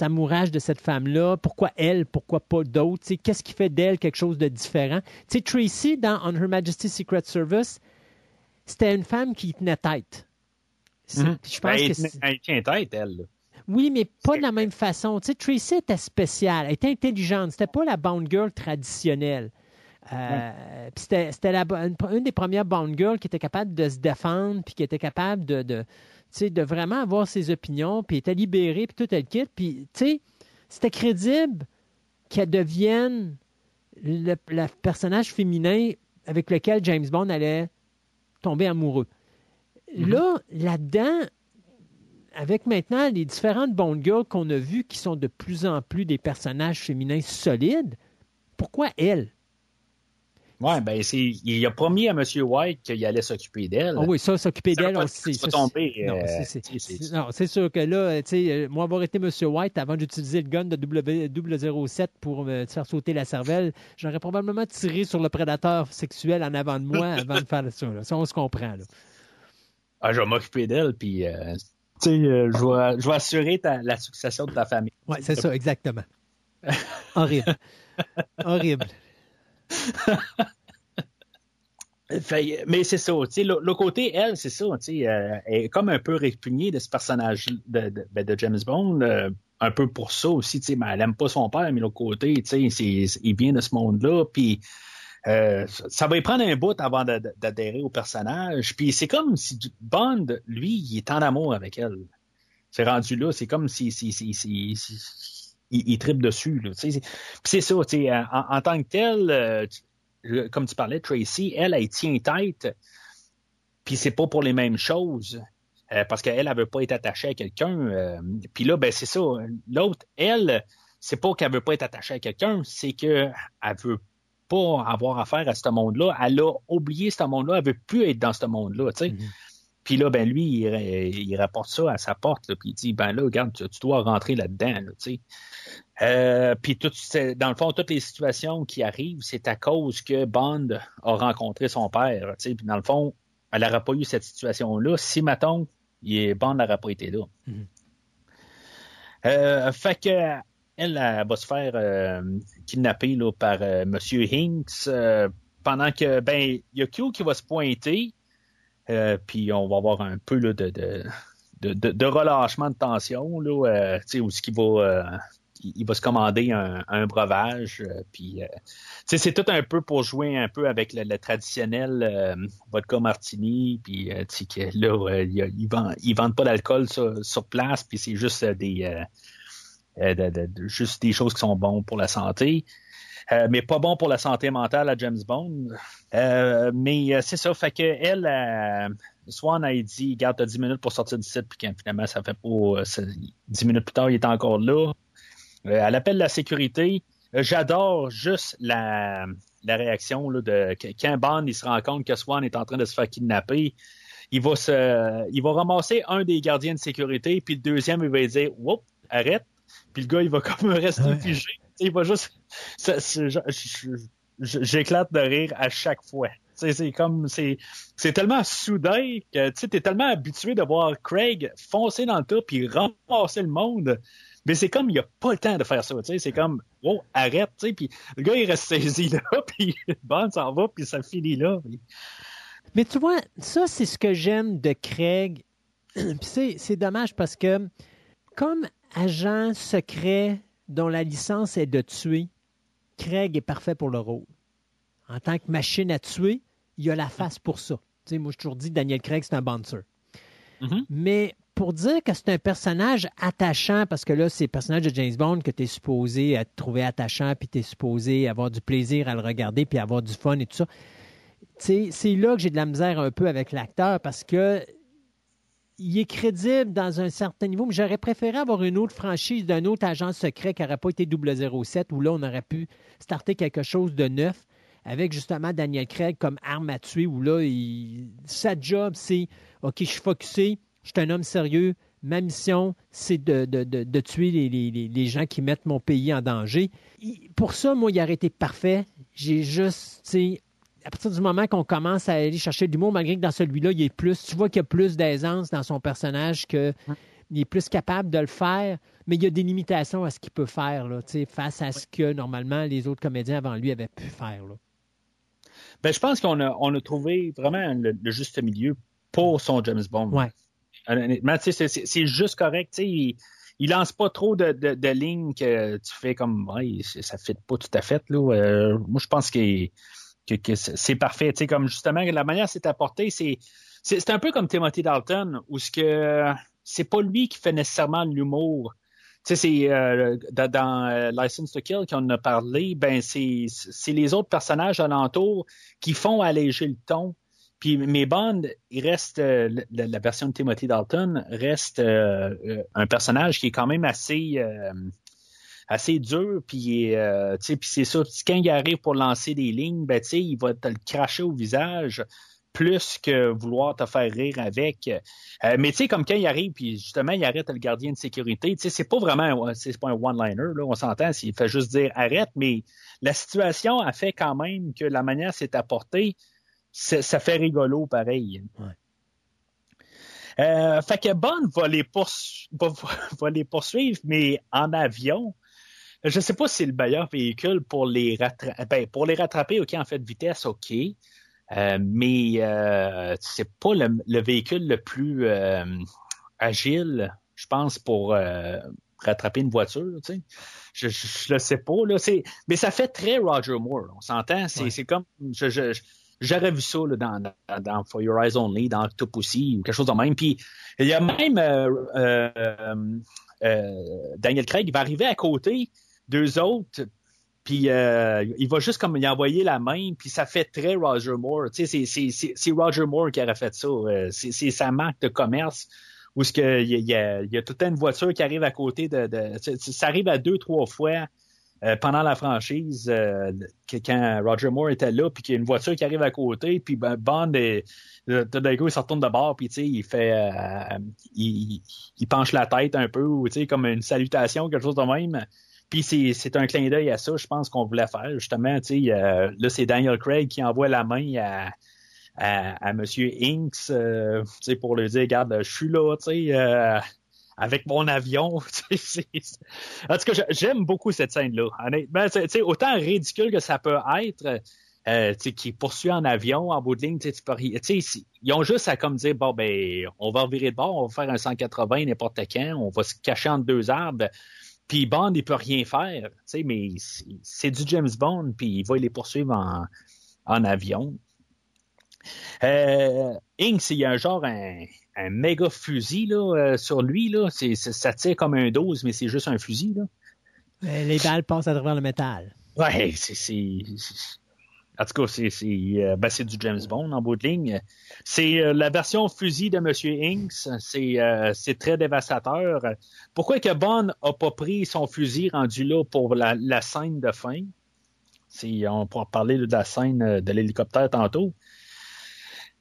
s'amourage de cette femme-là? Pourquoi elle? Pourquoi pas d'autres? Qu'est-ce qui fait d'elle quelque chose de différent? Tracy, dans On Her Majesty's Secret Service, c'était une femme qui tenait tête. Mhm. Je pense ben, que elle tient tête, elle. Oui, mais pas de la même façon. Tu sais, Tracy était spéciale, elle était intelligente. C'était pas la Bond Girl traditionnelle. Euh, C'était une, des premières Bond Girls qui était capable de se défendre, puis qui était capable de, de, de vraiment avoir ses opinions, puis était libérée, puis tout elle quitte. Puis, tu sais, c'était crédible qu'elle devienne le, le, personnage féminin avec lequel James Bond allait tomber amoureux. Mhm. Là, là-dedans, avec maintenant les différentes Bond Girls qu'on a vues qui sont de plus en plus des personnages féminins solides, pourquoi elle? Oui, ben c'est, il a promis à M. White qu'il allait s'occuper d'elle. Ah oui, ça, s'occuper d'elle aussi. Ça, tomber, non, c'est, sûr que là, tu sais, euh, moi, avoir été M. White avant d'utiliser le gun de W007 pour me faire sauter la cervelle, j'aurais probablement tiré sur le prédateur sexuel en avant de moi avant de faire ça. Ça, on se comprend. Là. Ah, je vais m'occuper d'elle, puis euh, tu sais, euh, je, vais, je vais assurer la succession de ta famille. Oui, c'est ça, exactement. Horrible. Horrible. mais c'est ça, tu le, côté, elle, c'est ça, tu euh, elle est comme un peu répugnée de ce personnage de, de, ben, James Bond, euh, un peu pour ça aussi, tu sais, mais elle aime pas son père, mais l'autre côté, tu sais, il vient de ce monde-là, puis euh, ça va y prendre un bout avant d'adhérer au personnage, puis c'est comme si Bond, lui, il est en amour avec elle. C'est rendu là, c'est comme si, si, si, si, il, tripe dessus, c'est ça, sais, en, tant que tel, comme tu parlais, Tracy, elle, elle tient tête, puis c'est pas pour les mêmes choses. Euh, parce qu'elle, elle veut pas être attachée à quelqu'un. Euh, puis là, ben c'est ça. L'autre, elle, c'est pas qu'elle veut pas être attachée à quelqu'un, c'est qu'elle veut pas avoir affaire à ce monde-là. Elle a oublié ce monde-là, elle veut plus être dans ce monde-là, sais. Puis là, ben lui, il, rapporte ça à sa porte, puis il dit, ben là, regarde, tu, dois rentrer là-dedans, tu sais. Euh, puis tout, dans le fond, toutes les situations qui arrivent, c'est à cause que Bond a rencontré son père. Puis dans le fond, elle n'aurait pas eu cette situation-là si, mettons, Bond n'aurait pas été là. Mm-hmm. Euh, fait que elle, va se faire euh, kidnapper là, par M. Hinks pendant que ben il y a Q qui va se pointer. Euh, puis on va avoir un peu de, de, de, relâchement de tension, là, euh, où ce qui va, euh, il va se commander un, un breuvage, c'est tout un peu pour jouer un peu avec le, traditionnel vodka martini, puis là, il vendent, ils vendent pas d'alcool sur, place, puis c'est juste juste des choses qui sont bonnes pour la santé. Euh, mais pas bon pour la santé mentale à James Bond. Euh, mais euh, c'est ça, fait que elle, Swan a dit, garde, t'as 10 minutes pour sortir du site, puis quand finalement, ça fait pas euh, ça- 10 minutes plus tard, il est encore là. Elle appelle la sécurité. J'adore juste la, la réaction là, de quand Bond il se rend compte que Swan est en train de se faire kidnapper. Il va se, il va ramasser un des gardiens de sécurité, puis le deuxième, il va dire, Whoop, arrête. Puis le gars, il va comme rester Ouais. figé. Il va juste. J'éclate de rire à chaque fois. C'est comme c'est tellement soudain que tu es tellement habitué de voir Craig foncer dans le tas puis ramasser le monde. Mais c'est comme il a pas le temps de faire ça. C'est comme oh arrête. le gars il reste saisi là puis Bond s'en va puis ça finit là. Mais tu vois, ça, c'est ce que j'aime de Craig. C'est dommage parce que, comme agent secret dont la licence est de tuer, Craig est parfait pour le rôle. En tant que machine à tuer, il a la face pour ça. Moi, je toujours dit Daniel Craig, c'est un bouncer. Mhm. Mais pour dire que c'est un personnage attachant, parce que là, c'est le personnage de James Bond que tu es supposé à trouver attachant, puis tu es supposé avoir du plaisir à le regarder, puis avoir du fun et tout ça. C'est là que j'ai de la misère un peu avec l'acteur parce que il est crédible dans un certain niveau, mais j'aurais préféré avoir une autre franchise d'un autre agent secret qui n'aurait pas été 007, où là, on aurait pu starter quelque chose de neuf avec justement Daniel Craig comme arme à tuer, où là, sa job, c'est OK, je suis focusé, je suis un homme sérieux, ma mission, c'est de, tuer les, gens qui mettent mon pays en danger. Pour ça, moi, il aurait été parfait. J'ai juste, tu à partir du moment qu'on commence à aller chercher de l'humour, malgré que dans celui-là, il est plus, tu vois qu'il y a plus d'aisance dans son personnage, que il est plus capable de le faire, mais il y a des limitations à ce qu'il peut faire, là, face à ce que normalement les autres comédiens avant lui avaient pu faire. Là. Ben, je pense qu'on a, on a trouvé vraiment le, le juste milieu pour son James Bond. Ouais. Honnêtement, c'est- juste correct. Il, il lance pas trop de, de, de lignes que tu fais comme ouais, ça ne pas tout à fait. Là. Euh, moi, je pense qu'il- c'est parfait. Tu sais, comme justement, la manière c'est apporté, c'est c'est un peu comme Timothy Dalton, où ce que c'est pas lui qui fait nécessairement l'humour. Tu sais, c'est euh, dans, euh, License to Kill qu'on a parlé, ben c'est c'est les autres personnages alentour qui font alléger le ton. Puis mes Bond, il reste euh, la, la version de Timothy Dalton reste un personnage qui est quand même assez assez dur. Puis euh, tu sais, puis c'est ça. Quand il arrive pour lancer des lignes, ben tu sais, il va te le cracher au visage plus que vouloir te faire rire avec. Euh, mais tu sais, comme quand il arrive, puis justement, il arrête le gardien de sécurité, tu sais, c'est pas vraiment, un- c'est pas un one-liner, là, on s'entend, s'il fait juste dire arrête, mais la situation a fait quand même que la manière c'est apporté, ça fait rigolo pareil. Ouais. Euh, fait que Bond va les, poursu- va, va les poursuivre, mais en avion. Je sais pas si c'est le meilleur véhicule pour les rattraper. Ben, pour les rattraper, OK, en fait, vitesse, OK. Euh, mais euh, c'est pas le, le véhicule le plus euh, agile, je pense, pour rattraper une voiture. Tu sais. Je, je, je le sais pas. Là, mais ça fait très Roger Moore. là, on s'entend. C'est, Ouais. comme je, j'aurais vu ça là, dans, dans, dans For Your Eyes Only, dans Octopussy ou quelque chose de même. Puis il y a même Daniel Craig il va arriver à côté d'eux autres. Puis euh, il va juste comme y envoyer la main, puis ça fait très Roger Moore. Tu sais, c'est, Roger Moore qui aurait fait ça. Euh, c'est, sa marque de commerce où ce que il y a, il y a, toute une voiture qui arrive à côté de, ça arrive à deux trois fois euh, pendant la franchise euh, quand Roger Moore était là puis qu'il y a une voiture qui arrive à côté puis ben, Bond est tout d'un coup il se retourne de bord puis il fait euh, il, il penche la tête un peu ou comme une salutation quelque chose de même puis c'est, un clin d'œil à ça je pense qu'on voulait faire justement tu sais euh, là c'est Daniel Craig qui envoie la main à à, à Monsieur Inks euh, tu sais, pour lui dire regarde je suis là tu sais euh, avec mon avion en tout cas j'aime beaucoup cette scène là honnêtement tu sais, autant ridicule que ça peut être euh, tu sais, qui poursuit en avion, en bout de ligne, tu peux ils ont juste à comme dire, bon, ben, on va revirer de bord, on va faire un 180 n'importe quand, on va se cacher entre deux arbres, puis Bond, il peut rien faire, tu sais, mais c'est- du James Bond, puis il va les poursuivre en, en avion. Euh, Inks, il y a un genre un, un méga fusil là, euh, sur lui, là. Ça tire comme un 12, mais c'est juste un fusil. Là. Mais les balles passent à travers le métal. Ouais, c'est. En tout cas, euh, ben, c'est du James Bond en bout de ligne. C'est euh, la version fusil de Monsieur Inks. C'est, euh, c'est très dévastateur. Pourquoi que Bond a pas pris son fusil rendu là pour la, scène de fin? C'est, on pourra parler de la scène de l'hélicoptère tantôt.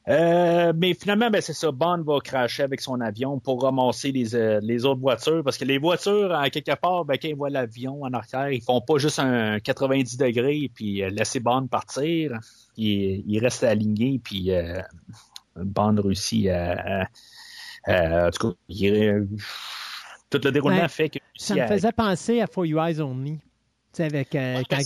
Euh, mais finalement, ben, c'est ça. Bond va cracher avec son avion pour ramasser les, euh, les autres voitures. Parce que les voitures, à quelque part, ben, quand ils voient l'avion en arrière, ils font pas juste un 90 degrés puis euh, laisser Bond partir. Ils, ils restent alignés puis euh, Bond réussit à. à- à- en tout cas, il- tout le déroulement Ouais. fait que. Ça me faisait penser à For You Eyes Only. Tu sais, avec Ouais, quand, ben.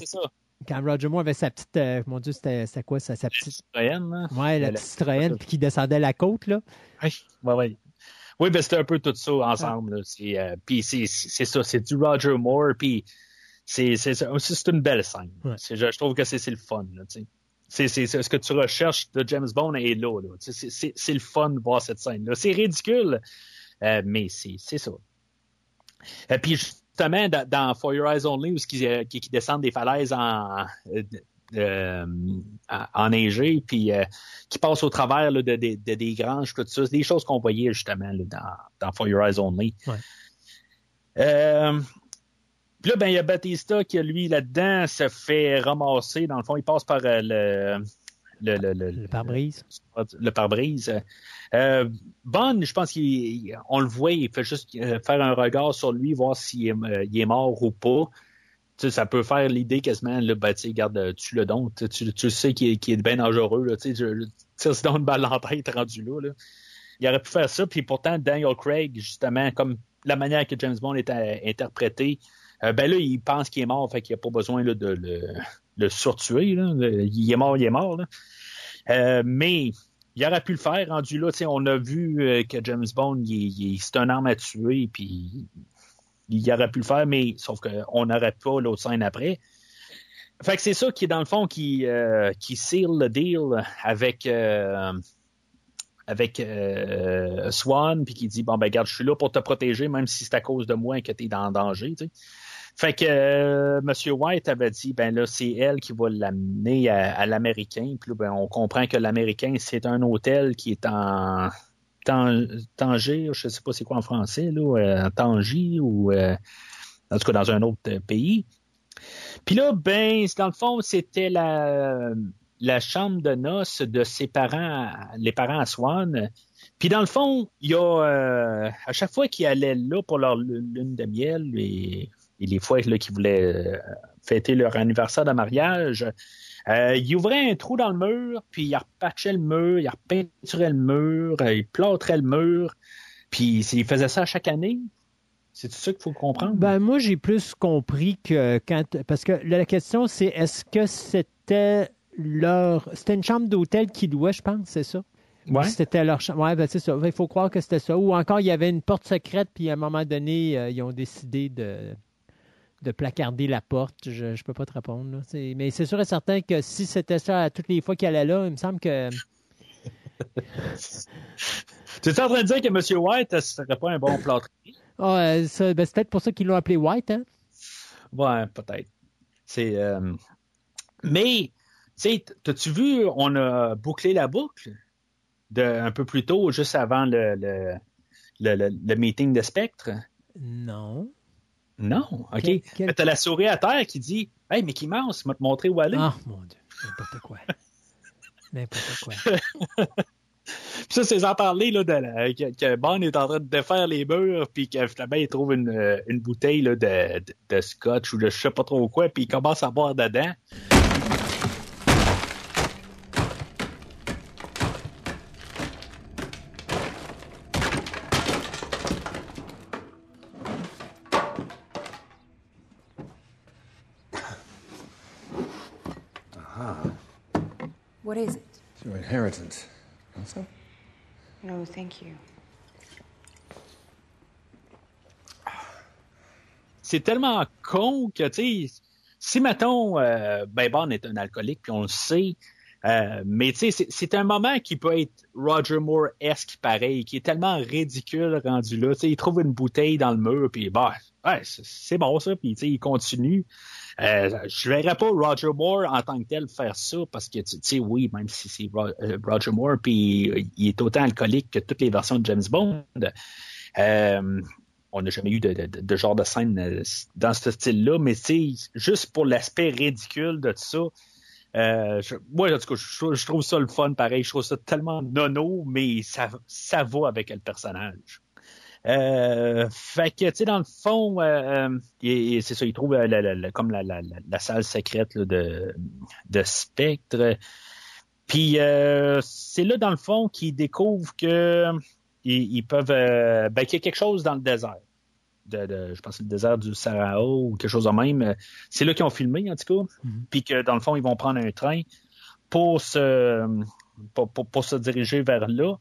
Quand Roger Moore avait sa petite. euh, mon Dieu, c'était quoi ça, sa petite. Citroën, là. Ouais, la la- petite Citroën, puis qui descendait la côte, là. Oui, ouais, ouais. Oui, ben c'était un peu tout ça ensemble. euh, puis c'est, ça, c'est du Roger Moore, puis c'est, une belle scène. Ouais. Je, je trouve que c'est, le fun. Là, c'est, ce que tu recherches de James Bond est là. là. C'est, le fun de voir cette scène-là. C'est ridicule, euh, mais c'est, c'est ça. Et puis justement, dans, dans For Your Eyes Only, où qui, euh, qui, qui descendent des falaises en, euh, euh, en- enneigées, puis euh, qui passent au travers là, de, de- de- des granges, tout ça. C'est des choses qu'on voyait justement là, dans, dans For Your Eyes Only. Ouais. Euh, puis là, ben, il y a Batista qui, lui, là-dedans, se fait ramasser. Dans le fond, il passe par le, le, le, le, Le pare-brise. le pare-brise. Euh, Bond, je pense qu'on le voit, il fait juste euh, faire un regard sur lui, voir s'il est, euh, il est mort ou pas. Tu sais, ça peut faire l'idée quasiment, là, ben, tu sais, garde, tu le donnes, tu, tu, tu sais qu'il est, bien dangereux, là, tu sais, tire dans une balle en tête rendu là, là. Il aurait pu faire ça, puis pourtant, Daniel Craig, justement, comme la manière que James Bond est euh, interprété, euh, ben là, il pense qu'il est mort, fait qu'il n'y a pas besoin là, de le, le surtuer, Il est mort, il est mort. Euh, mais il aurait pu le faire rendu là. On a vu euh, que James Bond, c'est un arme à tuer, puis il aurait pu le faire, mais sauf qu'on n'aurait pas l'autre scène après. Fait que c'est ça qui dans le fond qui, euh, seal le deal avec euh, avec Swan, puis qui dit bon ben regarde, je suis là pour te protéger, même si c'est à cause de moi que tu es dans le danger. tu sais. Fait que euh, M. White avait dit ben là, c'est elle qui va l'amener à, l'Américain. Puis ben, on comprend que l'Américain, c'est un hôtel qui est en Tan- Tanger, je sais pas c'est quoi en français, là, euh, Tangy ou euh, en tout cas dans un autre pays. Puis là, ben, dans le fond, c'était la, chambre de noces de ses parents, les parents à Swan. Puis dans le fond, il y a à chaque fois qu'ils allaient là pour leur lune de miel et, et les fois là, qu'ils voulaient euh, fêter leur anniversaire de mariage, euh, il ouvrait un trou dans le mur, puis il repatchait le mur, il repeinturait le mur, euh, il plâtrait le mur, puis il faisait ça chaque année. C'est tout ça qu'il faut comprendre? Ben, moi, j'ai plus compris que quand. Parce que la question, c'est est-ce que c'était leur. C'était une chambre d'hôtel qu'ils louaient, je pense, c'est ça? ouais. C'était leur chambre. Ouais, ben, c'est ça. Il faut croire que c'était ça. Ou encore, il y avait une porte secrète, puis à un moment donné, euh, ils ont décidé de, de placarder la porte. Je ne peux pas te répondre. là. C'est- Mais c'est sûr et certain que si c'était ça à toutes les fois qu'il allait là, il me semble que. Tu es en train de dire que M. White, ce serait pas un bon plâtrier? Ah, euh, ça- ben, c'est peut-être pour ça qu'ils l'ont appelé White, hein? Ouais, peut-être. C'est. euh, Mais, tu sais, t'as-tu vu, on a bouclé la boucle de, un peu plus tôt, juste avant le, le, le, le- le meeting de Spectre? Non. Non, OK. Quel- quel- Mais t'as la souris à terre qui dit Hey, mais qui Mouse, m'a te montrer où aller. Ah, mon Dieu. N'importe quoi. N'importe quoi. Puis ça, c'est en parler là, de la- que, que Bond est en train de défaire les murs, puis que finalement, il trouve une, une bouteille là, de, de, de scotch ou de je sais pas trop quoi, puis il commence à boire dedans. What is it? It's your inheritance. Also? No, thank you. c'est tellement con que, tu sais, si, mettons, euh, ben Bond est un alcoolique, puis on le sait, euh, mais tu sais, c'est un moment qui peut être Roger Moore-esque pareil, qui est tellement ridicule rendu là. Tu sais, il trouve une bouteille dans le mur, puis bah, ouais, c'est bon ça, puis tu sais, il continue. Euh, je verrais pas Roger Moore en tant que tel faire ça parce que tu sais oui même si c'est euh, Roger Moore puis il est autant alcoolique que toutes les versions de James Bond euh, on n'a jamais eu de, genre de scène euh, dans ce style-là, mais juste pour l'aspect ridicule de tout ça, euh, moi, en tout cas, je, trouve ça le fun, pareil. Je trouve ça tellement nono, mais ça, ça va avec le personnage. Euh, fait que, tu sais, dans le fond, euh, euh c'est ça, il trouve la, la, comme la, la, salle secrète là, de, de Spectre. Puis euh, c'est là, dans le fond, qu'il découvre que ils, peuvent. Euh, ben, qu'il y a quelque chose dans le désert. De, je pense que le désert du Sahara ou quelque chose de même. C'est là qu'ils ont filmé, en tout cas. Puis que, dans le fond, ils vont prendre un train pour se, pour, pour, se diriger vers là.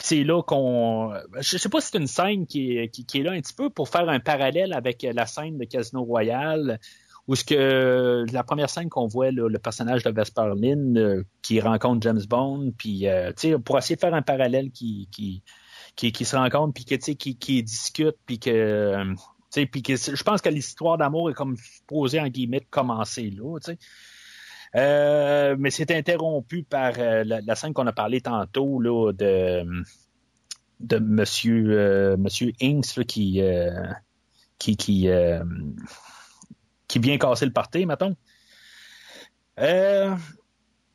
C'est là qu'on. Je sais pas si c'est une scène qui est, qui, est là un petit peu pour faire un parallèle avec la scène de Casino Royale, où ce que la première scène qu'on voit le personnage de Vesper Lynn euh, qui rencontre James Bond, puis euh, pour essayer de faire un parallèle qui, qui, qui, se rencontrent puis que, qui, qui discutent puis que euh, puis que je pense que l'histoire d'amour est comme posée en guillemets de commencer là. Euh, mais c'est interrompu par euh, la, scène qu'on a parlé tantôt là, de, de Monsieur, euh, Monsieur Inks là, qui, qui, qui, qui vient casser le party, mettons.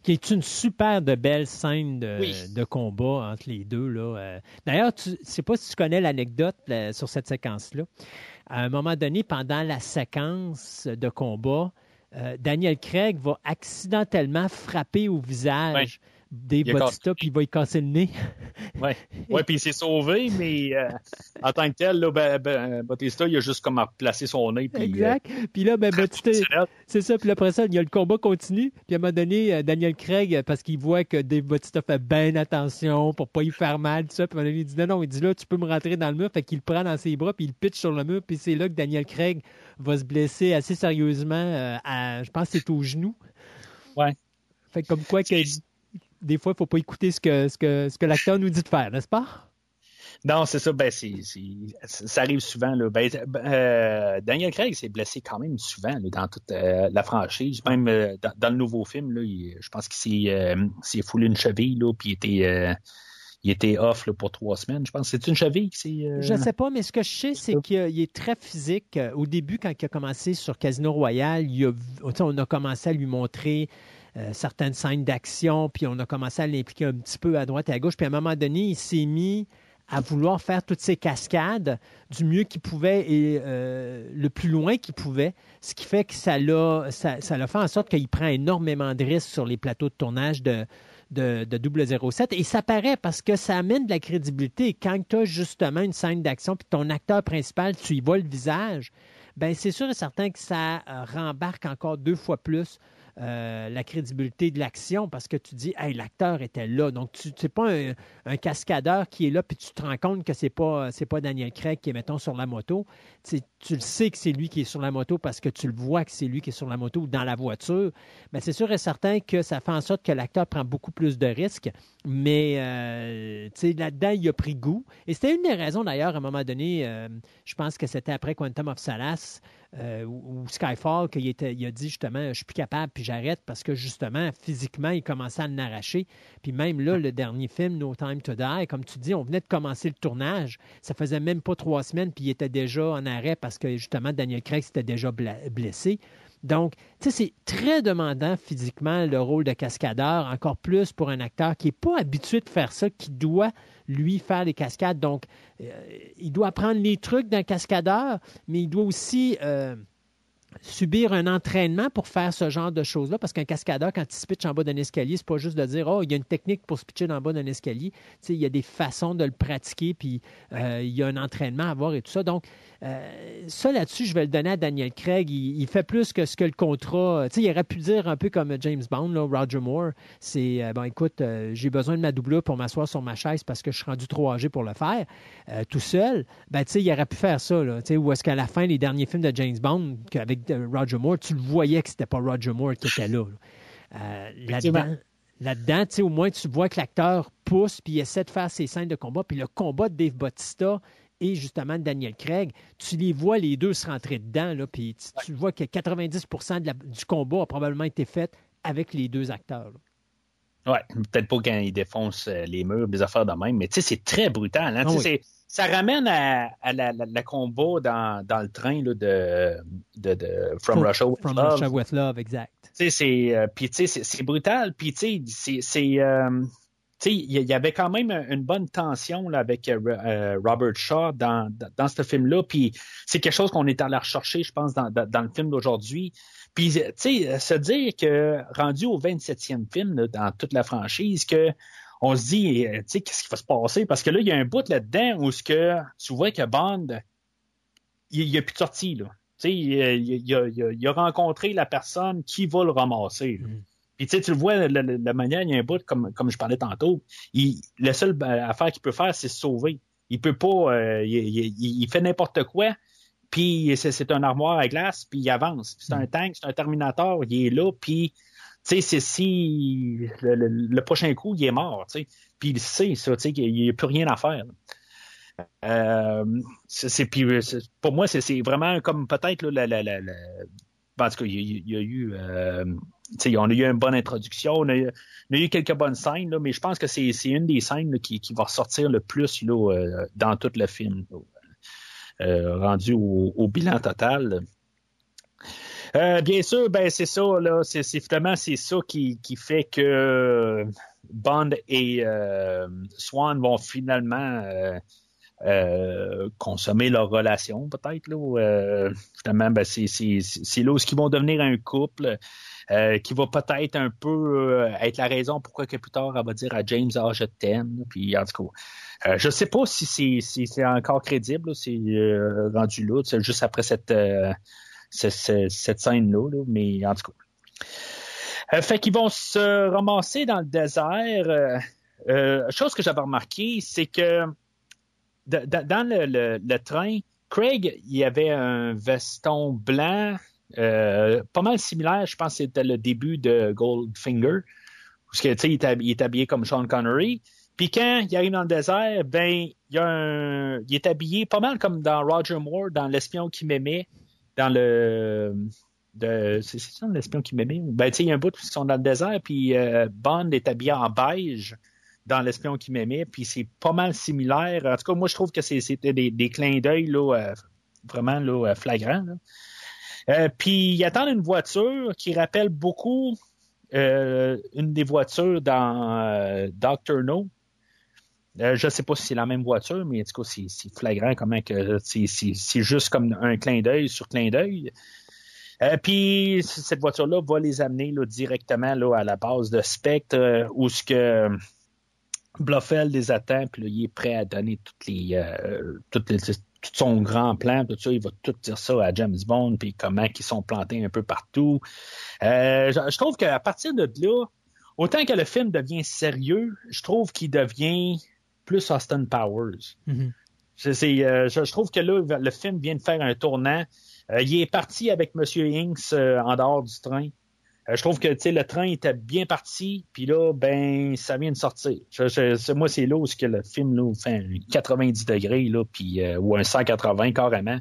Qui est une super de belle scène de, combat entre les deux. Là. D'ailleurs, tu ne sais pas si tu connais l'anecdote sur cette séquence-là. À un moment donné, pendant la séquence de combat, euh, Daniel Craig va accidentellement frapper au visage des Bautista, puis il va y casser le nez. Oui, ouais, puis il s'est sauvé, mais euh, en tant que tel, là, ben, ben, Bautista, il a juste comme replacé son nez. Puis, exact. Euh, puis là, ben, Bautista, c'est ça. Puis après ça, il y a le combat continue. Puis à un moment donné, euh, Daniel Craig, parce qu'il voit que Dave Bautista fait bien attention pour pas y faire mal, tout ça. Puis à un moment donné, il dit non, non, il dit là, tu peux me rentrer dans le mur. Fait qu'il le prend dans ses bras, puis il pitch sur le mur. Puis c'est là que Daniel Craig va se blesser assez sérieusement. à, je pense que c'est au genou. Ouais. Fait comme quoi que des fois, il ne faut pas écouter ce que, ce que, ce que l'acteur nous dit de faire, n'est-ce pas? Non, c'est ça. Ben, c'est, ça arrive souvent. Là. Ben, euh, Daniel Craig s'est blessé quand même souvent dans toute euh, la franchise. Même euh, dans, le nouveau film, là, je pense qu'il s'est, foulé une cheville, là, puis il était, il était off là, pour trois semaines. Je pense. C'est une cheville qui Je ne sais pas, mais ce que je sais, c'est qu'il est très physique. Au début, quand il a commencé sur Casino Royale, on a commencé à lui montrer euh, certaines scènes d'action, puis on a commencé à l'impliquer un petit peu à droite et à gauche. Puis à un moment donné, il s'est mis à vouloir faire toutes ces cascades du mieux qu'il pouvait et euh, le plus loin qu'il pouvait, ce qui fait que ça l'a, fait en sorte qu'il prend énormément de risques sur les plateaux de tournage de, de, de 007. Et ça paraît parce que ça amène de la crédibilité. Quand tu as justement une scène d'action, puis ton acteur principal, tu y vois le visage, ben c'est sûr et certain que ça euh, rembarque encore deux fois plus euh, la crédibilité de l'action parce que tu dis, hey, l'acteur était là. Donc, tu n'es pas un, cascadeur qui est là, puis tu te rends compte que c'est pas, c'est pas Daniel Craig qui est, mettons, sur la moto. Tu, le sais que c'est lui qui est sur la moto parce que tu le vois que c'est lui qui est sur la moto ou dans la voiture. Mais c'est sûr et certain que ça fait en sorte que l'acteur prend beaucoup plus de risques. Mais, euh, là-dedans, il a pris goût. Et c'était une des raisons, d'ailleurs, à un moment donné, euh, je pense que c'était après Quantum of Solace, euh, ou Skyfall qu'il il a dit justement je suis plus capable puis j'arrête parce que justement physiquement il commençait à en arracher puis même là le dernier film No Time to Die comme tu dis on venait de commencer le tournage. Ça faisait même pas trois semaines puis il était déjà en arrêt parce que justement Daniel Craig s'était déjà blessé donc, tu sais, c'est très demandant physiquement le rôle de cascadeur, encore plus pour un acteur qui n'est pas habitué de faire ça, qui doit, lui, faire les cascades. Donc, euh, il doit apprendre les trucs d'un cascadeur, mais il doit aussi euh, subir un entraînement pour faire ce genre de choses-là, parce qu'un cascadeur, quand il se pitch en bas d'un escalier, c'est pas juste de dire Oh, il y a une technique pour se pitcher en bas d'un escalier. Il y a des façons de le pratiquer, puis euh, il y a un entraînement à avoir et tout ça. Donc, euh, ça là-dessus, je vais le donner à Daniel Craig. Il, fait plus que ce que le contrat. Sais, il aurait pu dire un peu comme James Bond, là, Roger Moore. C'est euh, bon, écoute, euh, j'ai besoin de ma doublure pour m'asseoir sur ma chaise parce que je suis rendu trop âgé pour le faire euh, tout seul. Ben, il aurait pu faire ça, là. Ou est-ce qu'à la fin, les derniers films de James Bond, avec Roger Moore, tu le voyais que c'était pas Roger Moore qui était là. Euh, là-dedans, là-dedans, tu sais, au moins, tu vois que l'acteur pousse puis il essaie de faire ses scènes de combat. Puis le combat de Dave Bautista et justement de Daniel Craig, tu les vois les deux se rentrer dedans, là, puis tu, tu vois que 90 de la- du combat a probablement été fait avec les deux acteurs. là. Ouais, peut-être pas quand ils défoncent euh, les murs, des affaires de même, mais tu sais, c'est très brutal. Hein? Ah oui. Ça ramène à, à la, la- la combat dans, dans le train là, de, de, de From Russia with From Love. Russia with Love, exact. Tu sais, c'est euh, puis tu sais, c'est- brutal puis tu sais c'est euh, il y, y avait quand même une bonne tension là, avec euh, euh, Robert Shaw dans, dans, dans ce film là puis c'est quelque chose qu'on est allé rechercher je pense dans, dans, dans le film d'aujourd'hui puis tu sais se dire que rendu au 27e film là, dans toute la franchise que on se dit euh, tu sais qu'est-ce qui va se passer? Parce que là il y a un bout là-dedans où ce que tu vois que Bond il n'y a plus de sortie là tu sais, il, il- il a, il a- il a rencontré la personne qui va le ramasser. là. Mm. Puis tu sais, tu le vois, la, la- manière, il y a un bout, comme, comme je parlais tantôt, il, la seule euh, affaire qu'il peut faire, c'est se sauver. Il peut pas, euh, il, fait n'importe quoi, puis c'est, un armoire à glace, puis il avance. Puis c'est un tank, c'est un Terminator, il est là, puis si le, prochain coup, il est mort, tu sais. Puis il sait qu'il n'y a plus rien à faire. Euh, puis, euh, pour moi, c'est, vraiment comme peut-être là, y a, eu, euh, on a eu une bonne introduction, on a eu, a eu quelques bonnes scènes, mais je pense que c'est, une des scènes qui, va ressortir le plus dans tout le film, rendu au bilan total. Euh, bien sûr, ben c'est ça, là, c'est, finalement c'est ça qui, qui fait que euh, Bond et euh, Swan vont finalement euh, euh, consommer leur relation, peut-être. Là, finalement, ben, c'est, c'est, là où ils vont devenir un couple euh, qui va peut-être un peu être la raison pourquoi que plus tard, elle va dire à James, ah, je t'aime. Puis, en tout cas, euh, je sais pas si c'est, si c'est encore crédible, c'est rendu là, juste après cette, ce- ce- cette scène-là, là, mais en tout cas. Euh, fait qu'ils vont se ramasser dans le désert. Euh, euh, chose que j'avais remarqué, c'est que dans le, train, Craig, il avait un veston blanc, euh, pas mal similaire, je pense que c'était le début de Goldfinger, parce que il est hab- il est habillé comme Sean Connery. Puis quand il arrive dans le désert, ben, il, a un... il est habillé pas mal comme dans Roger Moore, dans L'espion qui m'aimait, dans le. C'est ça, l'espion qui m'aimait? Ben, tu sais, il y a un bout où ils sont dans le désert, puis euh, Bond est habillé en beige dans l'espion qui m'aimait, puis c'est pas mal similaire. En tout cas, moi, je trouve que c'était des, clins d'œil là, euh, vraiment là, euh, flagrants. puis ils attendent une voiture qui rappelle beaucoup une des voitures dans Doctor No. Euh, je sais pas si c'est la même voiture, mais en tout cas, c'est flagrant comment que c'est- c'est juste comme un clin d'œil sur clin d'œil. Euh, puis cette voiture-là va les amener directement à la base de Spectre, euh, où ce que Bluffel les attend, puis il est prêt à donner euh, tout son grand plan, tout ça, il va tout dire ça à James Bond, puis comment ils sont plantés un peu partout. Euh, je, je trouve qu'à partir de là, autant que le film devient sérieux, je trouve qu'il devient plus Austin Powers. Mhm. Euh, je, je trouve que là, le film vient de faire un tournant. Euh, il est parti avec M. Hinks euh, en dehors du train. Euh, je trouve que le train était bien parti, puis là, ben, ça vient de sortir. Je- je- c'est- moi, c'est là où ce que le film là, fait un 90 degrés, là, puis, ou un 180 carrément.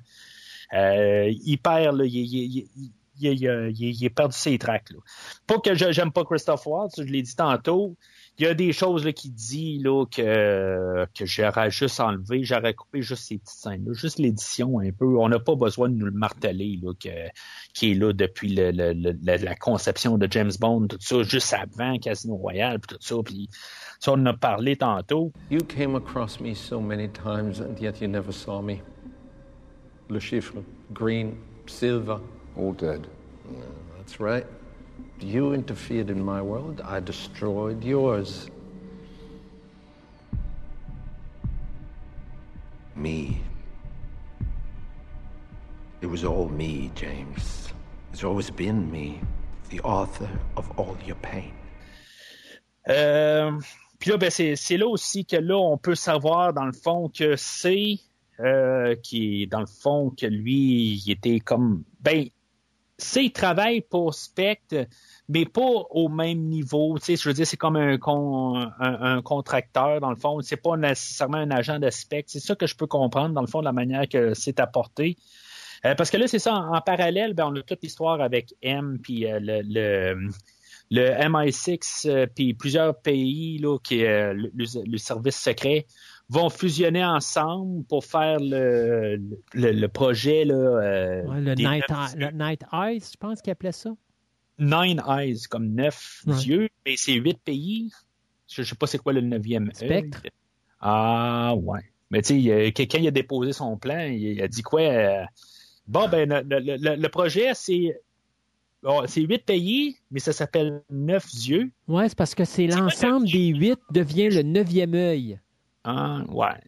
Il perd, là, il, il, il, il, il, il- il- il a perdu ses tracks. Là. Pas que je- j'aime pas Christophe Waltz, je l'ai dit tantôt. Il y a des choses là, qu'il dit là, que, que j'aurais juste enlevé, j'aurais coupé juste ces petites scènes-là, juste l'édition un peu. On n'a pas besoin de nous le marteler, là, que, qui est là depuis le, le- le- la, la conception de James Bond, tout ça, juste avant Casino Royale, puis tout ça. Puis ça, on en a parlé tantôt. You came across me so many times and yet you never saw me. Le chiffre, green, silver, All dead. that's right. You interfered in my world, I destroyed yours. Me. It was all me, James. It's always been me, the author of all your pain. Euh, puis là, ben, c'est là aussi que là, on peut savoir, dans le fond, que c'est euh, qui dans le fond que lui, il était comme ben c'est il travaille pour Spectre, mais pas au même niveau. Tu sais, je veux dire, c'est comme un, un, contracteur, dans le fond. C'est pas nécessairement un agent de Spectre. C'est ça que je peux comprendre, dans le fond, de la manière que c'est apporté. Euh, parce que là, c'est ça, en, parallèle, ben, on a toute l'histoire avec M, puis euh, le, le, le, MI6, puis plusieurs pays, là, qui est le, le, service secret vont fusionner ensemble pour faire le, le, le projet. Là, euh, le, Night le, Night Eyes, je pense qu'il appelait ça. Nine Eyes, comme neuf yeux, mais c'est huit pays. Je ne sais pas c'est quoi le neuvième. Spectre. Ah, ouais. Mais tu sais, quelqu'un a déposé son plan, il, a dit quoi? Euh, bon, ben, le, le projet, c'est c'est huit pays, mais ça s'appelle neuf yeux. Oui, c'est parce que c'est l'ensemble des huit devient le neuvième œil. Ah, ouais.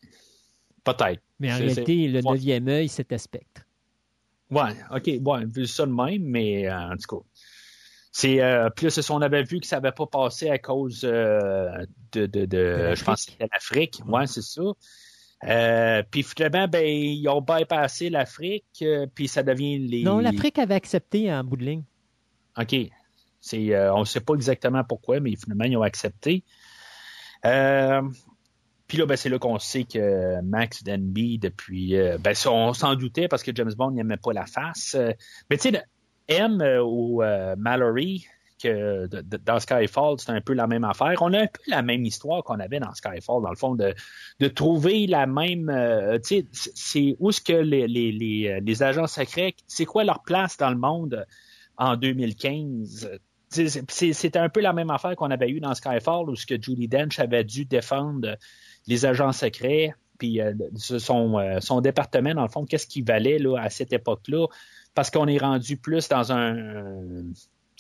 Peut-être. Mais en réalité, le neuvième œil, c'était Spectre. Ouais, OK. Bon, vu ça de même, mais euh, en tout cas. C'est euh, plus on avait vu que ça n'avait pas passé à cause euh, de, de, de, je pense que c'était l'Afrique. Ouais, c'est ça. Euh, puis finalement, ben, ils ont bypassé l'Afrique, puis ça devient les. Non, l'Afrique avait accepté en bout de ligne. OK. C'est, on ne sait pas exactement pourquoi, mais finalement, ils ont accepté. Euh, puis là, ben, c'est là qu'on sait que Max Denby, depuis. Euh, ben, on s'en doutait parce que James Bond n'aimait pas la face. Euh, mais tu sais, M euh, ou Mallory, que dans Skyfall, c'est un peu la même affaire. On a un peu la même histoire qu'on avait dans Skyfall, dans le fond, de, de trouver la même. tu sais, c'est où est-ce que les, les, les, les agents secrets, c'est quoi leur place dans le monde en 2015? C'était un peu la même affaire qu'on avait eu dans Skyfall, où ce que Julie Dench avait dû défendre les agents secrets, puis euh, son, euh, son, département, dans le fond, qu'est-ce qu'il valait là, à cette époque-là, parce qu'on est rendu plus dans un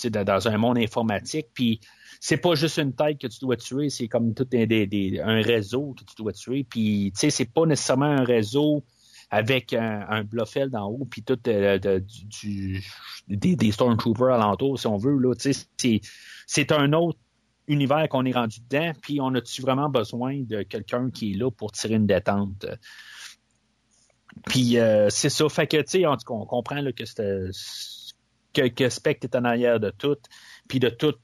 dans un monde informatique, puis c'est pas juste une tête que tu dois tuer, c'est comme tout un, réseau que tu dois tuer, puis tu sais, c'est pas nécessairement un réseau avec un, Bluffel d'en haut, puis tout euh, du, des, Stormtroopers alentour, si on veut, là, sais, c'est un autre univers qu'on est rendu dedans, puis on a-tu vraiment besoin de quelqu'un qui est là pour tirer une détente? Puis euh, c'est ça, fait que, tu sais, on, comprend là, que, que, que Spectre est en arrière de tout, puis de tout,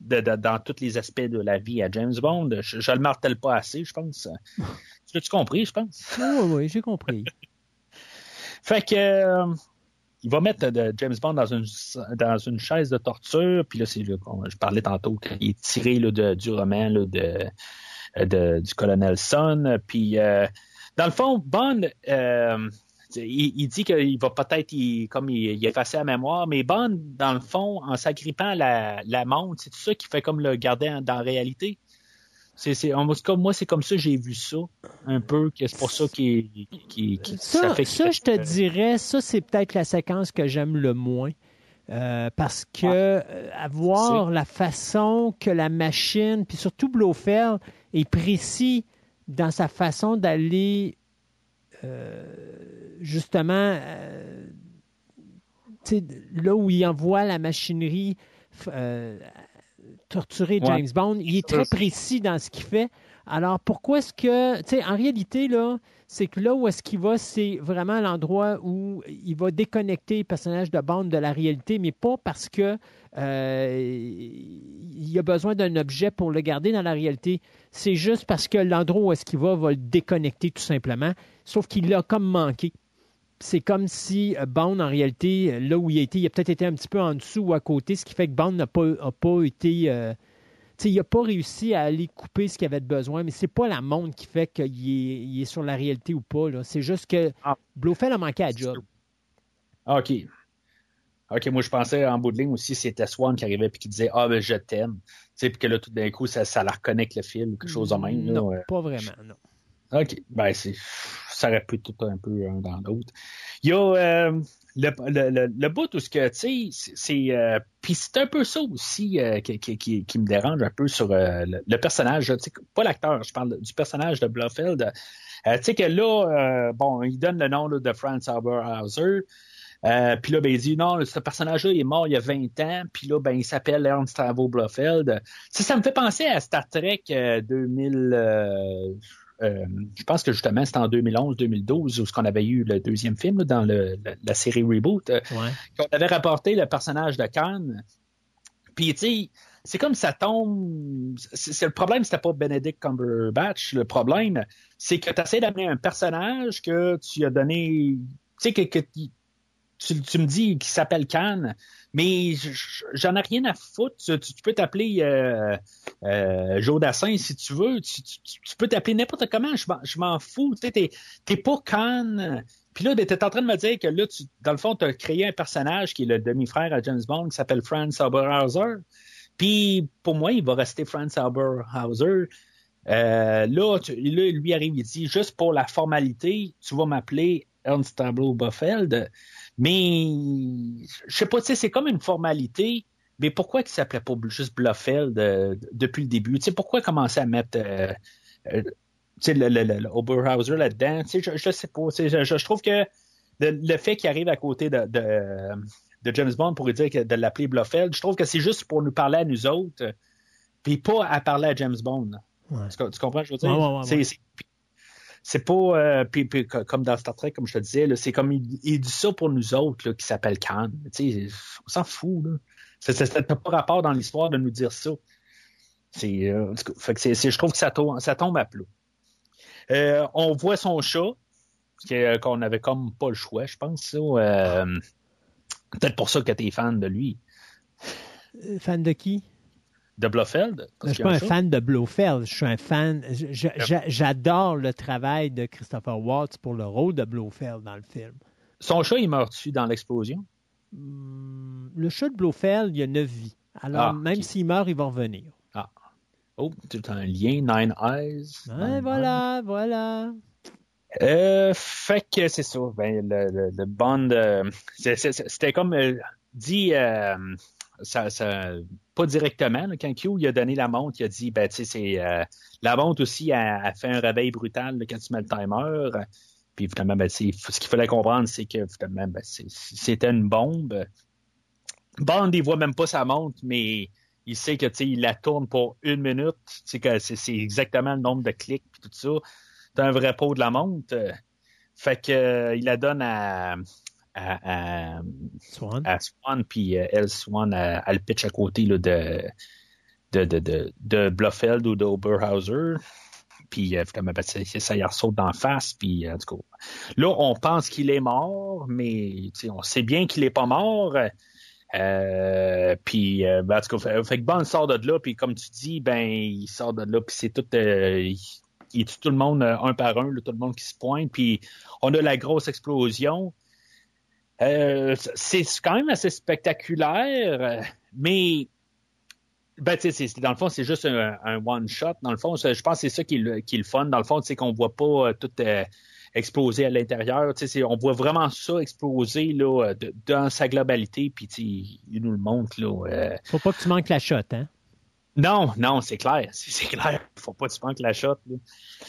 dans tous les aspects de la vie à James Bond. Je, ne le martèle pas assez, je pense. Tu l'as-tu compris, je pense? Oui, oui, j'ai compris. fait que, euh, il va mettre de James Bond dans une, dans une chaise de torture, puis là, c'est je parlais tantôt qu'il est tiré là, de, du roman là, de, de, du colonel Son, puis euh, dans le fond, Bond, euh, il, dit qu'il va peut-être, comme il, il effacer la mémoire, mais Bond, dans le fond, en s'agrippant la, la montre, c'est tout ça qui fait comme le garder dans la réalité. C'est, en tout moi, c'est comme ça que j'ai vu ça, un peu, que c'est pour ça qui, qui, ça, fait ça, je te dirais, ça, c'est peut-être la séquence que j'aime le moins. Euh, parce que euh, avoir la façon que la machine, puis surtout Blofeld, est précis dans sa façon d'aller euh, justement là où il envoie la machinerie torturer James Bond. Il est très précis dans ce qu'il fait. Alors, pourquoi est-ce que, tu sais, en réalité, là, c'est que là où est-ce qu'il va, c'est vraiment l'endroit où il va déconnecter le personnage de Bond de la réalité, mais pas parce que euh, il a besoin d'un objet pour le garder dans la réalité. C'est juste parce que l'endroit où est-ce qu'il va va le déconnecter tout simplement. Sauf qu'il l'a comme manqué c'est comme si euh, Bond, en réalité, là où il a été, il a peut-être été un petit peu en dessous ou à côté, ce qui fait que Bond n'a pas, pas été. Euh, il n'a pas réussi à aller couper ce qu'il avait besoin, mais c'est pas la montre qui fait qu'il est, il est, sur la réalité ou pas. C'est juste que ah. Blofeld a manqué à job. Ah, OK. OK, moi je pensais en bout de ligne aussi, c'était Swan qui arrivait et qui disait Ah ben je t'aime. Puis que là, tout d'un coup, ça, ça la reconnecte le fil ou quelque chose de même. Non, pas vraiment, non. OK. Ben, c'est, ça aurait pu tout un peu un dans l'autre. Il y a euh, le, le, le, bout où ce que, tu sais, c'est. Euh, Puis c'est un peu ça aussi euh, qui, qui, qui, me dérange un peu sur euh, le, personnage. Pas l'acteur, je parle du personnage de Blofeld. tu sais que là, bon, il donne le nom là, de Franz Haberhauser. Euh, puis là, ben, il dit non, ce personnage-là est mort il y a 20 ans, puis là, ben, il s'appelle Ernst Avo Blofeld. Ça, ça me fait penser à Star Trek 2000. Euh, euh, je pense que justement, c'était en 2011-2012 où ce qu'on avait eu le deuxième film là, dans le, la, série Reboot. Ouais. qu'on avait rapporté le personnage de Khan. Puis, tu sais, c'est comme ça tombe. C'est, le problème, c'était pas Benedict Cumberbatch. Le problème, c'est que tu essaies d'amener un personnage que tu as donné. Tu sais, que, que tu, tu, me dis qu'il s'appelle Khan, mais j'en ai rien à foutre. Tu, tu peux t'appeler euh, euh, Jodassin si tu veux. Tu, tu peux t'appeler n'importe comment. Je m'en fous. Tu t'es pas Khan. Puis là, ben, t'es en train de me dire que là, tu, dans le fond, tu as créé un personnage qui est le demi-frère à James Bond qui s'appelle Franz Oberhauser. Puis pour moi, il va rester Franz Oberhauser. Euh, là, tu, là, lui arrive, il dit juste pour la formalité, tu vas m'appeler Ernst Tableau Boffeld. Mais je sais pas, tu sais, c'est comme une formalité. Mais pourquoi il s'appelait pas juste Bluffeld euh, depuis le début? Tu sais, pourquoi commencer à mettre euh, euh, le, le, le, Oberhauser là-dedans? Tu sais, je, je sais pas. Je, je, trouve que le, fait qu'il arrive à côté de, de, de, James Bond pour dire que, de l'appeler Bluffeld, je trouve que c'est juste pour nous parler à nous autres, puis pas à parler à James Bond. Ouais. Tu, tu, comprends, je veux dire? Ouais, ouais, c'est, c'est pas euh, comme dans Star Trek, comme je te disais, c'est comme il, il, dit ça pour nous autres là, qui s'appelle Khan. On s'en fout. Là. Ça n'a pas rapport dans l'histoire de nous dire ça. C'est, euh, fait que je trouve que ça tombe, ça tombe à plat. Euh, on voit son chat, euh, qu'on avait comme pas le choix, je pense. Euh, peut-être pour ça que tu es fan de lui. Euh, fan de qui? De Blofeld. Je ne suis pas un fan de Blofeld. Je suis un fan. J'adore le travail de Christopher Watts pour le rôle de Blofeld dans le film. Son chat, il meurt-tu dans l'explosion? Hmm, le chat de Blofeld, il a neuf vies. Alors, ah, même okay. s'il meurt, il va revenir. Ah. Oh, c'est un lien, Nine Eyes. Ouais, nine voilà, eyes. voilà. Euh, fait que c'est ça. Ben, le, le, le Bond, euh, c'était comme euh, dit euh, ça, ça, pas directement. Là, quand Q il a donné la montre, il a dit ben c'est euh, la montre aussi a, fait un réveil brutal là, quand tu mets le timer. Puis évidemment, ben, ce qu'il fallait comprendre, c'est que évidemment, ben, c'était une bombe. Bond, il voit même pas sa montre, mais il sait que il la tourne pour une minute. C'est exactement le nombre de clics puis tout ça. C'est un vrai pot de la montre. Fait que euh, il la donne à, à, à Swan, à Swan puis euh, elle, Swan, elle, elle pitch à côté là, de, de, de, de, de Blofeld ou d'Oberhauser. Puis évidemment, ben, ça y ressaute d'en face. Puis en tout cas, là, on pense qu'il est mort, mais on sait bien qu'il est pas mort. Euh, puis euh, ben, en tout cas, fait, fait que Bond sort de là, puis comme tu dis, ben il sort de là, puis c'est tout, euh, il, il tue tout le monde un par un, là, tout le monde qui se pointe, puis on a la grosse explosion. Euh, c'est quand même assez spectaculaire, mais ben, tu sais, dans le fond, c'est juste un, one-shot. Dans le fond, je pense que c'est ça qui est, le, qui est le fun. Dans le fond, c'est qu'on voit pas euh, tout euh, exploser à l'intérieur. On voit vraiment ça exploser là, dans sa globalité. Puis il nous le montre. Là, euh... Faut pas que tu manques la shot, hein? Non, non, c'est clair. C'est clair. Faut pas que tu manques la shot. Là.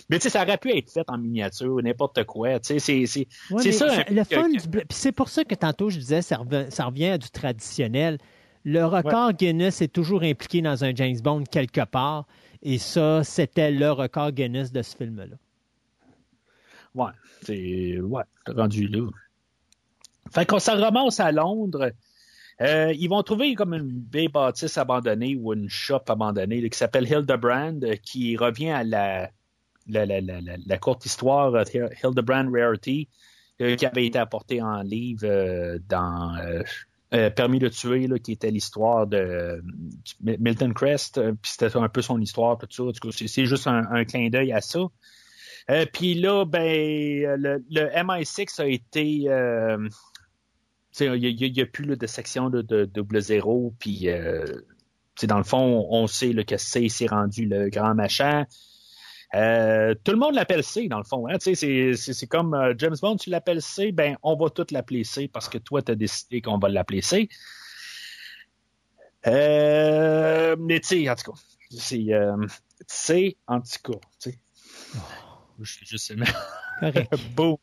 Mais tu sais, ça aurait pu être fait en miniature, n'importe quoi. Tu sais, c'est ouais, ça. Le fun du... c'est pour ça que tantôt je disais, ça revient, ça revient à du traditionnel. Le record ouais. Guinness est toujours impliqué dans un James Bond quelque part. Et ça, c'était le record Guinness de ce film-là. Ouais, c'est. Ouais, rendu là. Fait qu'on s'en ramasse à Londres. Euh, ils vont trouver comme une vieille bâtisse abandonnée ou une shop abandonnée qui s'appelle Hildebrand, qui revient à la, la, la, la, courte histoire de Hildebrand Rarity, euh, qui avait été apportée en livre euh, dans euh, Permis de tuer, qui était l'histoire de Milton Crest, euh, puis c'était un peu son histoire, tout ça. Tout cas, c'est juste un, clin d'œil à ça. Euh, puis là, ben, le, le, MI6 a été... Euh, il n'y a, a, plus là, de section de, de double zéro, puis dans le fond, on sait là, que c'est s'est rendu le grand machin. Euh, tout le monde l'appelle C, dans le fond. Hein? C'est comme euh, James Bond, tu l'appelles C, ben on va tout l'appeler C parce que toi, tu as décidé qu'on va l'appeler C. Euh, mais tu sais, en tout cas, c'est euh, C, en tout cas. sais. Je suis juste Correct. Beau.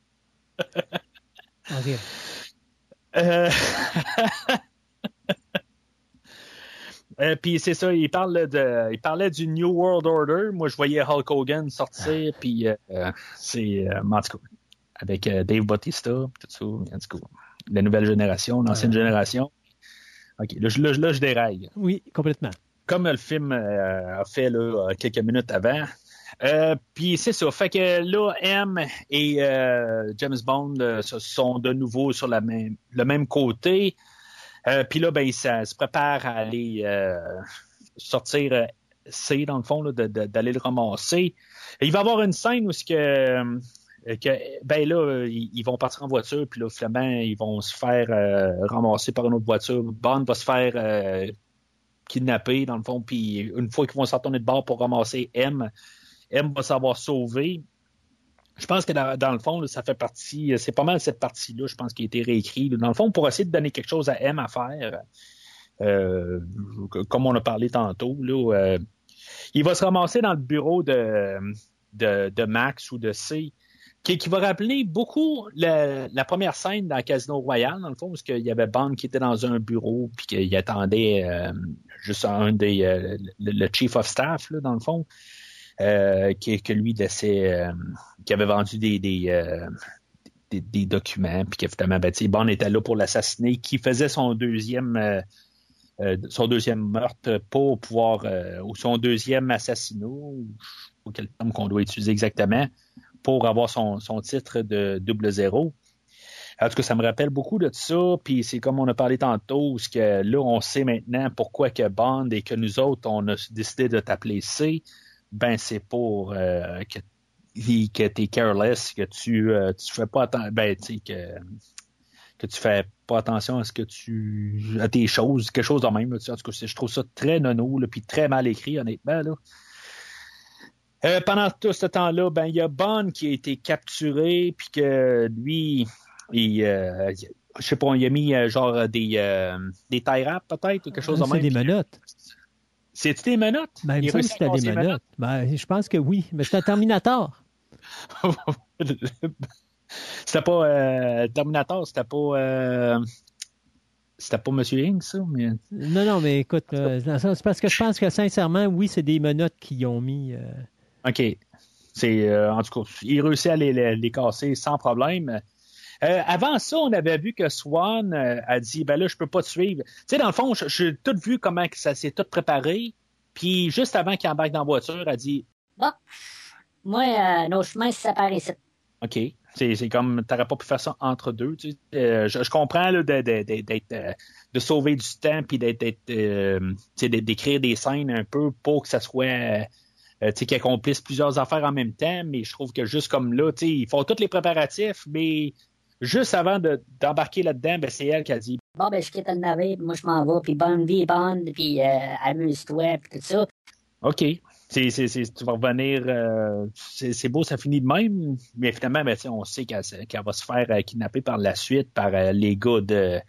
Euh... Euh, puis c'est ça, il parle de, il parlait du New World Order. Moi, je voyais Hulk Hogan sortir, puis euh, c'est, euh, en tout cas, avec euh, Dave Bautista, tout ça, en tout cas, la nouvelle génération, l'ancienne génération. Ok, là, je- là, là, je déraille. Oui, complètement. Comme le film a fait là, quelques minutes avant. Euh, puis c'est ça. Fait que là, M et euh, James Bond euh, sont de nouveau sur même, le même côté. Puis là, ben, se prépare à aller sortir C, dans le fond, d'aller le ramasser. Il va y avoir une scène où que, ben là, ils, vont partir en voiture, puis là, finalement, ils vont se faire ramasser par une autre voiture. Bond va se faire kidnapper, dans le fond, puis une fois qu'ils vont s'en retourner de bord pour ramasser M, M va s'avoir sauvé. Je pense que dans, le fond, ça fait partie, c'est pas mal cette partie-là, je pense, qui a été réécrit. là, Dans le fond, pour essayer de donner quelque chose à M à faire, euh, comme on a parlé tantôt, là, euh, il va se ramasser dans le bureau de, de, Max ou de C, qui, va rappeler beaucoup la, première scène dans Casino Royale, dans le fond, parce qu'il y avait Bond qui était dans un bureau, puis qu'il attendait euh, juste un des, euh, le, chief of staff, dans le fond, euh, qui, que lui euh, qui avait vendu des, des, euh, documents, puis qu'évidemment, ben, Bond était là pour l'assassiner, qui faisait son deuxième, euh, euh, son deuxième meurtre pour pouvoir, euh, ou son deuxième assassinat, ou, ou quel terme qu'on doit utiliser exactement, pour avoir son, son titre de double zéro. En tout cas, ça me rappelle beaucoup de ça, puis c'est comme on a parlé tantôt, ce que là, on sait maintenant pourquoi que Bond et que nous autres, on a décidé de t'appeler C, ben c'est pour euh, que, que tu es careless, que tu euh, tu fais pas attention, ben tu que que tu fais pas attention à ce que tu à tes choses, quelque chose de même. là, en tout cas, je trouve ça très nono, puis très mal écrit, honnêtement. Là. Euh, pendant tout ce temps-là, ben il y a Bond qui a été capturé, puis que lui, il, euh, je sais pas, il a mis genre des des tie wraps peut-être, ou quelque chose de Ah, c'est même. des menottes. C'est-tu des menottes? Ben, il me semble que c'était des menottes. Ben, je pense que oui. Mais un Terminator. c'était pas euh, Terminator, c'était pas euh, c'était pas Monsieur Inc, ça, mais Non, non, mais écoute, euh, c'est parce que je pense que sincèrement, oui, c'est des menottes qui ont mis. euh, OK. C'est euh, en tout cas, il réussit à les, les, les casser sans problème. Euh, avant ça, on avait vu que Swan euh, a dit ben là, je peux pas te suivre. Tu sais, dans le fond, j'ai tout vu comment ça s'est tout préparé. Puis juste avant qu'il embarque dans la voiture, elle a dit Bon, moi, euh, nos chemins se séparent ici. OK. C'est, comme, t'aurais pas pu faire ça entre deux. Tu sais. Euh, je, je comprends là, de, de, de, d'être, de sauver du temps puis euh, d'écrire des scènes un peu pour que ça soit, euh, qu'ils accomplissent plusieurs affaires en même temps. Mais je trouve que juste comme là, ils font tous les préparatifs, mais juste avant de, d'embarquer là-dedans, ben, c'est elle qui a dit Bon, ben, je quitte le navire, puis moi, je m'en vais, puis bonne vie, bonne, puis euh, amuse-toi, puis tout ça. OK. Tu vas revenir. euh, c'est, beau, ça finit de même. Mais finalement, ben, on sait qu'elle, va se faire euh, kidnapper par la suite par les gars de,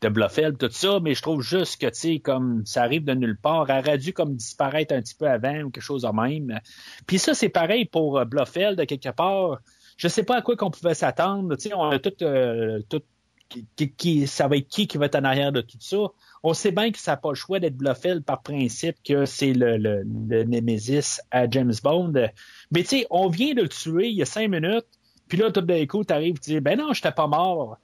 de Blofeld, tout ça. Mais je trouve juste que, comme ça arrive de nulle part, elle aurait dû comme disparaître un petit peu avant ou quelque chose de même. Puis ça, c'est pareil pour Blofeld, de quelque part. Je sais pas à quoi qu'on pouvait s'attendre. Tu sais, on a tout, euh, tout qui, qui- ça va être qui qui va être en arrière de tout ça. On sait bien que ça n'a pas le choix d'être Blofeld par principe que c'est le, le, le Nemesis à James Bond. Mais tu sais, on vient de le tuer il y a cinq minutes, puis là, tout d'un coup, tu arrives tu dis Ben non, j'étais pas mort.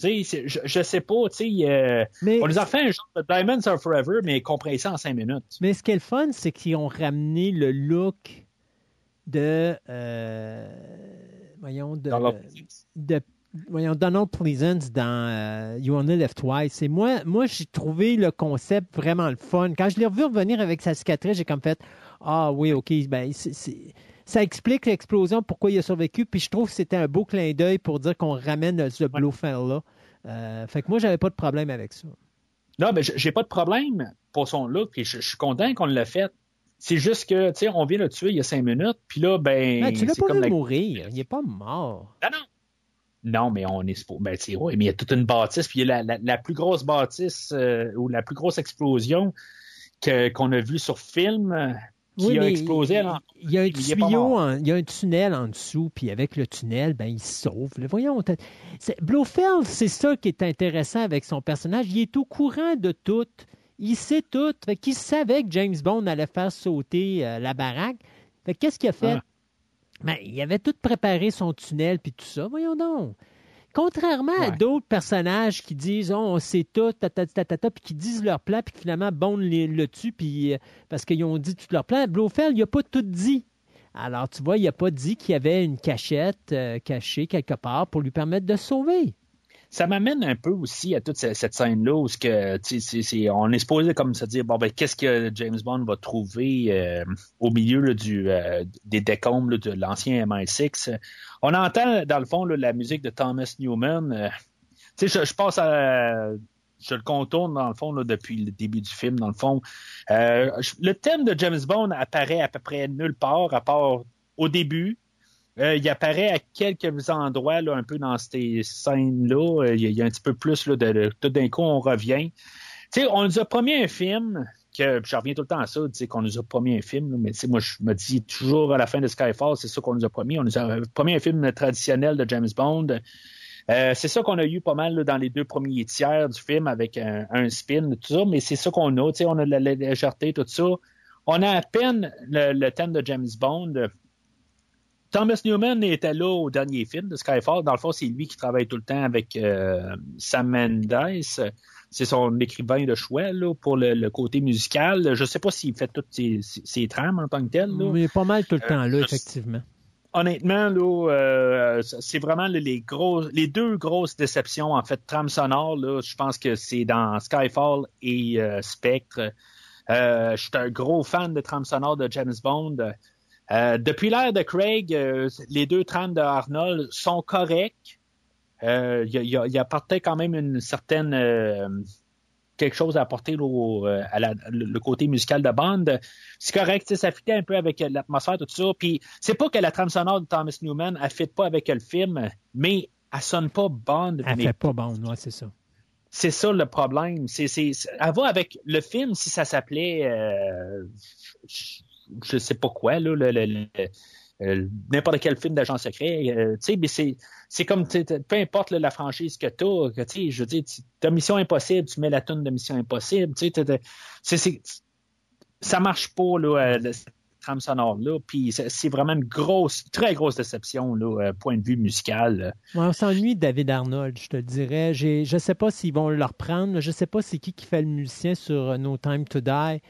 Tu sais, je, je sais pas, tu sais, euh, Mais- on nous a fait un genre de Diamonds Are Forever, mais compressé en cinq minutes. Mais ce qui est le fun, c'est qu'ils ont ramené le look de. euh, voyons, de. Donald de voyons, Donald Pleasance dans euh, You Only Left Twice. Et moi, moi j'ai trouvé le concept vraiment le fun. Quand je l'ai revu revenir avec sa cicatrice, j'ai comme fait Ah oui, OK, ben, c'est- ça explique l'explosion, pourquoi il a survécu. Puis je trouve que c'était un beau clin d'œil pour dire qu'on ramène ce Blofeld-là. Euh, fait que moi, j'avais pas de problème avec ça. Non, mais j'ai pas de problème pour son look, puis je, je suis content qu'on l'a fait. C'est juste que, tu sais, on vient le tuer il y a cinq minutes, puis là, ben. Ben, tu l'as pas comme vu la- mourir. Il n'est pas mort. Non, non. Non, mais on est. Ben, tu sais, oui, mais il y a toute une bâtisse, puis il y a la, la, la plus grosse bâtisse euh, ou la plus grosse explosion que- qu'on a vue sur film euh, qui Oui, a mais explosé. il- y a un tuyau, il y a un tunnel en dessous, puis avec le tunnel, ben, il se sauve. là. Voyons, Blofeld, c'est ça qui est intéressant avec son personnage. Il est au courant de tout. Il sait tout. Fait qu'il savait que James Bond allait faire sauter euh, la baraque. Fait qu'est-ce qu'il a fait? Ah. Ben, il avait tout préparé son tunnel puis tout ça. Voyons donc. Contrairement à d'autres personnages qui disent oh, on sait tout, ta, ta, puis qui disent leur plan, puis finalement Bond le tue, puis euh, parce qu'ils ont dit tout leur plan. Blofeld, il n'a pas tout dit. Alors, tu vois, il n'a pas dit qu'il y avait une cachette euh, cachée quelque part pour lui permettre de se sauver. Ça m'amène un peu aussi à toute cette, scène-là où ce que, on est supposé comme se dire bon ben qu'est-ce que James Bond va trouver euh, au milieu là, du, euh, des décombres là, de l'ancien MI6. On entend dans le fond là, la musique de Thomas Newman. euh, tu sais, je, je passe à je le contourne dans le fond là, depuis le début du film dans le fond. Euh, le thème de James Bond apparaît à peu près nulle part à part au début. Euh, il apparaît à quelques endroits, là, un peu dans ces scènes-là. Euh, il, y a, un petit peu plus là, de, tout d'un coup, on revient. Tu sais, on nous a promis un film, que je reviens tout le temps à ça, tu qu'on nous a promis un film, là, mais tu moi, je me dis toujours à la fin de Skyfall, c'est ça qu'on nous a promis. On nous a promis un film traditionnel de James Bond. Euh, c'est ça qu'on a eu pas mal là, dans les deux premiers tiers du film avec un, spin, tout ça, mais c'est ça qu'on a. On a la légèreté, tout ça. On a à peine le thème de James Bond. Thomas Newman était là au dernier film de Skyfall. Dans le fond, c'est lui qui travaille tout le temps avec euh, Sam Mendes. C'est son écrivain de choix là, pour le, le côté musical. Je ne sais pas s'il fait toutes ses, ses- trames en tant que tel. là. Mais pas mal tout le Euh, temps là, effectivement. Honnêtement, là, euh, c'est vraiment les, les gros, les deux grosses déceptions en fait trame sonore. Là, je pense que c'est dans Skyfall et Spectre. Je suis un gros fan de trame sonore de James Bond. Euh, depuis l'ère de Craig, euh, les deux trames de Arnold sont corrects. Euh, Il y, y il apportait quand même une certaine quelque chose à apporter là, au- à la- le, côté musical de Bond. C'est correct, ça fitait un peu avec l'atmosphère, tout ça. Puis c'est pas que la trame sonore de Thomas Newman, elle fit pas avec le film, mais elle sonne pas Bond. Elle mais fait pas bon, ouais, c'est ça. c'est ça le problème. C'est, c'est, c'est- elle va avec le film si ça s'appelait, euh, je, je sais pas quoi, là, euh, n'importe quel film d'agent secret. euh, tu sais, c'est, comme, tu peu importe la franchise que t'as, que tu je veux dire, tu- t'as Mission Impossible, tu mets la tune de Mission Impossible, tu sais, ça marche pas là, euh, cette trame sonore là. Puis c'est, vraiment une grosse, très grosse déception là, point de vue musical. On s'ennuie de David Arnold, je te dirais. J'ai- Je ne sais pas s'ils vont le reprendre. Je ne sais pas c'est qui qui fait le musicien sur No Time to Die.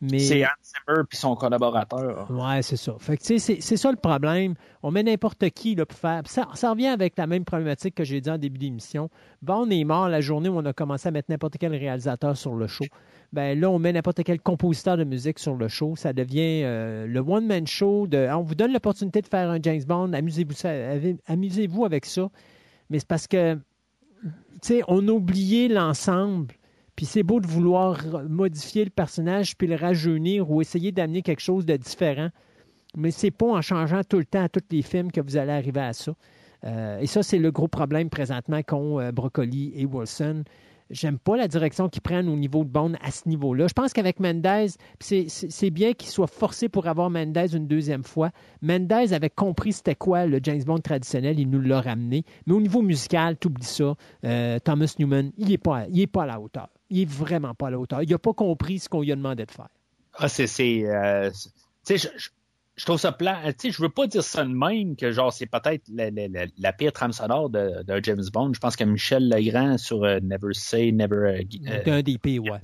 Mais... C'est Hans Zimmer puis son collaborateur. Ouais, c'est ça. Fait que, c'est, c'est ça le problème. On met n'importe qui là, pour faire. Ça, ça revient avec la même problématique que j'ai dit en début d'émission. Bond est mort la journée où on a commencé à mettre n'importe quel réalisateur sur le show. Ben là, on met n'importe quel compositeur de musique sur le show. Ça devient euh, le one-man show. De, on vous donne l'opportunité de faire un James Bond. Amusez-vous, ça- amusez-vous avec ça. Mais c'est parce que, tu sais, on a oublié l'ensemble. Puis c'est beau de vouloir modifier le personnage puis le rajeunir ou essayer d'amener quelque chose de différent. Mais c'est pas en changeant tout le temps à tous les films que vous allez arriver à ça. Euh, et ça, c'est le gros problème présentement qu'ont euh, Broccoli et Wilson. J'aime pas la direction qu'ils prennent au niveau de Bond à ce niveau-là. Je pense qu'avec Mendez, c'est- bien qu'il soit forcé pour avoir Mendez une deuxième fois. Mendez avait compris c'était quoi le James Bond traditionnel, il nous l'a ramené. Mais au niveau musical, t'oublies ça. Euh, Thomas Newman, il est, pas, pas à la hauteur. Il est vraiment pas à la hauteur. Il n'a pas compris ce qu'on lui a demandé de faire. Ah, c'est. euh, tu sais, je, je- je trouve ça plat. Tu sais, je veux pas dire ça de même que genre c'est peut-être la, la- la- la pire trame sonore de, de James Bond. Je pense que Michel Legrand sur euh, Never Say Never. euh, euh, C'est un des pires, ouais.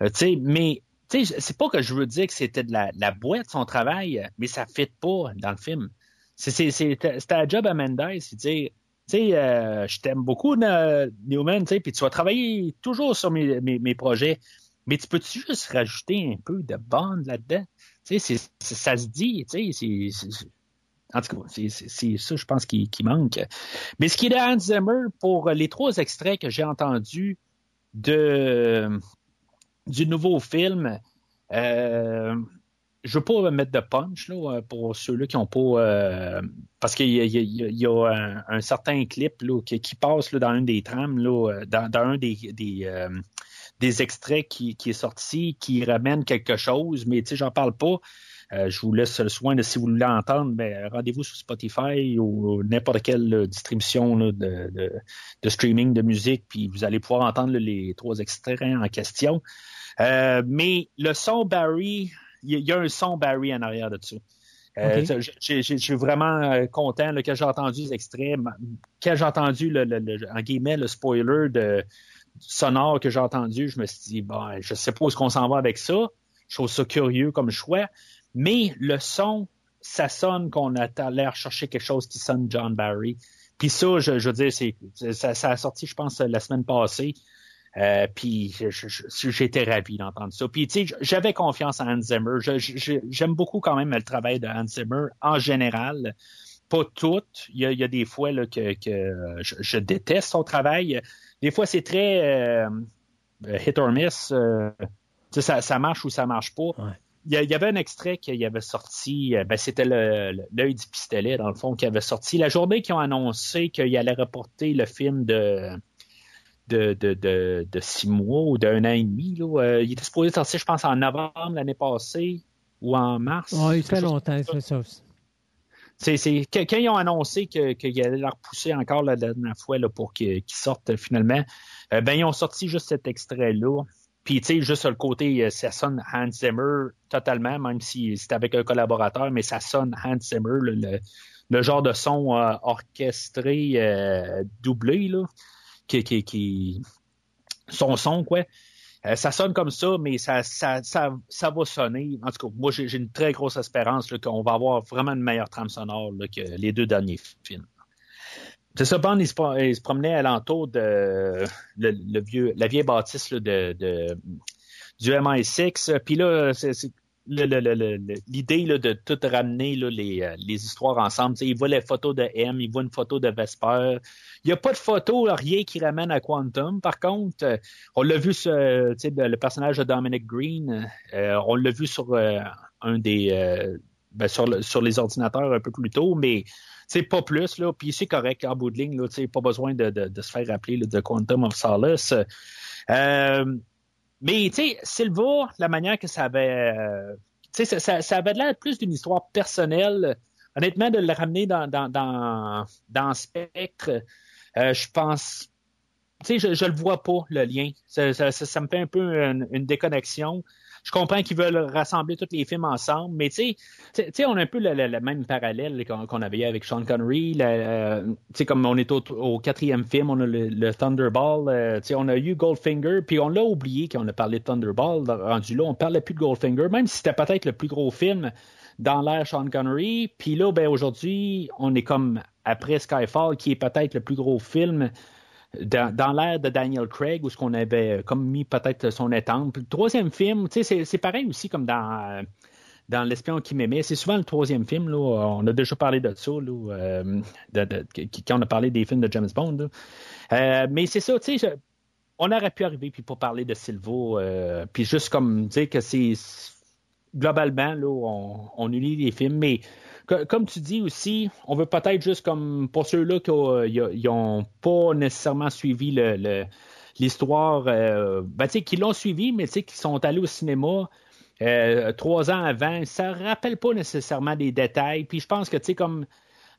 tu sais, mais tu sais, c'est pas que je veux dire que c'était de la, la boîte son travail, mais ça fit pas dans le film. C'est un job à Mendes, c'est dire. Tu sais, euh, je t'aime beaucoup, Na- Newman, tu sais, puis tu vas travailler toujours sur mes, projets, mais tu peux-tu juste rajouter un peu de Bond là-dedans? Tu sais, ça se dit, tu sais, c'est-. En tout cas, c'est- ça, je pense, qui, qui manque. Mais ce qui est de Hans Zimmer, pour les trois extraits que j'ai entendus de, du nouveau film, euh, je veux pas mettre de punch là, pour ceux-là qui ont pas. parce qu'il y, a, un, certain clip là, qui, passe là, dans une des trames, là, dans, un des, des, des extraits qui, qui, est sorti, qui ramène quelque chose, mais j'en parle pas. Euh, je vous laisse le soin de si vous voulez entendre, ben, rendez-vous sur Spotify ou n'importe quelle distribution de, de, streaming de musique, puis vous allez pouvoir entendre les trois extraits en question. Euh, mais le son Barry, il y, a un son Barry en arrière de ça. Euh, je, suis vraiment content là, que j'ai entendu les extraits, quand j'ai entendu le, en guillemets le spoiler de sonore que j'ai entendu, je me suis dit bon, je sais pas où est-ce qu'on s'en va avec ça. Je trouve ça curieux comme choix. Mais le son, ça sonne qu'on a l'air chercher quelque chose qui sonne John Barry. Puis ça, je, veux dire, c'est, ça, a sorti, je pense, la semaine passée. Euh, puis j'étais ravi d'entendre ça. Puis tu sais, j'avais confiance en Hans Zimmer. j'aime beaucoup quand même le travail de Hans Zimmer en général. Pas tout. Il y a, des fois là, que, je, déteste son travail. Des fois, c'est très euh, hit or miss. Euh, ça, ça marche ou ça marche pas il y, avait un extrait qui avait sorti, euh, ben, c'était l'œil du pistolet, dans le fond, qui avait sorti la journée qu'ils ont annoncé qu'il allait reporter le film de, de, de, de, six mois ou d'un an et demi. Là. Euh, il était supposé sortir, je pense, en novembre l'année passée ou en mars. Oui, il fait longtemps, c'est ça. C'est, c'est, quand ils ont annoncé qu'il allait la repousser encore la dernière fois là, pour qu'il sorte finalement, euh, ben, ils ont sorti juste cet extrait-là. Puis, tu sais, juste le côté, euh, ça sonne Hans Zimmer totalement, même si c'est avec un collaborateur, mais ça sonne Hans Zimmer, le, le, genre de son euh, orchestré euh, doublé, là, qui, son son, quoi. ça sonne comme ça, mais ça, ça, ça, va sonner. En tout cas, moi, j'ai une très grosse espérance qu'on va avoir vraiment une meilleure trame sonore que les deux derniers films. C'est ça, Bond, il se, promenait alentour de le, vieux, la vieille bâtisse de, du MI6. Puis là, c'est l'idée de tout ramener là, les, euh, les, histoires ensemble. il voit les photos de M, il voit une photo de Vesper. Il n'y a pas de photo, rien qui ramène à Quantum. Par contre, euh, on l'a vu sur le personnage de Dominic Green. Euh, on l'a vu sur un des ben, sur, les ordinateurs un peu plus tôt, mais c'est pas plus, là. Puis c'est correct en bout de ligne, là, pas besoin de, de, se faire rappeler de Quantum of Solace. Euh, mais tu sais, Silva, la manière que ça avait. Euh, tu sais, ça, ça, avait l'air plus d'une histoire personnelle. Honnêtement, de le ramener dans, dans, dans, dans Spectre, euh, je pense. Tu sais, je, je le vois pas, le lien. Ça, ça, ça me fait un peu une déconnexion je comprends qu'ils veulent rassembler tous les films ensemble, mais tu sais, on a un peu le, même parallèle qu'on avait avec Sean Connery. Euh, sais, comme on est au, quatrième film, on a le, Thunderball. Euh, sais, on a eu Goldfinger, puis on l'a oublié quand on a parlé de Thunderball. Rendu là, on parlait plus de Goldfinger, même si c'était peut-être le plus gros film dans l'ère Sean Connery. Puis là, ben aujourd'hui, on est comme après Skyfall, qui est peut-être le plus gros film dans, l'ère de Daniel Craig, où ce qu'on avait comme mis peut-être son étampe. Le troisième film, c'est pareil aussi comme dans, dans L'espion qui m'aimait. C'est souvent le troisième film. Là, on a déjà parlé de ça là, euh, quand on a parlé des films de James Bond. Euh, mais c'est ça, tu sais, on aurait pu arriver puis pour parler de Silvo, euh, puis juste comme dire que c'est globalement, là, on, on unit les films, mais comme tu dis aussi, on veut peut-être juste comme pour ceux-là qui n'ont pas nécessairement suivi l'histoire, euh, ben, qui l'ont suivi, mais qui sont allés au cinéma euh, trois ans avant, ça rappelle pas nécessairement des détails. Puis je pense que, tu sais, comme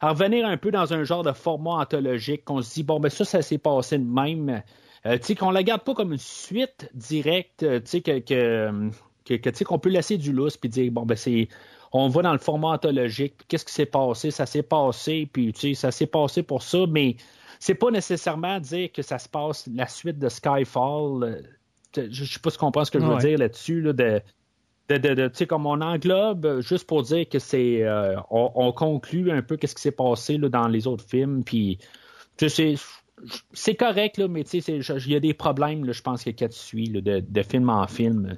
à revenir un peu dans un genre de format anthologique, qu'on se dit, bon, ben ça, ça s'est passé de même. Euh, tu sais, qu'on la garde pas comme une suite directe, tu sais, que, que, que, qu'on peut laisser du lousse puis dire, bon, ben c'est on va dans le format anthologique, qu'est-ce qui s'est passé, ça s'est passé, puis tu sais, ça s'est passé pour ça, mais c'est pas nécessairement dire que ça se passe la suite de Skyfall. Je, je sais pas ce qu'on pense que je veux dire là-dessus, là, de, de, de, tu sais, comme on englobe, juste pour dire que c'est, euh, on, conclut un peu qu'est-ce qui s'est passé là, dans les autres films, puis c'est, c'est correct, là, mais tu sais, il y a des problèmes, là, je pense, qu'il y a de, de film en film.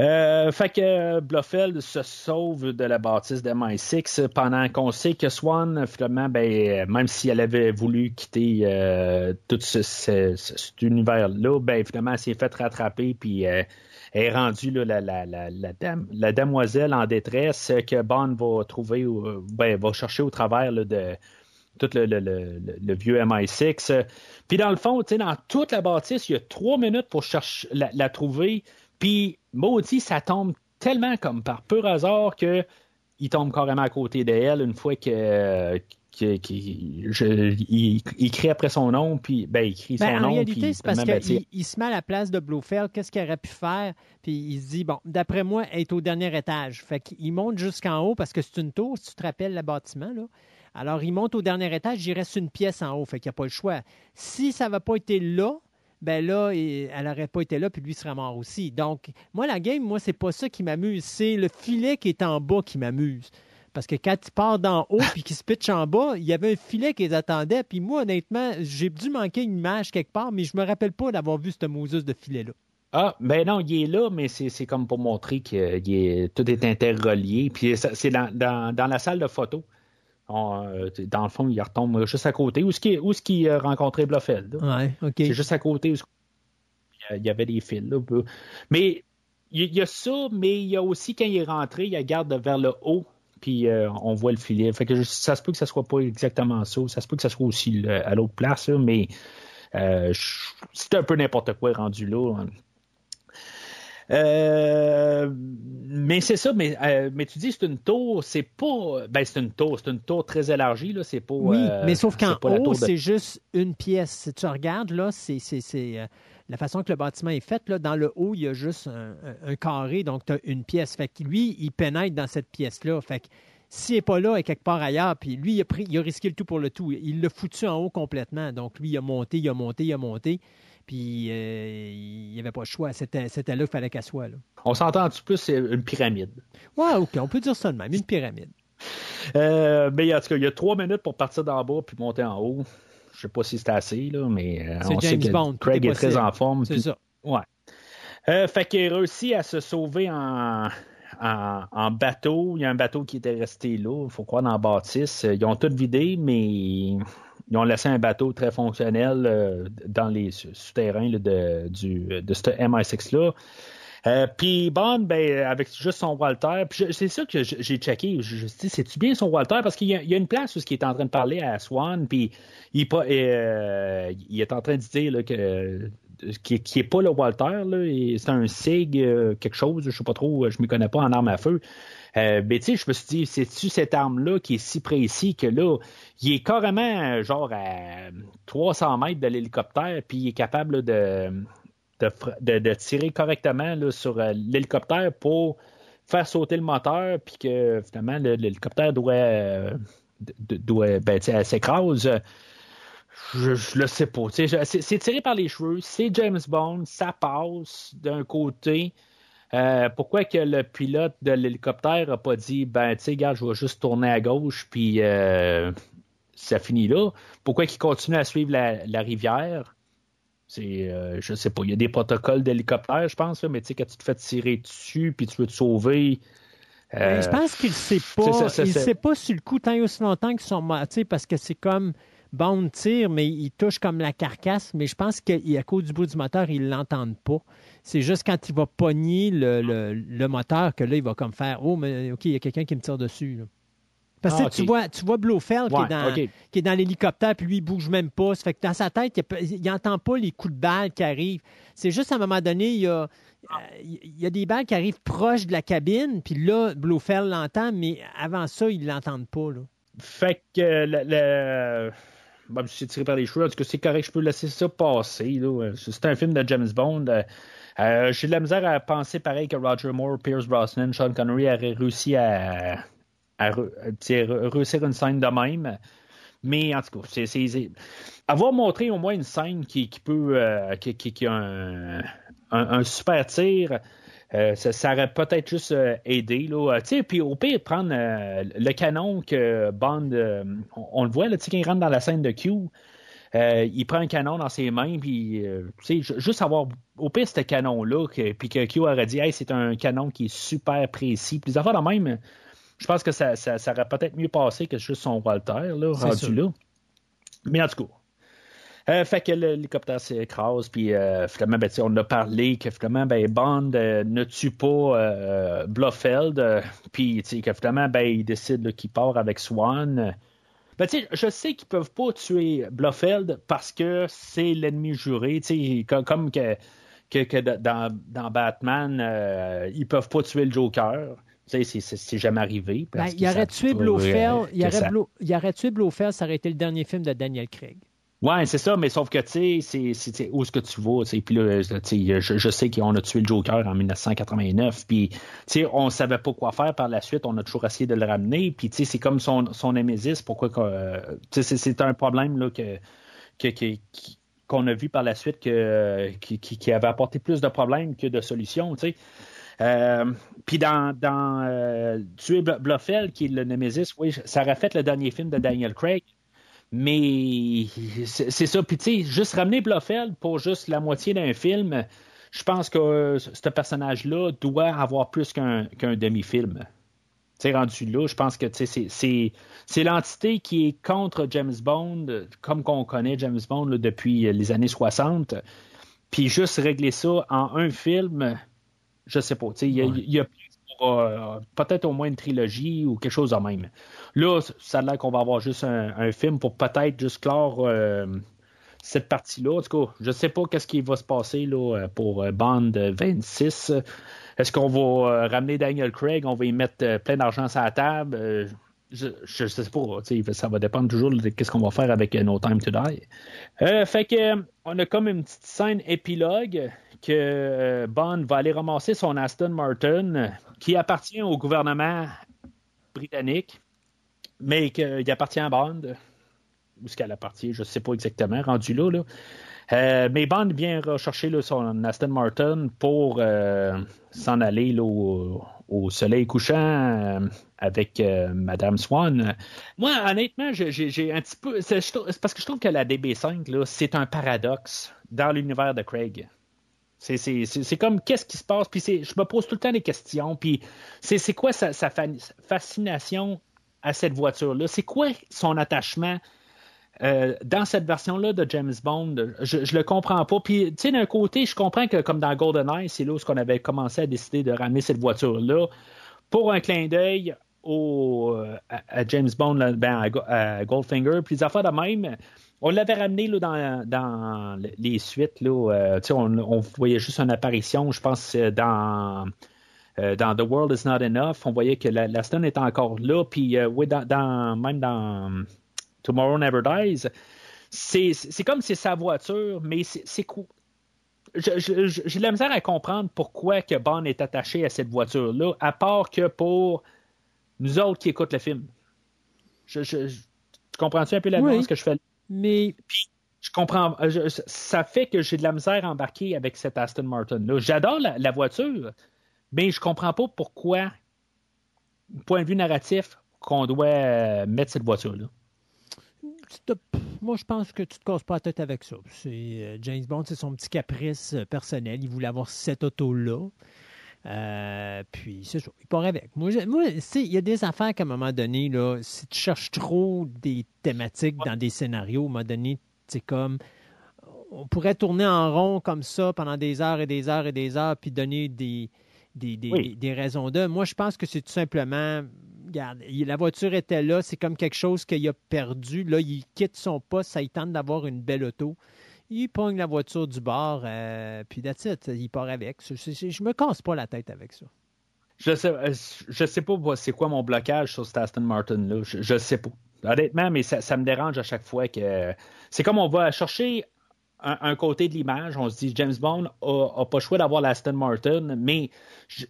Euh, fait que Blofeld se sauve de la bâtisse de MI6 pendant qu'on sait que Swan, finalement, ben, même si elle avait voulu quitter euh, tout ce, ce- ce- cet univers-là, ben, finalement, elle s'est fait rattraper, puis euh, est rendue la, la, la, la la demoiselle en détresse que Bond va trouver, ben, va chercher au travers de tout le, le- le- vieux MI6. Puis dans le fond, dans toute la bâtisse, il y a trois minutes pour chercher, la trouver. Puis, maudit, ça tombe tellement comme par pur hasard que il tombe carrément à côté d'elle une fois que. que- que- je- il, il crie après son nom, puis ben, il crie Ben, son en nom. réalité, puis c'est parce ben, qu'il il se met à la place de Blofeld. Qu'est-ce qu'il aurait pu faire? Puis il se dit, bon, d'après moi, elle est au dernier étage. Fait qu'il monte jusqu'en haut parce que c'est une tour, si tu te rappelles le bâtiment, là. Alors, il monte au dernier étage, il reste une pièce en haut. Fait qu'il n'y a pas le choix. Si ça n'avait pas été là, ben là, elle n'aurait pas été là, puis lui serait mort aussi. Donc, moi, la game, moi, c'est pas ça qui m'amuse. C'est le filet qui est en bas qui m'amuse. Parce que quand il part d'en haut puis qu'il se pitch en bas, il y avait un filet qui les attendait. Puis moi, honnêtement, j'ai dû manquer une image quelque part, mais je me rappelle pas d'avoir vu ce Moses de filet-là. Ah, ben non, il est là, mais c'est comme pour montrer que est- tout est interrelié. Puis c'est dans, dans, dans la salle de photo. On, euh, dans le fond, il retombe juste à côté. Où est-ce qu'il où est-ce qu'il a rencontré Blofeld? Ouais. C'est juste à côté où il y avait des fils. Là. Mais il y a ça, mais il y a aussi quand il est rentré, il regarde vers le haut, puis euh, on voit le filet. Fait que je- ça se peut que ça soit pas exactement ça. Ça se peut que ça soit aussi le- à l'autre place, là, mais euh, je- c'est un peu n'importe quoi rendu là. Euh, mais c'est ça, mais, euh, mais tu dis c'est une tour, c'est pas. Ben, c'est une tour, c'est une tour très élargie, là. C'est pas. Oui, euh, mais sauf qu'en haut, de- c'est juste une pièce. Si tu regardes, là, c'est c'est- c'est, la façon que le bâtiment est fait. Là, dans le haut, il y a juste un, carré, donc tu as une pièce. Fait que lui, il pénètre dans cette pièce-là. Fait que s'il n'est pas là, il est quelque part ailleurs, puis lui, il a, pris, il a risqué le tout pour le tout. Il l'a foutu en haut complètement. Donc lui, il a monté, il a monté, il a monté. Puis euh, il n'y avait pas le choix. C'était c'était là qu'il fallait qu'elle soit. Là. On s'entend-tu plus, c'est une pyramide. Ouais, OK, on peut dire ça de même, une pyramide. Euh, mais en tout cas, il y a trois minutes pour partir d'en bas puis monter en haut. Je sais pas si c'était assez, là, mais euh, C'est on sait James que Bond, Craig est est, très en forme. C'est puis- ça. Ouais. Euh, fait qu'il réussit à se sauver en, en, en bateau. Il y a un bateau qui était resté là, il faut croire, dans la bâtisse. Ils ont tout vidé, mais ils ont laissé un bateau très fonctionnel euh, dans les sou- souterrains de, ce MI6-là. Euh, puis Bond, ben, avec juste son Walter, c'est ça que j'ai checké. Je, je dit, c'est-tu bien son Walter? Parce qu'il y, a- une place où il est en train de parler à Swan, puis il, pa- euh, est en train de dire là, que qui, qui est pas le Walter, c'est un SIG, quelque chose, je sais pas trop, je m'y connais pas en arme à feu. Euh, ben, tu je me suis dit, c'est-tu cette arme-là qui est si précis que là, il est carrément euh, genre à 300 mètres de l'hélicoptère, puis il est capable de, tirer correctement sur euh, l'hélicoptère pour faire sauter le moteur, puis que finalement, le- l'hélicoptère doit, euh, doit ben, s'écrase. Je, je le sais pas. C'est tiré par les cheveux. C'est James Bond. Ça passe d'un côté. Euh, pourquoi que le pilote de l'hélicoptère a pas dit ben tu sais gars je vais juste tourner à gauche puis euh, ça finit là pourquoi qu'il continue à suivre la, la rivière? C'est euh, je sais pas il y a des protocoles d'hélicoptère je pense là, mais tu sais quand tu te fais tirer dessus puis tu veux te sauver euh, Ben, je pense qu'il ne sait pas. ça, c'est il ça. sait pas sur le coup tant et aussi longtemps qu'ils sont morts, tu sais, parce que c'est comme Bond tire, mais il touche comme la carcasse. Mais je pense qu'à cause du bout du moteur, ils ne l'entendent pas. C'est juste quand il va pogner le, le- le moteur que là, il va comme faire Oh, mais OK, il y a quelqu'un qui me tire dessus. là. Parce que Ah, tu vois, tu vois Blofeld qui est dans, ok. qui est dans l'hélicoptère, puis lui, il bouge même pas. Ça fait que dans sa tête, il n'entend pas les coups de balle qui arrivent. C'est juste à un moment donné, il y a, il y a des balles qui arrivent proche de la cabine, puis là, Blofeld l'entend, mais avant ça, ils ne l'entendent pas. Là. Fait que le, le- bon, je suis tiré par les cheveux. En tout cas, c'est correct, je peux laisser ça passer. C'est un film de James Bond. Euh, euh, J'ai de la misère à penser pareil que Roger Moore, Pierce Brosnan, Sean Connery auraient réussi à, re- réussir une scène de même. Mais en tout cas, c'est, avoir montré au moins une scène qui, peut euh, qui, qui- a un- un super tir. Euh, ça, ça aurait peut-être juste euh, aidé. Là. Euh, tu sais, Puis au pire, prendre euh, le canon que Bond, on, on le voit, là, quand il rentre dans la scène de Q, il prend un canon dans ses mains, puis juste avoir au pire ce canon-là, puis que Q aurait dit hey, c'est un canon qui est super précis. Puis les affaires de même, je pense que ça, ça, aurait peut-être mieux passé que juste son Walter, là, rendu là. Mais en tout cas. Euh, fait que l'hélicoptère s'écrase, puis finalement, ben, on a parlé que finalement, ben, Bond ne tue pas Blofeld, puis que finalement, ben, il décide qu'il part avec Swan. Ben, je sais qu'ils peuvent pas tuer Blofeld parce que c'est l'ennemi juré, comme, comme que, que, dans, dans, Batman, euh, ils peuvent pas tuer le Joker. C'est jamais arrivé. Ben, il, aurait tué Blofeld, il, aurait il aurait tué Blofeld, ça aurait été le dernier film de Daniel Craig. Ouais, c'est ça, mais sauf que, tu sais, c'est où est-ce que tu vas, puis là, je, je sais qu'on a tué le Joker en 1989, puis, tu sais, on savait pas quoi faire par la suite, on a toujours essayé de le ramener, puis, tu c'est comme son, son Némésis, pourquoi que, tu sais, c'est un problème, là, que, qu'on a vu par la suite que, qui, avait apporté plus de problèmes que de solutions, tu. Euh, puis dans, dans euh, Tuer Blofeld, qui est le Némésis, oui, ça aurait fait le dernier film de Daniel Craig. Mais c'est ça. Puis, tu sais, juste ramener Blofeld pour juste la moitié d'un film, je pense que euh, ce personnage-là doit avoir plus qu'un demi-film. Tu sais, rendu là, je pense que c'est l'entité qui est contre James Bond, comme qu'on connaît James Bond depuis les années 60. Puis juste régler ça en un film, je sais pas. Il y, y, a euh, peut-être au moins une trilogie ou quelque chose de même. Là, ça a l'air qu'on va avoir juste un, film pour peut-être juste clore euh, cette partie-là. En tout cas, je ne sais pas qu'est-ce qui va se passer là, pour euh, Bond 26. Est-ce qu'on va ramener Daniel Craig, on va y mettre plein d'argent sur la table? je ne sais pas, ça va dépendre toujours de ce qu'on va faire avec No Time to Die. fait que on a comme une petite scène épilogue que Bond va aller ramasser son Aston Martin qui appartient au gouvernement britannique, mais qu'il appartient à Bond. Où est-ce qu'elle appartient, je ne sais pas exactement, rendu là. Euh, mais Bond vient rechercher son Aston Martin pour euh, s'en aller au, soleil couchant euh, avec Madame Swan. Moi, honnêtement, j'ai un petit peu. C'est parce que je trouve que la DB5, c'est un paradoxe dans l'univers de Craig. C'est comme qu'est-ce qui se passe, puis je me pose tout le temps des questions, puis c'est quoi sa, fascination à cette voiture-là? C'est quoi son attachement euh, dans cette version-là de James Bond? Je, je le comprends pas. Puis, tu sais, d'un côté, je comprends que comme dans GoldenEye, c'est là où on avait commencé à décider de ramener cette voiture-là pour un clin d'œil au, à, James Bond, ben, à, Goldfinger, puis les affaires de même on l'avait ramené là, dans, les suites. Là, euh, on, voyait juste une apparition, je pense, euh, dans, euh, dans The World is Not Enough. On voyait que la, la est encore là. Puis, oui, dans, même dans Tomorrow Never Dies, c'est comme c'est sa voiture, mais c'est quoi? J'ai de la misère à comprendre pourquoi que Bond est attaché à cette voiture-là, à part que pour nous autres qui écoutent le film. Je, tu comprends-tu un peu la nuance que je fais Mais. je comprends. Euh, ça fait que j'ai de la misère à embarquer avec cette Aston Martin-là. J'adore la, voiture, mais je comprends pas pourquoi, point de vue narratif, qu'on doit euh, mettre cette voiture-là. Moi, je pense que tu te casses pas la tête avec ça. Euh, James Bond, c'est son petit caprice personnel. Il voulait avoir cette auto-là. Puis, c'est ça. Il part avec. Moi, moi il y a des affaires qu'à un moment donné, là, si tu cherches trop des thématiques dans des scénarios, à un moment donné, c'est comme. On pourrait tourner en rond comme ça pendant des heures et des heures et des heures, puis donner des, des, des, raisons de. Moi, je pense que c'est tout simplement. Regarde, la voiture était là, c'est comme quelque chose qu'il a perdu. Là, il quitte son poste, ça il tente d'avoir une belle auto il pogne la voiture du bord, euh, puis that's il part avec. Je, je, me casse pas la tête avec ça. Je sais, euh, je sais pas c'est quoi mon blocage sur cet Aston Martin là. Je, je sais pas. Honnêtement, mais ça, me dérange à chaque fois que c'est comme on va chercher un, côté de l'image. On se dit James Bond a, pas le choix d'avoir l'Aston Martin, mais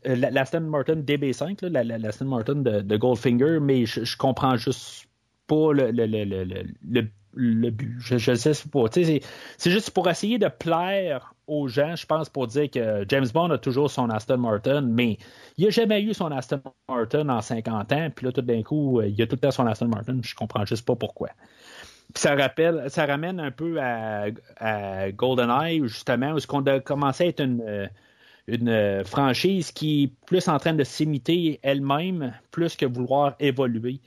euh, l'Aston Martin DB5, l'Aston Martin de, Goldfinger, mais je comprends juste pas le, but. Je sais pas. C'est juste pour essayer de plaire aux gens, je pense, pour dire que James Bond a toujours son Aston Martin, mais il n'a jamais eu son Aston Martin en 50 ans, puis là, tout d'un coup, il a tout le temps son Aston Martin, je comprends juste pas pourquoi. ça rappelle, ça ramène un peu à, GoldenEye, justement, où ce qu'on a commencé à être une, une franchise qui est plus en train de s'imiter elle-même, plus que vouloir évoluer.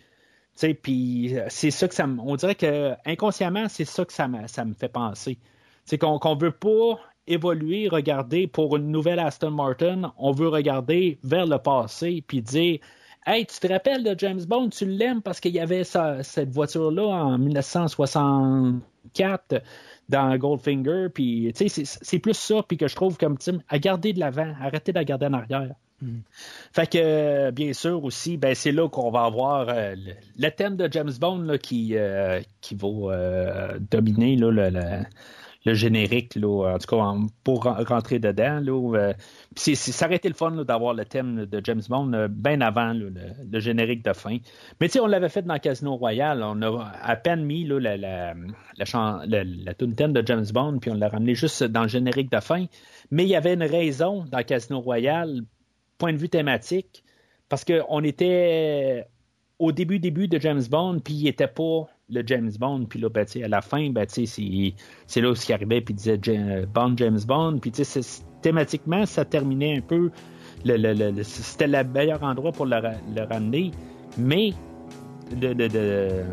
Puis c'est ça que ça me. On dirait que inconsciemment, c'est ça que ça me, ça me fait penser. C'est qu'on ne veut pas évoluer, regarder pour une nouvelle Aston Martin, on veut regarder vers le passé puis dire Hey, tu te rappelles de James Bond, tu l'aimes parce qu'il y avait cette voiture-là en 1964 dans Goldfinger, puis c'est plus ça, puis que je trouve comme à garder de l'avant, arrêter de la garder en arrière. Mm. Fait que, bien sûr, aussi, ben, c'est là qu'on va avoir euh, le, thème de James Bond qui, euh, qui va euh, dominer le, générique, en tout cas pour rentrer dedans. Là, ça aurait été le fun d'avoir le thème de James Bond bien avant le, générique de fin. Mais tu sais, on l'avait fait dans Casino Royale. On a à peine mis la, la, la, thème de James Bond, puis on l'a ramené juste dans le générique de fin. Mais il y avait une raison dans Casino Royale, point de vue thématique, parce qu'on était au début, début de James Bond, puis il n'était pas le James Bond, puis là, ben, à la fin, ben, c'est là où qui arrivait, puis il disait Bond, James Bond, puis thématiquement, ça terminait un peu, le, c'était le meilleur endroit pour le, ramener, mais de,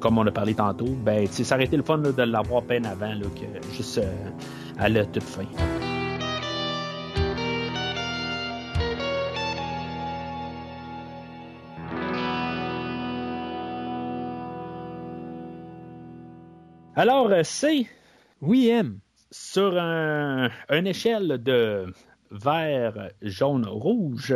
comme on a parlé tantôt, ben, ça aurait été le fun de l'avoir peine avant, que juste euh, à la toute fin. Alors, euh, c'est. Oui, M. Sur un, une échelle de vert, jaune, rouge,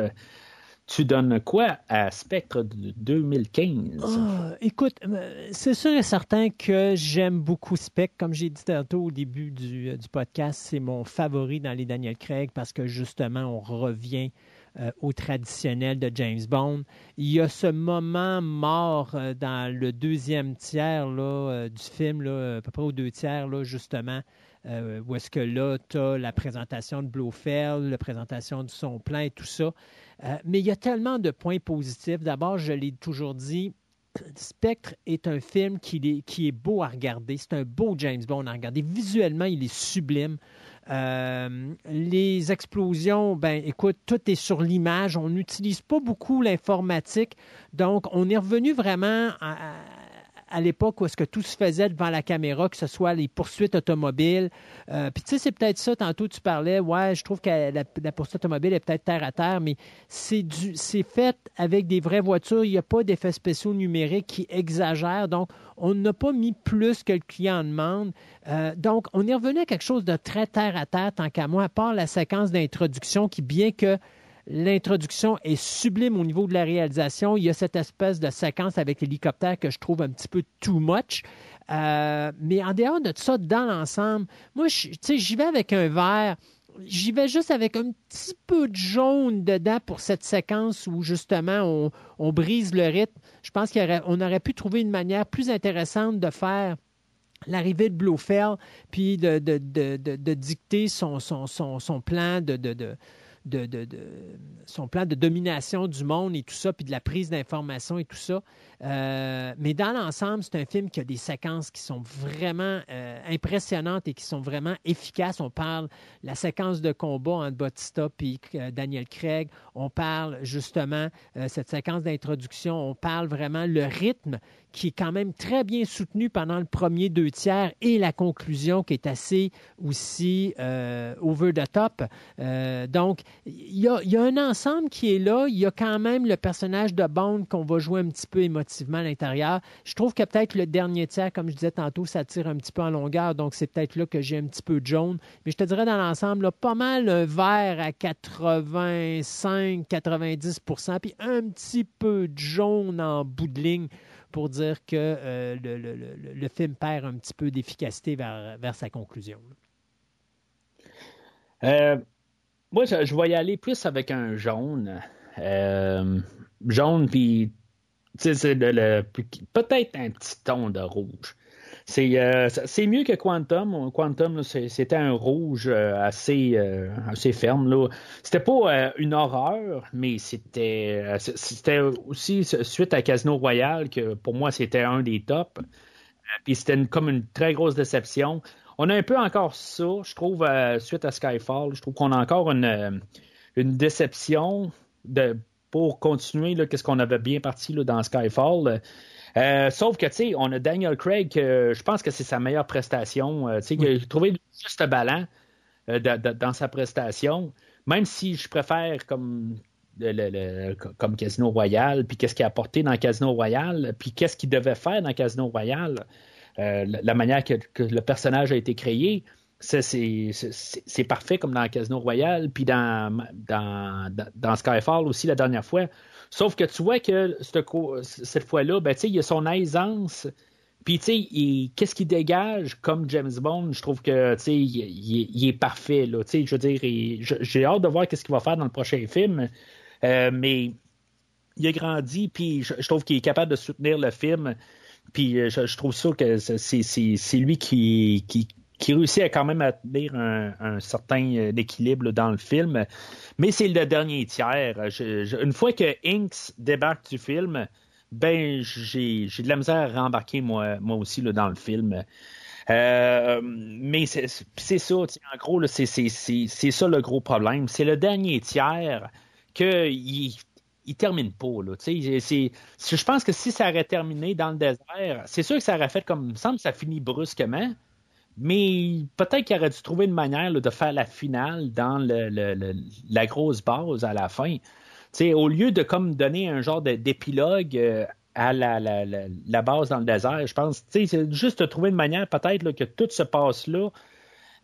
tu donnes quoi à Spectre de 2015? Ah, écoute, euh, c'est sûr et certain que j'aime beaucoup Spectre. Comme j'ai dit tantôt au début du, euh, du podcast, c'est mon favori dans les Daniel Craig parce que justement, on revient euh, au traditionnel de James Bond. Il y a ce moment mort euh, dans le deuxième tiers là, euh, du film, là, à peu près au deux tiers, là, justement, où est-ce que là, tu as la présentation de Blofeld, la présentation de son plan et tout ça. mais il y a tellement de points positifs. D'abord, je l'ai toujours dit, Spectre est un film qui est beau à regarder. C'est un beau James Bond à regarder. Visuellement, il est sublime. Euh, les explosions, ben écoute, tout est sur l'image. On n'utilise pas beaucoup l'informatique. Donc, on est revenu vraiment à, à l'époque où est-ce que tout se faisait devant la caméra, que ce soit les poursuites automobiles. Euh, puis tu sais, c'est peut-être ça, tantôt tu parlais, ouais, je trouve que la, poursuite automobile est peut-être terre à terre, mais c'est fait avec des vraies voitures. Il n'y a pas d'effets spéciaux numériques qui exagèrent. Donc, on n'a pas mis plus que le client demande. Euh, donc, on est revenu à quelque chose de très terre à terre, tant qu'à moi, à part la séquence d'introduction qui, bien que L'introduction est sublime au niveau de la réalisation. Il y a cette espèce de séquence avec l'hélicoptère que je trouve un petit peu too much. Euh, mais en dehors de ça, dans l'ensemble, moi, j'y vais avec un vert. J'y vais juste avec un petit peu de jaune dedans pour cette séquence où justement on, brise le rythme. Je pense qu'on aurait, pu trouver une manière plus intéressante de faire l'arrivée de Blofeld, puis de, dicter son, son plan de, de, son plan de domination du monde et tout ça, puis de la prise d'informations et tout ça. Euh, mais dans l'ensemble, c'est un film qui a des séquences qui sont vraiment euh, impressionnantes et qui sont vraiment efficaces. On parle la séquence de combat entre Bautista et euh, Daniel Craig. On parle justement cette séquence d'introduction. On parle vraiment le rythme qui est quand même très bien soutenu pendant le premier deux tiers et la conclusion qui est assez aussi over the top. donc, il y, a, un ensemble qui est là. Il y a quand même le personnage de Bond qu'on va jouer un petit peu à l'intérieur. Je trouve que peut-être le dernier tiers, comme je disais tantôt, ça tire un petit peu en longueur, donc c'est peut-être là que j'ai un petit peu de jaune. Mais je te dirais dans l'ensemble, pas mal un vert à 85-90% puis un petit peu de jaune en bout de ligne pour dire que euh, le, film perd un petit peu d'efficacité vers, sa conclusion. Euh, moi, je, vais y aller plus avec un jaune. Euh, jaune, puis peut-être un petit ton de rouge. C'est euh, mieux que Quantum. Quantum, c'était un rouge euh, assez, euh, assez ferme. C'était pas une horreur, mais c'était c'était aussi suite à Casino Royale que pour moi c'était un des tops. puis c'était comme une très grosse déception. On a un peu encore ça, je trouve, suite à Skyfall. Je trouve qu'on a encore une, une déception de, pour continuer qu'est-ce qu'on avait bien parti là, dans Skyfall. Euh, sauf que, tu sais, on a Daniel Craig, je pense que c'est sa meilleure prestation. tu sais, oui. trouvé le juste ballon dans sa prestation, même si je préfère comme le, comme Casino Royal, puis qu'est-ce qu'il a apporté dans Casino Royal, puis qu'est-ce qu'il devait faire dans Casino Royal, euh, la, manière que, le personnage a été créé, c'est parfait comme dans Casino Royal, puis dans, dans, dans, Skyfall aussi la dernière fois. Sauf que tu vois que cette fois-là, ben, il y a son aisance. Puis, tu sais, qu'est-ce qu'il dégage comme James Bond? Je trouve que, tu sais, il, est parfait, là. Tu sais, je veux dire, j'ai hâte de voir qu'est-ce qu'il va faire dans le prochain film. Euh, mais il a grandi, puis je, trouve qu'il est capable de soutenir le film. Puis euh, je, trouve ça que c'est lui qui, réussit à quand même à tenir un, certain euh, équilibre dans le film. Mais c'est le dernier tiers. une fois que Inks débarque du film, ben j'ai de la misère à rembarquer moi, moi aussi dans le film. mais c'est ça, en gros, c'est ça le gros problème. C'est le dernier tiers qu'il il termine pas. Là, je pense que si ça aurait terminé dans le désert, c'est sûr que ça aurait fait comme. Il me semble que ça finit brusquement. Mais peut-être qu'il aurait dû trouver une manière de faire la finale dans la grosse base à la fin. au lieu de comme donner un genre d'épilogue euh, à la, base dans le désert, je pense, c'est juste de trouver une manière peut-être que tout se passe là,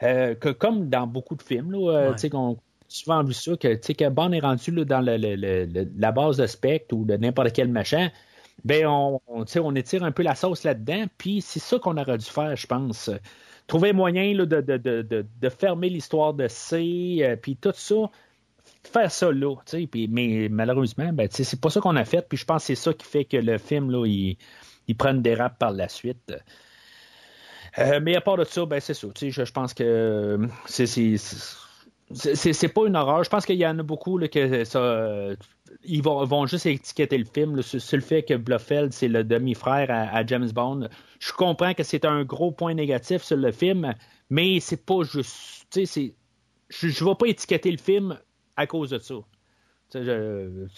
euh, que comme dans beaucoup de films, là, euh, qu'on souvent vu ça, que, que Bond est rendu dans la base de Spectre ou de n'importe quel machin, ben on, on étire un peu la sauce là-dedans, puis c'est ça qu'on aurait dû faire, je pense. Trouver moyen de, de, fermer l'histoire de C, euh, puis tout ça, faire ça là, mais malheureusement, ben, c'est pas ça qu'on a fait, puis je pense que c'est ça qui fait que le film, là, il, il prend une dérape par la suite. Euh, mais à part de ça, ben c'est ça. Je, je pense que c'est c'est pas une horreur. Je pense qu'il y en a beaucoup là, que ça. Ils vont, juste étiqueter le film sur, le fait que Blofeld, c'est le demi-frère à, James Bond. Je comprends que c'est un gros point négatif sur le film, mais c'est pas juste. Je ne vais pas étiqueter le film à cause de ça.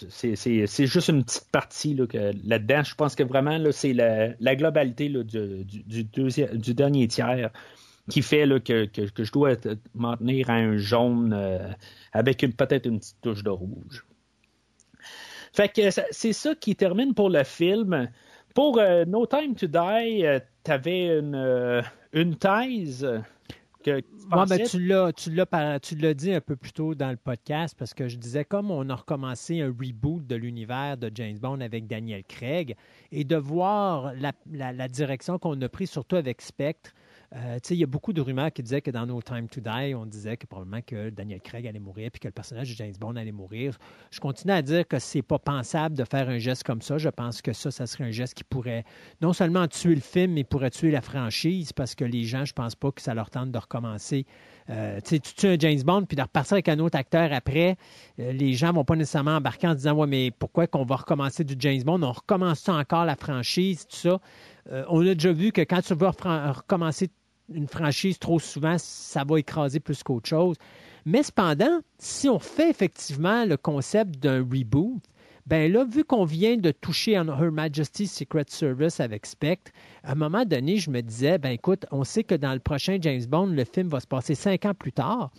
C'est juste une petite partie là-dedans. je pense que vraiment, c'est la, globalité du, dernier tiers qui fait que, je dois m'en tenir un jaune euh, avec peut-être une petite touche de rouge. Fait que c'est ça qui termine pour le film. Pour euh, No Time to Die, euh, tu avais une, une thèse que ben, tu l'as, tu l'as, tu l'as dit un peu plus tôt dans le podcast parce que je disais comme on a recommencé un reboot de l'univers de James Bond avec Daniel Craig et de voir la, la direction qu'on a pris surtout avec Spectre euh, il y a beaucoup de rumeurs qui disaient que dans No Time to Die, on disait que probablement que Daniel Craig allait mourir puis que le personnage de James Bond allait mourir. Je continue à dire que c'est pas pensable de faire un geste comme ça. Je pense que ça, ça serait un geste qui pourrait non seulement tuer le film, mais pourrait tuer la franchise parce que les gens, je pense pas que ça leur tente de recommencer. Euh, tu tues un James Bond puis de repartir avec un autre acteur après, euh, les gens vont pas nécessairement embarquer en disant Ouais, mais pourquoi qu'on va recommencer du James Bond? On recommence encore la franchise, tout ça. on a déjà vu que quand tu veux recommencer une franchise trop souvent, ça va écraser plus qu'autre chose. Mais cependant, si on fait effectivement le concept d'un reboot, ben là, vu qu'on vient de toucher en Her Majesty's Secret Service avec Spectre, à un moment donné, je me disais, ben écoute, on sait que dans le prochain James Bond, le film va se passer cinq ans plus tard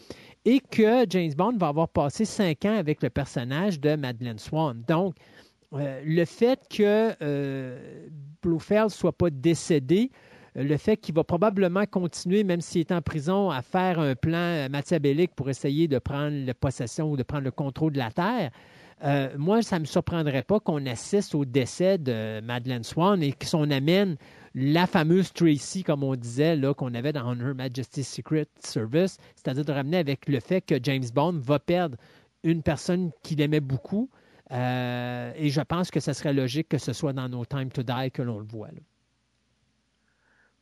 et que James Bond va avoir passé cinq ans avec le personnage de Madeleine Swan. Donc, euh, le fait que euh, Blofeld soit pas décédé, le fait qu'il va probablement continuer, même s'il est en prison, à faire un plan machiavélique pour essayer de prendre la possession ou de prendre le contrôle de la Terre. Euh, moi, ça ne me surprendrait pas qu'on assiste au décès de Madeleine Swan et qu'on amène la fameuse Tracy, comme on disait, qu'on avait dans Her Majesty's Secret Service, c'est-à-dire de ramener avec le fait que James Bond va perdre une personne qu'il aimait beaucoup. Euh, et je pense que ce serait logique que ce soit dans No Time to Die que l'on le voit.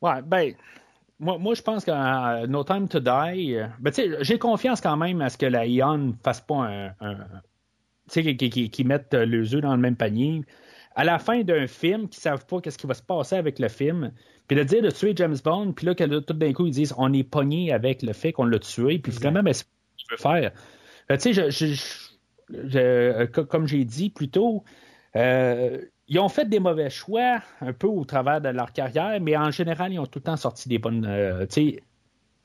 Ouais, ben, moi, moi je pense que No Time to Die, euh, ben, j'ai confiance quand même à ce que la Ion ne fasse pas un. tu sais, qui, qui, mettent les œufs dans le même panier. à la fin d'un film qui savent pas qu'est-ce qui va se passer avec le film, puis de dire de tuer James Bond, puis là, que tout d'un coup, ils disent on est pogné avec le fait qu'on l'a tué, puis finalement, ben, c'est ce que je veux faire. Euh, tu sais, je, je, euh, comme j'ai dit plus tôt, euh, ils ont fait des mauvais choix un peu au travers de leur carrière, mais en général, ils ont tout le temps sorti des bonnes. sais,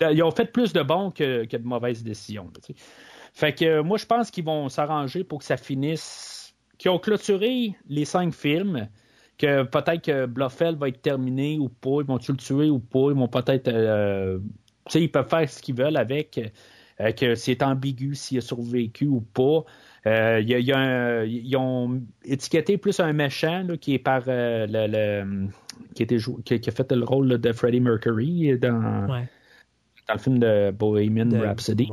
ils ont fait plus de bons que, de mauvaises décisions. Fait que moi, je pense qu'ils vont s'arranger pour que ça finisse. Qu'ils ont clôturé les cinq films, que peut-être que Bluffel va être terminé ou pas, ils vont-tu le tuer ou pas, ils vont peut-être. Euh, ils peuvent faire ce qu'ils veulent avec, euh, que c'est ambigu s'il a survécu ou pas. Euh, y a, y a ils ont étiqueté plus un méchant qui est par euh, le, qui, était qui, a fait le rôle de Freddie Mercury dans, dans le film de Bohemian Rhapsody.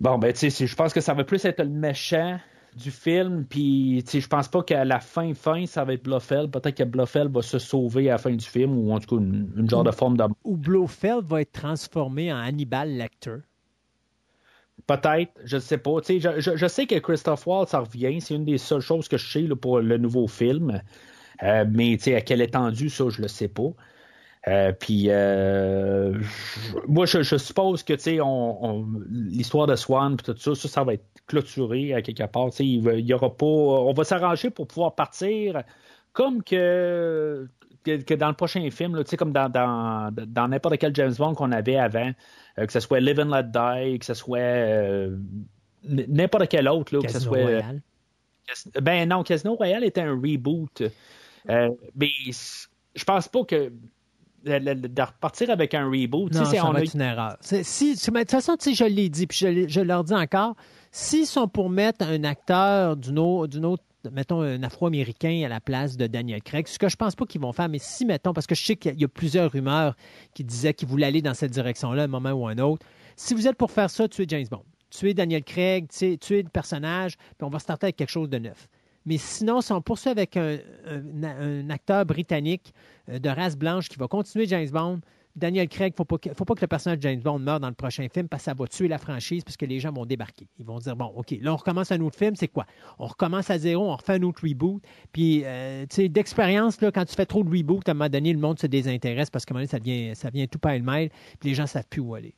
Bon, ben, tu sais, je pense que ça va plus être le méchant du film, puis je pense pas qu'à la fin, fin, ça va être Blofeld. Peut-être que Blofeld va se sauver à la fin du film, ou en tout cas une, genre de forme d'amour. Ou Blofeld va être transformé en Hannibal Lecter. Peut-être, je ne sais pas. Je, je, je, sais que Christophe Waltz ça revient. C'est une des seules choses que je sais pour le nouveau film. Euh, mais à quelle étendue, ça, je le sais pas. Euh, puis, euh, moi, je, suppose que, on, l'histoire de Swan, tout ça, ça, va être clôturé à quelque part. Il, y aura pas, on va s'arranger pour pouvoir partir comme que, que, dans le prochain film, comme dans, dans, n'importe quel James Bond qu'on avait avant, que ce soit Live and Let Die, que ce soit n'importe quel autre, là, que ce soit. Royale. ben non, Casino Royale était un reboot. mais je pense pas que de repartir avec un reboot. Non, ça va être une erreur. Si, de toute façon, je l'ai dit, puis je, leur dis encore, s'ils sont pour mettre un acteur d'une autre, autre, mettons, un Afro-Américain à la place de Daniel Craig, ce que je pense pas qu'ils vont faire, mais si, mettons, parce que je sais qu'il y a plusieurs rumeurs qui disaient qu'ils voulaient aller dans cette direction-là, un moment ou un autre, si vous êtes pour faire ça, tuez James Bond. Tuez Daniel Craig, tuez le personnage, puis on va starter avec quelque chose de neuf. Mais sinon, si on poursuit avec un, acteur britannique euh, de race blanche qui va continuer James Bond, Daniel Craig, il ne faut pas que le personnage de James Bond meure dans le prochain film parce que ça va tuer la franchise parce que les gens vont débarquer. Ils vont dire, bon, OK, là, on recommence un autre film, c'est quoi? On recommence à zéro, on refait un autre reboot. Puis, euh, tu sais, d'expérience, quand tu fais trop de reboot, à un moment donné, le monde se désintéresse parce qu'à un moment donné, ça devient, ça vient tout pas le mail puis les gens ne savent plus où aller.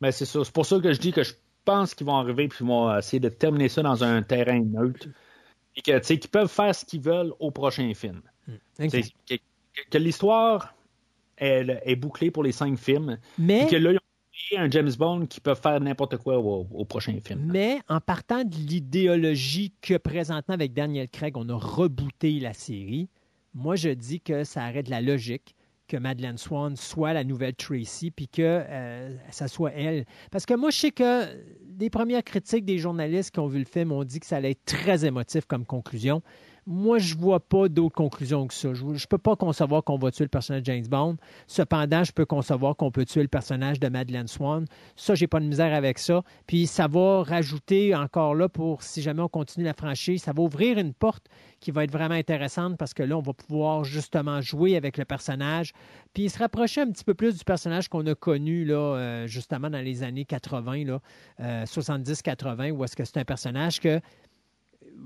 Mais ben, c'est ça. C'est pour ça que je dis que je pense qu'ils vont arriver puis ils vont essayer de terminer ça dans un terrain neutre et que, qu'ils peuvent faire ce qu'ils veulent au prochain film. Hmm. Que, l'histoire est, bouclée pour les cinq films. Mais... Et que là, ils ont un James Bond qui peut faire n'importe quoi au, prochain film. Mais en partant de l'idéologie que présentement avec Daniel Craig, on a rebooté la série, moi je dis que ça arrête la logique que Madeleine Swan soit la nouvelle Tracy, puis que euh, ça soit elle. Parce que moi, je sais que des premières critiques des journalistes qui ont vu le film ont dit que ça allait être très émotif comme conclusion. Moi, je vois pas d'autre conclusion que ça. Je ne peux pas concevoir qu'on va tuer le personnage de James Bond. Cependant, je peux concevoir qu'on peut tuer le personnage de Madeleine Swan. Ça, j'ai pas de misère avec ça. Puis ça va rajouter encore là pour si jamais on continue la franchise, ça va ouvrir une porte qui va être vraiment intéressante parce que là, on va pouvoir justement jouer avec le personnage, puis se rapprocher un petit peu plus du personnage qu'on a connu là, euh, justement dans les années 80, là, 70-80, euh, où est-ce que c'est un personnage que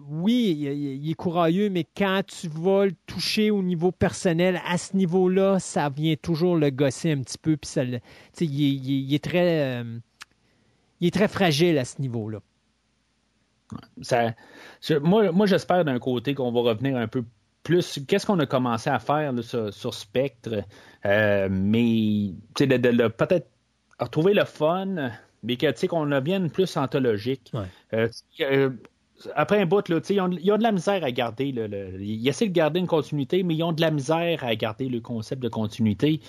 oui, il, est courageux, mais quand tu vas le toucher au niveau personnel, à ce niveau-là, ça vient toujours le gosser un petit peu. Puis ça, il, il, est très, euh, il est très fragile à ce niveau-là. moi, moi j'espère d'un côté qu'on va revenir un peu plus. Qu'est-ce qu'on a commencé à faire sur, Spectre? Euh, mais peut-être retrouver le fun, mais qu'on bien plus anthologique. Euh, après un bout, là, ils, ont, ils ont de la misère à garder. le, ils essaient de garder une continuité, mais ils ont de la misère à garder le concept de continuité.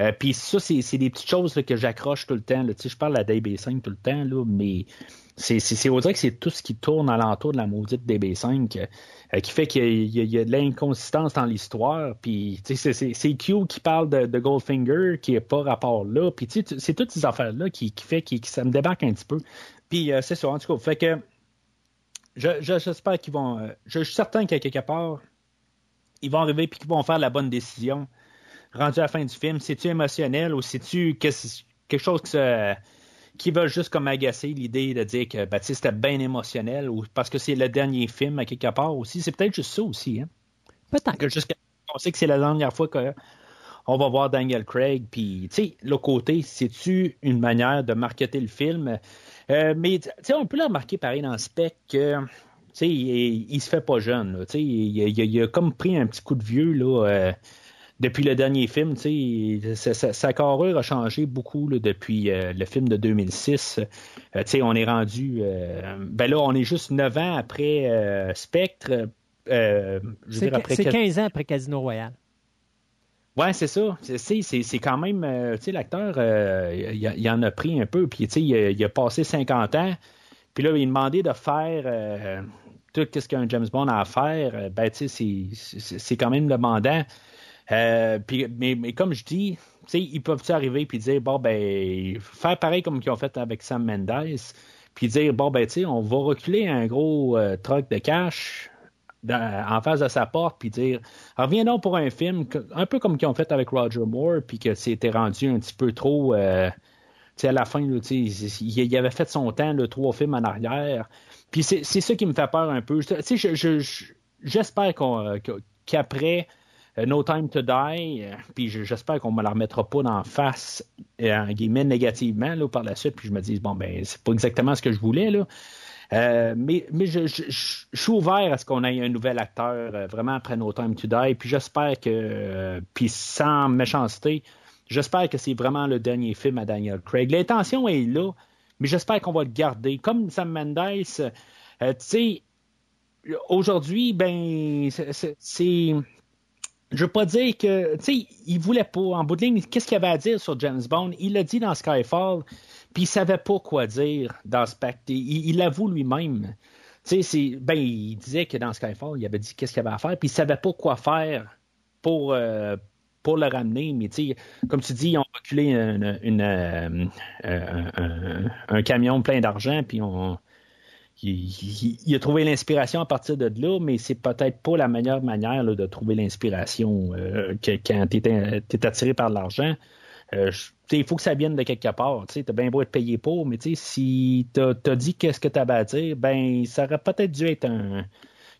Euh, puis ça, c'est des petites choses que j'accroche tout le temps. Là. Je parle à DB5 tout le temps, là, mais c'est on dirait que c'est tout ce qui tourne alentour de la maudite DB5 euh, qui fait qu'il y, a de l'inconsistance dans l'histoire. Puis c'est Q qui parle de, Goldfinger qui n'est pas rapport là. Puis c'est toutes ces affaires-là qui, qui fait que ça me débarque un petit peu. Puis euh, c'est ça, en tout cas. Fait que J'espère qu'ils vont. Euh, je suis certain qu'à quelque part, ils vont arriver et qu'ils vont faire la bonne décision. Rendu à la fin du film, c'est-tu émotionnel ou c'est-tu quelque chose qui se, qui veulent juste comme agacer l'idée de dire que ben, c'était bien émotionnel ou parce que c'est le dernier film à quelque part aussi? C'est peut-être juste ça aussi. Hein? Peut-être. On sait que c'est la dernière fois qu'on va voir Daniel Craig. Puis, tu sais, l'autre côté, c'est-tu une manière de marketer le film? Euh, mais, tu sais, on peut le remarquer pareil dans le spec que. Sais, il, se fait pas jeune. Sais, il, a comme pris un petit coup de vieux là, euh, depuis le dernier film. Sais, sa, carrure a changé beaucoup depuis euh, le film de 2006. tu sais, on est rendu. ben là, on est juste 9 ans après Spectre. c'est 15 ans après Casino Royale. Ouais, c'est ça. C'est quand même, euh, tu sais, l'acteur, euh, il, en a pris un peu, puis tu sais, il, a passé 50 ans, puis là, il demandait de faire euh, tout ce qu'un James Bond a à faire. Ben, tu sais, c'est quand même demandant. puis, mais, comme je dis, tu sais, ils peuvent arriver puis dire, bon, ben, faire pareil comme ils ont fait avec Sam Mendes, puis dire, bon, ben, tu sais, on va reculer un gros truc de cash, en face de sa porte, puis dire reviens donc pour un film, un peu comme qu'ils ont fait avec Roger Moore, puis que c'était rendu un petit peu trop. Euh, à la fin, il, avait fait son temps, le trois films en arrière. Puis c'est ça qui me fait peur un peu. J'espère euh, qu'après euh, No Time to Die, puis j'espère qu'on me la remettra pas d'en face, en guillemets, négativement là, par la suite, puis je me dis, bon, ben, c'est pas exactement ce que je voulais, là. Euh, mais je, suis ouvert à ce qu'on ait un nouvel acteur euh, vraiment après No Time to Die. Puis j'espère que, euh, puis sans méchanceté, j'espère que c'est vraiment le dernier film à Daniel Craig. L'intention est là, mais j'espère qu'on va le garder. Comme Sam Mendes, tu sais, aujourd'hui, ben, c'est. Je veux pas dire que, tu sais, il voulait pas, en bout de ligne, qu'est-ce qu'il avait à dire sur James Bond? Il l'a dit dans Skyfall. Puis il savait pas quoi dire dans Spectre. Il l'avoue lui-même. Ben, il disait que dans Skyfall, il avait dit qu'est-ce qu'il avait à faire, puis il savait pas quoi faire pour, euh, le ramener. Mais comme tu dis, ils ont reculé euh, un, camion plein d'argent, puis il, a trouvé l'inspiration à partir de là, mais c'est peut-être pas la meilleure manière de trouver l'inspiration euh, quand tu es, attiré par l'argent. Euh, il faut que ça vienne de quelque part. Tu as bien beau être payé pour, mais si tu as, dit qu'est-ce que tu avais à dire, ben ça aurait peut-être dû être un,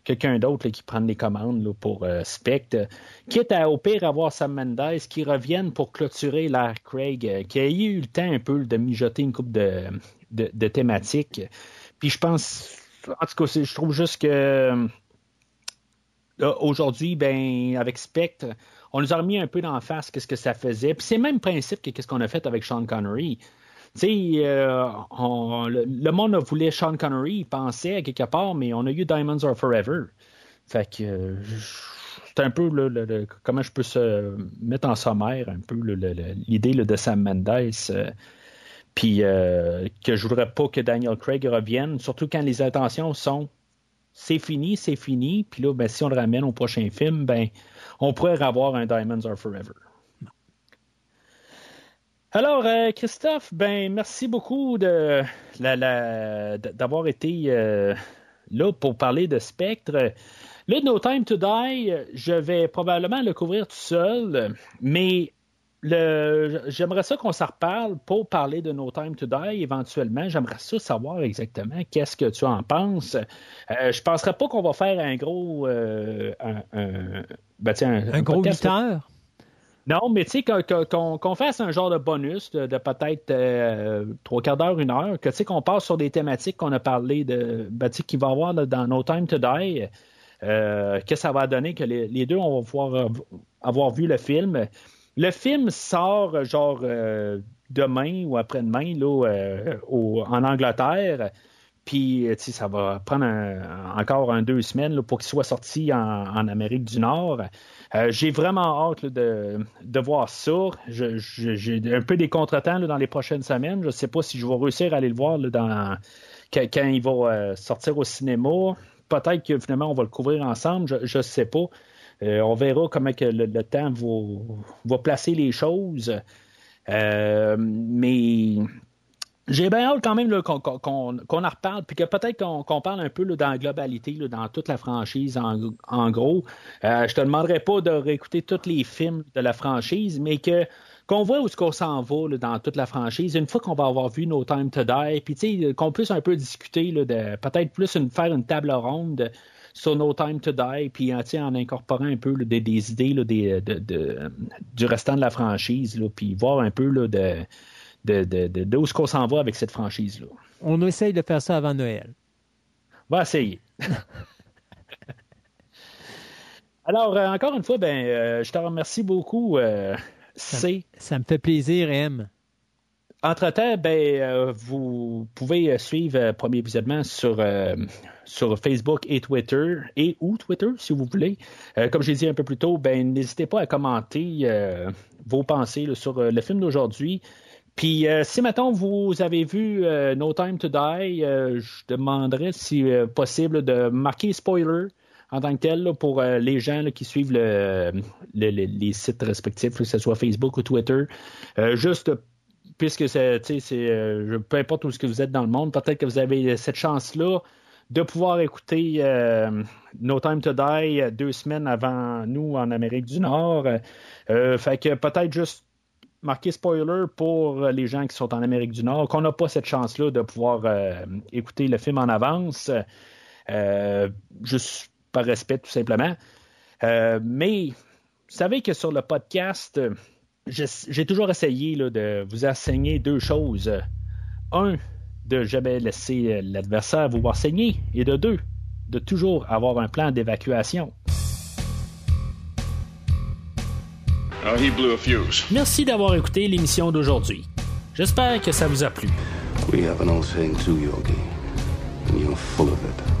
quelqu'un d'autre qui prenne les commandes pour euh, Spectre. Quitte à au pire avoir Sam Mendes qui revienne pour clôturer l'ère Craig, euh, qui a eu le temps un peu de mijoter une coupe de, de, thématiques. Puis je pense, en tout cas, je trouve juste que aujourd'hui, ben, avec Spectre, on nous a remis un peu d'en face qu'est-ce que ça faisait. Puis c'est le même principe que qu'est-ce qu'on a fait avec Sean Connery. Tu sais, euh, le, monde voulu Sean Connery, il pensait quelque part, mais on a eu Diamonds Are Forever. Fait que euh, c'est un peu le, comment je peux se mettre en sommaire un peu l'idée de Sam Mendes. Euh, puis que je voudrais pas que Daniel Craig revienne, surtout quand les intentions sont c'est fini, c'est fini. Puis là, ben, si on le ramène au prochain film, ben, on pourrait avoir un Diamonds Are Forever. Alors, euh, Christophe, ben merci beaucoup de, d'avoir été euh, là pour parler de Spectre. Le No Time to Die, je vais probablement le couvrir tout seul, mais j'aimerais ça qu'on s'en reparle pour parler de No Time to Die éventuellement. J'aimerais ça savoir exactement qu'est-ce que tu en penses. Euh, je ne penserais pas qu'on va faire un gros. Euh, un, ben, un, gros 8 heures? Non, mais tu sais, qu'on fasse un genre de bonus de, peut-être euh, trois quarts d'heure, une heure, que tu sais, qu'on passe sur des thématiques qu'on a parlé de, ben, qu'il va y avoir dans No Time to Die, que ça va donner que les, les deux, on va pouvoir avoir vu le film. Le film sort genre euh, demain ou après-demain là, euh, en Angleterre. Puis, ça va prendre encore un, deux semaines pour qu'il soit sorti en, Amérique du Nord. Euh, j'ai vraiment hâte de, voir ça. j'ai un peu des contretemps dans les prochaines semaines. Je ne sais pas si je vais réussir à aller le voir dans, quand, il va sortir au cinéma. Peut-être que finalement on va le couvrir ensemble. Je ne sais pas. Euh, on verra comment que le, temps va, placer les choses. Euh, mais j'ai bien hâte quand même qu'on en reparle, puis que peut-être qu'on parle un peu dans la globalité, dans toute la franchise, en, gros. Euh, je te demanderai pas de réécouter tous les films de la franchise, mais que qu'on voit où ce qu'on s'en va dans toute la franchise, une fois qu'on va avoir vu No Time to Die, puis qu'on puisse un peu discuter de peut-être plus faire une table ronde sur No Time to Die, puis sais, en incorporant un peu là, des, des idées là, des, de, de- du restant de la franchise, là, puis voir un peu là, de, de, de, de, d'où est-ce qu'on s'en va avec cette franchise-là. On essaye de faire ça avant Noël. On va essayer. Alors, euh, encore une fois, ben, euh, je te remercie beaucoup, euh. Ça me fait plaisir, M. Entre-temps, ben, euh, vous pouvez euh, suivre euh, Premier Visionnement sur, euh, sur Facebook et Twitter, et ou Twitter, si vous voulez. Euh, comme j'ai dit un peu plus tôt, ben, n'hésitez pas à commenter euh, vos pensées sur euh, le film d'aujourd'hui. Puis, euh, si maintenant vous avez vu No Time to Die, je demanderais, si possible, de marquer spoiler en tant que tel pour les gens qui suivent le, le- le- les sites respectifs, que ce soit Facebook ou Twitter. Juste puisque c'est, peu importe où vous êtes dans le monde, peut-être que vous avez cette chance-là de pouvoir écouter euh, No Time to Die euh, deux semaines avant nous en Amérique du Nord. Euh, fait que peut-être juste marquer spoiler pour les gens qui sont en Amérique du Nord, qu'on n'a pas cette chance-là de pouvoir écouter le film en avance, juste par respect tout simplement. Mais vous savez que sur le podcast, j'ai toujours essayé de vous enseigner deux choses. Un, de jamais laisser euh, l'adversaire vous voir saigner. Et de deux, de toujours avoir un plan d'évacuation. Oh, he blew a fuse. Merci d'avoir écouté l'émission d'aujourd'hui. J'espère que ça vous a plu. We have an old saying too, Yogi, and you're full of it.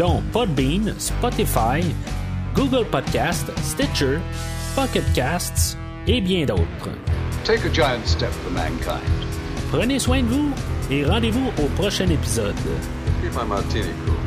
dont Podbean, Spotify, Google Podcast, Stitcher, Pocket Casts et bien d'autres. Take a giant step for mankind. Prenez soin de vous et rendez-vous au prochain épisode. Keep my martini cool.